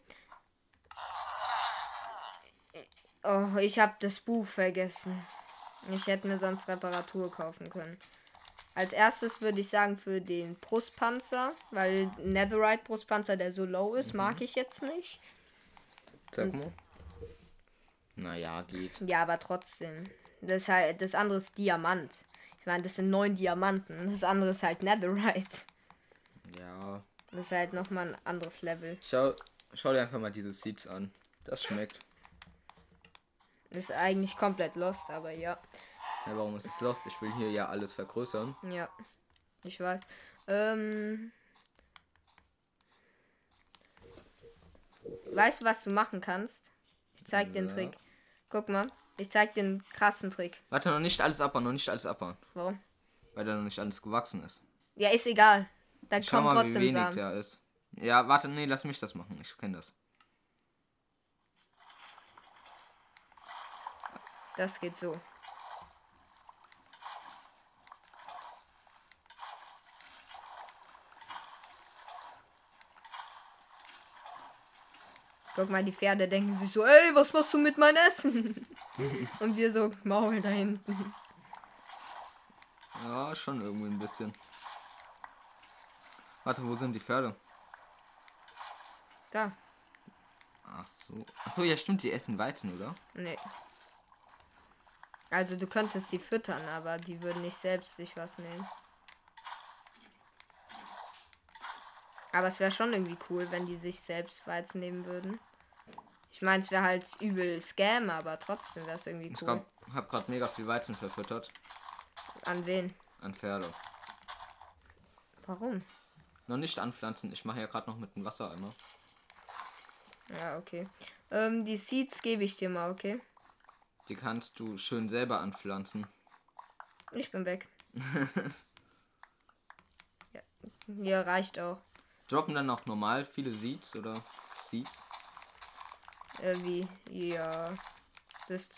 Oh, ich habe das Buch vergessen. Ich hätte mir sonst Reparatur kaufen können. Als erstes würde ich sagen für den Brustpanzer, weil Netherite Brustpanzer, der so low ist, mag ich jetzt nicht. sag mal. Naja, geht. Ja, aber trotzdem. Das, ist halt, das andere ist Diamant. Ich meine, das sind neun Diamanten. Das andere ist halt Netherite. Ja. Das ist halt nochmal ein anderes Level. Schau, schau dir einfach mal diese Seeds an. Das schmeckt. Ist eigentlich komplett lost, aber ja. Ja, warum ist es lost? Ich will hier ja alles vergrößern. Ja, ich weiß. Ähm, weißt du, was du machen kannst? Ich zeig den Ja. Trick. Guck mal, ich zeig den krassen Trick. Warte, noch nicht alles abbauen, noch nicht alles abbauen. Warum? Weil da noch nicht alles gewachsen ist. Ja, ist egal. Dann Schau kommt mal, wie trotzdem wenig Samen. der ist. Ja, warte, nee, lass mich das machen. Ich kenne das. Das geht so. Guck mal, die Pferde denken sich so, ey, was machst du mit meinem Essen? Und wir so, Maul da hinten. Ja, schon irgendwie ein bisschen. Warte, wo sind die Pferde? Da. Ach so. Ach so, ja stimmt, die essen Weizen, oder? Nee. Also du könntest sie füttern, aber die würden nicht selbst sich was nehmen. Aber es wäre schon irgendwie cool, wenn die sich selbst Weizen nehmen würden. Ich meine, es wäre halt übel Scam, aber trotzdem wäre es irgendwie Ich cool. glaub, hab grad mega viel Weizen verfüttert. An wen? An Pferde. Warum? Noch nicht anpflanzen, ich mache ja gerade noch mit dem Wassereimer. Ja, okay. Ähm, die Seeds gebe ich dir mal, okay? Die kannst du schön selber anpflanzen. Ich bin weg. ja. ja, reicht auch. Droppen dann auch normal viele Seeds oder Seeds? Irgendwie, ja. Das.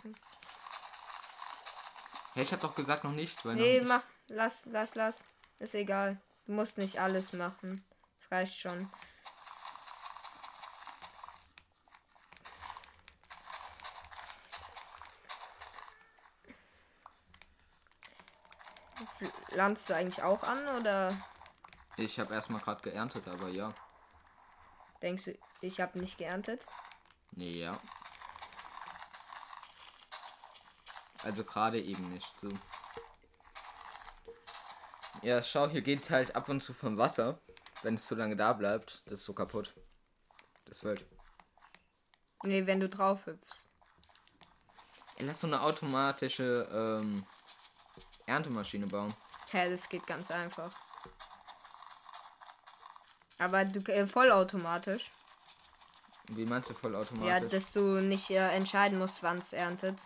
Ja, ich hab doch gesagt noch nicht, weil Nee, nicht. mach. Lass, lass, lass. Ist egal. Du musst nicht alles machen. Es reicht schon. Pflanzt du eigentlich auch an oder Ich habe erstmal gerade geerntet, aber ja. denkst du, ich habe nicht geerntet? Nee, ja. Also gerade eben nicht so. Ja, schau, hier geht halt ab und zu vom Wasser. Wenn es zu lange da bleibt, das ist so kaputt. Das Feld. Nee, wenn du drauf hüpfst. Ey, lass so eine automatische ähm, Erntemaschine bauen. Hä, das geht ganz einfach. Aber du äh, vollautomatisch. Wie meinst du Ja, vollautomatisch? dass du nicht äh, entscheiden musst, wann es erntet.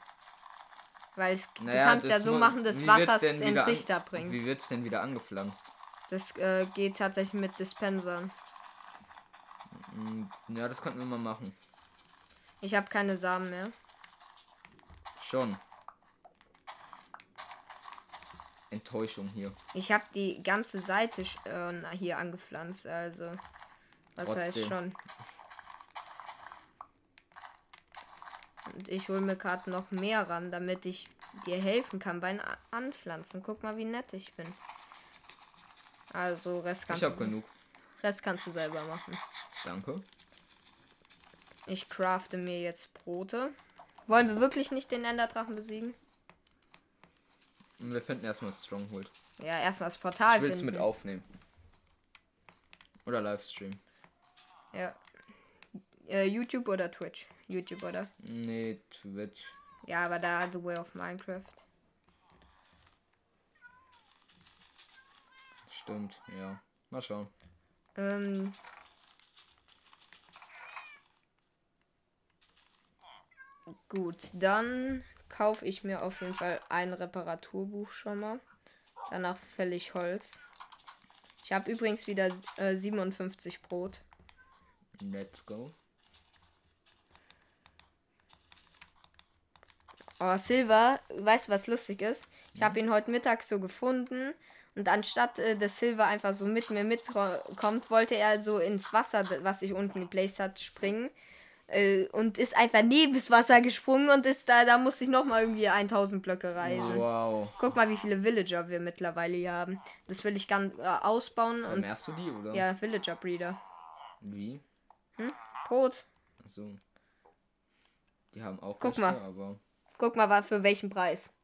Weil es, Naja, du kannst ja so machen, dass Wasser es in wieder an- Trichter bringt. Wie wird's denn wieder angepflanzt? Das äh, geht tatsächlich mit Dispensern. Hm, Ja, das könnten wir mal machen. Ich habe keine Samen mehr. Schon. Enttäuschung hier. Ich habe die ganze Seite äh, hier angepflanzt, also. Was heißt Trotzdem. schon. Und ich hole mir gerade noch mehr ran, damit ich dir helfen kann beim Anpflanzen. Guck mal, wie nett ich bin. Also, Rest Ich kannst, hab du, genug. Rest kannst du selber machen. Danke. Ich crafte mir jetzt Brote. Wollen wir wirklich nicht den Enderdrachen besiegen? Wir finden erstmal Stronghold. Ja, erstmal das Portal Ich will es mit aufnehmen. Oder Livestream. Ja. Äh, YouTube oder Twitch? YouTube, oder? Nee, Twitch. Ja, aber da The Way of Minecraft. Stimmt, ja. Mal schauen. Ähm. Gut, dann kaufe ich mir auf jeden Fall ein Reparaturbuch schon mal. Danach fälle ich Holz. Ich habe übrigens wieder äh, 57 Brot. Let's go. Oh, Silver, weißt du, was lustig ist? Ich habe ihn heute Mittag so gefunden und anstatt äh, dass Silver einfach so mit mir mitkommt, wollte er so ins Wasser, was ich unten geplaced hat, springen. Äh, und ist einfach neben das Wasser gesprungen und ist da, da musste ich nochmal irgendwie 1000 Blöcke reisen. Wow. Guck mal, wie viele Villager wir mittlerweile hier haben. Das will ich ganz äh, ausbauen und Vermehrst du die, oder? ja, Villager Breeder. Wie? Brot. Achso. Die haben auch Guck mal. aber Guck mal, wa- für welchen Preis.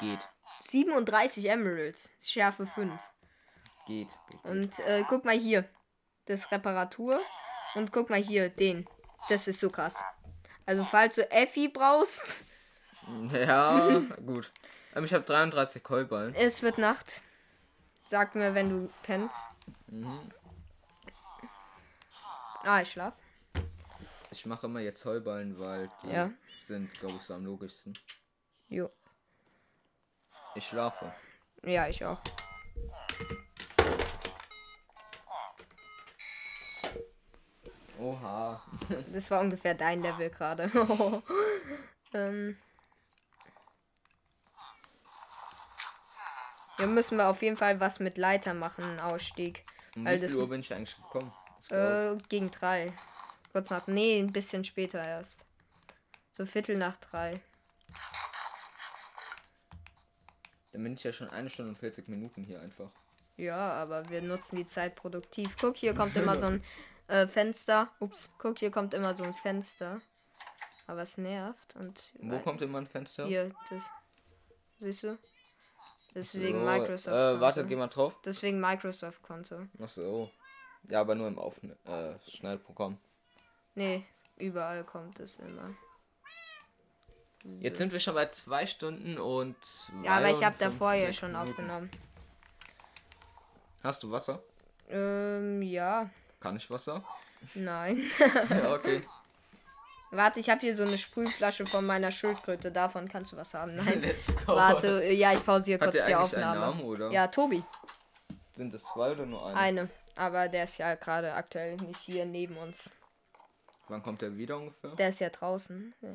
geht. 37 Emeralds. Schärfe 5. Geht. geht, geht. Und äh, guck mal hier. Das Reparatur. Und guck mal hier, den. Das ist so krass. Also falls du Effi brauchst, Ja, gut. Ähm, ich habe 33 Keuballen. es wird Nacht. Sag mir, wenn du pennst. Ah, ich schlaf. Ich mache immer jetzt Heuballen, weil die Ja. sind, glaube ich, so am logischsten. Jo. Ich schlafe. Ja, ich auch. Oha. Das war ungefähr dein Level gerade. ähm. Wir müssen wir auf jeden Fall was mit Leiter machen, einen Ausstieg. Um Weil wie viel Uhr bin ich eigentlich gekommen? Ich äh, gegen drei. Kurz nach. Nee, ein bisschen später erst. So Viertel nach drei. dann bin ich ja schon eine Stunde und 40 Minuten hier einfach. Ja, aber wir nutzen die Zeit produktiv. Guck, hier kommt immer so ein äh, Fenster. Ups, guck, hier kommt immer so ein Fenster. Aber es nervt. Und Wo kommt immer ein Fenster? Hier, das. Siehst du? Deswegen So, Microsoft. Äh, warte, Konto. geh mal drauf. Deswegen Microsoft Konto. Ach so. Ja, aber nur im Aufne äh, Schnellprogramm. Nee, überall kommt es immer. Jetzt sind wir schon bei zwei Stunden und. Ja, aber ich habe 52 davor ja schon Minuten. aufgenommen. Hast du Wasser? Ähm, ja. Kann ich Wasser? Nein. ja, okay. Warte, ich habe hier so eine Sprühflasche von meiner Schildkröte. Davon kannst du was haben. Nein. Warte, ja, ich pausiere kurz die Aufnahme. Namen? Ja, Tobi. Sind es zwei oder nur eine? Eine. Aber der ist ja gerade aktuell nicht hier neben uns. Wann kommt der wieder ungefähr? Der ist ja draußen. Ja.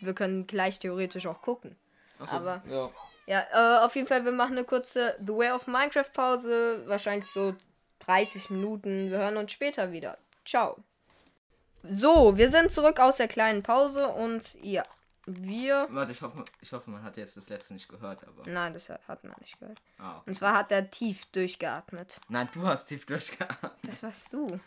Wir können gleich theoretisch auch gucken. Achso, aber- Ja. Ja, äh, auf jeden Fall, wir machen eine kurze The Way of Minecraft Pause. Wahrscheinlich so 30 Minuten. Wir hören uns später wieder. Ciao. So, wir sind zurück aus der kleinen Pause und ja, wir. Warte, ich hoffe, ich hoffe, man hat jetzt das letzte nicht gehört, aber. Nein, das hat man nicht gehört. Ah, okay. Und zwar hat er tief durchgeatmet. Nein, du hast tief durchgeatmet. Das warst du.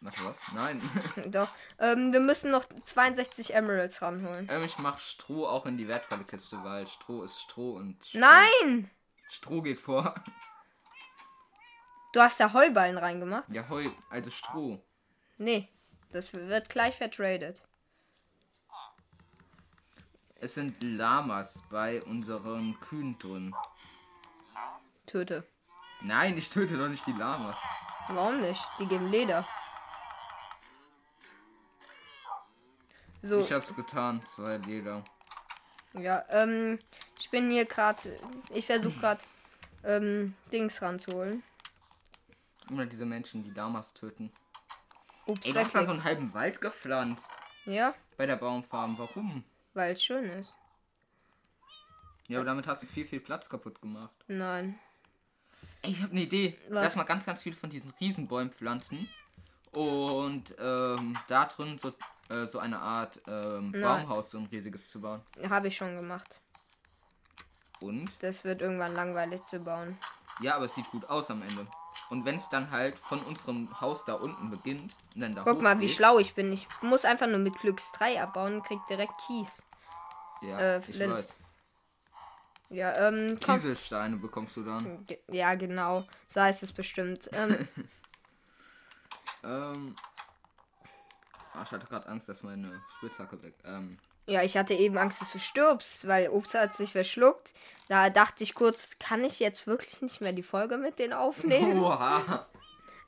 Warte, was? Nein. Doch. Ähm, wir müssen noch 62 Emeralds ranholen. ähm, ich mach Stroh auch in die wertvolle Kiste, weil Stroh ist Stroh und. Stroh, Nein! Stroh geht vor. Du hast da Heuballen reingemacht? Ja, Heu, also Stroh. Nee. Das wird gleich vertradet. Es sind Lamas bei unseren Kühen drin. Töte. Nein, ich töte doch nicht die Lamas. Warum nicht? Die geben Leder. So, Ich hab's getan, zwei Leder. ja, ähm, ich bin hier gerade, ich versuche gerade, ähm, Dings ranzuholen. Immer diese Menschen, die Lamas töten. Ups, Ey, du hast da so einen halben Wald gepflanzt. Ja, Bei der Baumfarm. Warum? weil es schön ist. Ja, aber damit hast du viel, viel Platz kaputt gemacht. Nein. Ey, ich habe eine Idee. Was? Lass mal ganz, ganz viel von diesen Riesenbäumen pflanzen. Und ähm, da drin so, äh, so eine Art ähm. Baumhaus, so ein riesiges zu bauen. Habe ich schon gemacht. Und? Das wird irgendwann langweilig zu bauen. Ja, aber es sieht gut aus am Ende. Und wenn es dann halt von unserem Haus da unten beginnt dann da Guck mal, wie schlau ich bin. Ich muss einfach nur mit Glücks 3 abbauen und krieg direkt Kies. Ja, äh, ich weiß. Ja, ähm, komm. Kieselsteine bekommst du dann. Ge- Ja, genau. So heißt es bestimmt. Ähm, Ähm. ah, ich hatte gerade Angst, dass meine Spitzhacke weg. Ähm. Ja, ich hatte eben Angst, dass du stirbst, weil Obst hat sich verschluckt. Da dachte ich kurz, kann ich jetzt wirklich nicht mehr die Folge mit denen aufnehmen? Oha!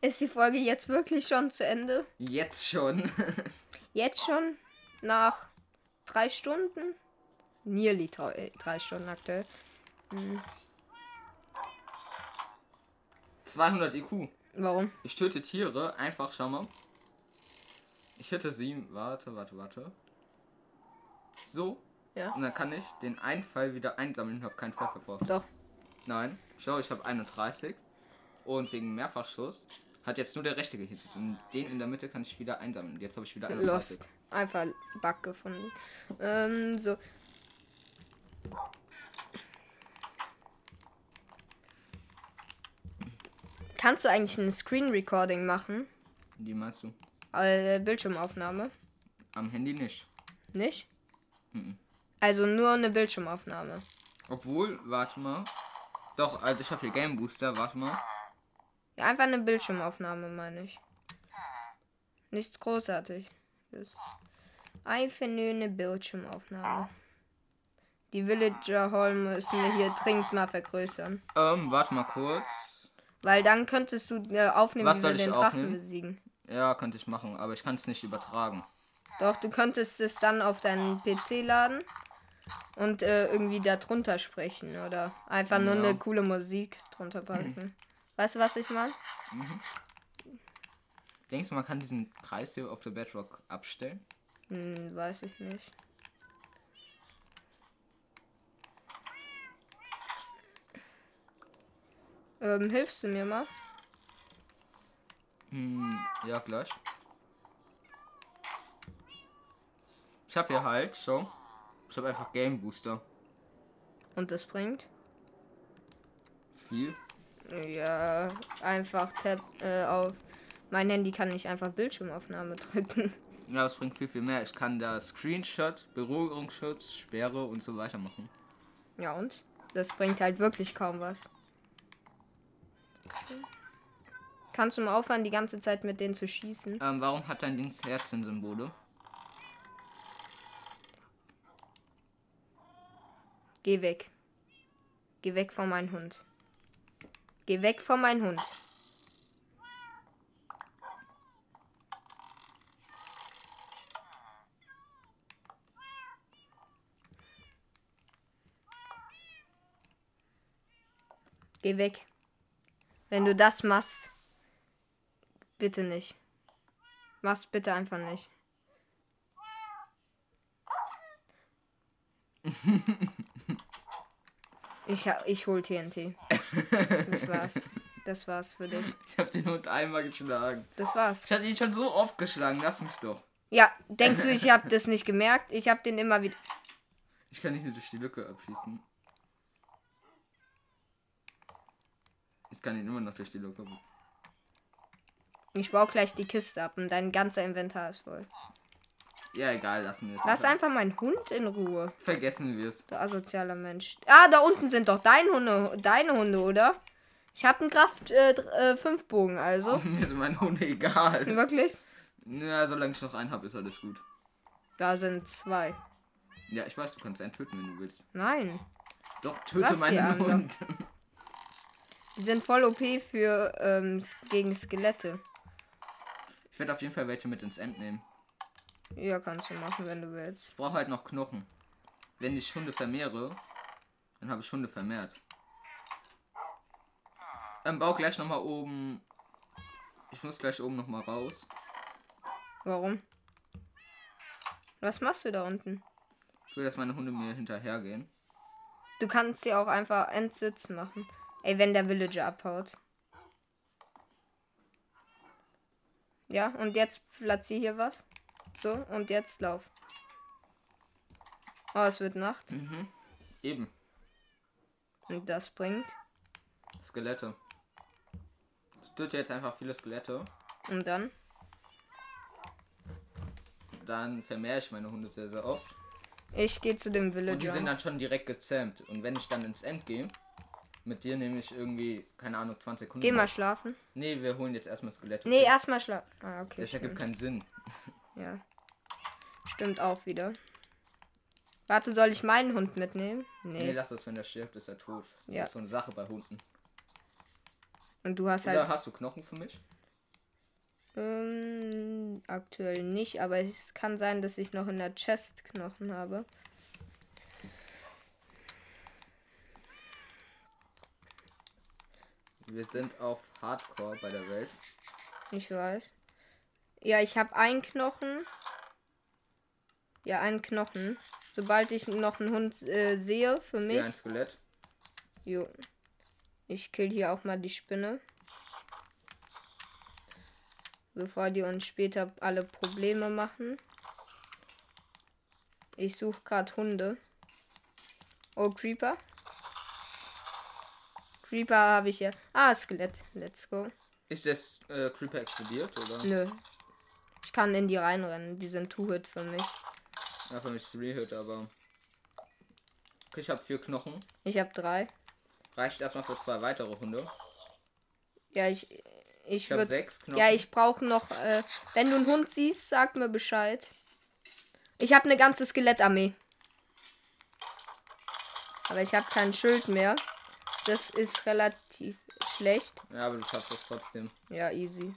Ist die Folge jetzt wirklich schon zu Ende? Jetzt schon. Jetzt schon? Nach drei Stunden? Nearly drei, drei Stunden aktuell. 200 IQ. Warum? Ich töte Tiere, einfach, schau mal. Ich hätte sie, warte, warte, warte. So. Ja. Und dann kann ich den Einfall wieder einsammeln und habe keinen Fall verbraucht. Doch. Nein, schau, ich habe 31. Und wegen Mehrfachschuss hat jetzt nur der rechte gehittet. Und den in der Mitte kann ich wieder einsammeln. Jetzt habe ich wieder 31. Lost. Einfach Bug gefunden. Ähm, so. Kannst du eigentlich ein Screen Recording machen? Die meinst du? Äh, Bildschirmaufnahme? Am Handy nicht. Nicht? Mhm. Also nur eine Bildschirmaufnahme. Obwohl, warte mal. Doch, also ich habe hier Game Booster, warte mal. Ja, einfach eine Bildschirmaufnahme, meine ich. Nichts großartig. Einfach nur eine Bildschirmaufnahme. Die Villager Hall müssen wir hier dringend mal vergrößern. Ähm, warte mal kurz. Weil dann könntest du äh, aufnehmen, Was wie wir den Drachen aufnehmen? besiegen. Ja, könnte ich machen, aber ich kann es nicht übertragen. Doch, du könntest es dann auf deinen PC laden und äh, irgendwie da drunter sprechen oder einfach nur Ja. eine coole Musik drunter packen. Weißt du, was ich meine? Denkst du, man kann diesen Kreis hier auf der Bedrock abstellen? Hm, weiß ich nicht. Ähm, hilfst du mir mal? Hm, ja, gleich. Ich habe hier halt, schau. Ich habe einfach Game Booster. Und das bringt? Viel. Ja, einfach Tab äh, auf. Mein Handy kann nicht einfach Bildschirmaufnahme drücken. Ja, das bringt viel, viel mehr. Ich kann da Screenshot, Berührungsschutz, Sperre und so weiter machen. Ja und? Das bringt halt wirklich kaum was. Kannst du mal aufhören, die ganze Zeit mit denen zu schießen? Ähm, warum hat dein Dings Herzensymbole? Geh weg. Geh weg von meinem Hund. Geh weg von meinem Hund. Geh weg. Wenn du das machst, bitte nicht. Mach's bitte einfach nicht. Ich, ich hol TNT. Das war's. Das war's für dich. Ich habe den Hund einmal geschlagen. Das war's. Ich hatte ihn schon so oft geschlagen, lass mich doch. Ja, denkst du, ich habe das nicht gemerkt? Ich habe den immer wieder. Ich kann nicht nur durch die Lücke abschießen. Ich kann ihn immer noch durch die Lücke. Ich baue gleich die Kiste ab und dein ganzer Inventar ist voll. Ja, egal, lassen wir es. Lass einfach meinen Hund in Ruhe. Vergessen wir es. Du asozialer Mensch. Ah, da unten sind doch deine Hunde, deine Hunde, oder? Ich habe einen Kraft 5 äh, äh, fünf Bogen, also. Mir sind meine Hunde egal. Wirklich? Ja, solange ich noch einen habe, ist alles gut. Da sind zwei. Ja, ich weiß, du kannst einen töten, wenn du willst. Nein. Doch, töte Lass meinen. Hund. Die sind voll OP für ähm, gegen Skelette. Ich werde auf jeden Fall welche mit ins End nehmen. Ja, kannst du machen, wenn du willst. Ich brauche halt noch Knochen. Wenn ich Hunde vermehre, dann habe ich Hunde vermehrt. Ähm, bau gleich nochmal oben. Ich muss gleich oben nochmal raus. Warum? Was machst du da unten? Ich will, dass meine Hunde mir hinterhergehen. Du kannst sie auch einfach entsitzen machen. Ey, wenn der Villager abhaut. Ja, und jetzt platziere hier was. So, und jetzt lauf. Oh, es wird Nacht. Mhm. Eben. Und das bringt. Skelette. töte jetzt einfach viele Skelette. Und dann? Dann vermehre ich meine Hunde sehr, sehr oft. Ich gehe zu dem Und die Villager. sind dann schon direkt gezähmt. Und wenn ich dann ins End gehe, mit dir nehme ich irgendwie, keine Ahnung, 20 Sekunden. Geh mal schlafen. Nee, wir holen jetzt erstmal Skelette. Nee, erstmal schlafen. Ah, okay. Das ergibt keinen Sinn. Ja. Stimmt auch wieder. Warte, soll ich meinen Hund mitnehmen? Nee, Nee. lass das, wenn er stirbt, ist er tot. Das Ja. ist so eine Sache bei Hunden. Und du hast Oder halt. hast du Knochen für mich? Ähm, aktuell nicht, aber es kann sein, dass ich noch in der Chest Knochen habe. Wir sind auf Hardcore bei der Welt. Ich weiß. Ja, ich habe einen Knochen. Ja, einen Knochen. Sobald ich noch einen Hund äh, sehe für Ich mich. ein Skelett. Jo. Ich kill hier auch mal die Spinne. Bevor die uns später alle Probleme machen. Ich suche gerade Hunde. Oh, Creeper. Creeper habe ich ja. Ah, Skelett. Let's go. Ist das äh, Creeper explodiert oder? Nö. Kann in die reinrennen. Die sind Two-Hit für mich. Ja, für mich 3-Hit, aber. Okay, ich habe vier Knochen. Ich habe drei. Reicht erstmal für zwei weitere Hunde. Ja, ich. Ich Ich habe sechs Knochen. Ja, ich brauche noch. Äh, wenn du einen Hund siehst, sag mir Bescheid. Ich habe eine ganze Skelettarmee. Aber ich habe kein Schild mehr. Das ist relativ schlecht. Ja, aber du schaffst es trotzdem. Ja, easy.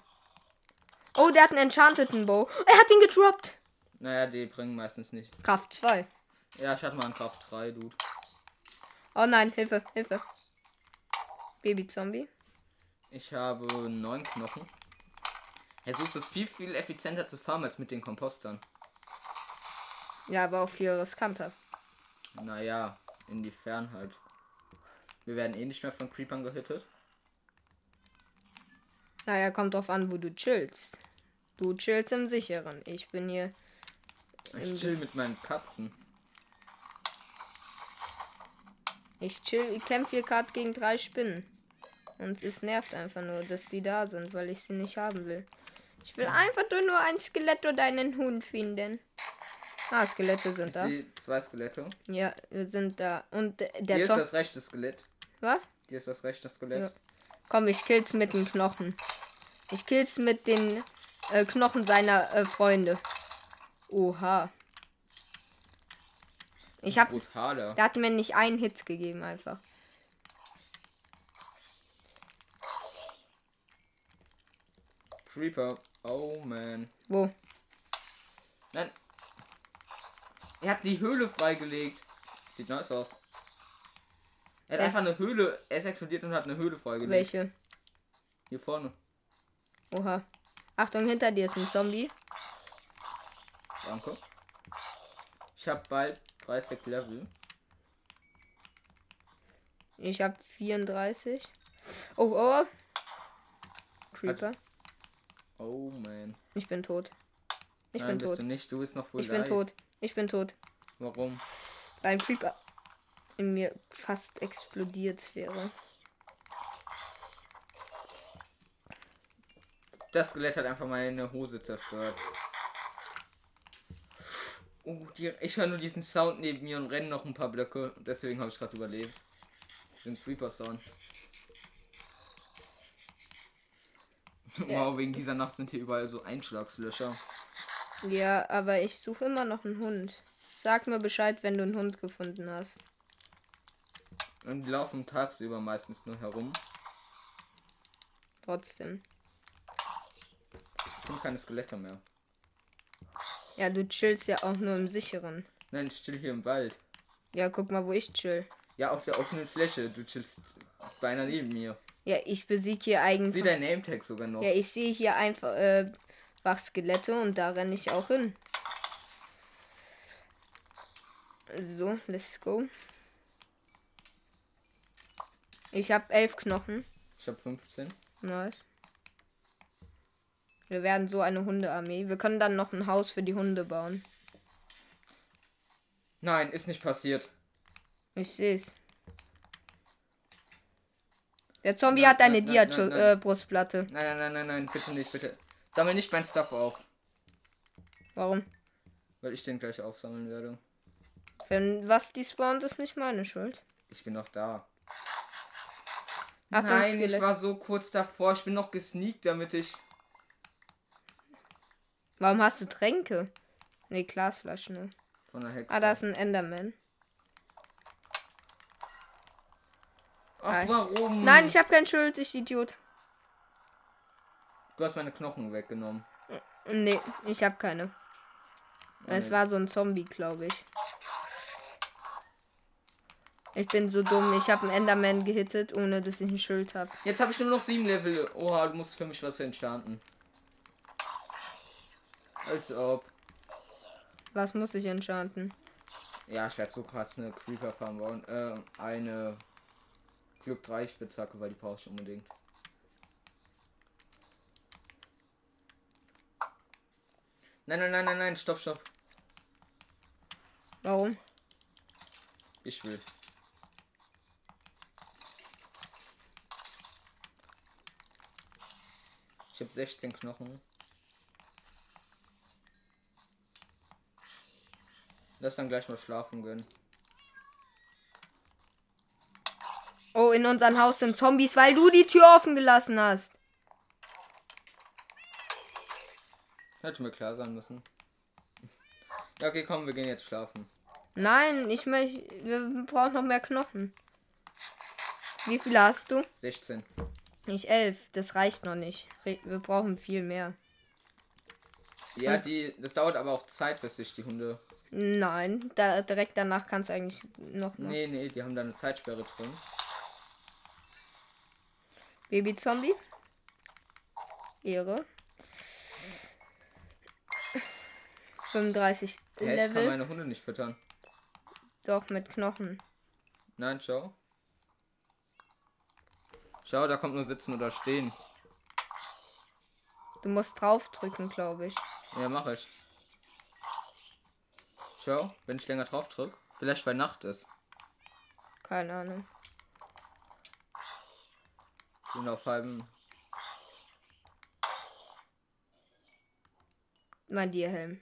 Oh, der hat einen enchanteten Bow. Er hat ihn gedroppt. Naja, die bringen meistens nicht. Kraft 2. Ja, ich hatte mal einen Kraft 3, Dude. Oh nein, Hilfe, Hilfe. Baby-Zombie. Ich habe neun Knochen. Jesus ist viel, viel effizienter zu farmen als mit den Kompostern. Ja, aber auch viel riskanter. Naja, inwiefern halt. Wir werden eh nicht mehr von Creepern gehittet. Naja, kommt drauf an, wo du chillst. Du chillst im Sicheren. Ich bin hier. Ich chill mit meinen Katzen. Ich chill, ich kämpfe hier gerade gegen drei Spinnen. Und es nervt einfach nur, dass die da sind, weil ich sie nicht haben will. Ich will einfach nur ein Skelett oder einen Hund finden. Ah, Skelette sind Ich da. zwei Skelette. Ja, wir sind da. Und der Hier ist Zombie. das rechte Skelett. Was? Hier ist das rechte Skelett. Ja. Komm, ich kill's mit den Knochen. Ich kill's mit den äh, Knochen seiner äh, Freunde. Oha. Ich hab. Brutaler. Der hat mir nicht einen Hit gegeben, einfach. Creeper. Oh man. Wo? Nein. Er hat die Höhle freigelegt. Sieht nice aus. Er hat Ja. einfach eine Höhle. Er ist explodiert und hat eine Höhle freigelegt. Welche? Hier vorne. Oha. Achtung, hinter dir ist ein Zombie. Danke. Ich habe bald 30 Level. Ich hab 34. Oh, oh. Creeper. Oh man. Ich bin tot. Ich Nein, bin bist tot. du nicht. Du bist noch voll Ich bin tot. Ich bin tot. Warum? Weil ein Creeper in mir fast explodiert wäre. Das Skelett hat einfach meine Hose zerstört. Oh, die, ich höre nur diesen Sound neben mir und renne noch ein paar Blöcke. Deswegen habe ich gerade überlebt. Den Creeper Sound. Wow, wegen dieser Nacht sind hier überall so Einschlagslöcher. Ja, aber ich suche immer noch einen Hund. Sag mir Bescheid, wenn du einen Hund gefunden hast. Und die laufen tagsüber meistens nur herum. Trotzdem. Finde keine Skelette mehr. Ja, du chillst ja auch nur im Sicheren. Nein, ich chill hier im Wald. Ja, guck mal, wo ich chill. Ja, auf der offenen Fläche. Du chillst beinahe neben mir. Ja, ich besiege hier Sieh eigentlich. dein Nametag sogar noch. Ja, ich sehe hier einfach äh, Wachskelette und da renne ich auch hin. So, let's go. Ich habe elf Knochen. Ich habe 15. Nice. Wir werden so eine Hundearmee. Wir können dann noch ein Haus für die Hunde bauen. Nein, ist nicht passiert. Ich sehe es. Der Zombie Nein, hat eine nein, nein, nein, nein. Dia-Brustplatte. Nein, nein, nein, nein, nein, bitte nicht, bitte. Sammel nicht mein Stuff auf, Warum? weil ich den gleich aufsammeln werde. Wenn was die spawnt, ist nicht meine Schuld. Ich bin noch da. Achtung, Nein, ich war so kurz davor. Ich bin noch gesneakt, damit ich. Warum hast du Tränke? Nee, Glasflaschen. Ne? Von der Hexe. Ah, da ist ein Enderman. Ach, warum? Nein, ich habe kein Schild, ich Idiot. Du hast meine Knochen weggenommen. Nee, ich habe keine. Es nee. war so ein Zombie, glaube ich. Ich bin so dumm. Ich habe einen Enderman gehittet, ohne dass ich ein Schild habe. Jetzt habe ich nur noch sieben Level. Oha, du musst für mich was entstanden. Als ob. Was muss ich enchanten? Ja, ich werde so krass eine Creeper Farm bauen. Äh, eine Glück 3 Spitzhacke, weil die brauche ich unbedingt. Nein, nein, nein, nein, nein, stopp, stopp. Warum? Ich will. Ich habe 16 Knochen. Lass dann gleich mal schlafen gehen. Oh, in unserem Haus sind Zombies, weil du die Tür offen gelassen hast. Hätte mir klar sein müssen. Ja, okay, komm, wir gehen jetzt schlafen. Nein, ich möchte. Wir brauchen noch mehr Knochen. Wie viele hast du? 16. Ich elf. Das reicht noch nicht. Wir brauchen viel mehr. Ja, die. Das dauert aber auch Zeit, bis sich die Hunde. Nein, da, direkt danach kannst du eigentlich noch. noch. Nee, nee, die haben da eine Zeitsperre drin. Baby-Zombie. Ehre. 35 Hä, ich kann Level. meine Hunde nicht füttern. Doch, mit Knochen. Nein, schau. Schau, da kommt nur sitzen oder stehen. Du musst draufdrücken, glaube ich. Ja, mache ich. Schau, wenn ich länger drauf drück. Vielleicht weil Nacht ist. Keine Ahnung. Sind auf halben. Mein Dierhelm.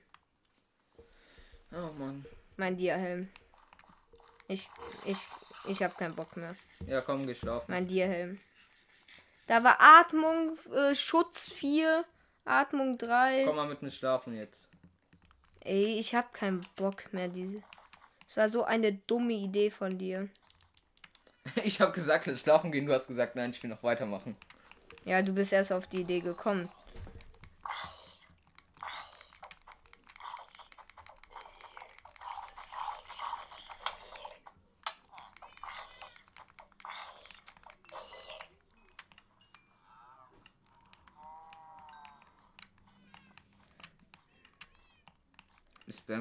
Oh Mann. Mein Dierhelm. Ich, ich, ich habe keinen Bock mehr. Ja, komm, geh schlafen. Mein Dierhelm. Da war Atmung, äh, Schutz 4, Atmung 3. Komm mal mit mir schlafen jetzt. Ey, ich hab keinen Bock mehr. Diese. Es war so eine dumme Idee von dir. Ich habe gesagt, lass schlafen gehen. Du hast gesagt, nein, ich will noch weitermachen. Ja, du bist erst auf die Idee gekommen.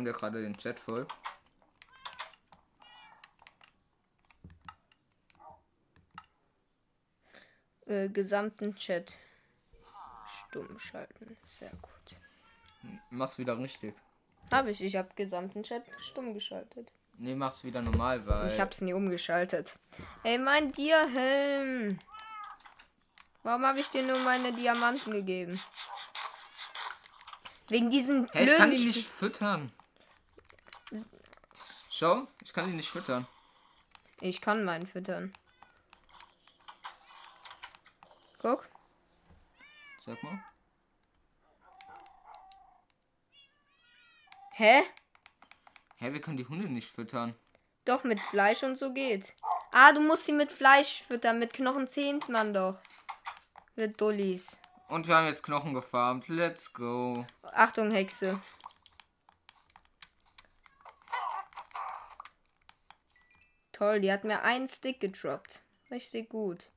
Dir gerade den Chat voll. Äh, gesamten Chat stumm schalten. Sehr gut. Mach's wieder richtig. Hab ich. Ich hab gesamten Chat stumm geschaltet. Nee, mach's wieder normal, weil. Ich hab's nie umgeschaltet. Ey, mein Dierhelm. Warum habe ich dir nur meine Diamanten gegeben? Wegen diesen Hey, ich kann ihn nicht füttern. Schau, ich kann ihn nicht füttern. Ich kann meinen füttern. Guck. Sag mal. Hä? Hä, wir können die Hunde nicht füttern. Doch, mit Fleisch und so geht. Ah, du musst sie mit Fleisch füttern. Mit Knochen zähmt man doch. Mit Dullis. Und wir haben jetzt Knochen gefarmt. Let's go. Achtung, Hexe. Toll, die hat mir einen Stick gedroppt. Richtig gut.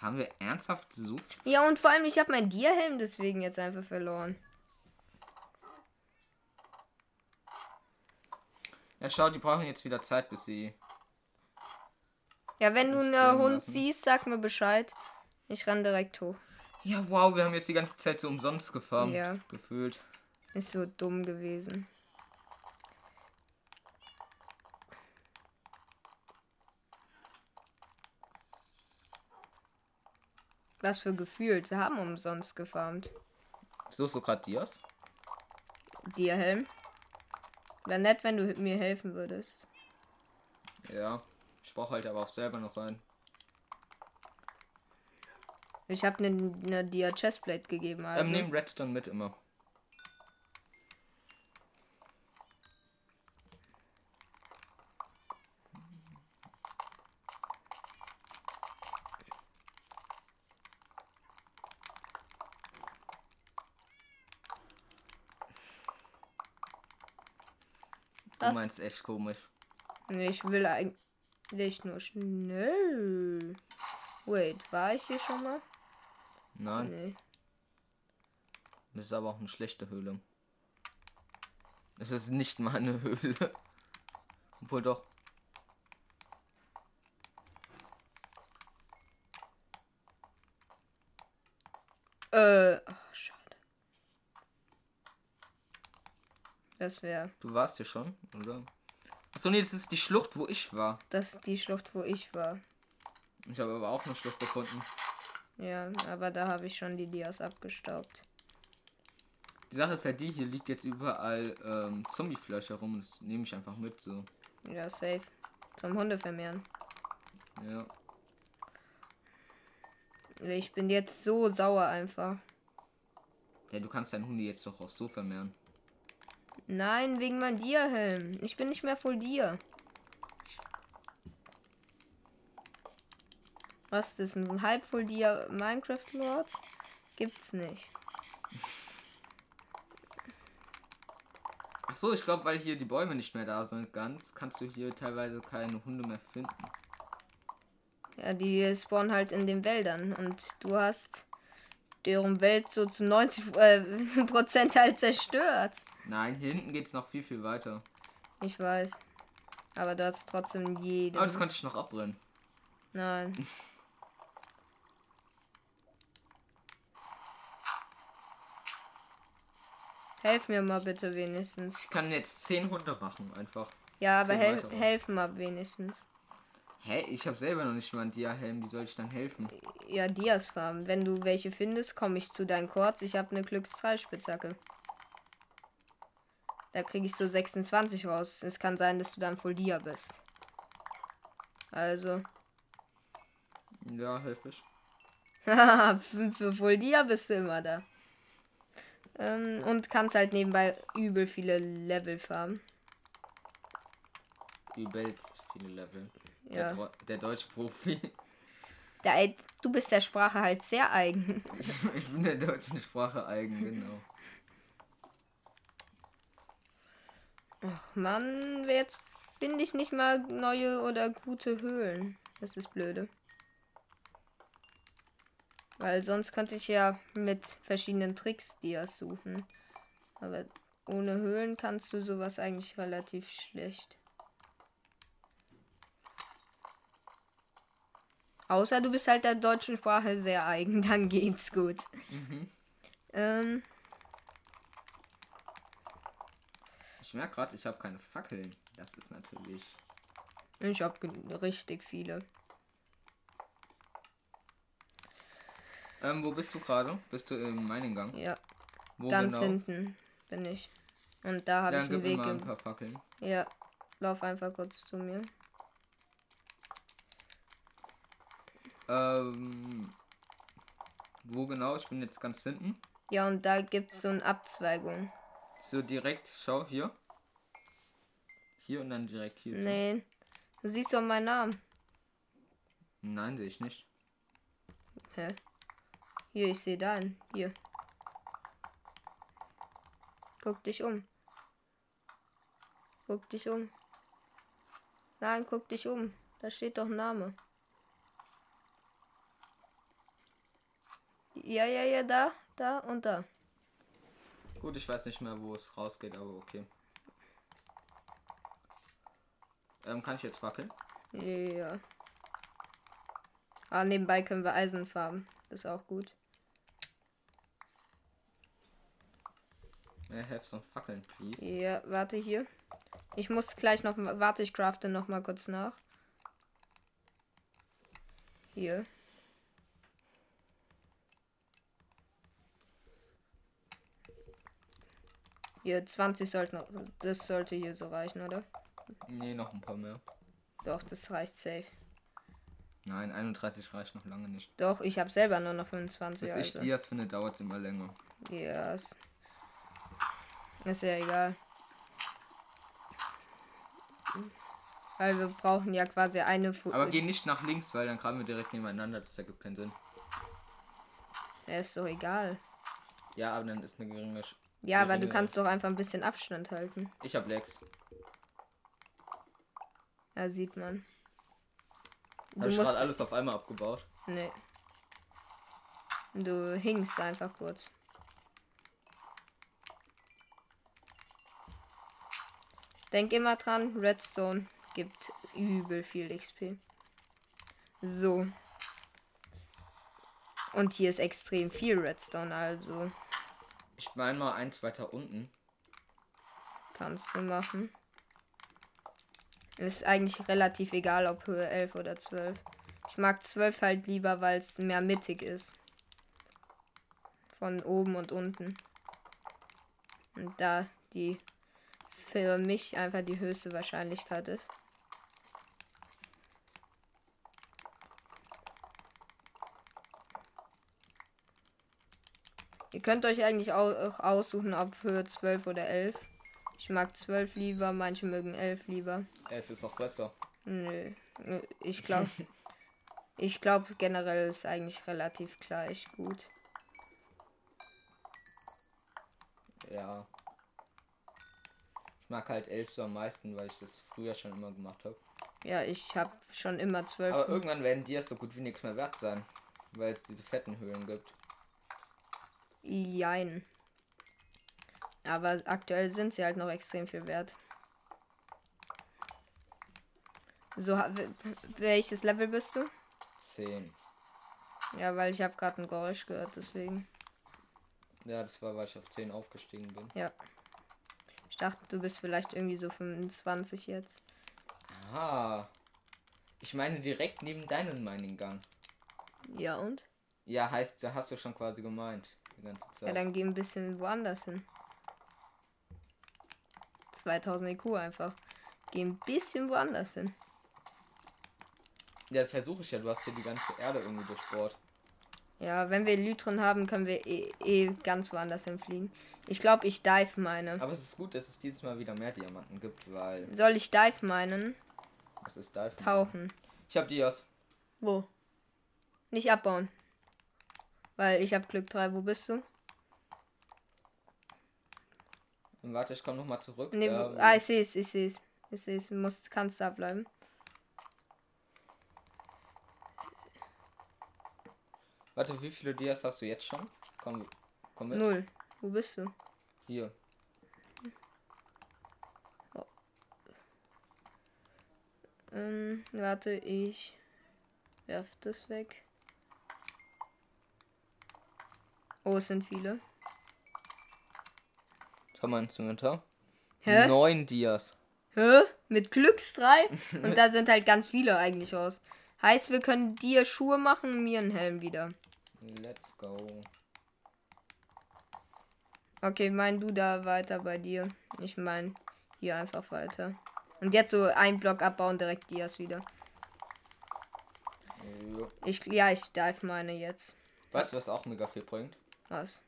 Haben wir ernsthaft so viel? Ja, und vor allem, ich habe meinen Dierhelm deswegen jetzt einfach verloren. Ja, schau, die brauchen jetzt wieder Zeit, bis sie. Ja, wenn du einen Hund lassen. siehst, sag mir Bescheid. Ich renn direkt hoch. Ja, wow, wir haben jetzt die ganze Zeit so umsonst gefarmt. Ja. Gefühlt. Ist so dumm gewesen. Was für gefühlt. Wir haben umsonst gefarmt. Suchst du gerade Dias? Dir Helm. Wäre nett, wenn du mir helfen würdest. Ja. Ich brauche halt aber auch selber noch rein. Ich habe eine ne Dia Chestplate gegeben. Also. Ähm, nehm Redstone mit immer. Du meinst echt komisch. Nee, ich will eigentlich nur schnell. Wait, war ich hier schon mal? Nein, Nee. das ist aber auch eine schlechte Höhle. Das ist nicht mal eine Höhle. Obwohl doch. Äh, oh, schade. Das wäre, Du warst hier schon, oder? Achso, nee, das ist die Schlucht, wo ich war. das ist die Schlucht, wo ich war. Ich habe aber auch eine Schlucht gefunden. Ja, aber da habe ich schon die Dias abgestaubt. Die Sache ist halt die, hier liegt jetzt überall ähm, Zombiefleisch herum und das nehme ich einfach mit so. Ja, safe. Zum Hunde vermehren. Ja. Ich bin jetzt so sauer einfach. Ja, du kannst deinen Hunde jetzt doch auch so vermehren. Nein, wegen meinem Dia-Helm. Ich bin nicht mehr voll Dia. Was ist das? Ein halb voll Dia Minecraft Lord? Gibt's nicht. Ach so, ich glaube, weil hier die Bäume nicht mehr da sind, ganz, kannst du hier teilweise keine Hunde mehr finden. Ja, die spawnen halt in den Wäldern und du hast deren Welt so zu 90 äh, Prozent halt zerstört. Nein, hier hinten geht's noch viel, viel weiter. Ich weiß. Aber du hast trotzdem jede. Aber das konnte ich noch abbrennen. Nein. Helf mir mal bitte wenigstens. Ich kann jetzt 10 Hunde machen, einfach. Ja, aber hel weitere. helf mal wenigstens. Hä? Ich habe selber noch nicht mal einen Dia-Helm. Wie soll ich dann helfen? Ja, Dias farmen. Wenn du welche findest, komme ich zu deinen Chords. Ich habe eine Glücks 3 Spitzhacke. Da kriege ich so 26 raus. Es kann sein, dass du dann voll Dia bist. Also, Ja, helfe ich. für, voll Dia bist du immer da. Ähm, und kannst halt nebenbei übel viele Level farmen. Übelst viele Level. Ja. Der, der Deutschprofi. Da, ey, du bist der Sprache halt sehr eigen. ich bin der deutschen Sprache eigen, genau. Ach Mann, jetzt finde ich nicht mal neue oder gute Höhlen. Das ist blöde. Weil sonst könnte ich ja mit verschiedenen Tricks Dias suchen. Aber ohne Höhlen kannst du sowas eigentlich relativ schlecht. Außer du bist halt der deutschen Sprache sehr eigen, dann geht's gut. Ähm, Ich merke gerade, ich habe keine Fackeln. Das ist natürlich. ich habe richtig viele. Ähm, wo bist du gerade? Bist du im Mining-Gang? Ja, Wo ganz genau? hinten bin ich. Und da habe ich einen Weg. mal ein paar Fackeln. ja, lauf einfach kurz zu mir. Ähm, wo genau? Ich bin jetzt ganz hinten. Ja, und da gibt es so eine Abzweigung. So direkt, schau hier. Hier und dann direkt hier. Nee, du siehst doch meinen Namen. Nein, sehe ich nicht. Hä? Hier, ich sehe deinen. Hier. Guck dich um. Guck dich um. Nein, guck dich um. Da steht doch Name. Ja, ja, ja, da, da und da. Gut, ich weiß nicht mehr, wo es rausgeht, aber okay. Ähm, kann ich jetzt fackeln? Ja. Ah, nebenbei können wir Eisen farmen. Das ist auch gut. May I have some Fackeln, please? Ja, warte hier. Ich muss gleich noch. Warte, ich crafte noch mal kurz nach. Hier. Hier, 20 sollten. Das sollte hier so reichen, oder? Nee, noch ein paar mehr. Doch, das reicht safe. Nein, 31 reicht noch lange nicht. Doch, ich habe selber nur noch 25. Bis ich Also. Dias finde, dauert es immer länger. Ja, ist, ja egal. Weil wir brauchen ja quasi eine Fu Aber geh nicht nach links, weil dann graben wir direkt nebeneinander. Das ergibt keinen Sinn. Ja, ist doch egal. Ja, aber dann ist eine geringe. Ja, aber du kannst doch einfach ein bisschen Abstand halten. Ich hab Lex. Ja, sieht man. Hab Du ich musst. gerade alles auf einmal abgebaut. Nee. Du hingst einfach kurz. Denk immer dran, Redstone gibt übel viel XP. So. Und hier ist extrem viel Redstone, also Ich meine mal eins weiter unten. kannst du machen. Ist eigentlich relativ egal, ob Höhe 11 oder 12. Ich mag 12 halt lieber, weil es mehr mittig ist. Von oben und unten. Und da die für mich einfach die höchste Wahrscheinlichkeit ist. Könnt euch eigentlich au- auch aussuchen, ob Höhe 12 oder 11. Ich mag 12 lieber, manche mögen 11 lieber. 11 ist auch besser. Nö, ich glaube, ich glaube generell ist eigentlich relativ gleich gut. Ja. Ich mag halt 11 so am meisten, weil ich das früher schon immer gemacht habe. Ja, ich habe schon immer 12. Aber irgendwann werden Dias so gut wie nichts mehr wert sein. Weil es diese fetten Höhlen gibt. Jein. Aber aktuell sind sie halt noch extrem viel wert. So, welches Level bist du? 10. Ja, weil ich habe gerade ein Geräusch gehört, deswegen. Ja, das war, weil ich auf 10 aufgestiegen bin. Ja. Ich dachte, du bist vielleicht irgendwie so 25 jetzt. Aha. Ich meine direkt neben deinem Mining-Gang. Ja, und? Ja, heißt, da hast du schon quasi gemeint. Die ganze Ja, Zeit. dann geh ein bisschen woanders hin. 2000 IQ einfach. Geh ein bisschen woanders hin. Ja, das versuche ich ja. Du hast hier die ganze Erde irgendwie durchbohrt. Ja, wenn wir Elytren haben, können wir eh, eh ganz woanders hinfliegen. Ich glaube, ich dive meine. Aber es ist gut, dass es dieses Mal wieder mehr Diamanten gibt, weil. Soll ich dive meinen? Was ist Dive? Tauchen. Ich hab Dias. Wo? Nicht abbauen. Weil ich habe Glück 3. Wo bist du? Und warte, ich komme nochmal zurück. Nee, da, ah, ich sehe es, ich sehe es. Ich sehe es. Musst, kannst da bleiben. Warte, wie viele Dias hast du jetzt schon? Komm, komm mit. Null. Wo bist du? Hier. Ähm, warte, ich werf das weg. Oh, es sind viele. Schau mal ins Inventar. Hä? Neun Dias. Hä? Mit Glücks 3? Und da sind halt ganz viele eigentlich aus. Heißt, wir können dir Schuhe machen, mir einen Helm wieder. Let's go. Okay, mein du da weiter bei dir. Ich mein hier einfach weiter. Und jetzt so ein Block abbauen, direkt Dias wieder. Jo. Ich, ja, ich dive meine jetzt. Weißt du, was auch mega viel bringt? Was?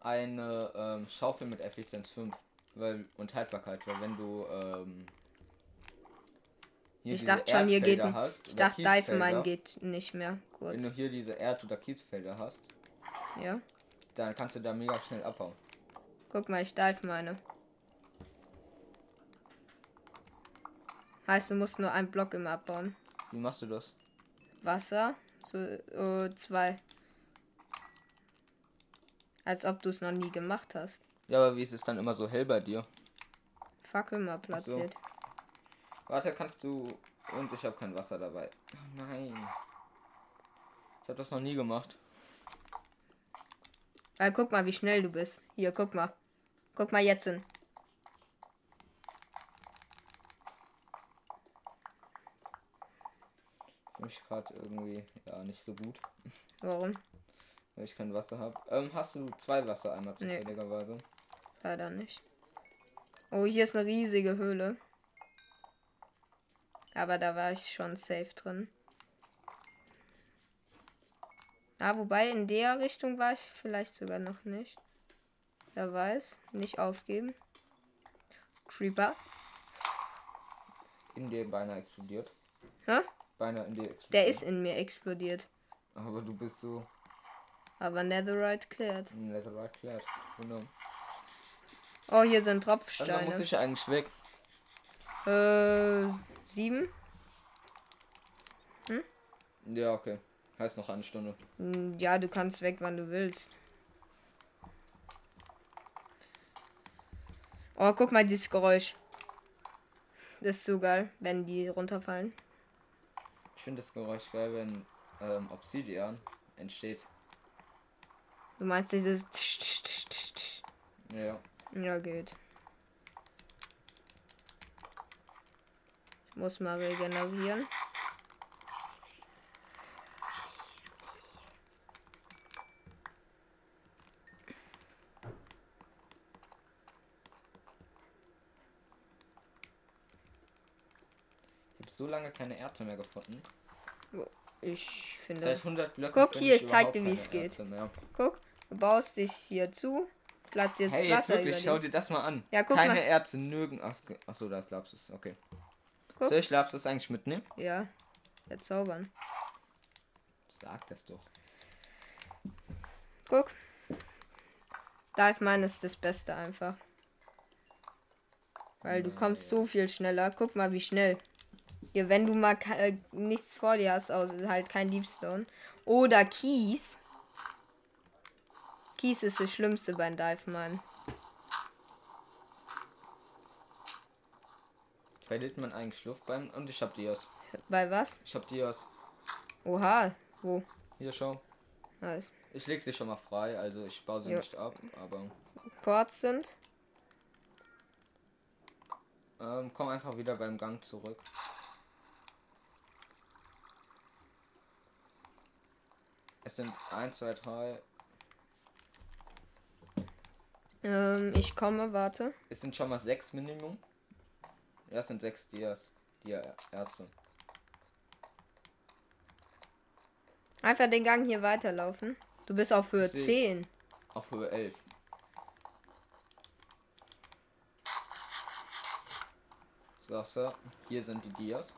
Eine ähm, Schaufel mit Effizienz 5. Weil, und Haltbarkeit, weil wenn du ähm, hier Ich dachte schon, hier geht. Hast, Ich dachte, dive Kiesfelder, mein geht nicht mehr. Kurz. Wenn du hier diese Erd- oder Kiesfelder hast, Ja. dann kannst du da mega schnell abbauen. Guck mal, ich dive meine. Heißt, du musst nur einen Block immer abbauen. Wie machst du das? Wasser. So, äh, zwei. Als ob du es noch nie gemacht hast. Ja, aber wie ist es dann immer so hell bei dir? Fackel mal platziert. Warte, kannst du. Und ich habe kein Wasser dabei. Oh nein. Ich habe das noch nie gemacht. Weil guck mal, wie schnell du bist. Hier, guck mal. Guck mal jetzt hin. Ich mich gerade irgendwie ja nicht so gut, Warum? Weil ich kein Wasser habe. Ähm, hast du zwei Wassereimer zufälligerweise? Leider nicht. Oh, hier ist eine riesige Höhle. Aber da war ich schon safe drin. Ah, wobei in der Richtung war ich vielleicht sogar noch nicht. Wer weiß. Nicht aufgeben. Creeper. In dir beinahe explodiert. Hä? Beinahe in dir explodiert. Der ist in mir explodiert. Aber du bist so Aber Netherite klärt. ein Laserite klärt. Genau. Oh, hier sind Und dann muss Tropfsteine. ich eigentlich weg. Äh, sieben? Ja, okay. Heißt noch eine Stunde. Hm, Ja, du kannst weg, wann du willst. Oh, guck mal dieses Geräusch. Das ist so geil, wenn die runterfallen. Ich finde das Geräusch geil, wenn ähm, Obsidian entsteht. Du meinst dieses. Tsch, tsch, tsch, tsch. Ja. Ja, geht. Ich muss mal regenerieren. Ich habe so lange keine Erze mehr gefunden. Ich finde. Seit 100 Blöcken. Guck hier, ich zeig überhaupt dir, wie es geht. Guck, du baust dich hier zu, platzt jetzt Hey, jetzt Wasser wirklich, über schau dir das mal an. Ja, guck Keine mal. Erze, nirgend. Ach, achso, da ist Lapsus. Okay. Guck. Soll ich Lapsus eigentlich mitnehmen? Ja, verzaubern. Sag das doch. Guck. Dive Mine ist das Beste einfach. Weil du kommst so viel schneller. Guck mal, wie schnell. Hier, wenn du mal äh, nichts vor dir hast, außer halt kein Deepstone. Oder Kies. Kies ist das Schlimmste beim Dive Mine. Verliert man eigentlich Luft beim. Und ich hab Dias. Bei was? Ich hab Dias. Oha. Wo? Hier schau. Nice. Ich leg sie schon mal frei, also ich baue sie Ja. nicht ab, aber. Quartz sind. Ähm, komm einfach wieder beim Gang zurück. Es sind 1, 2, 3. Ähm, ich komme, warte. Es sind schon mal 6 Minimum. Ja, es sind 6 Dias. Dia Ärzte. Einfach den Gang hier weiterlaufen. Du bist auf Höhe Ich seh. 10. Auf Höhe 11. So, so. Hier sind die Dias.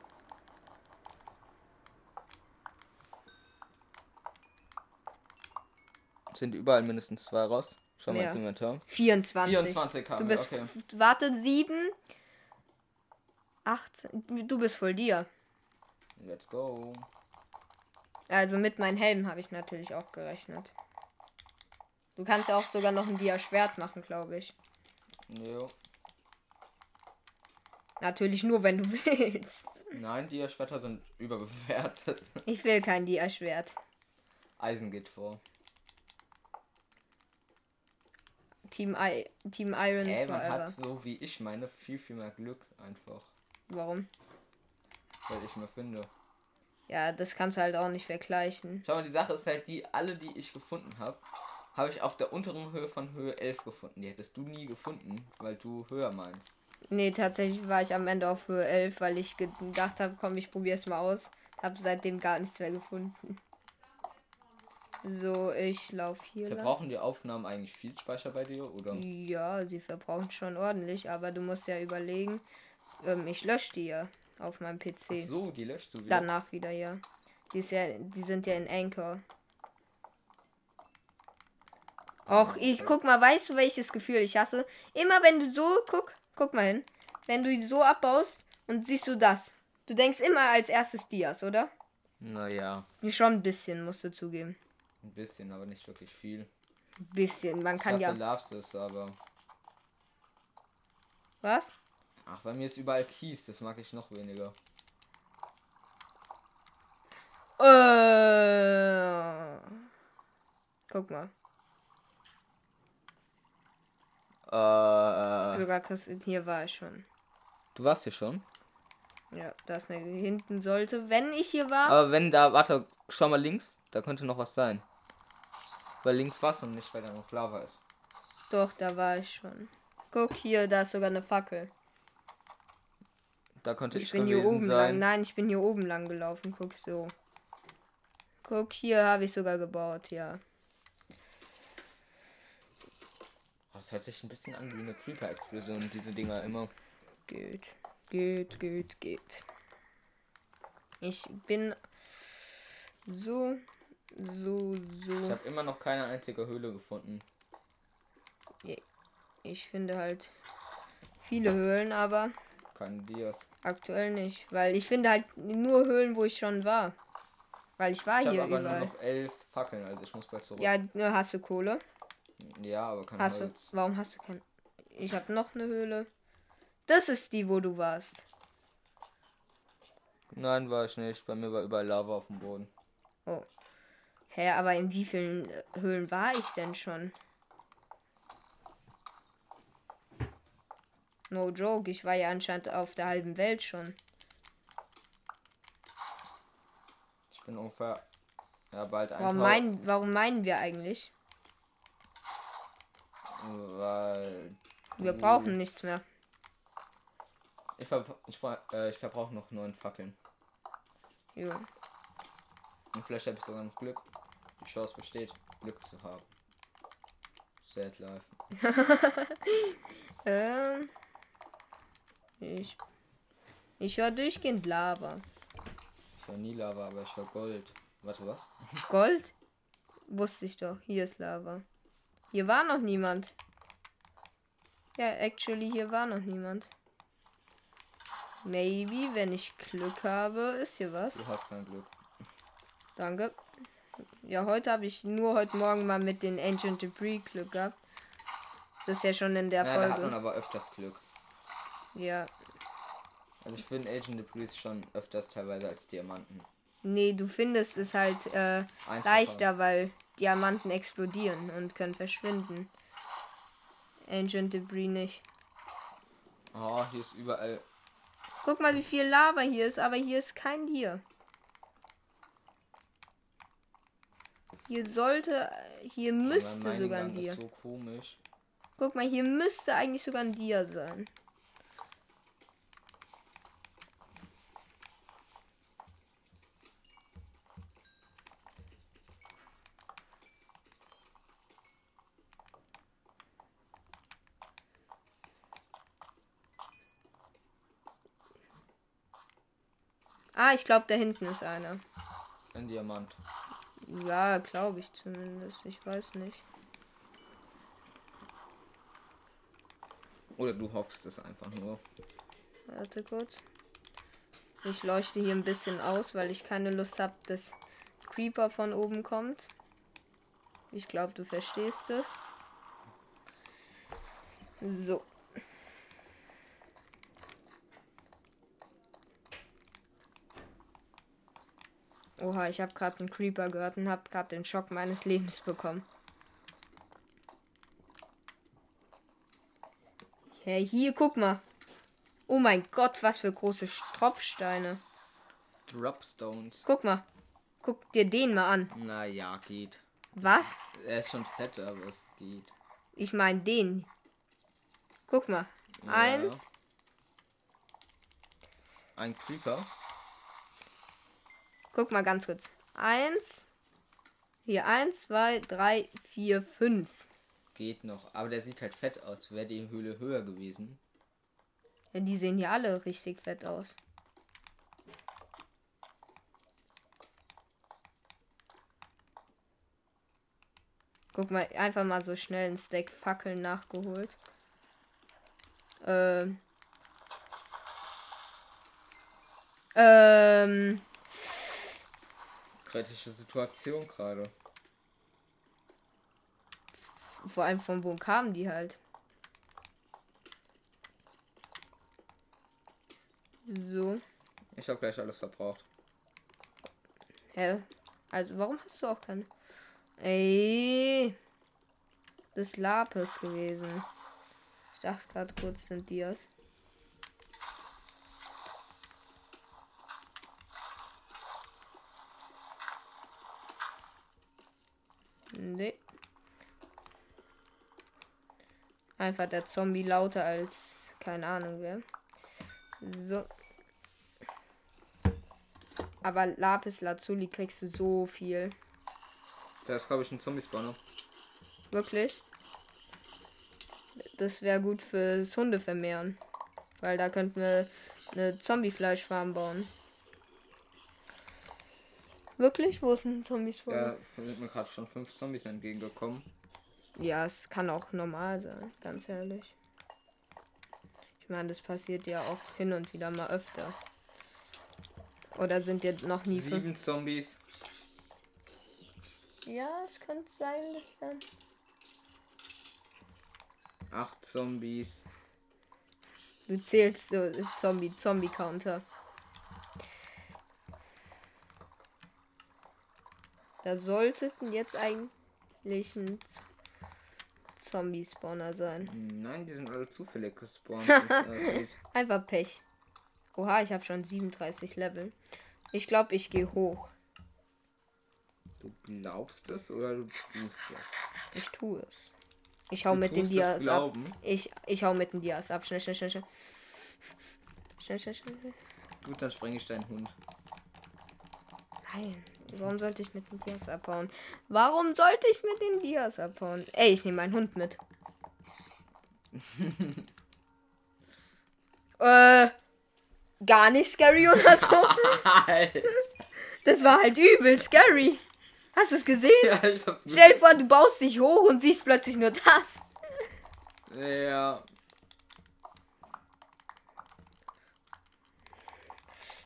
Sind überall mindestens zwei raus. Schau mal ins Inventar. 24. 24 haben Du wir, bist, okay. f- warte, 7, 18. Du bist voll dir. Let's go. Also mit meinem Helm habe ich natürlich auch gerechnet. Du kannst ja auch sogar noch ein Dia-Schwert machen, glaube ich. Jo. Natürlich nur, wenn du willst. Nein, die Schwerter sind überbewertet. Ich will kein Dia-Schwert. Eisen geht vor. Team, I Team Iron Ey, man forever. hat so wie ich meine viel, viel mehr Glück einfach. Warum? Weil ich mir finde. Ja, das kannst du halt auch nicht vergleichen. Schau mal, die Sache ist halt die, alle die ich gefunden habe, habe ich auf der unteren Höhe von Höhe 11 gefunden. Die hättest du nie gefunden, weil du höher meinst. Nee, tatsächlich war ich am Ende auf Höhe 11, weil ich gedacht habe, komm, ich probier's mal aus. Hab seitdem gar nichts mehr gefunden. So, ich lauf hier lang. Verbrauchen die Aufnahmen eigentlich viel Speicher bei dir, oder? Ja, sie verbrauchen schon ordentlich, aber du musst ja überlegen, ähm, ich lösche die ja auf meinem Ach PC. so, die löschst du wieder. Danach wieder, ja. Die, ist ja. die sind ja in Anchor. Och, ich guck mal, weißt du, welches Gefühl ich hasse? Immer wenn du so, guck, guck mal hin. Wenn du die so abbaust und siehst du das. Du denkst immer als erstes Dias, oder? Naja, Schon ein bisschen, musst du zugeben. Ein bisschen, aber nicht wirklich viel. Ein bisschen, man kann ja. Lapsus, aber. Was? Ach, bei mir ist überall Kies, das mag ich noch weniger. Äh. Guck mal. Äh, Sogar Christine, hier war ich schon. du warst hier schon. Ja, da ist eine hinten sollte, wenn ich hier war. Aber wenn da, warte, schau mal links, da könnte noch was sein. Weil links war es und nicht, weil da noch Lava ist. Doch, da war ich schon. Guck hier, da ist sogar eine Fackel. Da konnte ich, Ich bin hier oben lang. sein. Nein, ich bin hier oben lang gelaufen. Guck so. Guck, hier habe ich sogar gebaut, ja. Das hört sich ein bisschen an wie eine Creeper-Explosion, diese Dinger immer. Geht, geht, geht, geht. Ich bin so, so, Ich so. habe immer noch keine einzige Höhle gefunden. Ich finde halt viele Höhlen, aber Keine Dias. aktuell nicht. Weil ich finde halt nur Höhlen, wo ich schon war. Weil ich war Ich habe hier aber überall. nur noch elf Fackeln, also ich muss bald zurück. Ja, ne, hast du Kohle? Ja, aber kein Hast du. Holz. Warum hast du kein. Ich habe noch eine Höhle. Das ist die, wo du warst. Nein, war ich nicht. Bei mir war überall Lava auf dem Boden. Oh. Hä, aber in wie vielen äh, Höhlen war ich denn schon? No joke, ich war ja anscheinend auf der halben Welt schon. Ich bin ungefähr ja, bald ein Warum, meinen, warum meinen wir eigentlich? Weil Wir brauchen nichts mehr. Ich, ver ich, äh, ich verbrauche noch neun Fackeln. Jo. Und vielleicht habe ich sogar noch Glück. Chance besteht, Glück zu haben. Sad life. Ähm. Ich. Ich höre durchgehend Lava. Ich war nie Lava, aber ich war Gold. Warte, was? Gold? Wusste ich doch. Hier ist Lava. Hier war noch niemand. Ja, actually, hier war noch niemand. Maybe, wenn ich Glück habe, ist hier was. Du hast kein Glück. Danke. Ja, heute habe ich nur heute Morgen mal mit den Ancient Debris Glück gehabt. Das ist ja schon in der Ja, da hat man Folge. aber öfters Glück. Ja. Also ich finde Agent Debris schon öfters teilweise als Diamanten. Nee, du findest es halt äh, leichter, weil Diamanten explodieren und können verschwinden. Ancient Debris nicht. Oh, hier ist überall. Guck mal, wie viel Lava hier ist, aber hier ist kein Tier. Hier sollte, hier müsste meinen sogar ein Gang Tier. ist so komisch. Guck mal, hier müsste eigentlich sogar ein Tier sein. Ah, ich glaube, da hinten ist einer. Ein Diamant. Ja, glaube ich zumindest. Ich weiß nicht. Oder du hoffst es einfach nur. Warte kurz. Ich leuchte hier ein bisschen aus, weil ich keine Lust habe, dass Creeper von oben kommt. Ich glaube, du verstehst es. So. Oha, ich habe gerade einen Creeper gehört und habe gerade den Schock meines Lebens bekommen. Hey, hier, guck mal. Oh mein Gott, was für große Tropfsteine. Dropstones. Guck mal. Guck dir den mal an. Naja, geht. Was? Er ist schon fett, aber es geht. Ich meine den. Guck mal. Eins. Ein Creeper. Guck mal ganz kurz. Eins. Hier eins, zwei, drei, vier, fünf. Geht noch. Aber der sieht halt fett aus. Wäre die Höhle höher gewesen. Ja, die sehen ja alle richtig fett aus. Guck mal, einfach mal so schnell ein Stack Fackeln nachgeholt. Ähm. Ähm. Kritische Situation gerade. Vor allem von wo kamen die halt? So. Ich habe gleich alles verbraucht. Hä? Also warum hast du auch keine? Ey. Das Lapis gewesen. Ich dachte gerade kurz sind Dias. Nee. Einfach der Zombie lauter als keine Ahnung wer. So. Aber Lapis Lazuli kriegst du so viel. Da ist, glaube ich, ein Zombie-Spawner. Wirklich? Das wäre gut fürs Hunde vermehren. Weil da könnten wir eine Zombie-Fleischfarm bauen. Wirklich? Wo ist ein Zombie-Spawner? Ja, sind mir gerade schon fünf Zombies entgegengekommen. Ja, es kann auch normal sein, ganz ehrlich. Ich meine, das passiert ja auch hin und wieder mal öfter. Oder sind jetzt noch nie fünf? Sieben Zombies. Ja, es könnte sein, dass dann. Acht Zombies. Du zählst so Zombie, Zombie-Counter. Da sollten jetzt eigentlich ein Z- Zombie-Spawner sein. Hm, Nein, die sind alle zufällig gespawnt. Einfach Pech. Oha, ich habe schon 37 Level. Ich glaube, ich gehe hoch. du glaubst es oder du tust es? Ich tue es. Ich hau Du mit den Dias ab. Ich, ich hau mit den Dias ab. Schnell, schnell, schnell, schnell. Schnell, schnell, schnell. schnell. Gut, dann spreng ich deinen Hund. Nein. Warum sollte ich mit den Dias abhauen? Warum sollte ich mit den Dias abhauen? Ey, ich nehme meinen Hund mit. äh, gar nicht scary oder so. Das war halt übel scary. Hast du es gesehen? ja, ich hab's Stell dir vor, du baust dich hoch und siehst plötzlich nur das. Ja.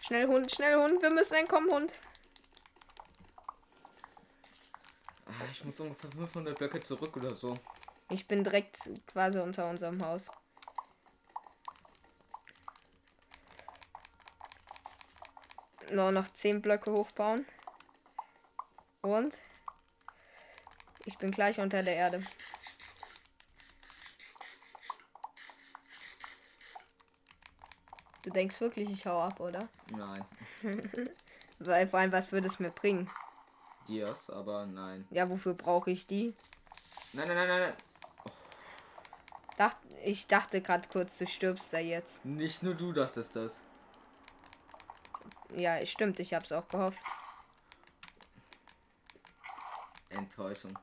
Schnell Hund, schnell Hund, wir müssen entkommen, Hund. Ah, Ich muss ungefähr 500 Blöcke zurück oder so. Ich bin direkt quasi unter unserem Haus. Nur noch 10 Blöcke hochbauen. Und ich bin gleich unter der Erde. Du denkst wirklich, ich hau ab, oder? Nein. Weil vor allem, was würde es mir bringen? Dias, aber nein. Ja, wofür brauche ich die? Nein, nein, nein, nein, nein. Dacht, ich dachte gerade kurz, du stirbst da jetzt. Nicht nur du dachtest das. Ja, stimmt, ich hab's auch gehofft. Enttäuschung.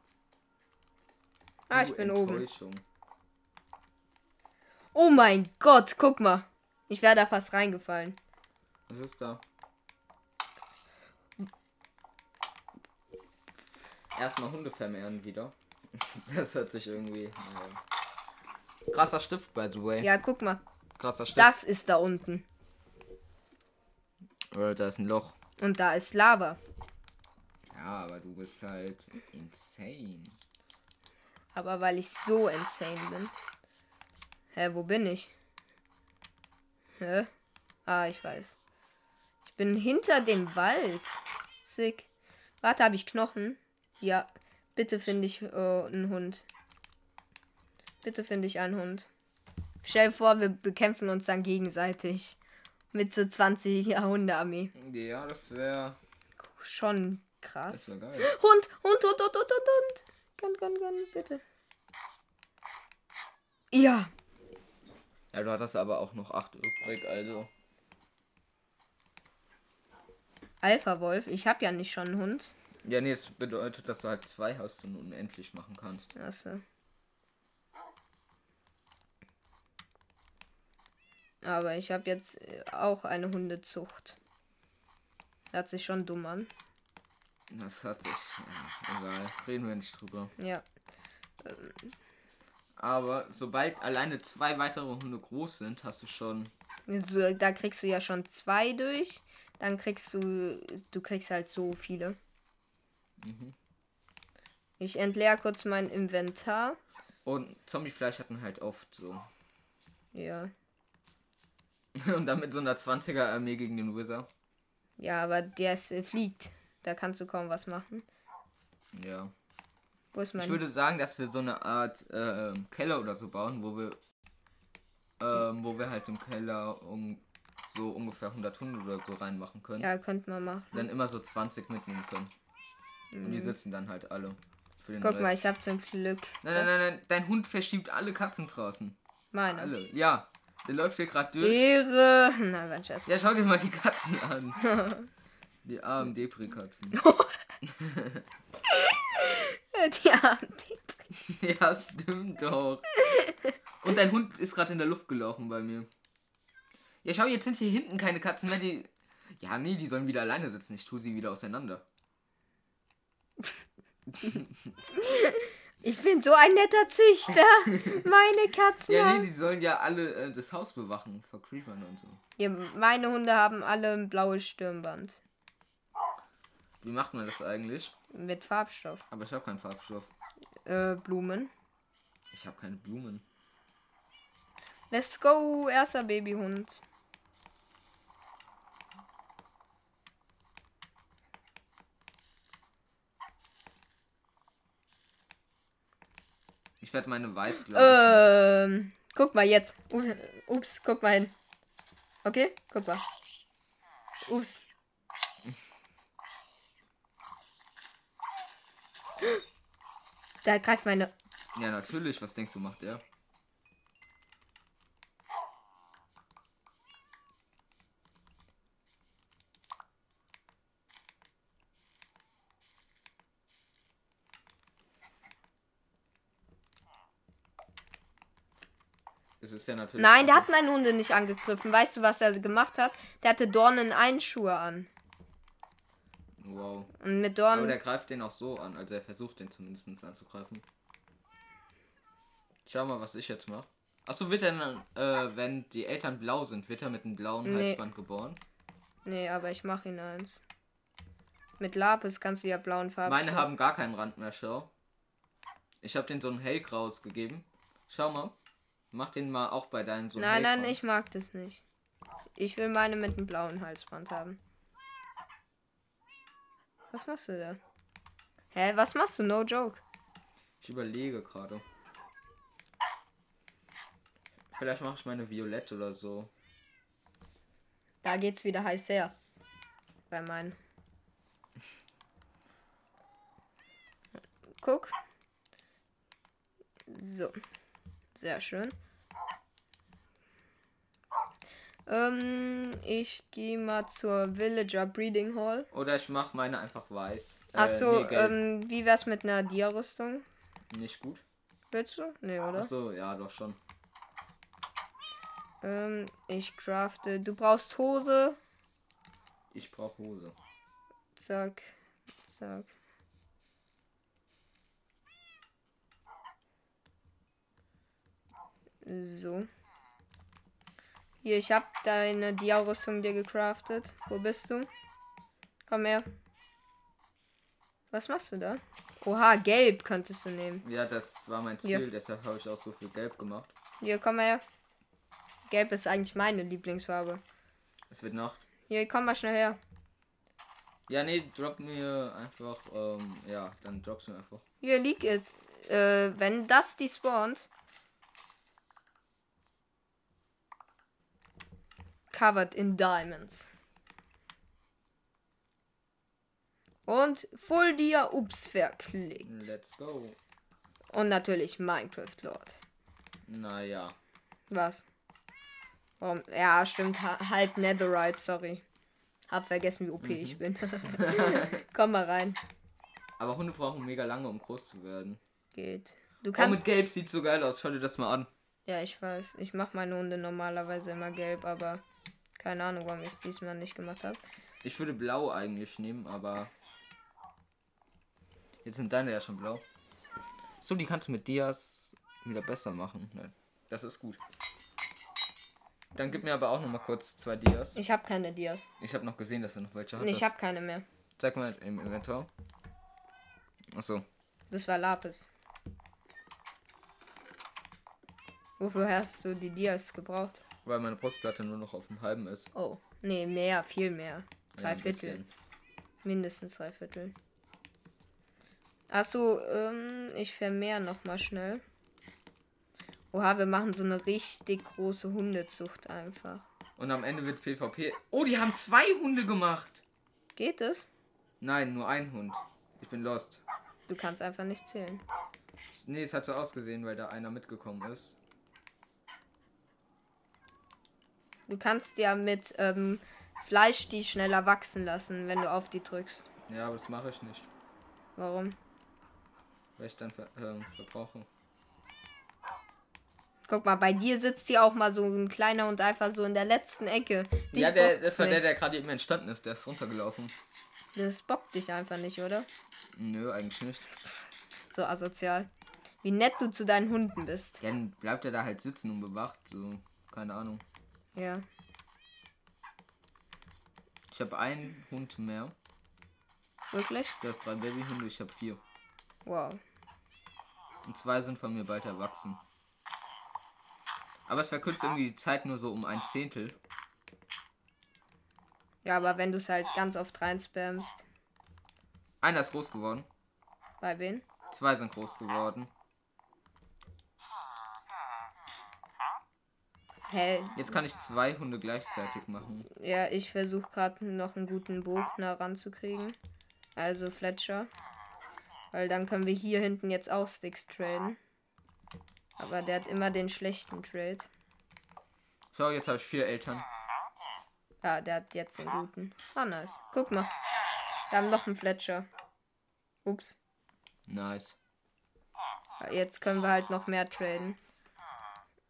Ah, ich bin oben. Enttäuschung. Oh mein Gott, guck mal. Ich wäre da fast reingefallen. Was ist da? Erstmal Hunde vermehren wieder. Das hört sich irgendwie. naja. Krasser Stift, by the way. Ja, guck mal. Krasser Stift. Das ist da unten. Äh, da ist ein Loch. Und da ist Lava. Ja, aber du bist halt insane. Aber weil ich so insane bin. Hä, wo bin ich? Hä? Ah, ich weiß. Ich bin hinter dem Wald. Sick. Warte, habe ich Knochen? Ja. Bitte finde ich äh, einen Hund. Bitte finde ich einen Hund. Stell dir vor, wir bekämpfen uns dann gegenseitig. Mit so 20 Hundearmee. Ja, das wäre. Schon Das krass. wär geil. Hund, Hund, Hund, Hund, Hund, Hund, Hund. Gönn, gönn, gönn, bitte. Ja. Ja, du hattest aber auch noch 8 übrig, also. Alpha Wolf, ich habe ja nicht schon einen Hund. Ja, nee, es bedeutet, dass du halt zwei hast und unendlich machen kannst. Achso. Aber ich habe jetzt äh, auch eine Hundezucht. Hört sich schon dumm an. Das hat sich. Ja, egal. Reden wir nicht drüber. Ja. Aber sobald alleine zwei weitere Hunde groß sind, hast du schon. So, da kriegst du ja schon zwei durch. Dann kriegst du. Du kriegst halt so viele. Ich entleer kurz mein Inventar. Und Zombiefleisch hatten halt oft so. Ja. Und dann mit so einer 20er Armee gegen den Wizard. Ja, aber der ist, äh, fliegt. Da kannst du kaum was machen. Ja. Wo ist mein. Ich würde sagen, dass wir so eine Art ähm, Keller oder so bauen, wo wir. Ähm, wo wir halt im Keller um so ungefähr 100 Hunde oder so reinmachen können. ja, könnte man machen. Dann immer so 20 mitnehmen können. Und die sitzen dann halt alle Guck Rest. mal, ich habe zum Glück. Nein, nein, nein, nein, dein Hund verschiebt alle Katzen draußen. Meine. Alle. Ja, der läuft hier gerade durch. Ehre. Nein, mein Schatz. Ja, schau dir mal die Katzen an. Die armen Depri-Katzen. Die Arme. ja, stimmt doch. Und dein Hund ist gerade in der Luft gelaufen bei mir. Ja, schau, jetzt sind hier hinten keine Katzen mehr, die. Ja, nee, die sollen wieder alleine sitzen. Ich tue sie wieder auseinander. Ich bin so ein netter Züchter. Meine Katzen Ja, nee, die sollen ja alle äh, das Haus bewachen vor Creepern und so. Ja, meine Hunde haben alle ein blaues Stirnband. Wie macht man das eigentlich? Mit Farbstoff. Aber ich habe keinen Farbstoff. Äh, Blumen. Ich habe keine Blumen. Let's go, erster Babyhund. Ich werde meine weiß, Ähm, guck mal jetzt. Ups, guck mal hin. Okay, guck mal. Ups. Da greift meine. Ja, natürlich. Was denkst du, macht der? Es ist ja natürlich. Nein, der hat meine Hunde nicht angegriffen. Weißt du, was er gemacht hat? Der hatte Dornen Einschuhe an. Wow. Und mit Aber Dornen. der greift den auch so an. Also er versucht den zumindest anzugreifen. Schau mal, was ich jetzt mache. Achso, wird er dann, äh, wenn die Eltern blau sind, wird er mit einem blauen Nee. Halsband geboren? Nee, aber ich mach ihn eins. Mit Lapis kannst du ja blauen Farben. Meine haben gar keinen Rand mehr, schau. Ich habe den so ein hellgraues gegeben. Schau mal. Mach den mal auch bei deinen so ein Nein, nein, ich mag das nicht. Ich will meine mit einem blauen Halsband haben. Was machst du da? Hä, was machst du? No joke. Ich überlege gerade. Vielleicht mache ich meine Violett oder so. Da geht's wieder heiß her. Bei meinen. Guck. So. Sehr schön. Ähm, ich gehe mal zur Villager Breeding Hall. Oder ich mache meine einfach weiß. Äh, Achso, nee, gelb. ähm, wie wär's mit einer Dia-Rüstung? Nicht gut. Willst du? Nee, oder? Achso, ja, doch schon. Ähm, ich crafte. Du brauchst Hose. Ich brauche Hose. Zack. Zack. So. Hier, ich hab deine Dia-Rüstung dir gecraftet. Wo bist du? Komm her. Was machst du da? Oha, gelb könntest du nehmen. Ja, das war mein Ja. Ziel, deshalb habe ich auch so viel gelb gemacht. Hier, komm her. Gelb ist eigentlich meine Lieblingsfarbe. Es wird Nacht. Hier, komm mal schnell her. Ja, nee, drop mir einfach, ähm, ja, dann droppst du mir einfach. Hier liegt es. Äh, wenn das die spawnt. Covered in Diamonds. Und Full Dia Ups verklickt. Let's go. Und natürlich Minecraft Lord. Naja. Was? Warum? Ja, stimmt. ha- Halb Netherite, sorry. Hab vergessen, wie OP ich bin. Komm mal rein. Aber Hunde brauchen mega lange, um groß zu werden. Geht. Du Oh, kannst. mit gelb sieht so geil aus. Schau dir das mal an. Ja, ich weiß. Ich mache meine Hunde normalerweise immer gelb, aber keine Ahnung, warum ich es diesmal nicht gemacht habe. Ich würde blau eigentlich nehmen, aber. Jetzt sind deine ja schon blau. So, die kannst du mit Dias wieder besser machen. Ne, das ist gut. Dann gib mir aber auch noch mal kurz zwei Dias. Ich habe keine Dias. Ich habe noch gesehen, dass du noch welche Nee, hattest. ich habe keine mehr. Zeig mal im Inventar. Achso. Das war Lapis. Wofür hast du die Dias gebraucht? Weil meine Brustplatte nur noch auf dem halben ist. Oh, nee, mehr, viel mehr. Ja, Drei ein Viertel. bisschen. Mindestens drei Viertel. Achso, ähm, ich vermehr noch mal schnell. Oha, wir machen so eine richtig große Hundezucht einfach. Und am Ende wird PvP. Oh, die haben zwei Hunde gemacht. Geht es? Nein, nur ein Hund. Ich bin lost. Du kannst einfach nicht zählen. Nee, es hat so ausgesehen, weil da einer mitgekommen ist. Du kannst ja mit ähm, Fleisch die schneller wachsen lassen, wenn du auf die drückst. Ja, aber das mache ich nicht. Warum? Weil ich dann ver ähm, verbrauche. Guck mal, bei dir sitzt hier auch mal so ein kleiner und einfach so in der letzten Ecke. Dich ja, der, das war der, nicht. der gerade eben entstanden ist. Der ist runtergelaufen. Das bockt dich einfach nicht, oder? Nö, eigentlich nicht. So asozial. Wie nett du zu deinen Hunden bist. Dann bleibt er da halt sitzen und bewacht. So, keine Ahnung. Ja. Ich habe einen Hund mehr. Wirklich? Du hast drei Babyhunde, ich habe vier. Wow. Und zwei sind von mir bald erwachsen. Aber es verkürzt irgendwie die Zeit nur so um ein Zehntel. Ja, aber wenn du es halt ganz oft reinspammst. Einer ist groß geworden. Bei wen? Zwei sind groß geworden. Hä? Jetzt kann ich zwei Hunde gleichzeitig machen. Ja, ich versuche gerade noch einen guten Bogner ranzukriegen. Also Fletcher. Weil dann können wir hier hinten jetzt auch Sticks traden. Aber der hat immer den schlechten Trade. So, jetzt habe ich vier Eltern. Ja, der hat jetzt den guten. Ah, nice. Guck mal. Wir haben noch einen Fletcher. Ups. Nice. Jetzt können wir halt noch mehr traden.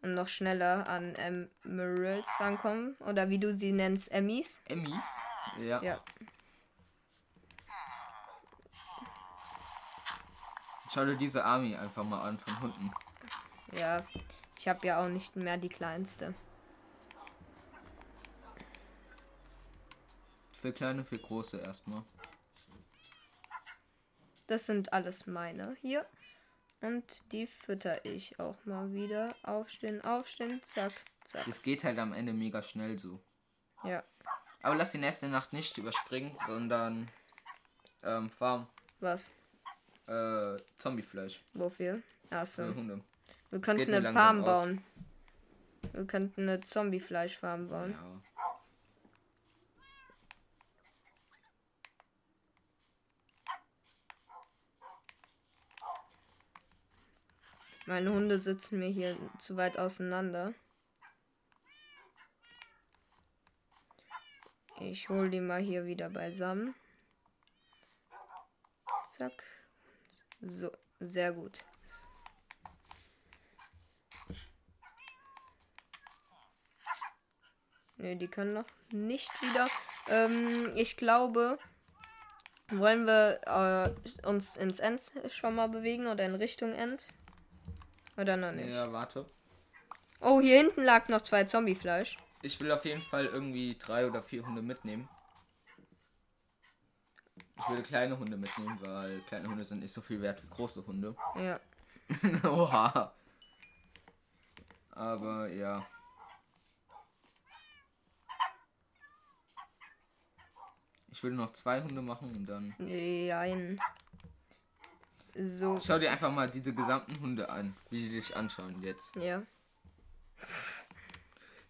Und noch schneller an Emeralds rankommen. Oder wie du sie nennst, Emmys. Emmys? Ja. Ja. Schau dir diese Army einfach mal an von Hunden. Ja. Ich habe ja auch nicht mehr die kleinste. Für kleine, für große erstmal. Das sind alles meine hier. Und die fütter ich auch mal wieder. Aufstehen, aufstehen, zack, zack. Das geht halt am Ende mega schnell so. Ja. Aber lass die nächste Nacht nicht überspringen, sondern ähm, Farm. Was? Äh, Zombiefleisch Wofür? Achso. für Hunde. Wir könnten eine Farm aus. bauen. Wir könnten eine Zombie-Fleischfarm bauen. Ja. Meine Hunde sitzen mir hier zu weit auseinander. Ich hole die mal hier wieder beisammen. Zack. So, sehr gut. Ne, die können noch nicht wieder. Ähm, ich glaube, wollen wir äh, uns ins End schon mal bewegen oder in Richtung End? Oder noch nicht? ja, warte. Oh, hier hinten lag noch zwei Zombiefleisch. Ich will auf jeden Fall irgendwie drei oder vier Hunde mitnehmen. Ich würde kleine Hunde mitnehmen, weil kleine Hunde sind nicht so viel wert wie große Hunde. Ja. Oha. Aber ja. Ich will noch zwei Hunde machen und dann. Nein. So. Schau dir einfach mal diese gesamten Hunde an, wie die dich anschauen jetzt. Ja.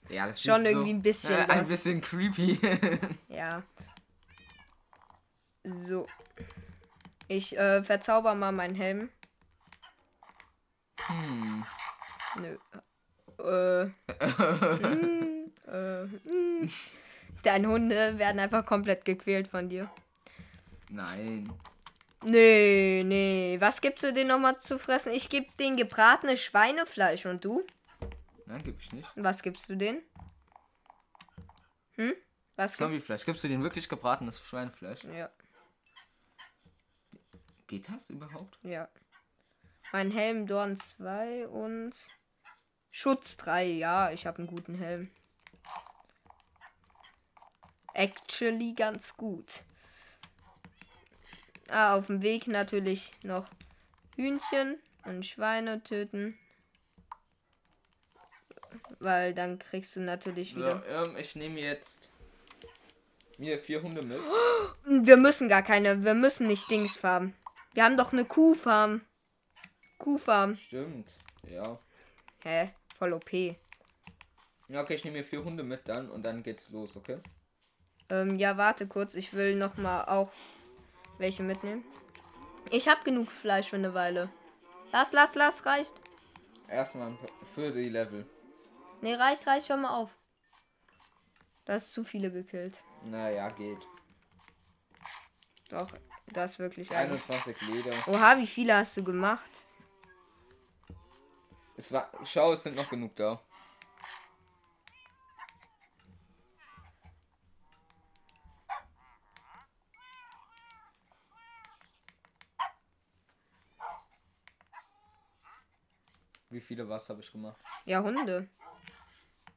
Ja, das Schon sieht irgendwie ein bisschen äh, ein was. bisschen creepy. Ja. So. Ich äh, verzauber mal meinen Helm. hm. Nö. Äh. hm, äh, hm. Deine Hunde werden einfach komplett gequält von dir. Nein. Nee, nee. Was gibst du denen nochmal zu fressen? Ich gebe denen gebratenes Schweinefleisch. Und du? Nein, gib ich nicht. Was gibst du denen? Hm? Was Zombiefleisch. Gibst du denen wirklich gebratenes Schweinefleisch? Ja, Geht das überhaupt? ja. Mein Helm Dorn 2 und Schutz 3. Ja, ich habe einen guten Helm. Actually ganz gut. Ah, auf dem Weg natürlich noch Hühnchen und Schweine töten. Weil dann kriegst du natürlich So, wieder. ähm, ich nehme jetzt mir vier Hunde mit. Wir müssen gar keine, wir müssen nicht Dings farmen. Wir haben doch eine Kuhfarm. Kuhfarm. Stimmt. Ja. Hä? Voll OP. Ja, okay, ich nehme mir vier Hunde mit dann und dann geht's los, okay? Ähm, ja, warte kurz. Ich will noch mal auch welche mitnehmen. Ich hab genug Fleisch für eine Weile. Lass, lass, lass, reicht. Erstmal für die Level. Nee, reicht, reicht, hör mal auf. Das ist zu viele gekillt. Naja, geht. Doch, das ist wirklich ein. 21 Leder. Oha, wie viele hast du gemacht? Es war. Schau, es sind noch genug da. Wie viele was habe ich gemacht? Ja, Hunde.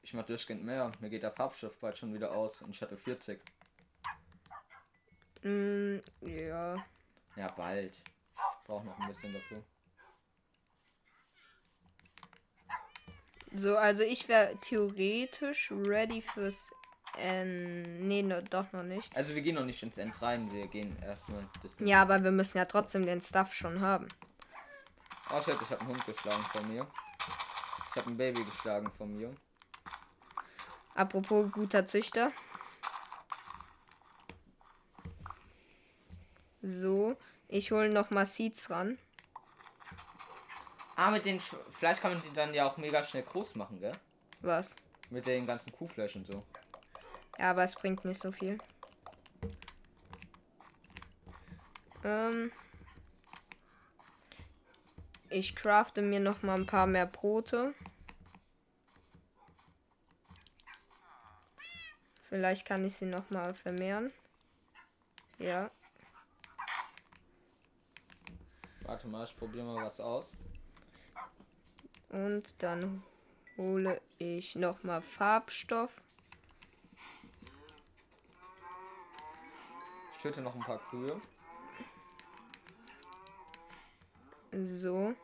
Ich mach durchgehend mehr. Mir geht der Farbstoff bald schon wieder aus und ich hatte 40. Mm, ja. Ja, bald. Ich brauche noch ein bisschen dafür. So, also ich wäre theoretisch ready fürs. Ähm, nee, no, doch noch nicht. Also wir gehen noch nicht ins End rein, wir gehen erstmal das. Ja, aber wir müssen ja trotzdem den Stuff schon haben. Oh shit, ich habe einen Hund geschlagen von mir. Ich habe ein Baby geschlagen von mir. Apropos guter Züchter. So, ich hole noch mal Seeds ran. Ah, mit den Sch Fleisch kann man die dann ja auch mega schnell groß machen, gell? Was? Mit den ganzen Kuhfleisch und so. Ja, aber es bringt nicht so viel. Ähm, ich crafte mir noch mal ein paar mehr Brote. Vielleicht kann ich sie noch mal vermehren. Ja. Warte mal, ich probiere mal was aus. Und dann hole ich noch mal Farbstoff. Ich töte noch ein paar Kühe. So.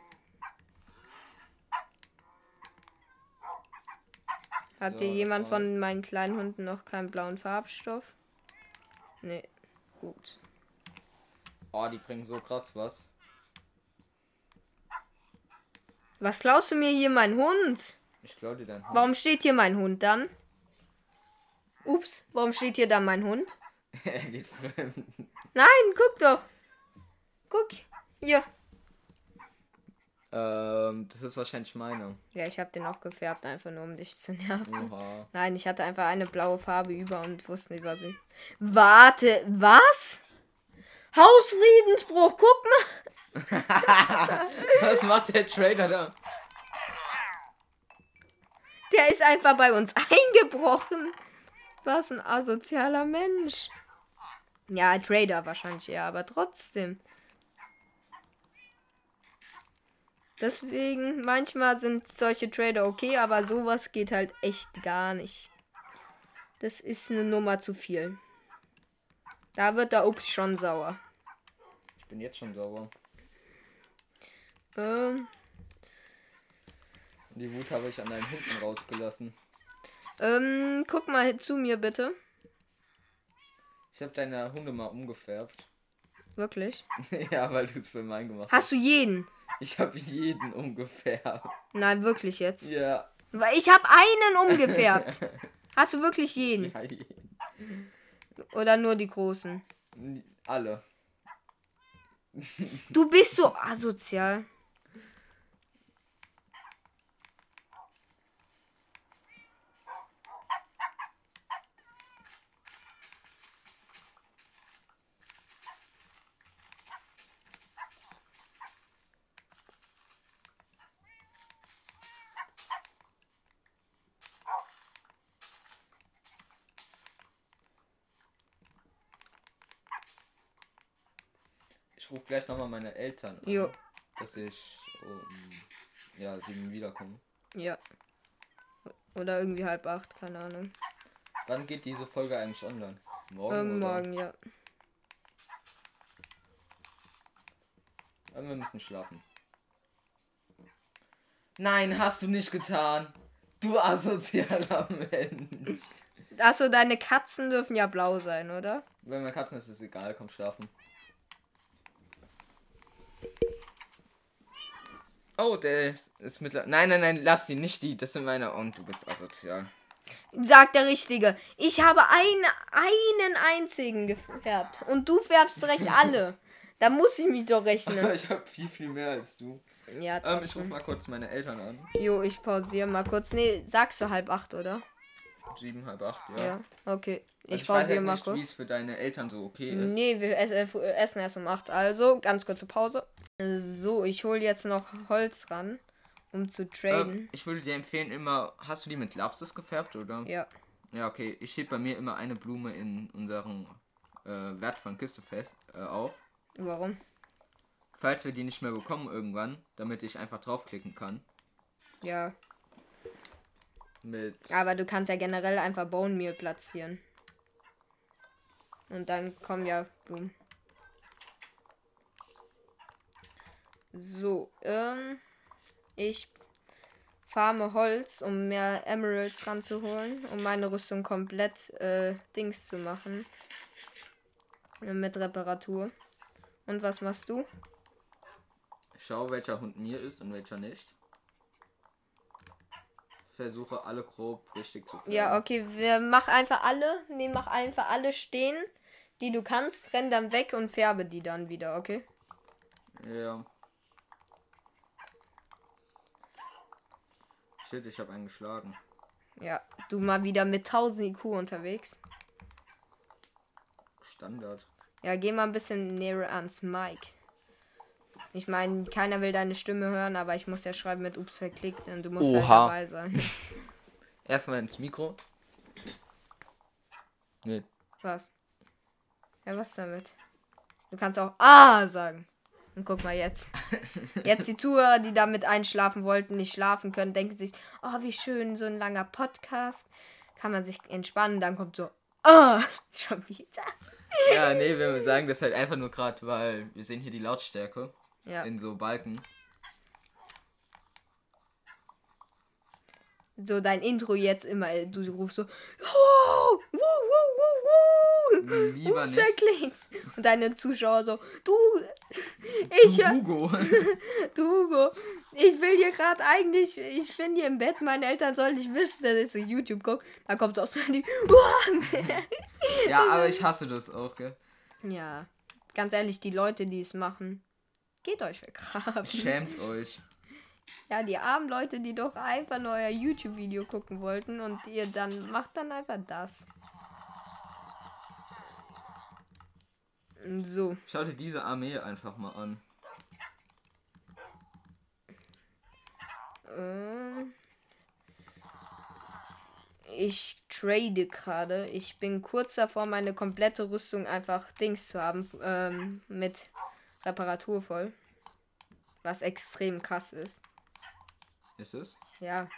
Hat dir jemand von meinen kleinen Hunden noch keinen blauen Farbstoff? Nee. Gut. Oh, die bringen so krass was. Was klaust du mir hier, mein Hund? Ich glaube dir dann. Warum steht hier mein Hund dann? Ups, warum steht hier dann mein Hund? er geht fremd. Nein, guck doch. Guck. Hier. Ähm, das ist wahrscheinlich meine. Ja, ich habe den auch gefärbt, einfach nur um dich zu nerven. Oha. Nein, ich hatte einfach eine blaue Farbe über und wusste nicht, was ich. Warte, was? Hausfriedensbruch, guck mal. Was macht der Trader da? Der ist einfach bei uns eingebrochen. Was ein asozialer Mensch. Ja, Trader wahrscheinlich eher, aber trotzdem. Deswegen, manchmal sind solche Trader okay, aber sowas geht halt echt gar nicht. Das ist eine Nummer zu viel. Da wird der Obst schon sauer. Ich bin jetzt schon sauber. Ähm, Die Wut habe ich an deinen Hunden rausgelassen. ähm, guck mal zu mir bitte. Ich habe deine Hunde mal umgefärbt. Wirklich? ja, weil du es für meinen gemacht hast. Hast du jeden? Ich habe jeden umgefärbt. Nein, wirklich jetzt. Ja. Weil ich habe einen umgefärbt. Hast du wirklich jeden? ja jeden. Oder nur die großen? Alle. Du bist so asozial. Ich rufe gleich nochmal meine Eltern an, Jo, dass ich um ja, sieben wiederkomme. ja. Oder irgendwie halb acht, keine Ahnung. Wann geht diese Folge eigentlich online? Morgen? Ähm, oder? morgen, ja. Aber wir müssen schlafen. Nein, hast du nicht getan. Du asozialer Mensch. Achso, deine Katzen dürfen ja blau sein, oder? Wenn wir Katzen ist es egal, komm schlafen. Oh, der ist, mittlerweile. Nein, nein, nein, lass die, nicht die. Das sind meine. Und du bist asozial. Sagt der Richtige. Ich habe einen, einen einzigen gefärbt. Und du färbst direkt alle. Da muss ich mich doch rechnen. ich habe viel, viel mehr als du. Ja, Ähm, ich rufe trotzdem. mal kurz meine Eltern an. jo, ich pausiere mal kurz. Nee, sagst du halb acht, oder? Sieben, halb acht, ja. Ja. Okay. Also Ich weiß pausiere halt mal kurz. wie es für deine Eltern so okay ist. Nee, wir äh, essen erst um 8. Also, ganz kurze Pause. So, ich hole jetzt noch Holz ran, um zu traden. Ähm, ich würde dir empfehlen, immer. Hast du die mit Lapis gefärbt, oder? Ja. Ja, okay. Ich heb bei mir immer eine Blume in unseren äh, wertvollen Kiste fest äh, auf. Warum? Falls wir die nicht mehr bekommen irgendwann, damit ich einfach draufklicken kann. Ja. Mit. Aber du kannst ja generell einfach Bone Meal platzieren. Und dann kommen ja Blumen. So, ähm. Ich farme Holz, um mehr Emeralds ranzuholen, um meine Rüstung komplett äh, Dings zu machen. Mit Reparatur. Und was machst du? Schau, welcher Hund mir ist und welcher nicht. Versuche alle grob richtig zu Ja, färben. okay, wir mach einfach alle, nee, mach einfach alle stehen, die du kannst, renn dann weg und färbe die dann wieder, okay? Ja. Shit, ich habe einen geschlagen. Ja, du mal wieder mit 1000 IQ unterwegs. Standard. Ja, geh mal ein bisschen näher ans Mic. Ich meine, keiner will deine Stimme hören, aber ich muss ja schreiben mit Ups verklickt und du musst halt Oha. dabei sein. Erstmal ins Mikro. Nee. Was? Ja, was damit? Du kannst auch Ah sagen. Und guck mal jetzt. Jetzt die Zuhörer, die damit einschlafen wollten, nicht schlafen können, denken sich, oh, wie schön, so ein langer Podcast. Kann man sich entspannen, dann kommt so, ah, schon wieder. Ja, nee, wir sagen das halt einfach nur gerade, weil wir sehen hier die Lautstärke Ja, in so Balken. so dein Intro jetzt immer, äh, du rufst so, oh, wuh, wuh, wuh, wuh. Lieber Ups, nicht. verklickt. Und deine Zuschauer so, du, ich hör, Hugo. Du Hugo, ich will hier gerade eigentlich, ich bin hier im Bett, meine Eltern sollen nicht wissen, dass ich so YouTube gucke. Da kommt so aus die. ja, aber ich hasse das auch, gell? ja, ganz ehrlich, die Leute, die es machen, geht euch vergraben. Schämt euch. Ja, die armen Leute, die doch einfach nur euer YouTube-Video gucken wollten und ihr dann macht dann einfach das. So, Schau dir diese Armee einfach mal an. ähm, ich trade gerade. Ich bin kurz davor, meine komplette Rüstung einfach Dings zu haben, ähm, mit Reparatur voll. Was extrem krass ist. Ist es? Ja.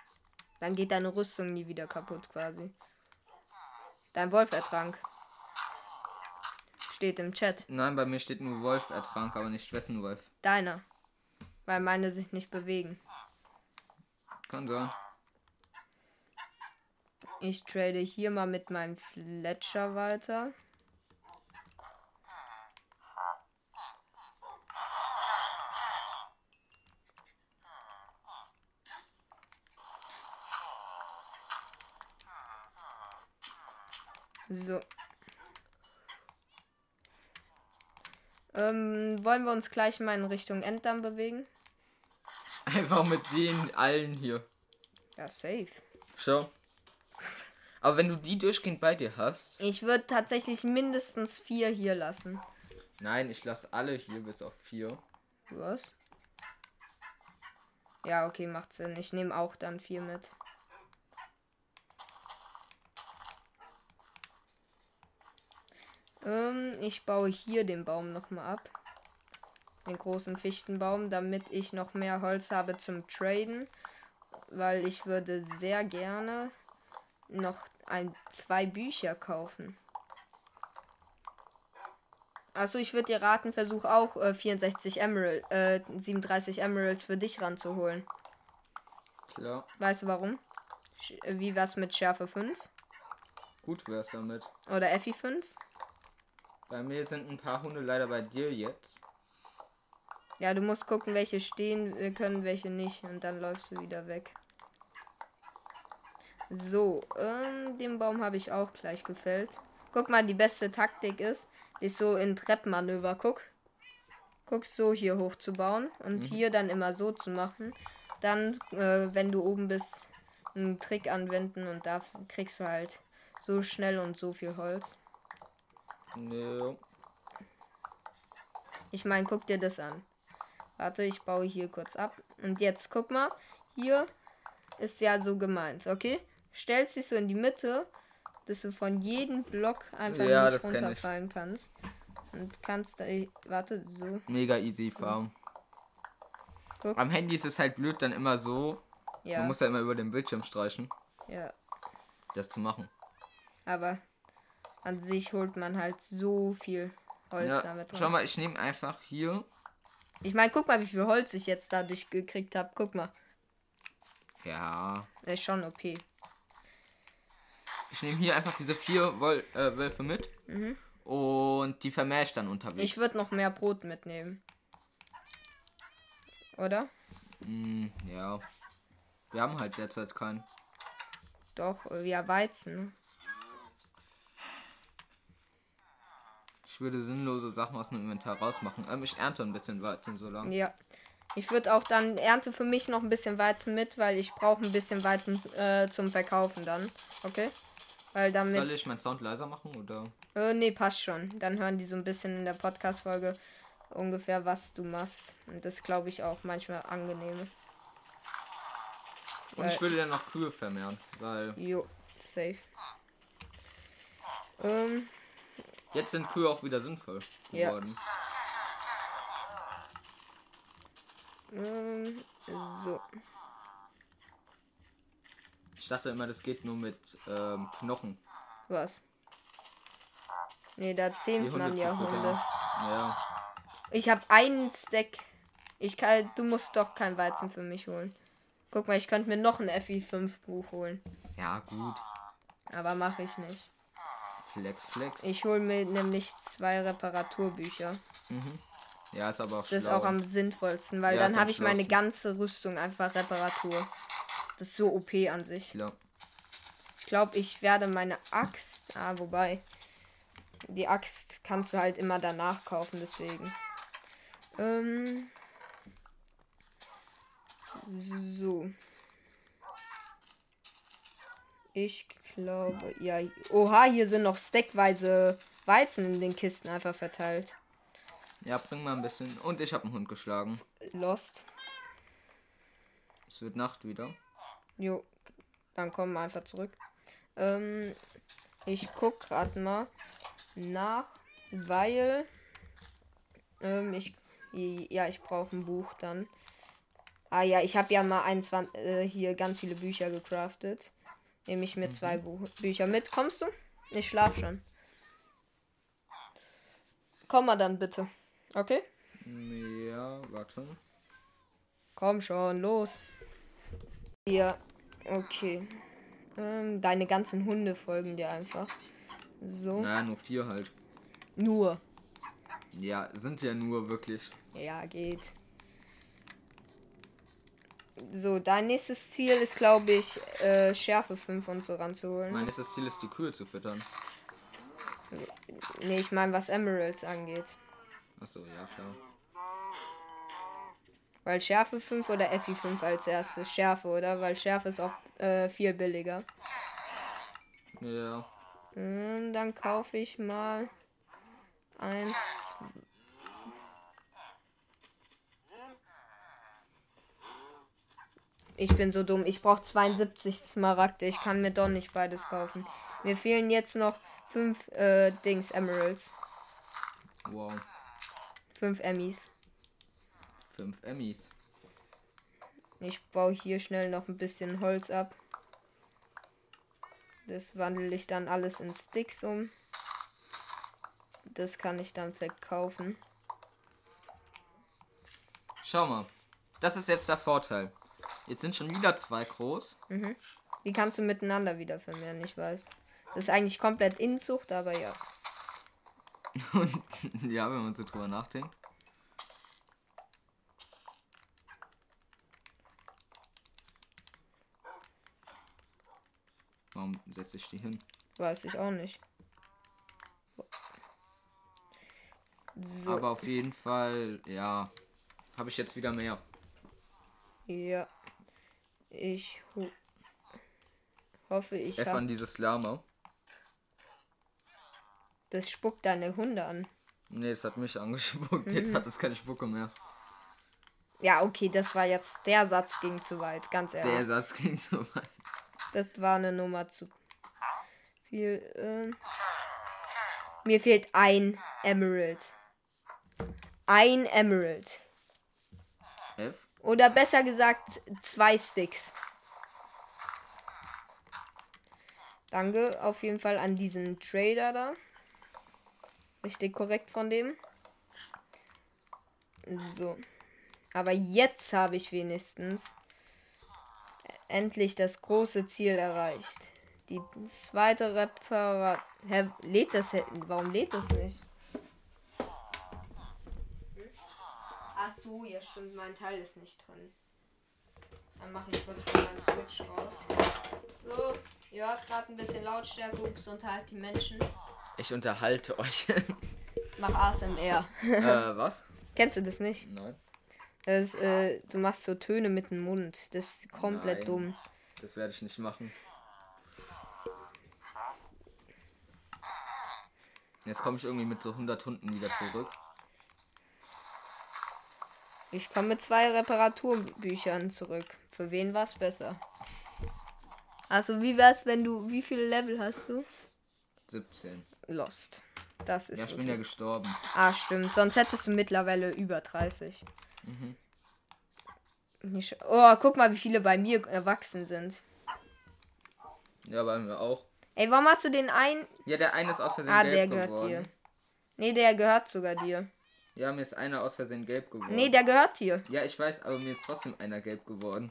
Dann geht deine Rüstung nie wieder kaputt quasi. Dein Wolfertrank. Steht im Chat. Nein, bei mir steht nur Wolf ertrank, aber nicht wessen Wolf. Deiner. Weil meine sich nicht bewegen. Kann sein. Ich trade hier mal mit meinem Fletcher weiter. So. Ähm, wollen wir uns gleich mal in Richtung Enddarm bewegen? Einfach mit den allen hier. Ja, safe. Schau. Aber wenn du die durchgehend bei dir hast. Ich würde tatsächlich mindestens vier hier lassen. Nein, ich lasse alle hier bis auf vier. Was? Ja, okay, macht Sinn. Ich nehme auch dann vier mit. Ähm, ich baue hier den Baum nochmal ab. Den großen Fichtenbaum, damit ich noch mehr Holz habe zum Traden. Weil ich würde sehr gerne noch ein, zwei Bücher kaufen. Achso, ich würde dir raten, versuch auch äh, 64 Emerald, äh, 37 Emeralds für dich ranzuholen. Klar. Weißt du warum? Sch wie was mit Schärfe 5? Gut wär's damit. Oder FI 5? Bei mir sind ein paar Hunde leider bei dir jetzt. Ja, du musst gucken, welche stehen äh, können, welche nicht. Und dann läufst du wieder weg. So, ähm, den Baum habe ich auch gleich gefällt. Guck mal, die beste Taktik ist, ist so in Treppenmanöver, guck. guckst so hier hochzubauen und hier dann immer so zu machen. Dann, äh, wenn du oben bist, einen Trick anwenden und da kriegst du halt so schnell und so viel Holz. Nö. Ich meine, guck dir das an. Warte, ich baue hier kurz ab. Und jetzt guck mal, hier ist ja so gemeint, okay? Stellst dich so in die Mitte, dass du von jedem Block einfach Ja, nicht runterfallen kannst. Und kannst da, warte, so. Mega easy Farm. Guck. Am Handy ist es halt blöd, dann immer so. Ja, Man muss ja immer über den Bildschirm streichen, ja. das zu machen. Aber an sich holt man halt so viel Holz Ja, damit schau mal, ich nehme einfach hier. Ich meine, guck mal, wie viel Holz ich jetzt dadurch gekriegt habe. Guck mal. Ja. Das ist schon okay. Ich nehme hier einfach diese vier Wol äh, Wölfe mit. Und die vermehre ich dann unterwegs. Mhm. Ich würde noch mehr Brot mitnehmen. Oder? Hm, ja. Wir haben halt derzeit keinen. Doch, ja, Weizen. Ich würde sinnlose Sachen aus dem Inventar rausmachen. Ähm, ich ernte ein bisschen Weizen so lange. Ja. Ich würde auch dann ernte für mich noch ein bisschen Weizen mit, weil ich brauche ein bisschen Weizen äh, zum Verkaufen dann. Okay? Weil damit. Soll ich meinen Sound leiser machen oder? Äh, nee, passt schon. Dann hören die so ein bisschen in der Podcast-Folge ungefähr, was du machst. Und das glaube ich auch manchmal angenehme. Und Weil- ich würde dann noch Kühe vermehren, weil Jo, safe. Ähm, jetzt sind Kühe auch wieder sinnvoll Ja. geworden. ähm, so. Ich dachte immer, das geht nur mit ähm, Knochen. Was? Nee, da zähmt man ja. Hunde. Ja. Ich habe einen Stack. Ich kann, du musst doch kein Weizen für mich holen. Guck mal, ich könnte mir noch ein FI5 Buch holen. Ja, gut. Aber mache ich nicht. Flex, flex. Ich hole mir nämlich zwei Reparaturbücher. ja, ist aber auch Das ist auch am sinnvollsten, weil Ja, dann habe ich meine ganze Rüstung einfach Reparatur. Das ist so OP an sich. Klar. Ich glaube, ich werde meine Axt. Ah, wobei. Die Axt kannst du halt immer danach kaufen, deswegen. Ähm. So. Ich glaube, ja. Oha, hier sind noch stackweise Weizen in den Kisten einfach verteilt. Ja, bring mal ein bisschen. Und ich habe einen Hund geschlagen. Lost. Es wird Nacht wieder. Jo, dann kommen wir einfach zurück. Ähm, ich guck gerade mal nach, weil ähm, ich ja, ich brauche ein Buch dann. Ah ja, ich habe ja mal 21, äh, hier ganz viele Bücher gecraftet. Nehme ich mir zwei Buch Bücher mit. Kommst du? Ich schlaf schon. Komm mal dann bitte. Okay? Ja, warte. Komm schon, los. Ja, okay. Ähm, deine ganzen Hunde folgen dir einfach. So. Naja, nur vier halt. Nur. Ja, sind ja nur wirklich. Ja, geht. So, dein nächstes Ziel ist, glaube ich, äh, Schärfe 5 und so ranzuholen. Mein nächstes Ziel ist, die Kühe zu füttern. nee, ich meine, was Emeralds angeht. Achso, ja, klar. Weil Schärfe 5 oder FI 5 als erstes? Schärfe, oder? Weil Schärfe ist auch äh, viel billiger. Ja. Ähm, dann kaufe ich mal eins. zwei- Ich bin so dumm. Ich brauche 72 Smaragde. Ich kann mir doch nicht beides kaufen. Mir fehlen jetzt noch 5 äh, Dings Emeralds. Wow. 5 Emmys. Fünf Emmys. Ich baue hier schnell noch ein bisschen Holz ab. Das wandle ich dann alles in Sticks um. Das kann ich dann verkaufen. Schau mal. Das ist jetzt der Vorteil. Jetzt sind schon wieder zwei groß. Die kannst du miteinander wieder vermehren, ich weiß. Das ist eigentlich komplett Inzucht, aber ja. ja, wenn man so drüber nachdenkt. Warum setze ich die hin? Weiß ich auch nicht. So, Aber auf jeden Fall, ja, habe ich jetzt wieder mehr. ja. Ich ho hoffe, ich habe. an dieses Lama. Das spuckt deine Hunde an. Nee, das hat mich angespuckt. Jetzt hat es keine Spucke mehr. Ja, okay, das war jetzt. Der Satz ging zu weit, ganz Der ehrlich. Satz ging so weit. Das war eine Nummer zu viel. Ähm. Mir fehlt ein Emerald. Ein Emerald. F? Oder besser gesagt, zwei Sticks. Danke auf jeden Fall an diesen Trader da. Richtig korrekt von dem. So. Aber jetzt habe ich wenigstens endlich das große Ziel erreicht. Die zweite Reparat. Hä, lädt das? Warum lädt das nicht? So, ja stimmt, mein Teil ist nicht drin. Dann mache ich kurz mal meinen Switch raus. So, ihr hört gerade ein bisschen Lautstärke, ups, unterhalt die Menschen. Ich unterhalte euch. Mach ASMR. äh, was? Kennst du das nicht? Nein. Das, äh, du machst so Töne mit dem Mund. Das ist komplett Nein. dumm. Das werde ich nicht machen. Jetzt komme ich irgendwie mit so 100 Hunden wieder zurück. Ich komme mit zwei Reparaturbüchern zurück. Für wen war's besser? Also, wie wär's, wenn du. Wie viele Level hast du? 17. Lost. Das ist Ja, ich bin ja gestorben. Ah, stimmt. Sonst hättest du mittlerweile über 30. Mhm. Nicht, oh, guck mal, wie viele bei mir erwachsen sind. Ja, bei mir auch. Ey, warum hast du den einen? Ja, der eine ist aus Versehen Ah, der gehört geworden. dir. Nee, der gehört sogar dir. Ja, mir ist einer aus Versehen gelb geworden. Nee, der gehört dir. ja, ich weiß, aber mir ist trotzdem einer gelb geworden.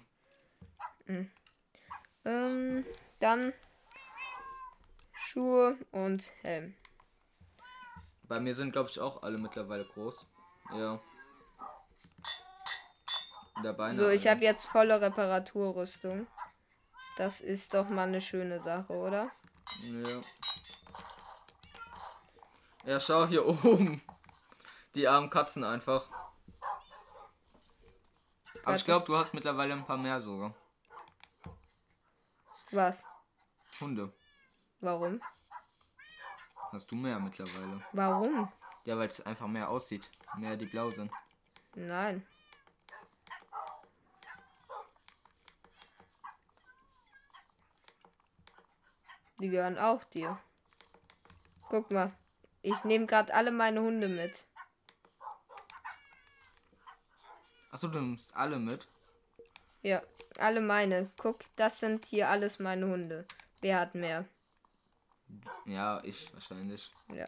Ähm, dann Schuhe und Helm. Bei mir sind, glaube ich, auch alle mittlerweile groß. Ja. Der Beine. So, ich habe jetzt volle Reparaturrüstung. Das ist doch mal eine schöne Sache, oder? Ja. Ja, schau hier oben. Die armen Katzen einfach. Aber ich glaube, du hast mittlerweile ein paar mehr sogar. Was? Hunde. Warum? Hast du mehr mittlerweile. Warum? Ja, weil es einfach mehr aussieht. Mehr die blau sind. Nein. Die gehören auch dir. Guck mal. Ich nehme gerade alle meine Hunde mit. Achso, du nimmst alle mit. Ja, alle meine. Guck, das sind hier alles meine Hunde. Wer hat mehr? Ja, ich wahrscheinlich. Ja.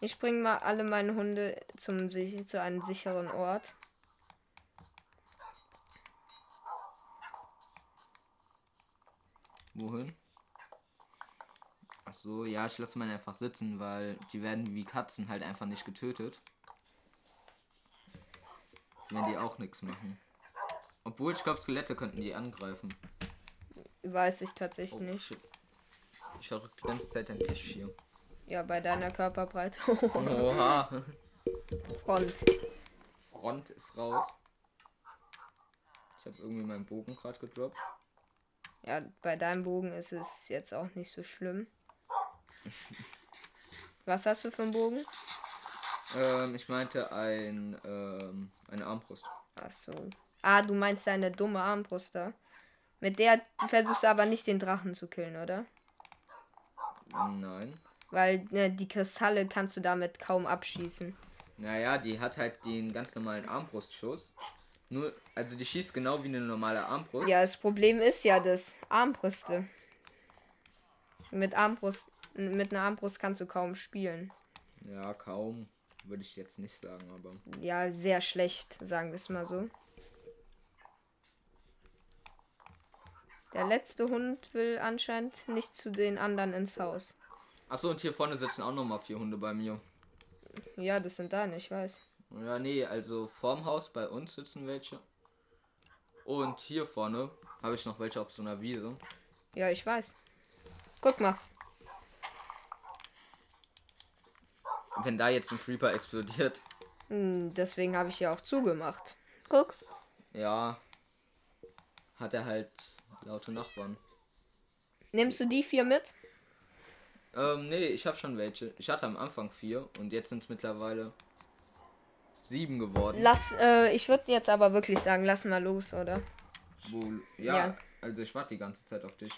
Ich bringe mal alle meine Hunde zum, sich- zu einem sicheren Ort. Wohin? Ach so, ja, ich lasse meine einfach sitzen, weil die werden wie Katzen halt einfach nicht getötet. Wenn die auch nichts machen. Obwohl, ich glaube, Skelette könnten die angreifen. Weiß ich tatsächlich Oh, nicht. shit. Ich verrückt die ganze Zeit den Tisch hier. Ja, bei deiner Körperbreite. Oha. Front. Front ist raus. Ich habe irgendwie meinen Bogen gerade gedroppt. Ja, bei deinem Bogen ist es jetzt auch nicht so schlimm. Was hast du für einen Bogen? Ähm, ich meinte ein, ähm, eine Armbrust. Ach so. Ah, du meinst deine dumme Armbrust da. Mit der versuchst du aber nicht den Drachen zu killen, oder? Nein. Weil ne, die Kristalle kannst du damit kaum abschießen. Naja, die hat halt den ganz normalen Armbrustschuss. Nur, also die schießt genau wie eine normale Armbrust. Ja, das Problem ist ja das Armbrüste. Mit Armbrust, mit einer Armbrust kannst du kaum spielen. Ja, kaum. Würde ich jetzt nicht sagen, aber. Ja, sehr schlecht, sagen wir es mal so. Der letzte Hund will anscheinend nicht zu den anderen ins Haus. Achso, und hier vorne sitzen auch nochmal vier Hunde bei mir. Ja, das sind deine, ich weiß. Ja, nee, also vorm Haus bei uns sitzen welche. Und hier vorne habe ich noch welche auf so einer Wiese. Ja, ich weiß. Guck mal. Wenn da jetzt ein Creeper explodiert. Hm, Deswegen habe ich ja auch zugemacht. Guck. Ja. Hat er halt laute Nachbarn. Nimmst du die vier mit? Ähm, nee, ich habe schon welche. Ich hatte am Anfang vier und jetzt sind es mittlerweile sieben geworden. Lass, äh, ich würde jetzt aber wirklich sagen, lass mal los, oder? Wo, ja, Ja. also ich warte die ganze Zeit auf dich.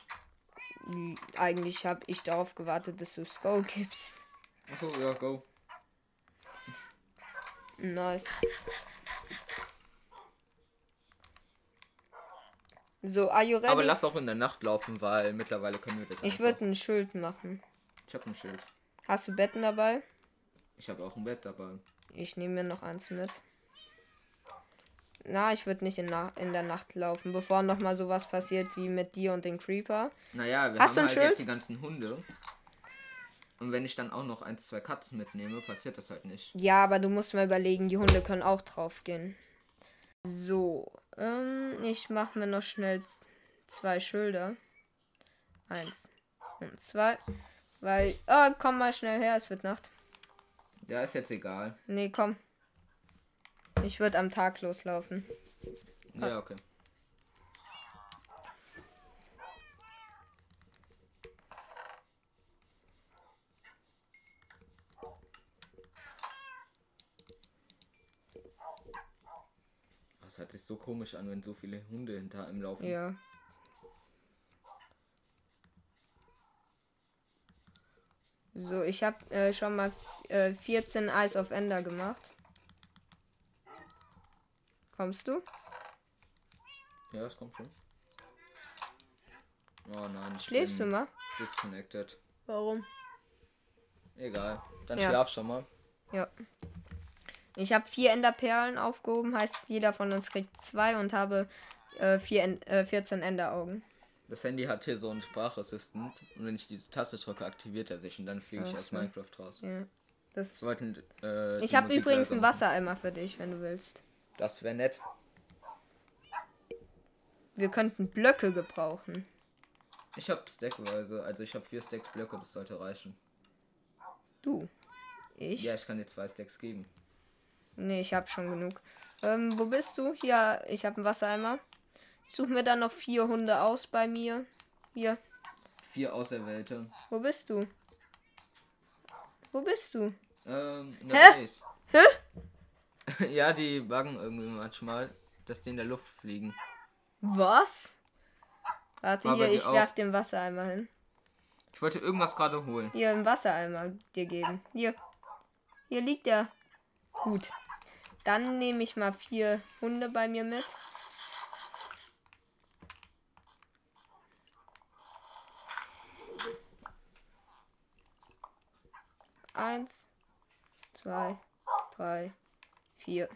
Hm, Eigentlich habe ich darauf gewartet, dass du Skull gibst. Achso, ja, go. Nice. So, are you ready? Aber lass auch in der Nacht laufen, weil mittlerweile können wir das ich würde ein Schild machen. Ich habe ein Schild. Hast du Betten dabei? Ich habe auch ein Bett dabei. Ich nehme mir noch eins mit. Na, ich würde nicht in, Na in der Nacht laufen, bevor noch mal sowas passiert wie mit dir und den Creeper. Naja, wir Hast du haben ein halt Schild? jetzt die ganzen Hunde. Und wenn ich dann auch noch ein, zwei Katzen mitnehme, passiert das halt nicht. Ja, aber du musst mal überlegen, die Hunde können auch drauf gehen. So, ähm, ich mache mir noch schnell zwei Schilder. Eins und zwei. Weil, ah, komm mal schnell her, es wird Nacht. Ja, ist jetzt egal. Nee, komm. Ich würde am Tag loslaufen. Ja, okay. Das hört sich so komisch an, wenn so viele Hunde hinter einem laufen. Ja. So, ich habe äh, schon mal äh, 14 Eyes of Ender gemacht. Kommst du? Ja, das kommt schon. Oh nein, ich Schläfst du mal? disconnected. Warum? Egal. Dann Ja. schlaf schon mal. Ja. Ich habe vier Enderperlen aufgehoben, heißt jeder von uns kriegt zwei und habe äh, vier en äh, 14 Enderaugen. Das Handy hat hier so einen Sprachassistent und wenn ich diese Taste drücke, aktiviert er sich und dann fliege ich aus. Minecraft raus. Ja. Das wollten, äh, ich habe übrigens einen. Wassereimer für dich, wenn du willst. Das wäre nett. Wir könnten Blöcke gebrauchen. Ich habe stackweise, also ich habe vier Stacks Blöcke, das sollte reichen. Du. Ich? Ja, ich kann dir zwei Stacks geben. Nee, ich habe schon genug. Ähm, wo bist du? Hier, ich habe einen Wassereimer. Ich suche mir dann noch vier Hunde aus bei mir. Hier, Vier Auserwählte. wo bist du? Wo bist du? Ähm, in Hä? der Base. ja, die buggen irgendwie manchmal, dass die in der Luft fliegen. Was? Warte War bei hier, ich werf den Wassereimer hin. Ich wollte irgendwas gerade holen. Hier einen Wassereimer dir geben. Hier. Hier liegt er. Gut. Dann nehme ich mal vier Hunde bei mir mit. Eins, zwei, drei, vier.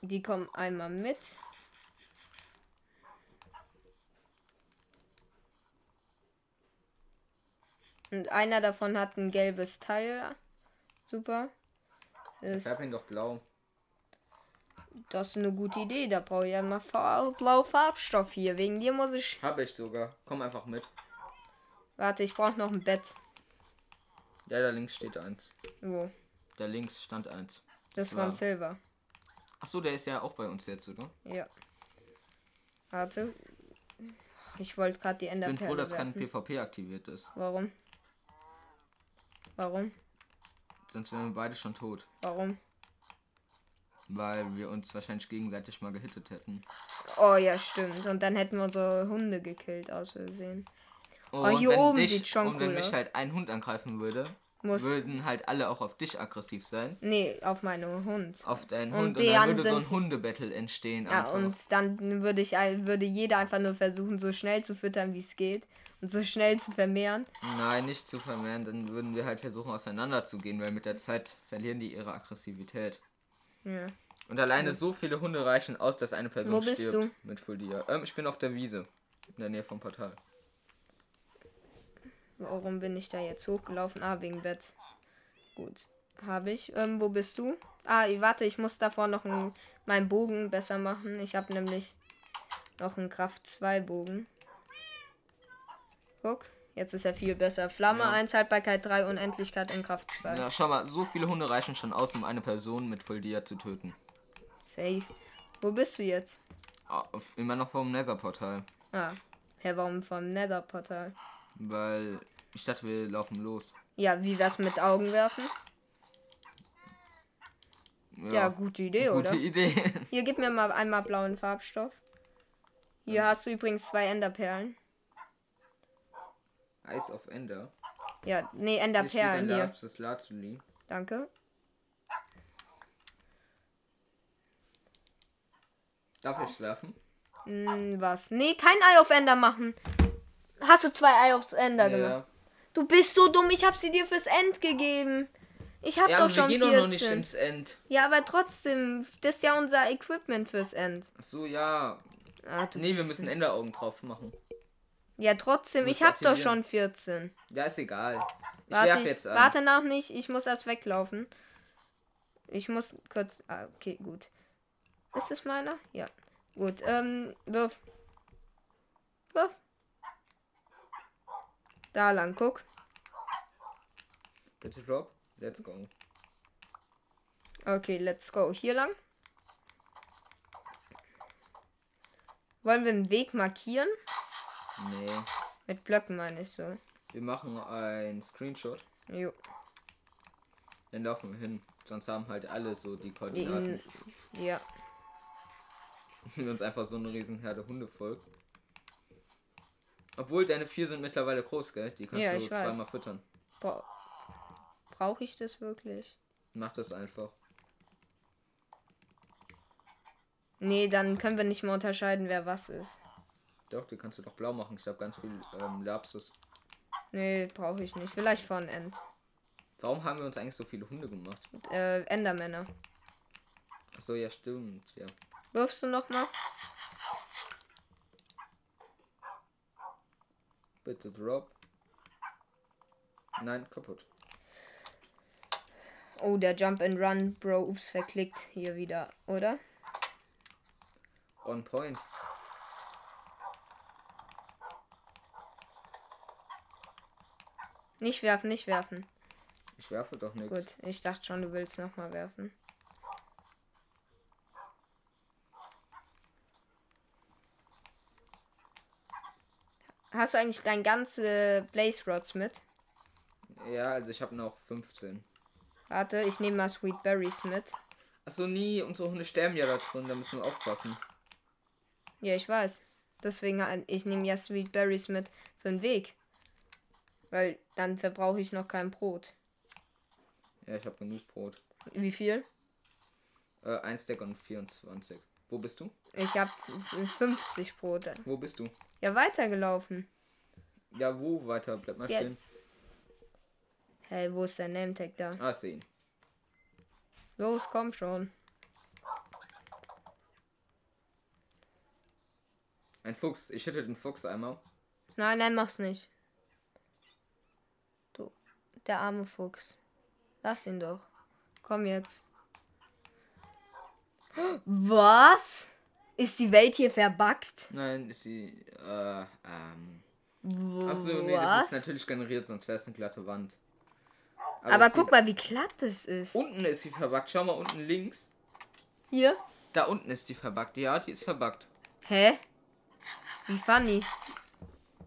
Die kommen einmal mit. Und einer davon hat ein gelbes Teil. Super. Das, Färb ihn doch blau. das ist eine gute Idee. Da brauche ich ja mal blau Farbstoff hier. Wegen dir muss ich. Habe ich sogar. Komm einfach mit. Warte, ich brauche noch ein Bett. Ja, da links steht eins. Wo? Da links stand eins. Das war- von Silver. Achso, der ist ja auch bei uns jetzt, oder? Ja. Warte. Ich wollte gerade die Ich bin Enderperle froh, dass kein. PvP aktiviert ist. Warum? Warum? Sonst wären wir beide schon tot. Warum? Weil wir uns wahrscheinlich gegenseitig mal gehittet hätten. Oh ja, stimmt. Und dann hätten wir unsere Hunde gekillt, aus Versehen. Oh, hier wenn oben dich, sieht schon Und wenn cool mich aus. halt ein Hund angreifen würde, Muss. würden halt alle auch auf dich aggressiv sein. Nee, auf meinen Hund. Auf deinen Und Hund. Und dann an würde so ein Hundebattle entstehen. Ja, einfach. und dann würde ich würde jeder einfach nur versuchen, so schnell zu füttern, wie es geht. Und so schnell zu vermehren. Nein, nicht zu vermehren. Dann würden wir halt versuchen, auseinanderzugehen, weil mit der Zeit verlieren die ihre Aggressivität. Ja. Und alleine so viele Hunde reichen aus, dass eine Person Wo bist stirbt. du? Mit Full. Ähm, ich bin auf der Wiese. In der Nähe vom Portal. Warum bin ich da jetzt hochgelaufen? Ah, wegen Bett. Gut. Habe ich. Ähm, wo bist du? Ah, warte, ich muss davor noch einen, meinen Bogen besser machen. Ich habe nämlich noch einen Kraft 2 Bogen. Guck, Jetzt ist er viel besser. Flamme Ja. 1, Haltbarkeit 3, Unendlichkeit in Kraft 2. Ja, schau mal, so viele Hunde reichen schon aus, um eine Person mit Full Dia zu töten. Safe. Wo bist du jetzt? Ah, Immer noch vom Nether-Portal. Ah. Hä, warum vom Nether-Portal? Weil ich dachte, wir laufen los. Ja, wie wär's mit Augen werfen? Ja, gute Idee, gute oder? Idee. Hier, gib mir mal einmal blauen Farbstoff. Hier hast du übrigens zwei Enderperlen. Eis auf Ender. Ja, nee, Enderperlen hier. Lapis Lazuli. Danke. Darf ich werfen? Hm, was? Nee, kein Ei auf Ender machen. Hast du zwei Ei aufs Ender gemacht? Du bist so dumm, ich hab sie dir fürs End gegeben. Ich hab Ja, doch aber wir schon gehen 14. doch noch nicht ins End. Ja, aber trotzdem, das ist ja unser Equipment fürs End. Ach so, ja. Ah, Nee, wir müssen Enderaugen drauf machen. Ja, trotzdem, ich hab doch schon 14. Ja, ist egal. Ich Warte, werf ich, jetzt eins. warte noch nicht, ich muss erst weglaufen. Ich muss kurz. Ah, okay, gut. Ist es meiner? Ja. Gut, ähm. Wirf. Da lang, guck. Bitte drop. Let's go. Okay, let's go. Hier lang. Wollen wir einen Weg markieren? Nee. Mit Blöcken meine ich so. Wir machen einen Screenshot. Jo. Dann laufen wir hin. Sonst haben halt alle so die Koordinaten. Ja. Und uns einfach so eine riesen Herde Hunde folgt. Obwohl deine vier sind mittlerweile groß, gell? Die kannst Ja, du zweimal füttern. Bra Brauche ich das wirklich? Mach das einfach. Nee, dann können wir nicht mehr unterscheiden, wer was ist. Doch, die kannst du doch blau machen. Ich habe ganz viel ähm, Lapsus. Nee, brauche ich nicht. Vielleicht von End. Warum haben wir uns eigentlich so viele Hunde gemacht? Äh, Endermänner. Achso, ja, stimmt. Ja. Wirfst du noch Bitte drop. Nein, kaputt. Oh, der Jump and Run, Bro. Ups, verklickt hier wieder, oder? On point. Nicht werfen, nicht werfen. Ich werfe doch nichts. Gut, ich dachte schon, du willst noch mal werfen. Hast du eigentlich dein ganze Blaze Rods mit? Ja, also ich habe noch 15. Warte, ich nehme mal Sweet Berries mit. Achso, nie. Unsere Hunde sterben ja da drin. Da müssen wir aufpassen. Ja, ich weiß. Deswegen, äh, ich nehme ja Sweet Berries mit für den Weg. Weil dann verbrauche ich noch kein Brot. Ja, ich habe genug Brot. Wie viel? Äh, ein Stack und 24. Wo bist du? Ich habe 50 Brote. Wo bist du? Ja, weitergelaufen. Ja, wo weiter? Bleib mal Ja. stehen. Hey, wo ist der Nametag da? Ah, ich seh ihn. Los, komm schon. Ein Fuchs. Ich hätte den Fuchs einmal. Nein, nein, mach's nicht. Du, der arme Fuchs. Lass ihn doch. Komm jetzt. Was? Ist die Welt hier verbuggt? Nein, ist sie. Äh, ähm. Achso, nee, das ist natürlich generiert, sonst wäre es eine glatte Wand. Aber es guck mal, wie glatt das ist. Unten ist sie verbuggt. Schau mal unten links. Hier? Da unten ist die verbuggt. Ja, die ist verbuggt. Hä? Wie funny.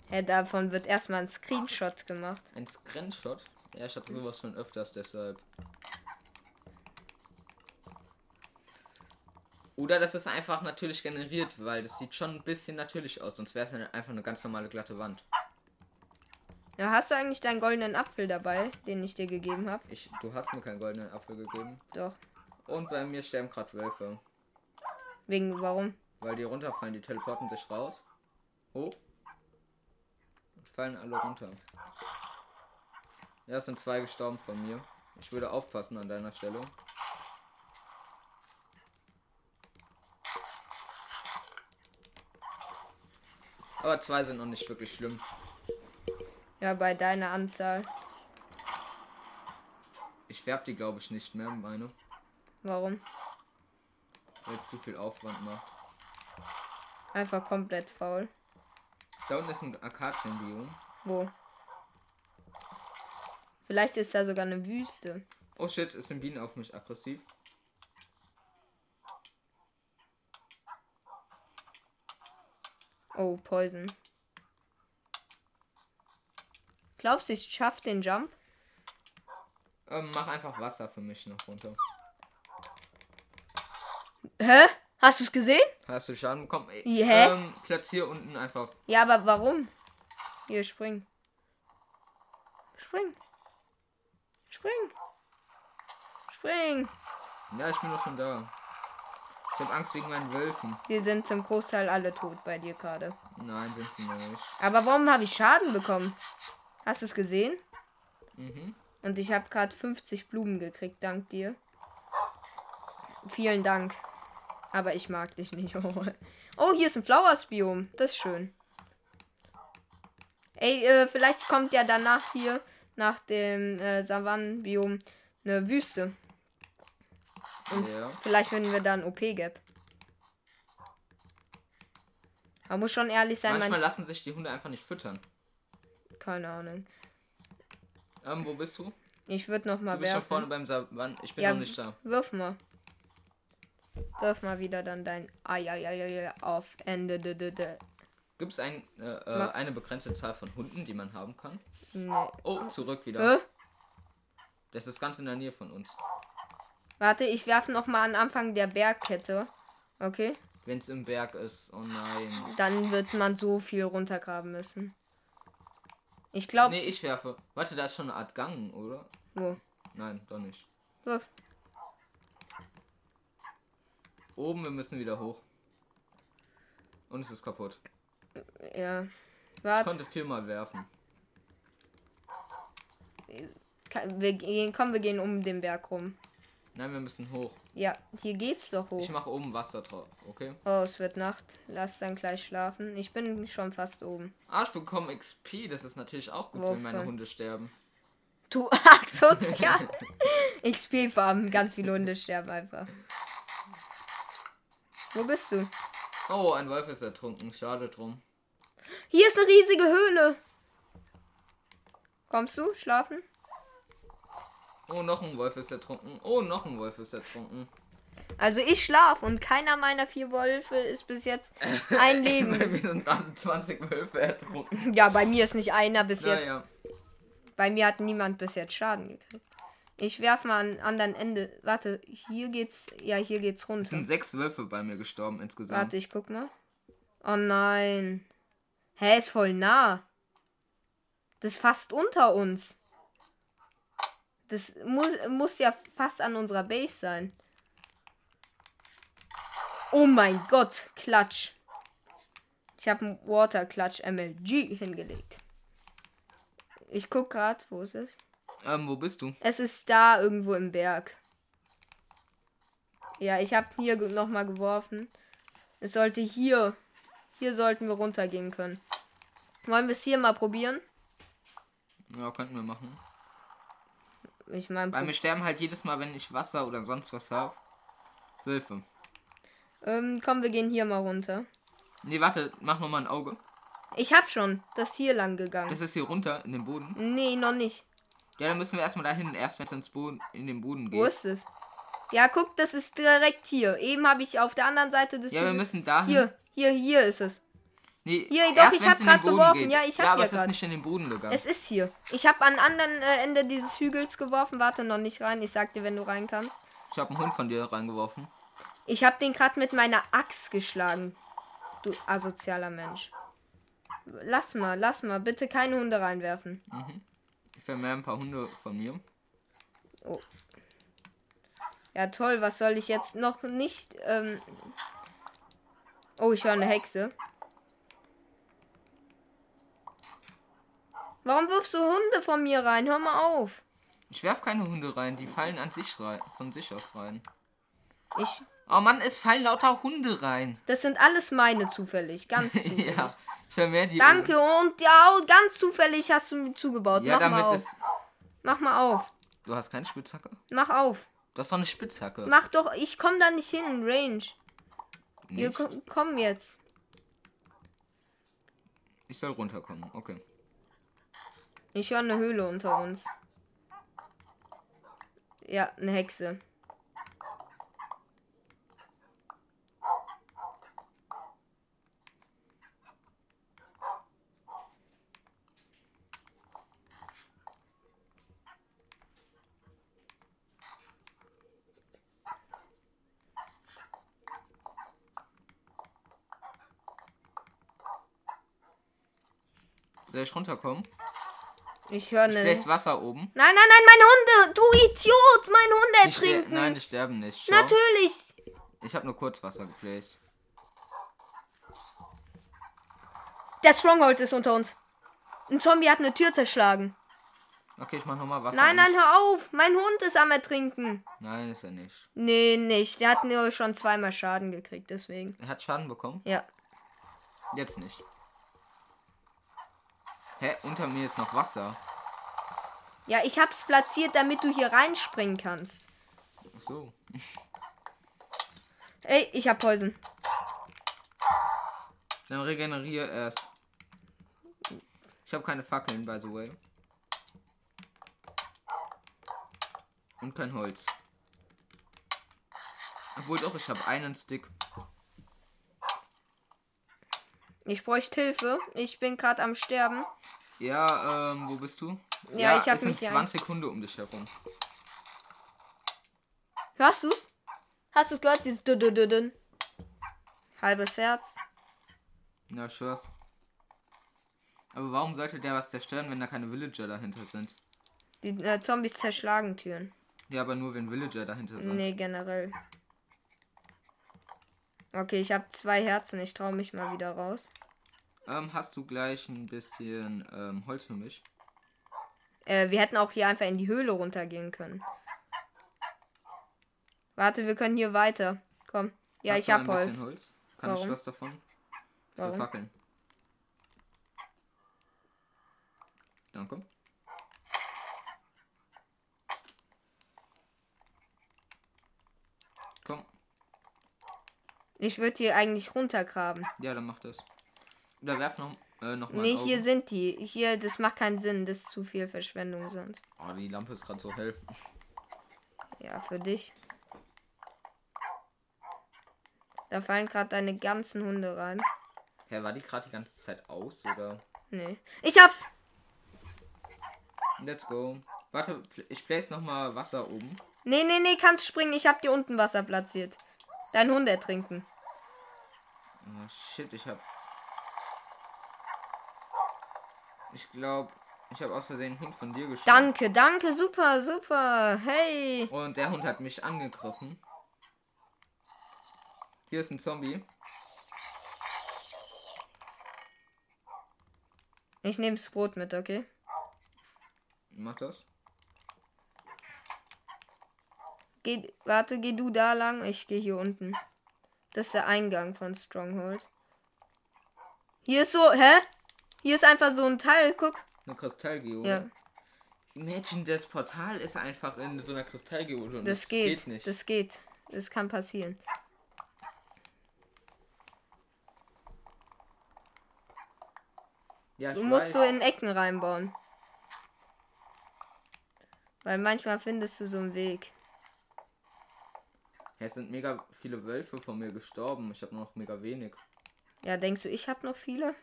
Hä, davon wird erstmal ein Screenshot gemacht. Ein Screenshot. Ja, ich hatte sowas schon öfters, deshalb. Oder das ist einfach natürlich generiert, weil das sieht schon ein bisschen natürlich aus, sonst wäre es einfach eine ganz normale glatte Wand. Ja, hast du eigentlich deinen goldenen Apfel dabei, den ich dir gegeben habe? Ich, du hast mir keinen goldenen Apfel gegeben. Doch. Und bei mir sterben gerade Wölfe. Wegen, warum? Weil die runterfallen, die teleporten sich raus. Hoch. Und fallen alle runter. Ja, es sind zwei gestorben von mir. Ich würde aufpassen an deiner Stelle. Aber zwei sind noch nicht wirklich schlimm. Ja, bei deiner Anzahl. Ich färb die, glaube ich, nicht mehr, meine. Warum? Weil es zu viel Aufwand macht. Einfach komplett faul. Da unten ist ein Akazienbiom. Wo? Vielleicht ist da sogar eine Wüste. Oh shit, ist ein Bienen auf mich aggressiv. Oh, Poison. Glaubst du, ich schaff den Jump? Ähm, mach einfach Wasser für mich noch runter. Hä? Hast du es gesehen? Hast du Schaden bekommen? Äh, Hä? Ähm, platzier unten einfach. Ja, aber warum? Hier, spring. Spring. Spring. Spring. Ja, ich bin doch schon da. Ich hab Angst wegen meinen Wölfen. Die sind zum Großteil alle tot bei dir gerade. Nein, sind sie nicht. Aber warum habe ich Schaden bekommen? Hast du es gesehen? Mhm. Und ich habe gerade 50 Blumen gekriegt, dank dir. Vielen Dank. Aber ich mag dich nicht. Oh, hier ist ein Flowers-Biom. Das ist schön. Ey, äh, vielleicht kommt ja danach hier, nach dem äh, Savannen-Biom, eine Wüste. Und Ja. vielleicht finden wir da ein OP-Gap. Man muss schon ehrlich sein, Manchmal mein... lassen sich die Hunde einfach nicht füttern. Keine Ahnung. Ähm, wo bist du? Ich würde noch mal Du bist schon werfen. vorne beim Savan. Ich bin Ja, noch nicht da. Wirf mal. Wirf mal wieder dann dein Eieieiei auf Ende. de- de- de. Gibt es ein, äh, äh, eine begrenzte Zahl von Hunden, die man haben kann? Nee. Oh, zurück wieder. Äh? Das ist ganz in der Nähe von uns. Warte, ich werfe noch mal an Anfang der Bergkette. Okay? Wenn es im Berg ist. Oh nein. Dann wird man so viel runtergraben müssen. Ich glaube. Nee, ich werfe. Warte, da ist schon eine Art Gang, oder? Wo? Nein, doch nicht. Wirf. Oben, wir müssen wieder hoch. Und es ist kaputt. Ja. Ich Warte. konnte viermal werfen. Wir gehen, komm, wir gehen um den Berg rum. Nein, wir müssen hoch. Ja, hier geht's doch hoch. Ich mache oben Wasser drauf, okay? Oh, es wird Nacht. Lass dann gleich schlafen. Ich bin schon fast oben. Ah, ich bekomme XP. Das ist natürlich auch gut, wenn meine Wofür? Hunde sterben. Du asozial. XP-Farben, ganz viele Hunde sterben einfach. Wo bist du? Oh, ein Wolf ist ertrunken. Schade drum. Hier ist eine riesige Höhle. Kommst du schlafen? Oh, noch ein Wolf ist ertrunken. Oh, noch ein Wolf ist ertrunken. Also ich schlaf und keiner meiner vier Wölfe ist bis jetzt ein Bei Leben. mir sind gerade 20 Wölfe ertrunken. Ja, bei mir ist nicht einer bis jetzt. Naja. Bei mir hat niemand bis jetzt Schaden gekriegt. Ich werf mal an anderen Ende. Warte, hier geht's. Ja, hier geht's Es runter. sind sechs Wölfe bei mir gestorben insgesamt. Warte, ich guck mal. Oh nein. Hä, ist voll nah. Das ist fast unter uns. Das muss, muss ja fast an unserer Base sein. Oh mein Gott, Klatsch. Ich habe einen Water Clutch MLG hingelegt. Ich guck grad, wo es ist. Ähm, wo bist du? Es ist da irgendwo im Berg. Ja, ich habe hier ge- noch mal geworfen. Es sollte hier. Hier sollten wir runtergehen können. Wollen wir es hier mal probieren? Ja, könnten wir machen. Ich meine, Weil mir sterben halt jedes Mal, wenn ich Wasser oder sonst was habe. Wölfe. ähm, komm, wir gehen hier mal runter. Nee, warte, mach noch mal ein Auge. Ich hab schon das hier lang gegangen. Das ist hier runter in den Boden. Nee, noch nicht. Ja, dann müssen wir erstmal dahin, erst wenn es ins Boden, in den Boden Wo geht. ist es? Ja, guck, das ist direkt hier. Eben habe ich auf der anderen Seite des Ja, wir Hügels- müssen dahin. Hier, hier, hier ist es. Nee, Hier, doch, erst ich hab grad Boden geworfen. geht. Ja, ich hab Ja, aber ja es ist nicht in den Boden gegangen. Es ist hier. Ich habe an anderen äh, Ende dieses Hügels geworfen. Warte noch nicht rein. Ich sag dir, wenn du rein kannst. Ich habe einen Hund von dir reingeworfen. Ich habe den gerade mit meiner Axt geschlagen. Du asozialer Mensch. Lass mal, lass mal. Bitte keine Hunde reinwerfen. Ich vermehre ein paar Hunde von mir. Ja, toll. Was soll ich jetzt noch nicht? Ähm oh, ich höre eine Hexe. Warum wirfst du Hunde von mir rein? Hör mal auf. Ich werf keine Hunde rein, die fallen an sich rein, von sich aus rein. Ich. Oh Mann, es fallen lauter Hunde rein. Das sind alles meine zufällig. Ganz zufällig. ja, ich vermehre die. Danke und ja, ganz zufällig hast du mir zugebaut. Ja, Mach mal damit auf. es. Mach mal auf. Du hast keine Spitzhacke? Mach auf. Du hast doch eine Spitzhacke. Mach doch. Ich komm da nicht hin. Range. Wir Nicht? ko kommen jetzt. Ich soll runterkommen, okay. Ich höre eine Höhle unter uns. Ja, eine Hexe. Soll ich runterkommen? Ich höre Ich eine. bläst Wasser oben. Nein, nein, nein, meine Hunde! Du Idiot! Meine Hunde Die ertrinken! Nein, die sterben nicht. Schau. Natürlich! Ich habe nur kurz Wasser gebläst. Der Stronghold ist unter uns. Ein Zombie hat eine Tür zerschlagen. Okay, ich mach nochmal Wasser. Nein, nein, hör auf! Mein Hund ist am Ertrinken. Nein, ist er nicht. Nee, nicht. Der hat nur schon zweimal Schaden gekriegt, deswegen. Er hat Schaden bekommen? Ja. Jetzt nicht. Hä? Unter mir ist noch Wasser. Ja, ich hab's platziert, damit du hier reinspringen kannst. Ach so. Ey, ich hab Poison. Dann regeneriere erst. Ich habe keine Fackeln, by the way. Und kein Holz. Obwohl doch, ich habe einen Stick. Ich bräuchte Hilfe. Ich bin gerade am Sterben. Ja, ähm, wo bist du? Ja, ich hab es sind mich hier 20 Hunde um dich herum. Hörst du's? Hast du's gehört? Dieses dü dü dü dü. Halbes Herz. Ja, ich hör's. Aber warum sollte der was zerstören, wenn da keine Villager dahinter sind? Die äh, Zombies zerschlagen Türen. Ja, aber nur wenn Villager dahinter sind. Nee, generell. Okay, ich habe zwei Herzen. Ich traue mich mal wieder raus. Ähm, hast du gleich ein bisschen ähm, Holz für mich? Äh, wir hätten auch hier einfach in die Höhle runtergehen können. Warte, wir können hier weiter. Komm. Ja, Hast ich du hab ein Holz. Holz? Kann Warum? ich was davon? Für Warum? Fackeln. Danke. Komm. Ich würde hier eigentlich runtergraben. Ja, dann mach das. Oder werf noch, äh, noch mal Nee, hier sind die. Hier, das macht keinen Sinn. Das ist zu viel Verschwendung sonst. Oh, die Lampe ist gerade so hell. Ja, für dich. Da fallen gerade deine ganzen Hunde rein. Hä, war die gerade die ganze Zeit aus, oder? Nee. Ich hab's! Let's go. Warte, ich place noch mal Wasser oben. Nee, nee, nee, kannst springen. Ich hab dir unten Wasser platziert. Dein Hund ertrinken. Oh, shit, ich hab... Ich glaube, ich habe aus Versehen einen Hund von dir geschossen. Danke, danke, super, super. Hey. Und der Hund hat mich angegriffen. Hier ist ein Zombie. Ich nehm's Brot mit, okay? Mach das. Geh, warte, geh du da lang. Ich gehe hier unten. Das ist der Eingang von Stronghold. Hier ist so, hä? Hier ist einfach so ein Teil, guck. Eine Kristallgeode. Ja, Imagine, das Portal ist einfach in so einer Kristallgeode. und das, geht. geht nicht. Das geht. Das kann passieren. ja, Du musst weiß. so in Ecken reinbauen. Weil manchmal findest du so einen Weg. Ja, es sind mega viele Wölfe von mir gestorben. Ich habe nur noch mega wenig. Ja, denkst du, ich habe noch viele?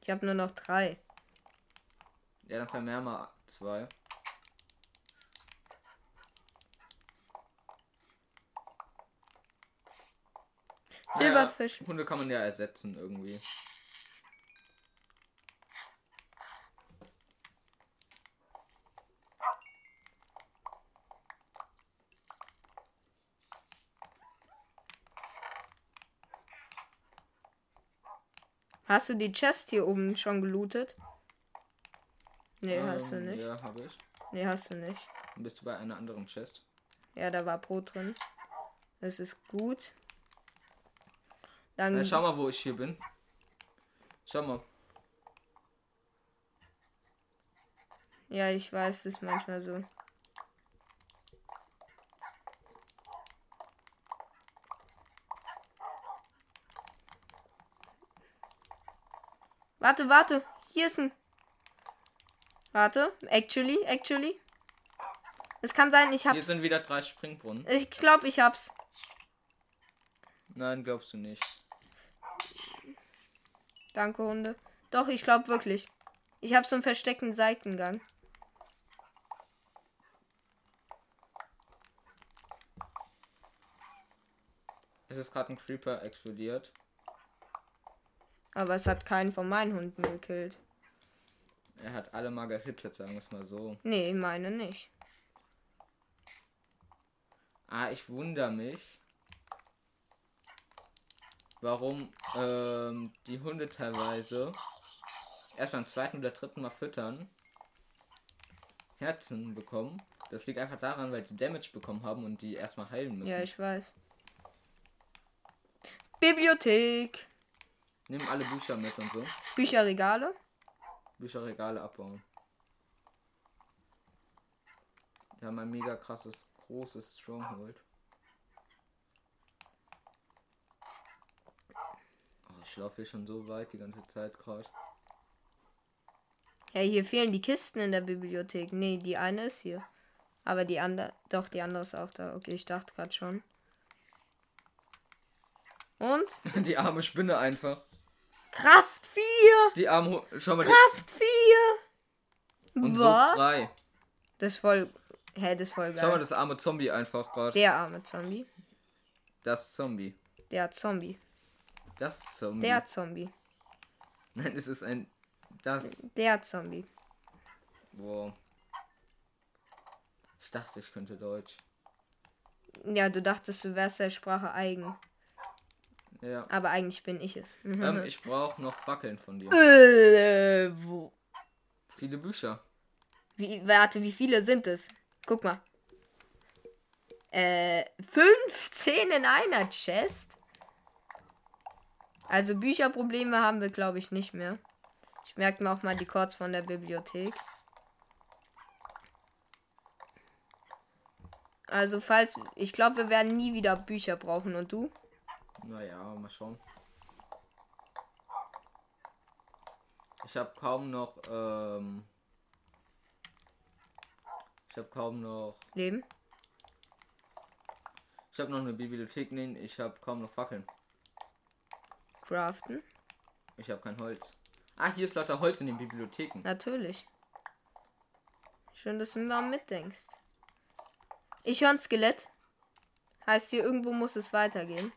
Ich habe nur noch drei. Ja, dann vermehr mal zwei. Silberfisch. Ja, Hunde kann man ja ersetzen irgendwie. Hast du die Chest hier oben schon gelootet? Nee, hast du Ähm, nicht. Ja, habe ich. Nee, hast du nicht. Dann bist du bei einer anderen Chest. Ja, da war Brot drin. Das ist gut. Dann. Ja, schau mal, wo ich hier bin. Schau mal. Ja, ich weiß, das ist manchmal so. Warte, warte. Hier ist ein. Warte. Actually, actually. Es kann sein, ich Hier hab's. sind wieder drei Springbrunnen. Ich glaube, ich hab's. Nein, glaubst du nicht. Danke, Hunde. Doch, ich glaube wirklich. Ich habe so einen versteckten Seitengang. Es ist gerade ein Creeper explodiert. Aber es hat keinen von meinen Hunden gekillt. Er hat alle mal gehittet, sagen wir es mal so. Nee, meine nicht. Ah, ich wundere mich, warum ähm, die Hunde teilweise erst beim zweiten oder dritten Mal füttern Herzen bekommen. Das liegt einfach daran, weil die Damage bekommen haben und die erstmal heilen müssen. Ja, ich weiß. Bibliothek. Nimm alle Bücher mit und so. Bücherregale. Bücherregale abbauen. Wir haben ein mega krasses, großes Stronghold. Oh, ich laufe hier schon so weit die ganze Zeit gerade. Ja, hier fehlen die Kisten in der Bibliothek. Nee, die eine ist hier. Aber die andere. Doch, die andere ist auch da. Okay, ich dachte gerade schon. Und? Die arme Spinne einfach. Kraft 4! Die arme. Schau mal, Kraft 4! und Was? Sucht 3. Das ist voll. Hä, das ist voll Schau mal, geil. das arme Zombie einfach gerade. Der arme Zombie. Das Zombie. Der Zombie. Das Zombie. Der Zombie. Nein, es ist ein. Das. Der Zombie. Boah. Ich dachte, ich könnte Deutsch. Ja, du dachtest, du wärst der Sprache eigen. Ja. Aber eigentlich bin ich es. Ähm, ich brauche noch Fackeln von dir. äh, wo? Viele Bücher. Wie, warte, wie viele sind es? Guck mal. Äh, 15 in einer Chest? Also Bücherprobleme haben wir, glaube ich, nicht mehr. Ich merke mir auch mal die Codes von der Bibliothek. Also falls, ich glaube, wir werden nie wieder Bücher brauchen. Und du? Naja, mal schauen. Ich habe kaum noch. Ähm, ich habe kaum noch. Leben? Ich habe noch eine Bibliothek. Nee, ich habe kaum noch Fackeln. Craften? Ich habe kein Holz. Ah, hier ist lauter Holz in den Bibliotheken. Natürlich. Schön, dass du mal mitdenkst. Ich höre ein Skelett. Heißt hier, irgendwo muss es weitergehen.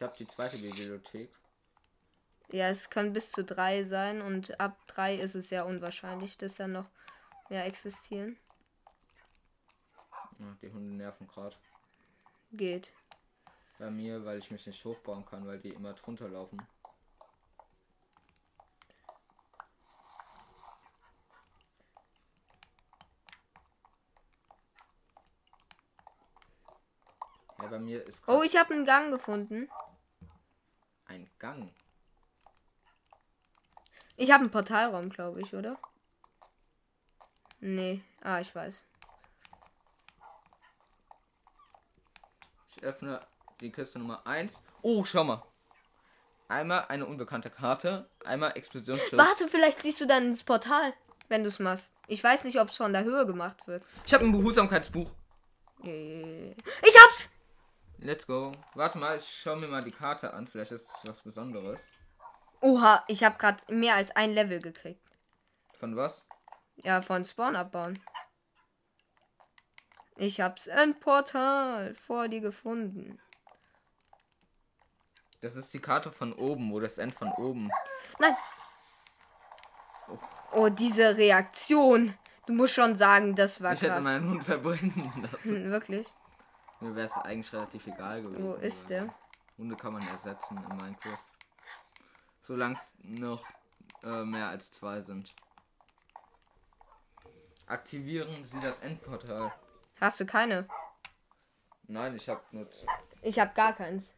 Ich habe die zweite Bibliothek. Ja, es kann bis zu drei sein und ab drei ist es sehr unwahrscheinlich, dass da noch mehr existieren. Ja, die Hunde nerven gerade. Geht. Bei mir, weil ich mich nicht hochbauen kann, weil die immer drunter laufen. Ja, bei mir ist Oh, ich habe einen Gang gefunden. Ein Gang. Ich habe einen Portalraum, glaube ich, oder? Nee. Ah, ich weiß. Ich öffne die Kiste Nummer 1. Oh, schau mal. Einmal eine unbekannte Karte, einmal Explosionsschutz. Warte, vielleicht siehst du dann ins Portal, wenn du es machst. Ich weiß nicht, ob es von der Höhe gemacht wird. Ich habe ein Behutsamkeitsbuch. Äh, Ich hab's! Let's go. Warte mal, ich schau mir mal die Karte an. Vielleicht ist es was Besonderes. Oha, ich habe gerade mehr als ein Level gekriegt. Von was? Ja, von Spawn abbauen. Ich hab's Endportal vor dir gefunden. Das ist die Karte von oben, wo das End von oben. Nein. Oh, diese Reaktion. Du musst schon sagen, das war Ich hätte krass. meinen Hund verbrennen lassen. Hm, Wirklich? Mir wäre es eigentlich relativ egal gewesen. Wo ist der? Hunde kann man ersetzen in Minecraft. Solange es noch äh, mehr als zwei sind. Aktivieren Sie das Endportal. Hast du keine? Nein, ich habe nur. Ich hab gar keins.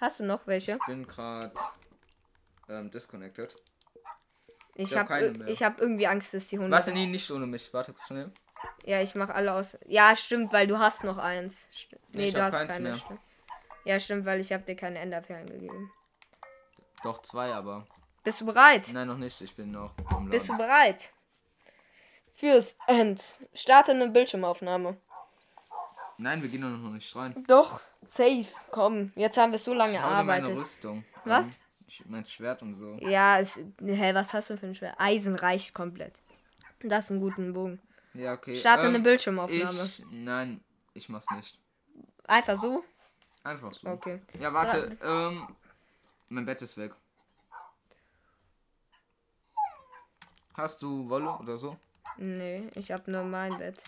Hast du noch welche? Ich bin gerade ähm, disconnected. Ich hab, ich hab irgendwie Angst, dass die Hunde. Warte, nee, nicht ohne mich. Warte schnell. Ja, ich mach alle aus. Ja, stimmt, weil du hast noch eins. St nee, ich du hast keine. mehr. Stimmt. Ja, stimmt, weil ich hab dir keine Enderperlen gegeben. Doch zwei, aber. Bist du bereit? Nein, noch nicht. Ich bin noch Bist du bereit? Fürs End. Starte eine Bildschirmaufnahme. Nein, wir gehen doch noch nicht rein. Doch, safe. Komm, jetzt haben wir so lange dir meine gearbeitet. Rüstung. Was? Ich, mein Schwert und so. Ja, es, hä, was hast du für ein Schwert? Eisen reicht komplett. Das ist ein guter Bogen. Ja, okay. Starte ähm, eine Bildschirmaufnahme. Ich, nein, ich mach's nicht. Einfach so? Einfach so. Okay. Ja, warte. Ähm, mein Bett ist weg. Hast du Wolle oder so? Nee, ich hab nur mein Bett.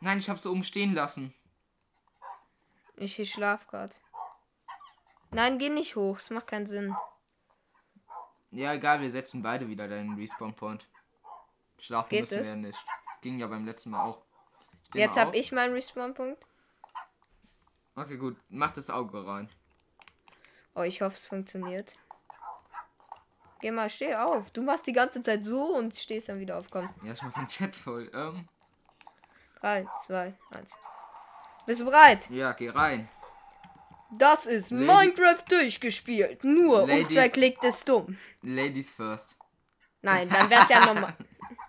Nein, ich hab's oben stehen lassen. Ich, ich schlaf grad. Nein, geh nicht hoch. Es macht keinen Sinn. Ja, egal, wir setzen beide wieder deinen Respawn Point. Schlafen Geht müssen es? wir ja nicht. Ging ja beim letzten Mal auch. Jetzt mal hab auf. ich meinen Respawn-Punkt. Okay, gut. Mach das Auge rein. Oh, ich hoffe, es funktioniert. Geh mal, steh auf. Du machst die ganze Zeit so und stehst dann wieder auf. Komm. Ja, ich mach den Chat voll. Ähm, 3, 2, 1. Bist du bereit? ja, geh rein. Das ist Lady- Minecraft durchgespielt. Nur Ladies- unverklickt ist dumm. Ladies first. Nein, dann wär's ja nochmal.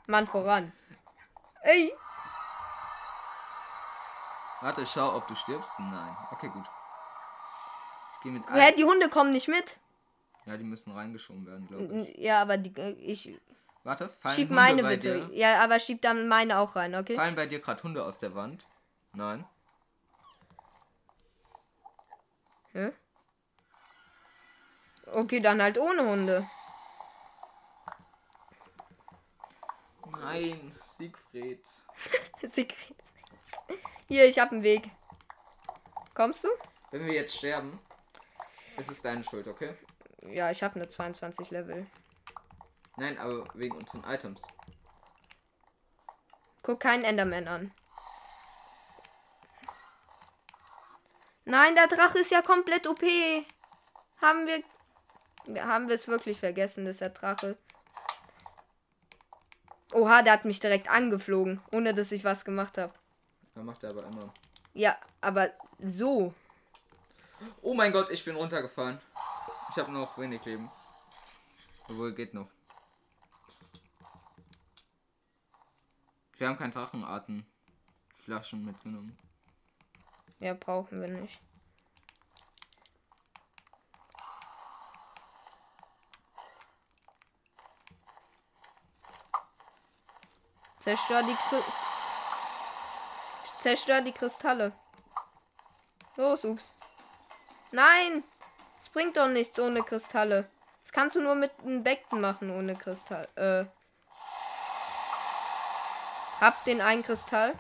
Mann voran. Ey. Warte, schau, ob du stirbst. Nein. Okay, gut. Ich gehe mit Hä, die Hunde kommen nicht mit? Ja, die müssen reingeschoben werden, glaube ich. Ja, aber die, äh, ich Warte, fallen schieb Hunde meine bei bitte. dir? Ja, aber schieb dann meine auch rein, okay? Fallen bei dir gerade Hunde aus der Wand? Nein. Hä? Okay, dann halt ohne Hunde. Nein, Siegfried. Sigrid. Hier, ich hab einen Weg. Kommst du? Wenn wir jetzt sterben, ist es deine Schuld, okay? Ja, ich habe eine 22 Level. Nein, aber wegen unseren Items. Guck keinen Enderman an. Nein, der Drache ist ja komplett OP. Haben wir. Haben wir es wirklich vergessen, dass der Drache. Oha, der hat mich direkt angeflogen, ohne dass ich was gemacht habe. Da macht er aber immer. Ja, aber so. Oh mein Gott, ich bin runtergefallen. Ich habe noch wenig Leben. Obwohl, geht noch. Wir haben keinen Drachenarten. Flaschen mitgenommen. Ja, brauchen wir nicht. Zerstör die Chris Zerstör die Kristalle. Los, ups. Nein! Es bringt doch nichts ohne Kristalle. Das kannst du nur mit einem Becken machen ohne Kristall. Äh. Hab den einen Kristall.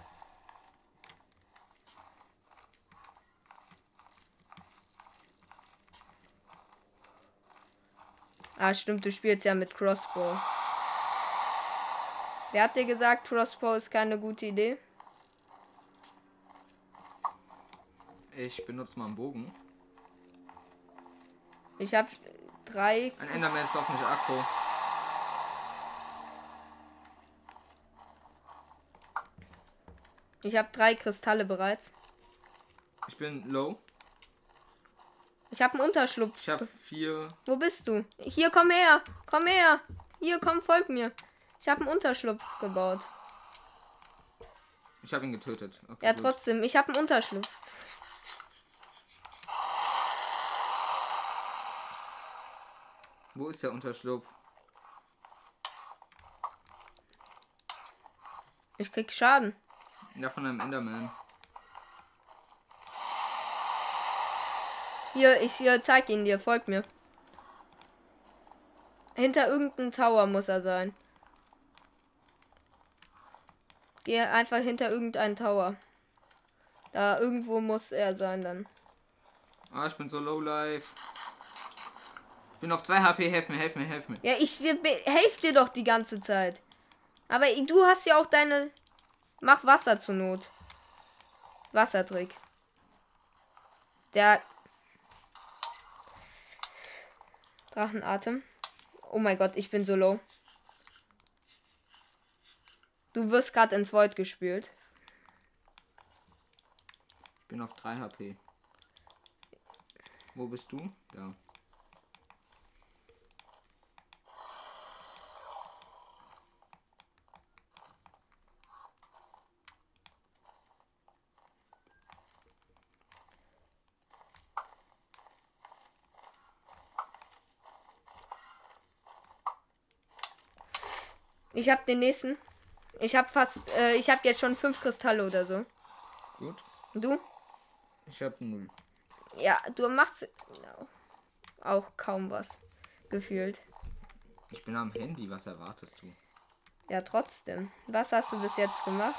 Ah, stimmt, du spielst ja mit Crossbow. Wer hat dir gesagt, Crossbow ist keine gute Idee? Ich benutze mal einen Bogen. Ich habe drei. Ein Enderman ist auf mich Akku. Ich habe drei Kristalle bereits. Ich bin low. Ich habe einen Unterschlupf. Ich habe vier. Wo bist du? Hier, komm her. Komm her. Hier, komm, folg mir. Ich habe einen Unterschlupf gebaut. Ich habe ihn getötet. Okay, Ja, gut. trotzdem. Ich habe einen Unterschlupf. Wo ist der Unterschlupf? Ich krieg Schaden. Ja, von einem Enderman. Hier, ich hier, zeig ihn dir. Folg mir. Hinter irgendeinem Tower muss er sein. Geh einfach hinter irgendeinen Tower. Da irgendwo muss er sein dann. Ah, ich bin so low life. Ich bin auf 2 HP. Helf mir, helf mir, helf mir. Ja, ich helfe dir doch die ganze Zeit. Aber du hast ja auch deine. Mach Wasser zur Not. Wassertrick. Der. Drachenatem. Oh mein Gott, ich bin so low. Du wirst gerade ins Void gespült. Ich bin auf 3 HP. Wo bist du? Ja. Ich hab den nächsten. Ich hab fast, äh, ich hab jetzt schon fünf Kristalle oder so. Gut. Und du? Ich hab null. Ja, du machst auch kaum was. Gefühlt. Ich bin am Handy, was erwartest du? Ja, trotzdem. Was hast du bis jetzt gemacht?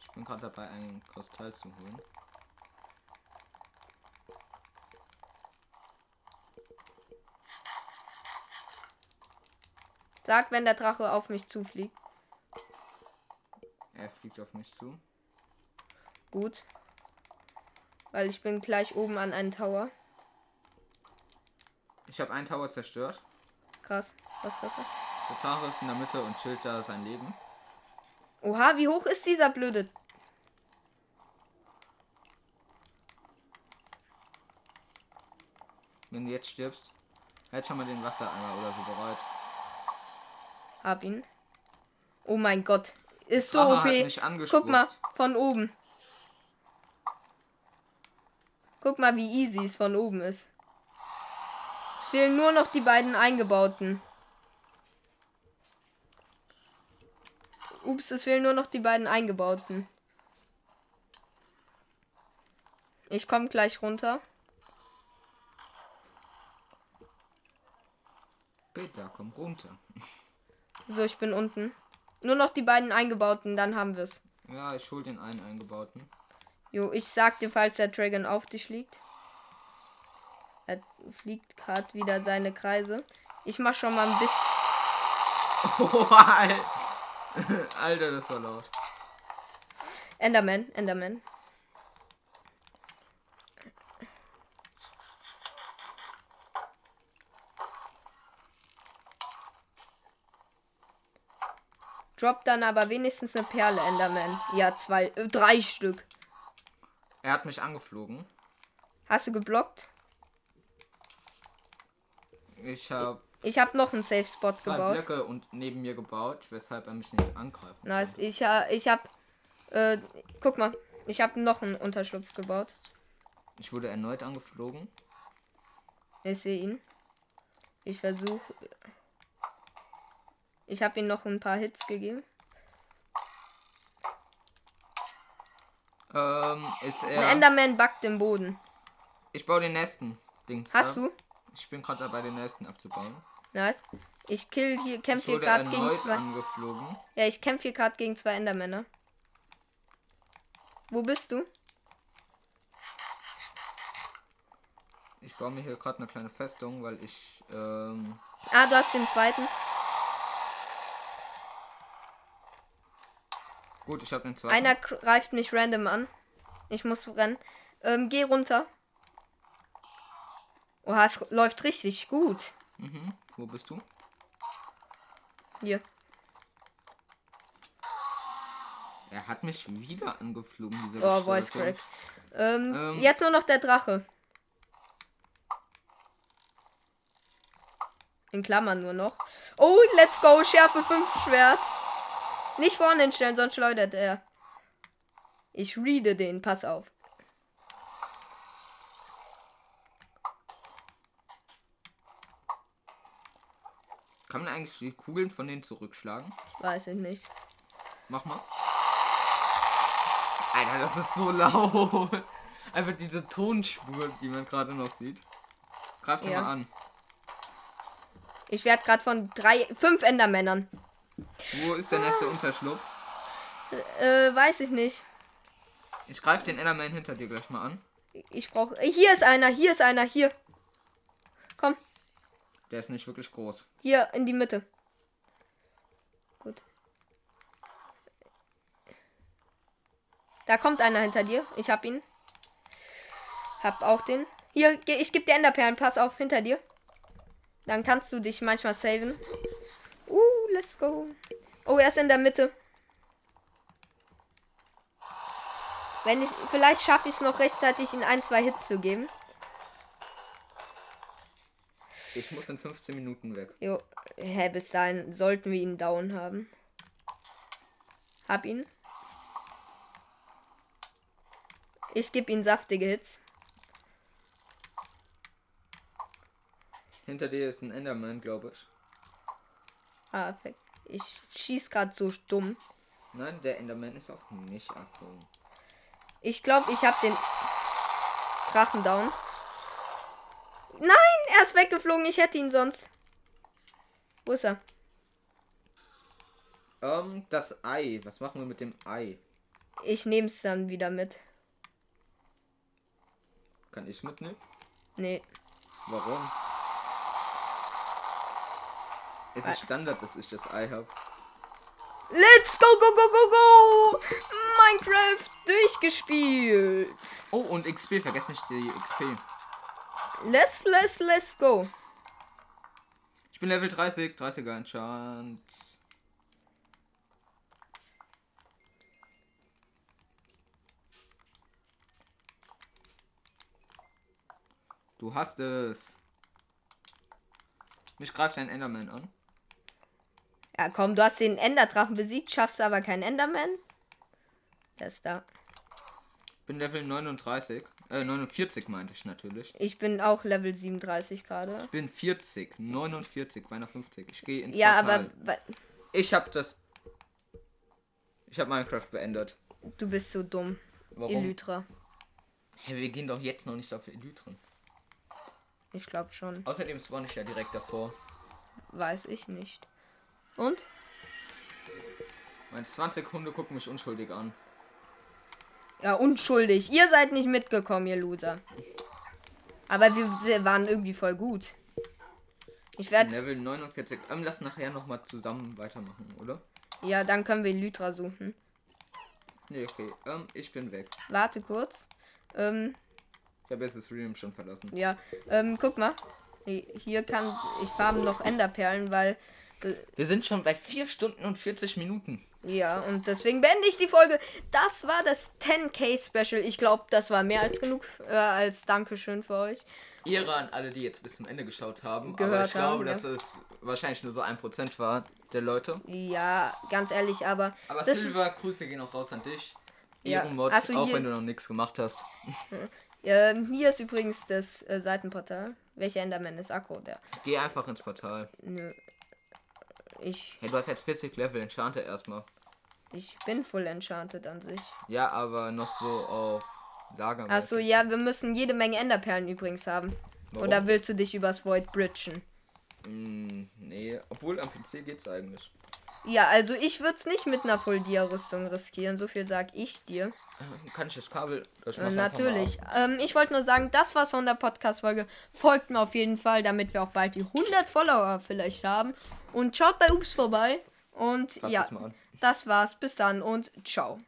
Ich bin gerade dabei, einen Kristall zu holen. Sag, wenn der Drache auf mich zufliegt. Er fliegt auf mich zu. Gut. Weil ich bin gleich oben an einem Tower. Ich habe einen Tower zerstört. Krass. Was krass. Der Drache ist in der Mitte und chillt da sein Leben. Oha, wie hoch ist dieser blöde? Wenn du jetzt stirbst, halt schon mal den Wassereimer oder so bereit. Hab ihn. Oh mein Gott. Ist so Drache OP. Guck mal, von oben. Guck mal, wie easy es von oben ist. Es fehlen nur noch die beiden eingebauten. Ups, es fehlen nur noch die beiden eingebauten. Ich komme gleich runter. Peter, komm runter. So, ich bin unten. Nur noch die beiden eingebauten, dann haben wir's. Ja, ich hol den einen eingebauten. Jo, ich sag dir, falls der Dragon auf dich liegt. Er fliegt gerade wieder seine Kreise. Ich mach schon mal ein bisschen. Oh, Alter. Alter, das war laut. Enderman, Enderman. Drop dann aber wenigstens eine Perle, Enderman. Ja, zwei, äh, drei Stück. Er hat mich angeflogen. Hast du geblockt? Ich habe Ich habe noch einen Safe Spot gebaut. Blöcke und neben mir gebaut, weshalb er mich nicht angreifen Nice. konnte. Ich, ha- ich hab. Äh, guck mal. Ich habe noch einen Unterschlupf gebaut. Ich wurde erneut angeflogen. Ich sehe ihn. Ich versuche. Ich habe ihm noch ein paar Hits gegeben. Ähm, ist Ein er. Enderman backt im Boden. Ich baue den nächsten Dings. Hast da. du? Ich bin gerade dabei, den nächsten abzubauen. Nice. Ich kill hier, kämpfe hier gerade gegen zwei. angeflogen. Ja, ich kämpfe hier gerade gegen zwei Endermänner. Wo bist du? Ich baue mir hier gerade eine kleine Festung, weil ich ähm, Ah, du hast den zweiten. Gut, ich habe den zweiten. Einer greift mich random an. Ich muss rennen. Ähm, geh runter. Oha, es läuft richtig gut. Mhm. Wo bist du? Hier. Er hat mich wieder angeflogen, dieser Oh, Voice. Crack. Ähm, Ähm. jetzt nur noch der Drache. In Klammern nur noch. Oh, let's go. Schärfe 5 Schwert. Nicht vorne hinstellen, sonst schleudert er. Ich reade den. Pass auf. Kann man eigentlich die Kugeln von denen zurückschlagen? Weiß ich nicht. Mach mal. Alter, das ist so laut. Einfach diese Tonspur, die man gerade noch sieht. Greif den Ja. mal an. Ich werde gerade von drei, fünf Endermännern. Wo ist der nächste Unterschlupf? Äh, weiß ich nicht. Ich greif den Enderman hinter dir gleich mal an. Ich brauche. Hier ist einer. Hier ist einer. Hier. Komm. Der ist nicht wirklich groß. Hier in die Mitte. Gut. Da kommt einer hinter dir. Ich hab ihn. Hab auch den. Hier, geh- ich geb dir Enderperlen. Pass auf, hinter dir. Dann kannst du dich manchmal saven. Let's go. Oh, er ist in der Mitte. Wenn ich. Vielleicht schaffe ich es noch rechtzeitig, ihn ein, zwei Hits zu geben. Ich muss in 15 Minuten weg. Jo, hä, bis dahin sollten wir ihn down haben. Hab ihn. Ich gebe ihm saftige Hits. Hinter dir ist ein Enderman, glaube ich. Ah, perfekt. Ich schieß gerade so dumm. Nein, der Enderman ist auch nicht Akku. Ich glaube, ich habe den Drachen down. Nein, er ist weggeflogen. Ich hätte ihn sonst. Wo ist er? Ähm, das Ei. Was machen wir mit dem Ei? Ich nehme es dann wieder mit. Kann ich mitnehmen? Nee. Warum? Es ist Standard, dass ich das Ei habe. Let's go, go, go, go, go! Minecraft durchgespielt. Oh, und XP, vergesst nicht die XP. Let's, let's, let's go. Ich bin Level 30, 30er Enchant. Du hast es. Mich greift ein Enderman an. Ja, komm, du hast den Enderdrachen besiegt, schaffst aber keinen Enderman. Der ist da. Bin Level 39. Äh, 49 meinte ich natürlich. Ich bin auch Level 37 gerade. Ich bin 40, 49, beinahe 50. Ich gehe ins Ja, Portal. aber Ich hab das. Ich hab Minecraft beendet. du bist so dumm. Warum? Elytra. Hä, wir gehen doch jetzt noch nicht auf Elytren. Ich glaube schon. Außerdem spawn ich ja direkt davor. Weiß ich nicht. Und? Meine 20 Hunde gucken mich unschuldig an. Ja, unschuldig. Ihr seid nicht mitgekommen, ihr Loser. Aber wir waren irgendwie voll gut. Ich werde. Level 49. Ähm, lass nachher nochmal zusammen weitermachen, oder? Ja, dann können wir Elytra suchen. Nee, okay. Ähm, ich bin weg. Warte kurz. Ähm, Ich habe jetzt das Stream schon verlassen. ja. Ähm, guck mal. Hier kann ich farben noch Enderperlen, weil. Wir sind schon bei 4 Stunden und 40 Minuten. Ja, und deswegen beende ich die Folge. Das war das 10k Special. Ich glaube, das war mehr als genug äh, als Dankeschön für euch. Ehre an alle, die jetzt bis zum Ende geschaut haben. aber Gehört ich glaube, haben, ja. dass es wahrscheinlich nur so ein Prozent war der Leute. Ja, ganz ehrlich, aber. Aber das, Silver, Grüße gehen auch raus an dich. Ja, Ehrenmod, also auch wenn du noch nichts gemacht hast. ähm, hier ist übrigens das äh, Seitenportal. Welcher Enderman ist Akku? Der. Geh einfach ins Portal. Nö. Ich, Hey, du hast jetzt 40 Level, enchante erstmal. ich bin full enchanted an sich. Ja, aber noch so auf Lager. Achso, ja, wir müssen jede Menge Enderperlen übrigens haben. Warum? Oder willst du dich übers Void bridgen? Mm, nee, obwohl am PC geht's eigentlich. Ja, also ich würde es nicht mit einer Full-Dia-Rüstung riskieren. So viel sag ich dir. Kann ich das Kabel? Ich Äh, natürlich. Ähm, ich wollte nur sagen, das war's von der Podcast-Folge. Folgt mir auf jeden Fall, damit wir auch bald die 100 Follower vielleicht haben. Und schaut bei Ups vorbei. Und Fass ja, das das war's. Bis dann und ciao.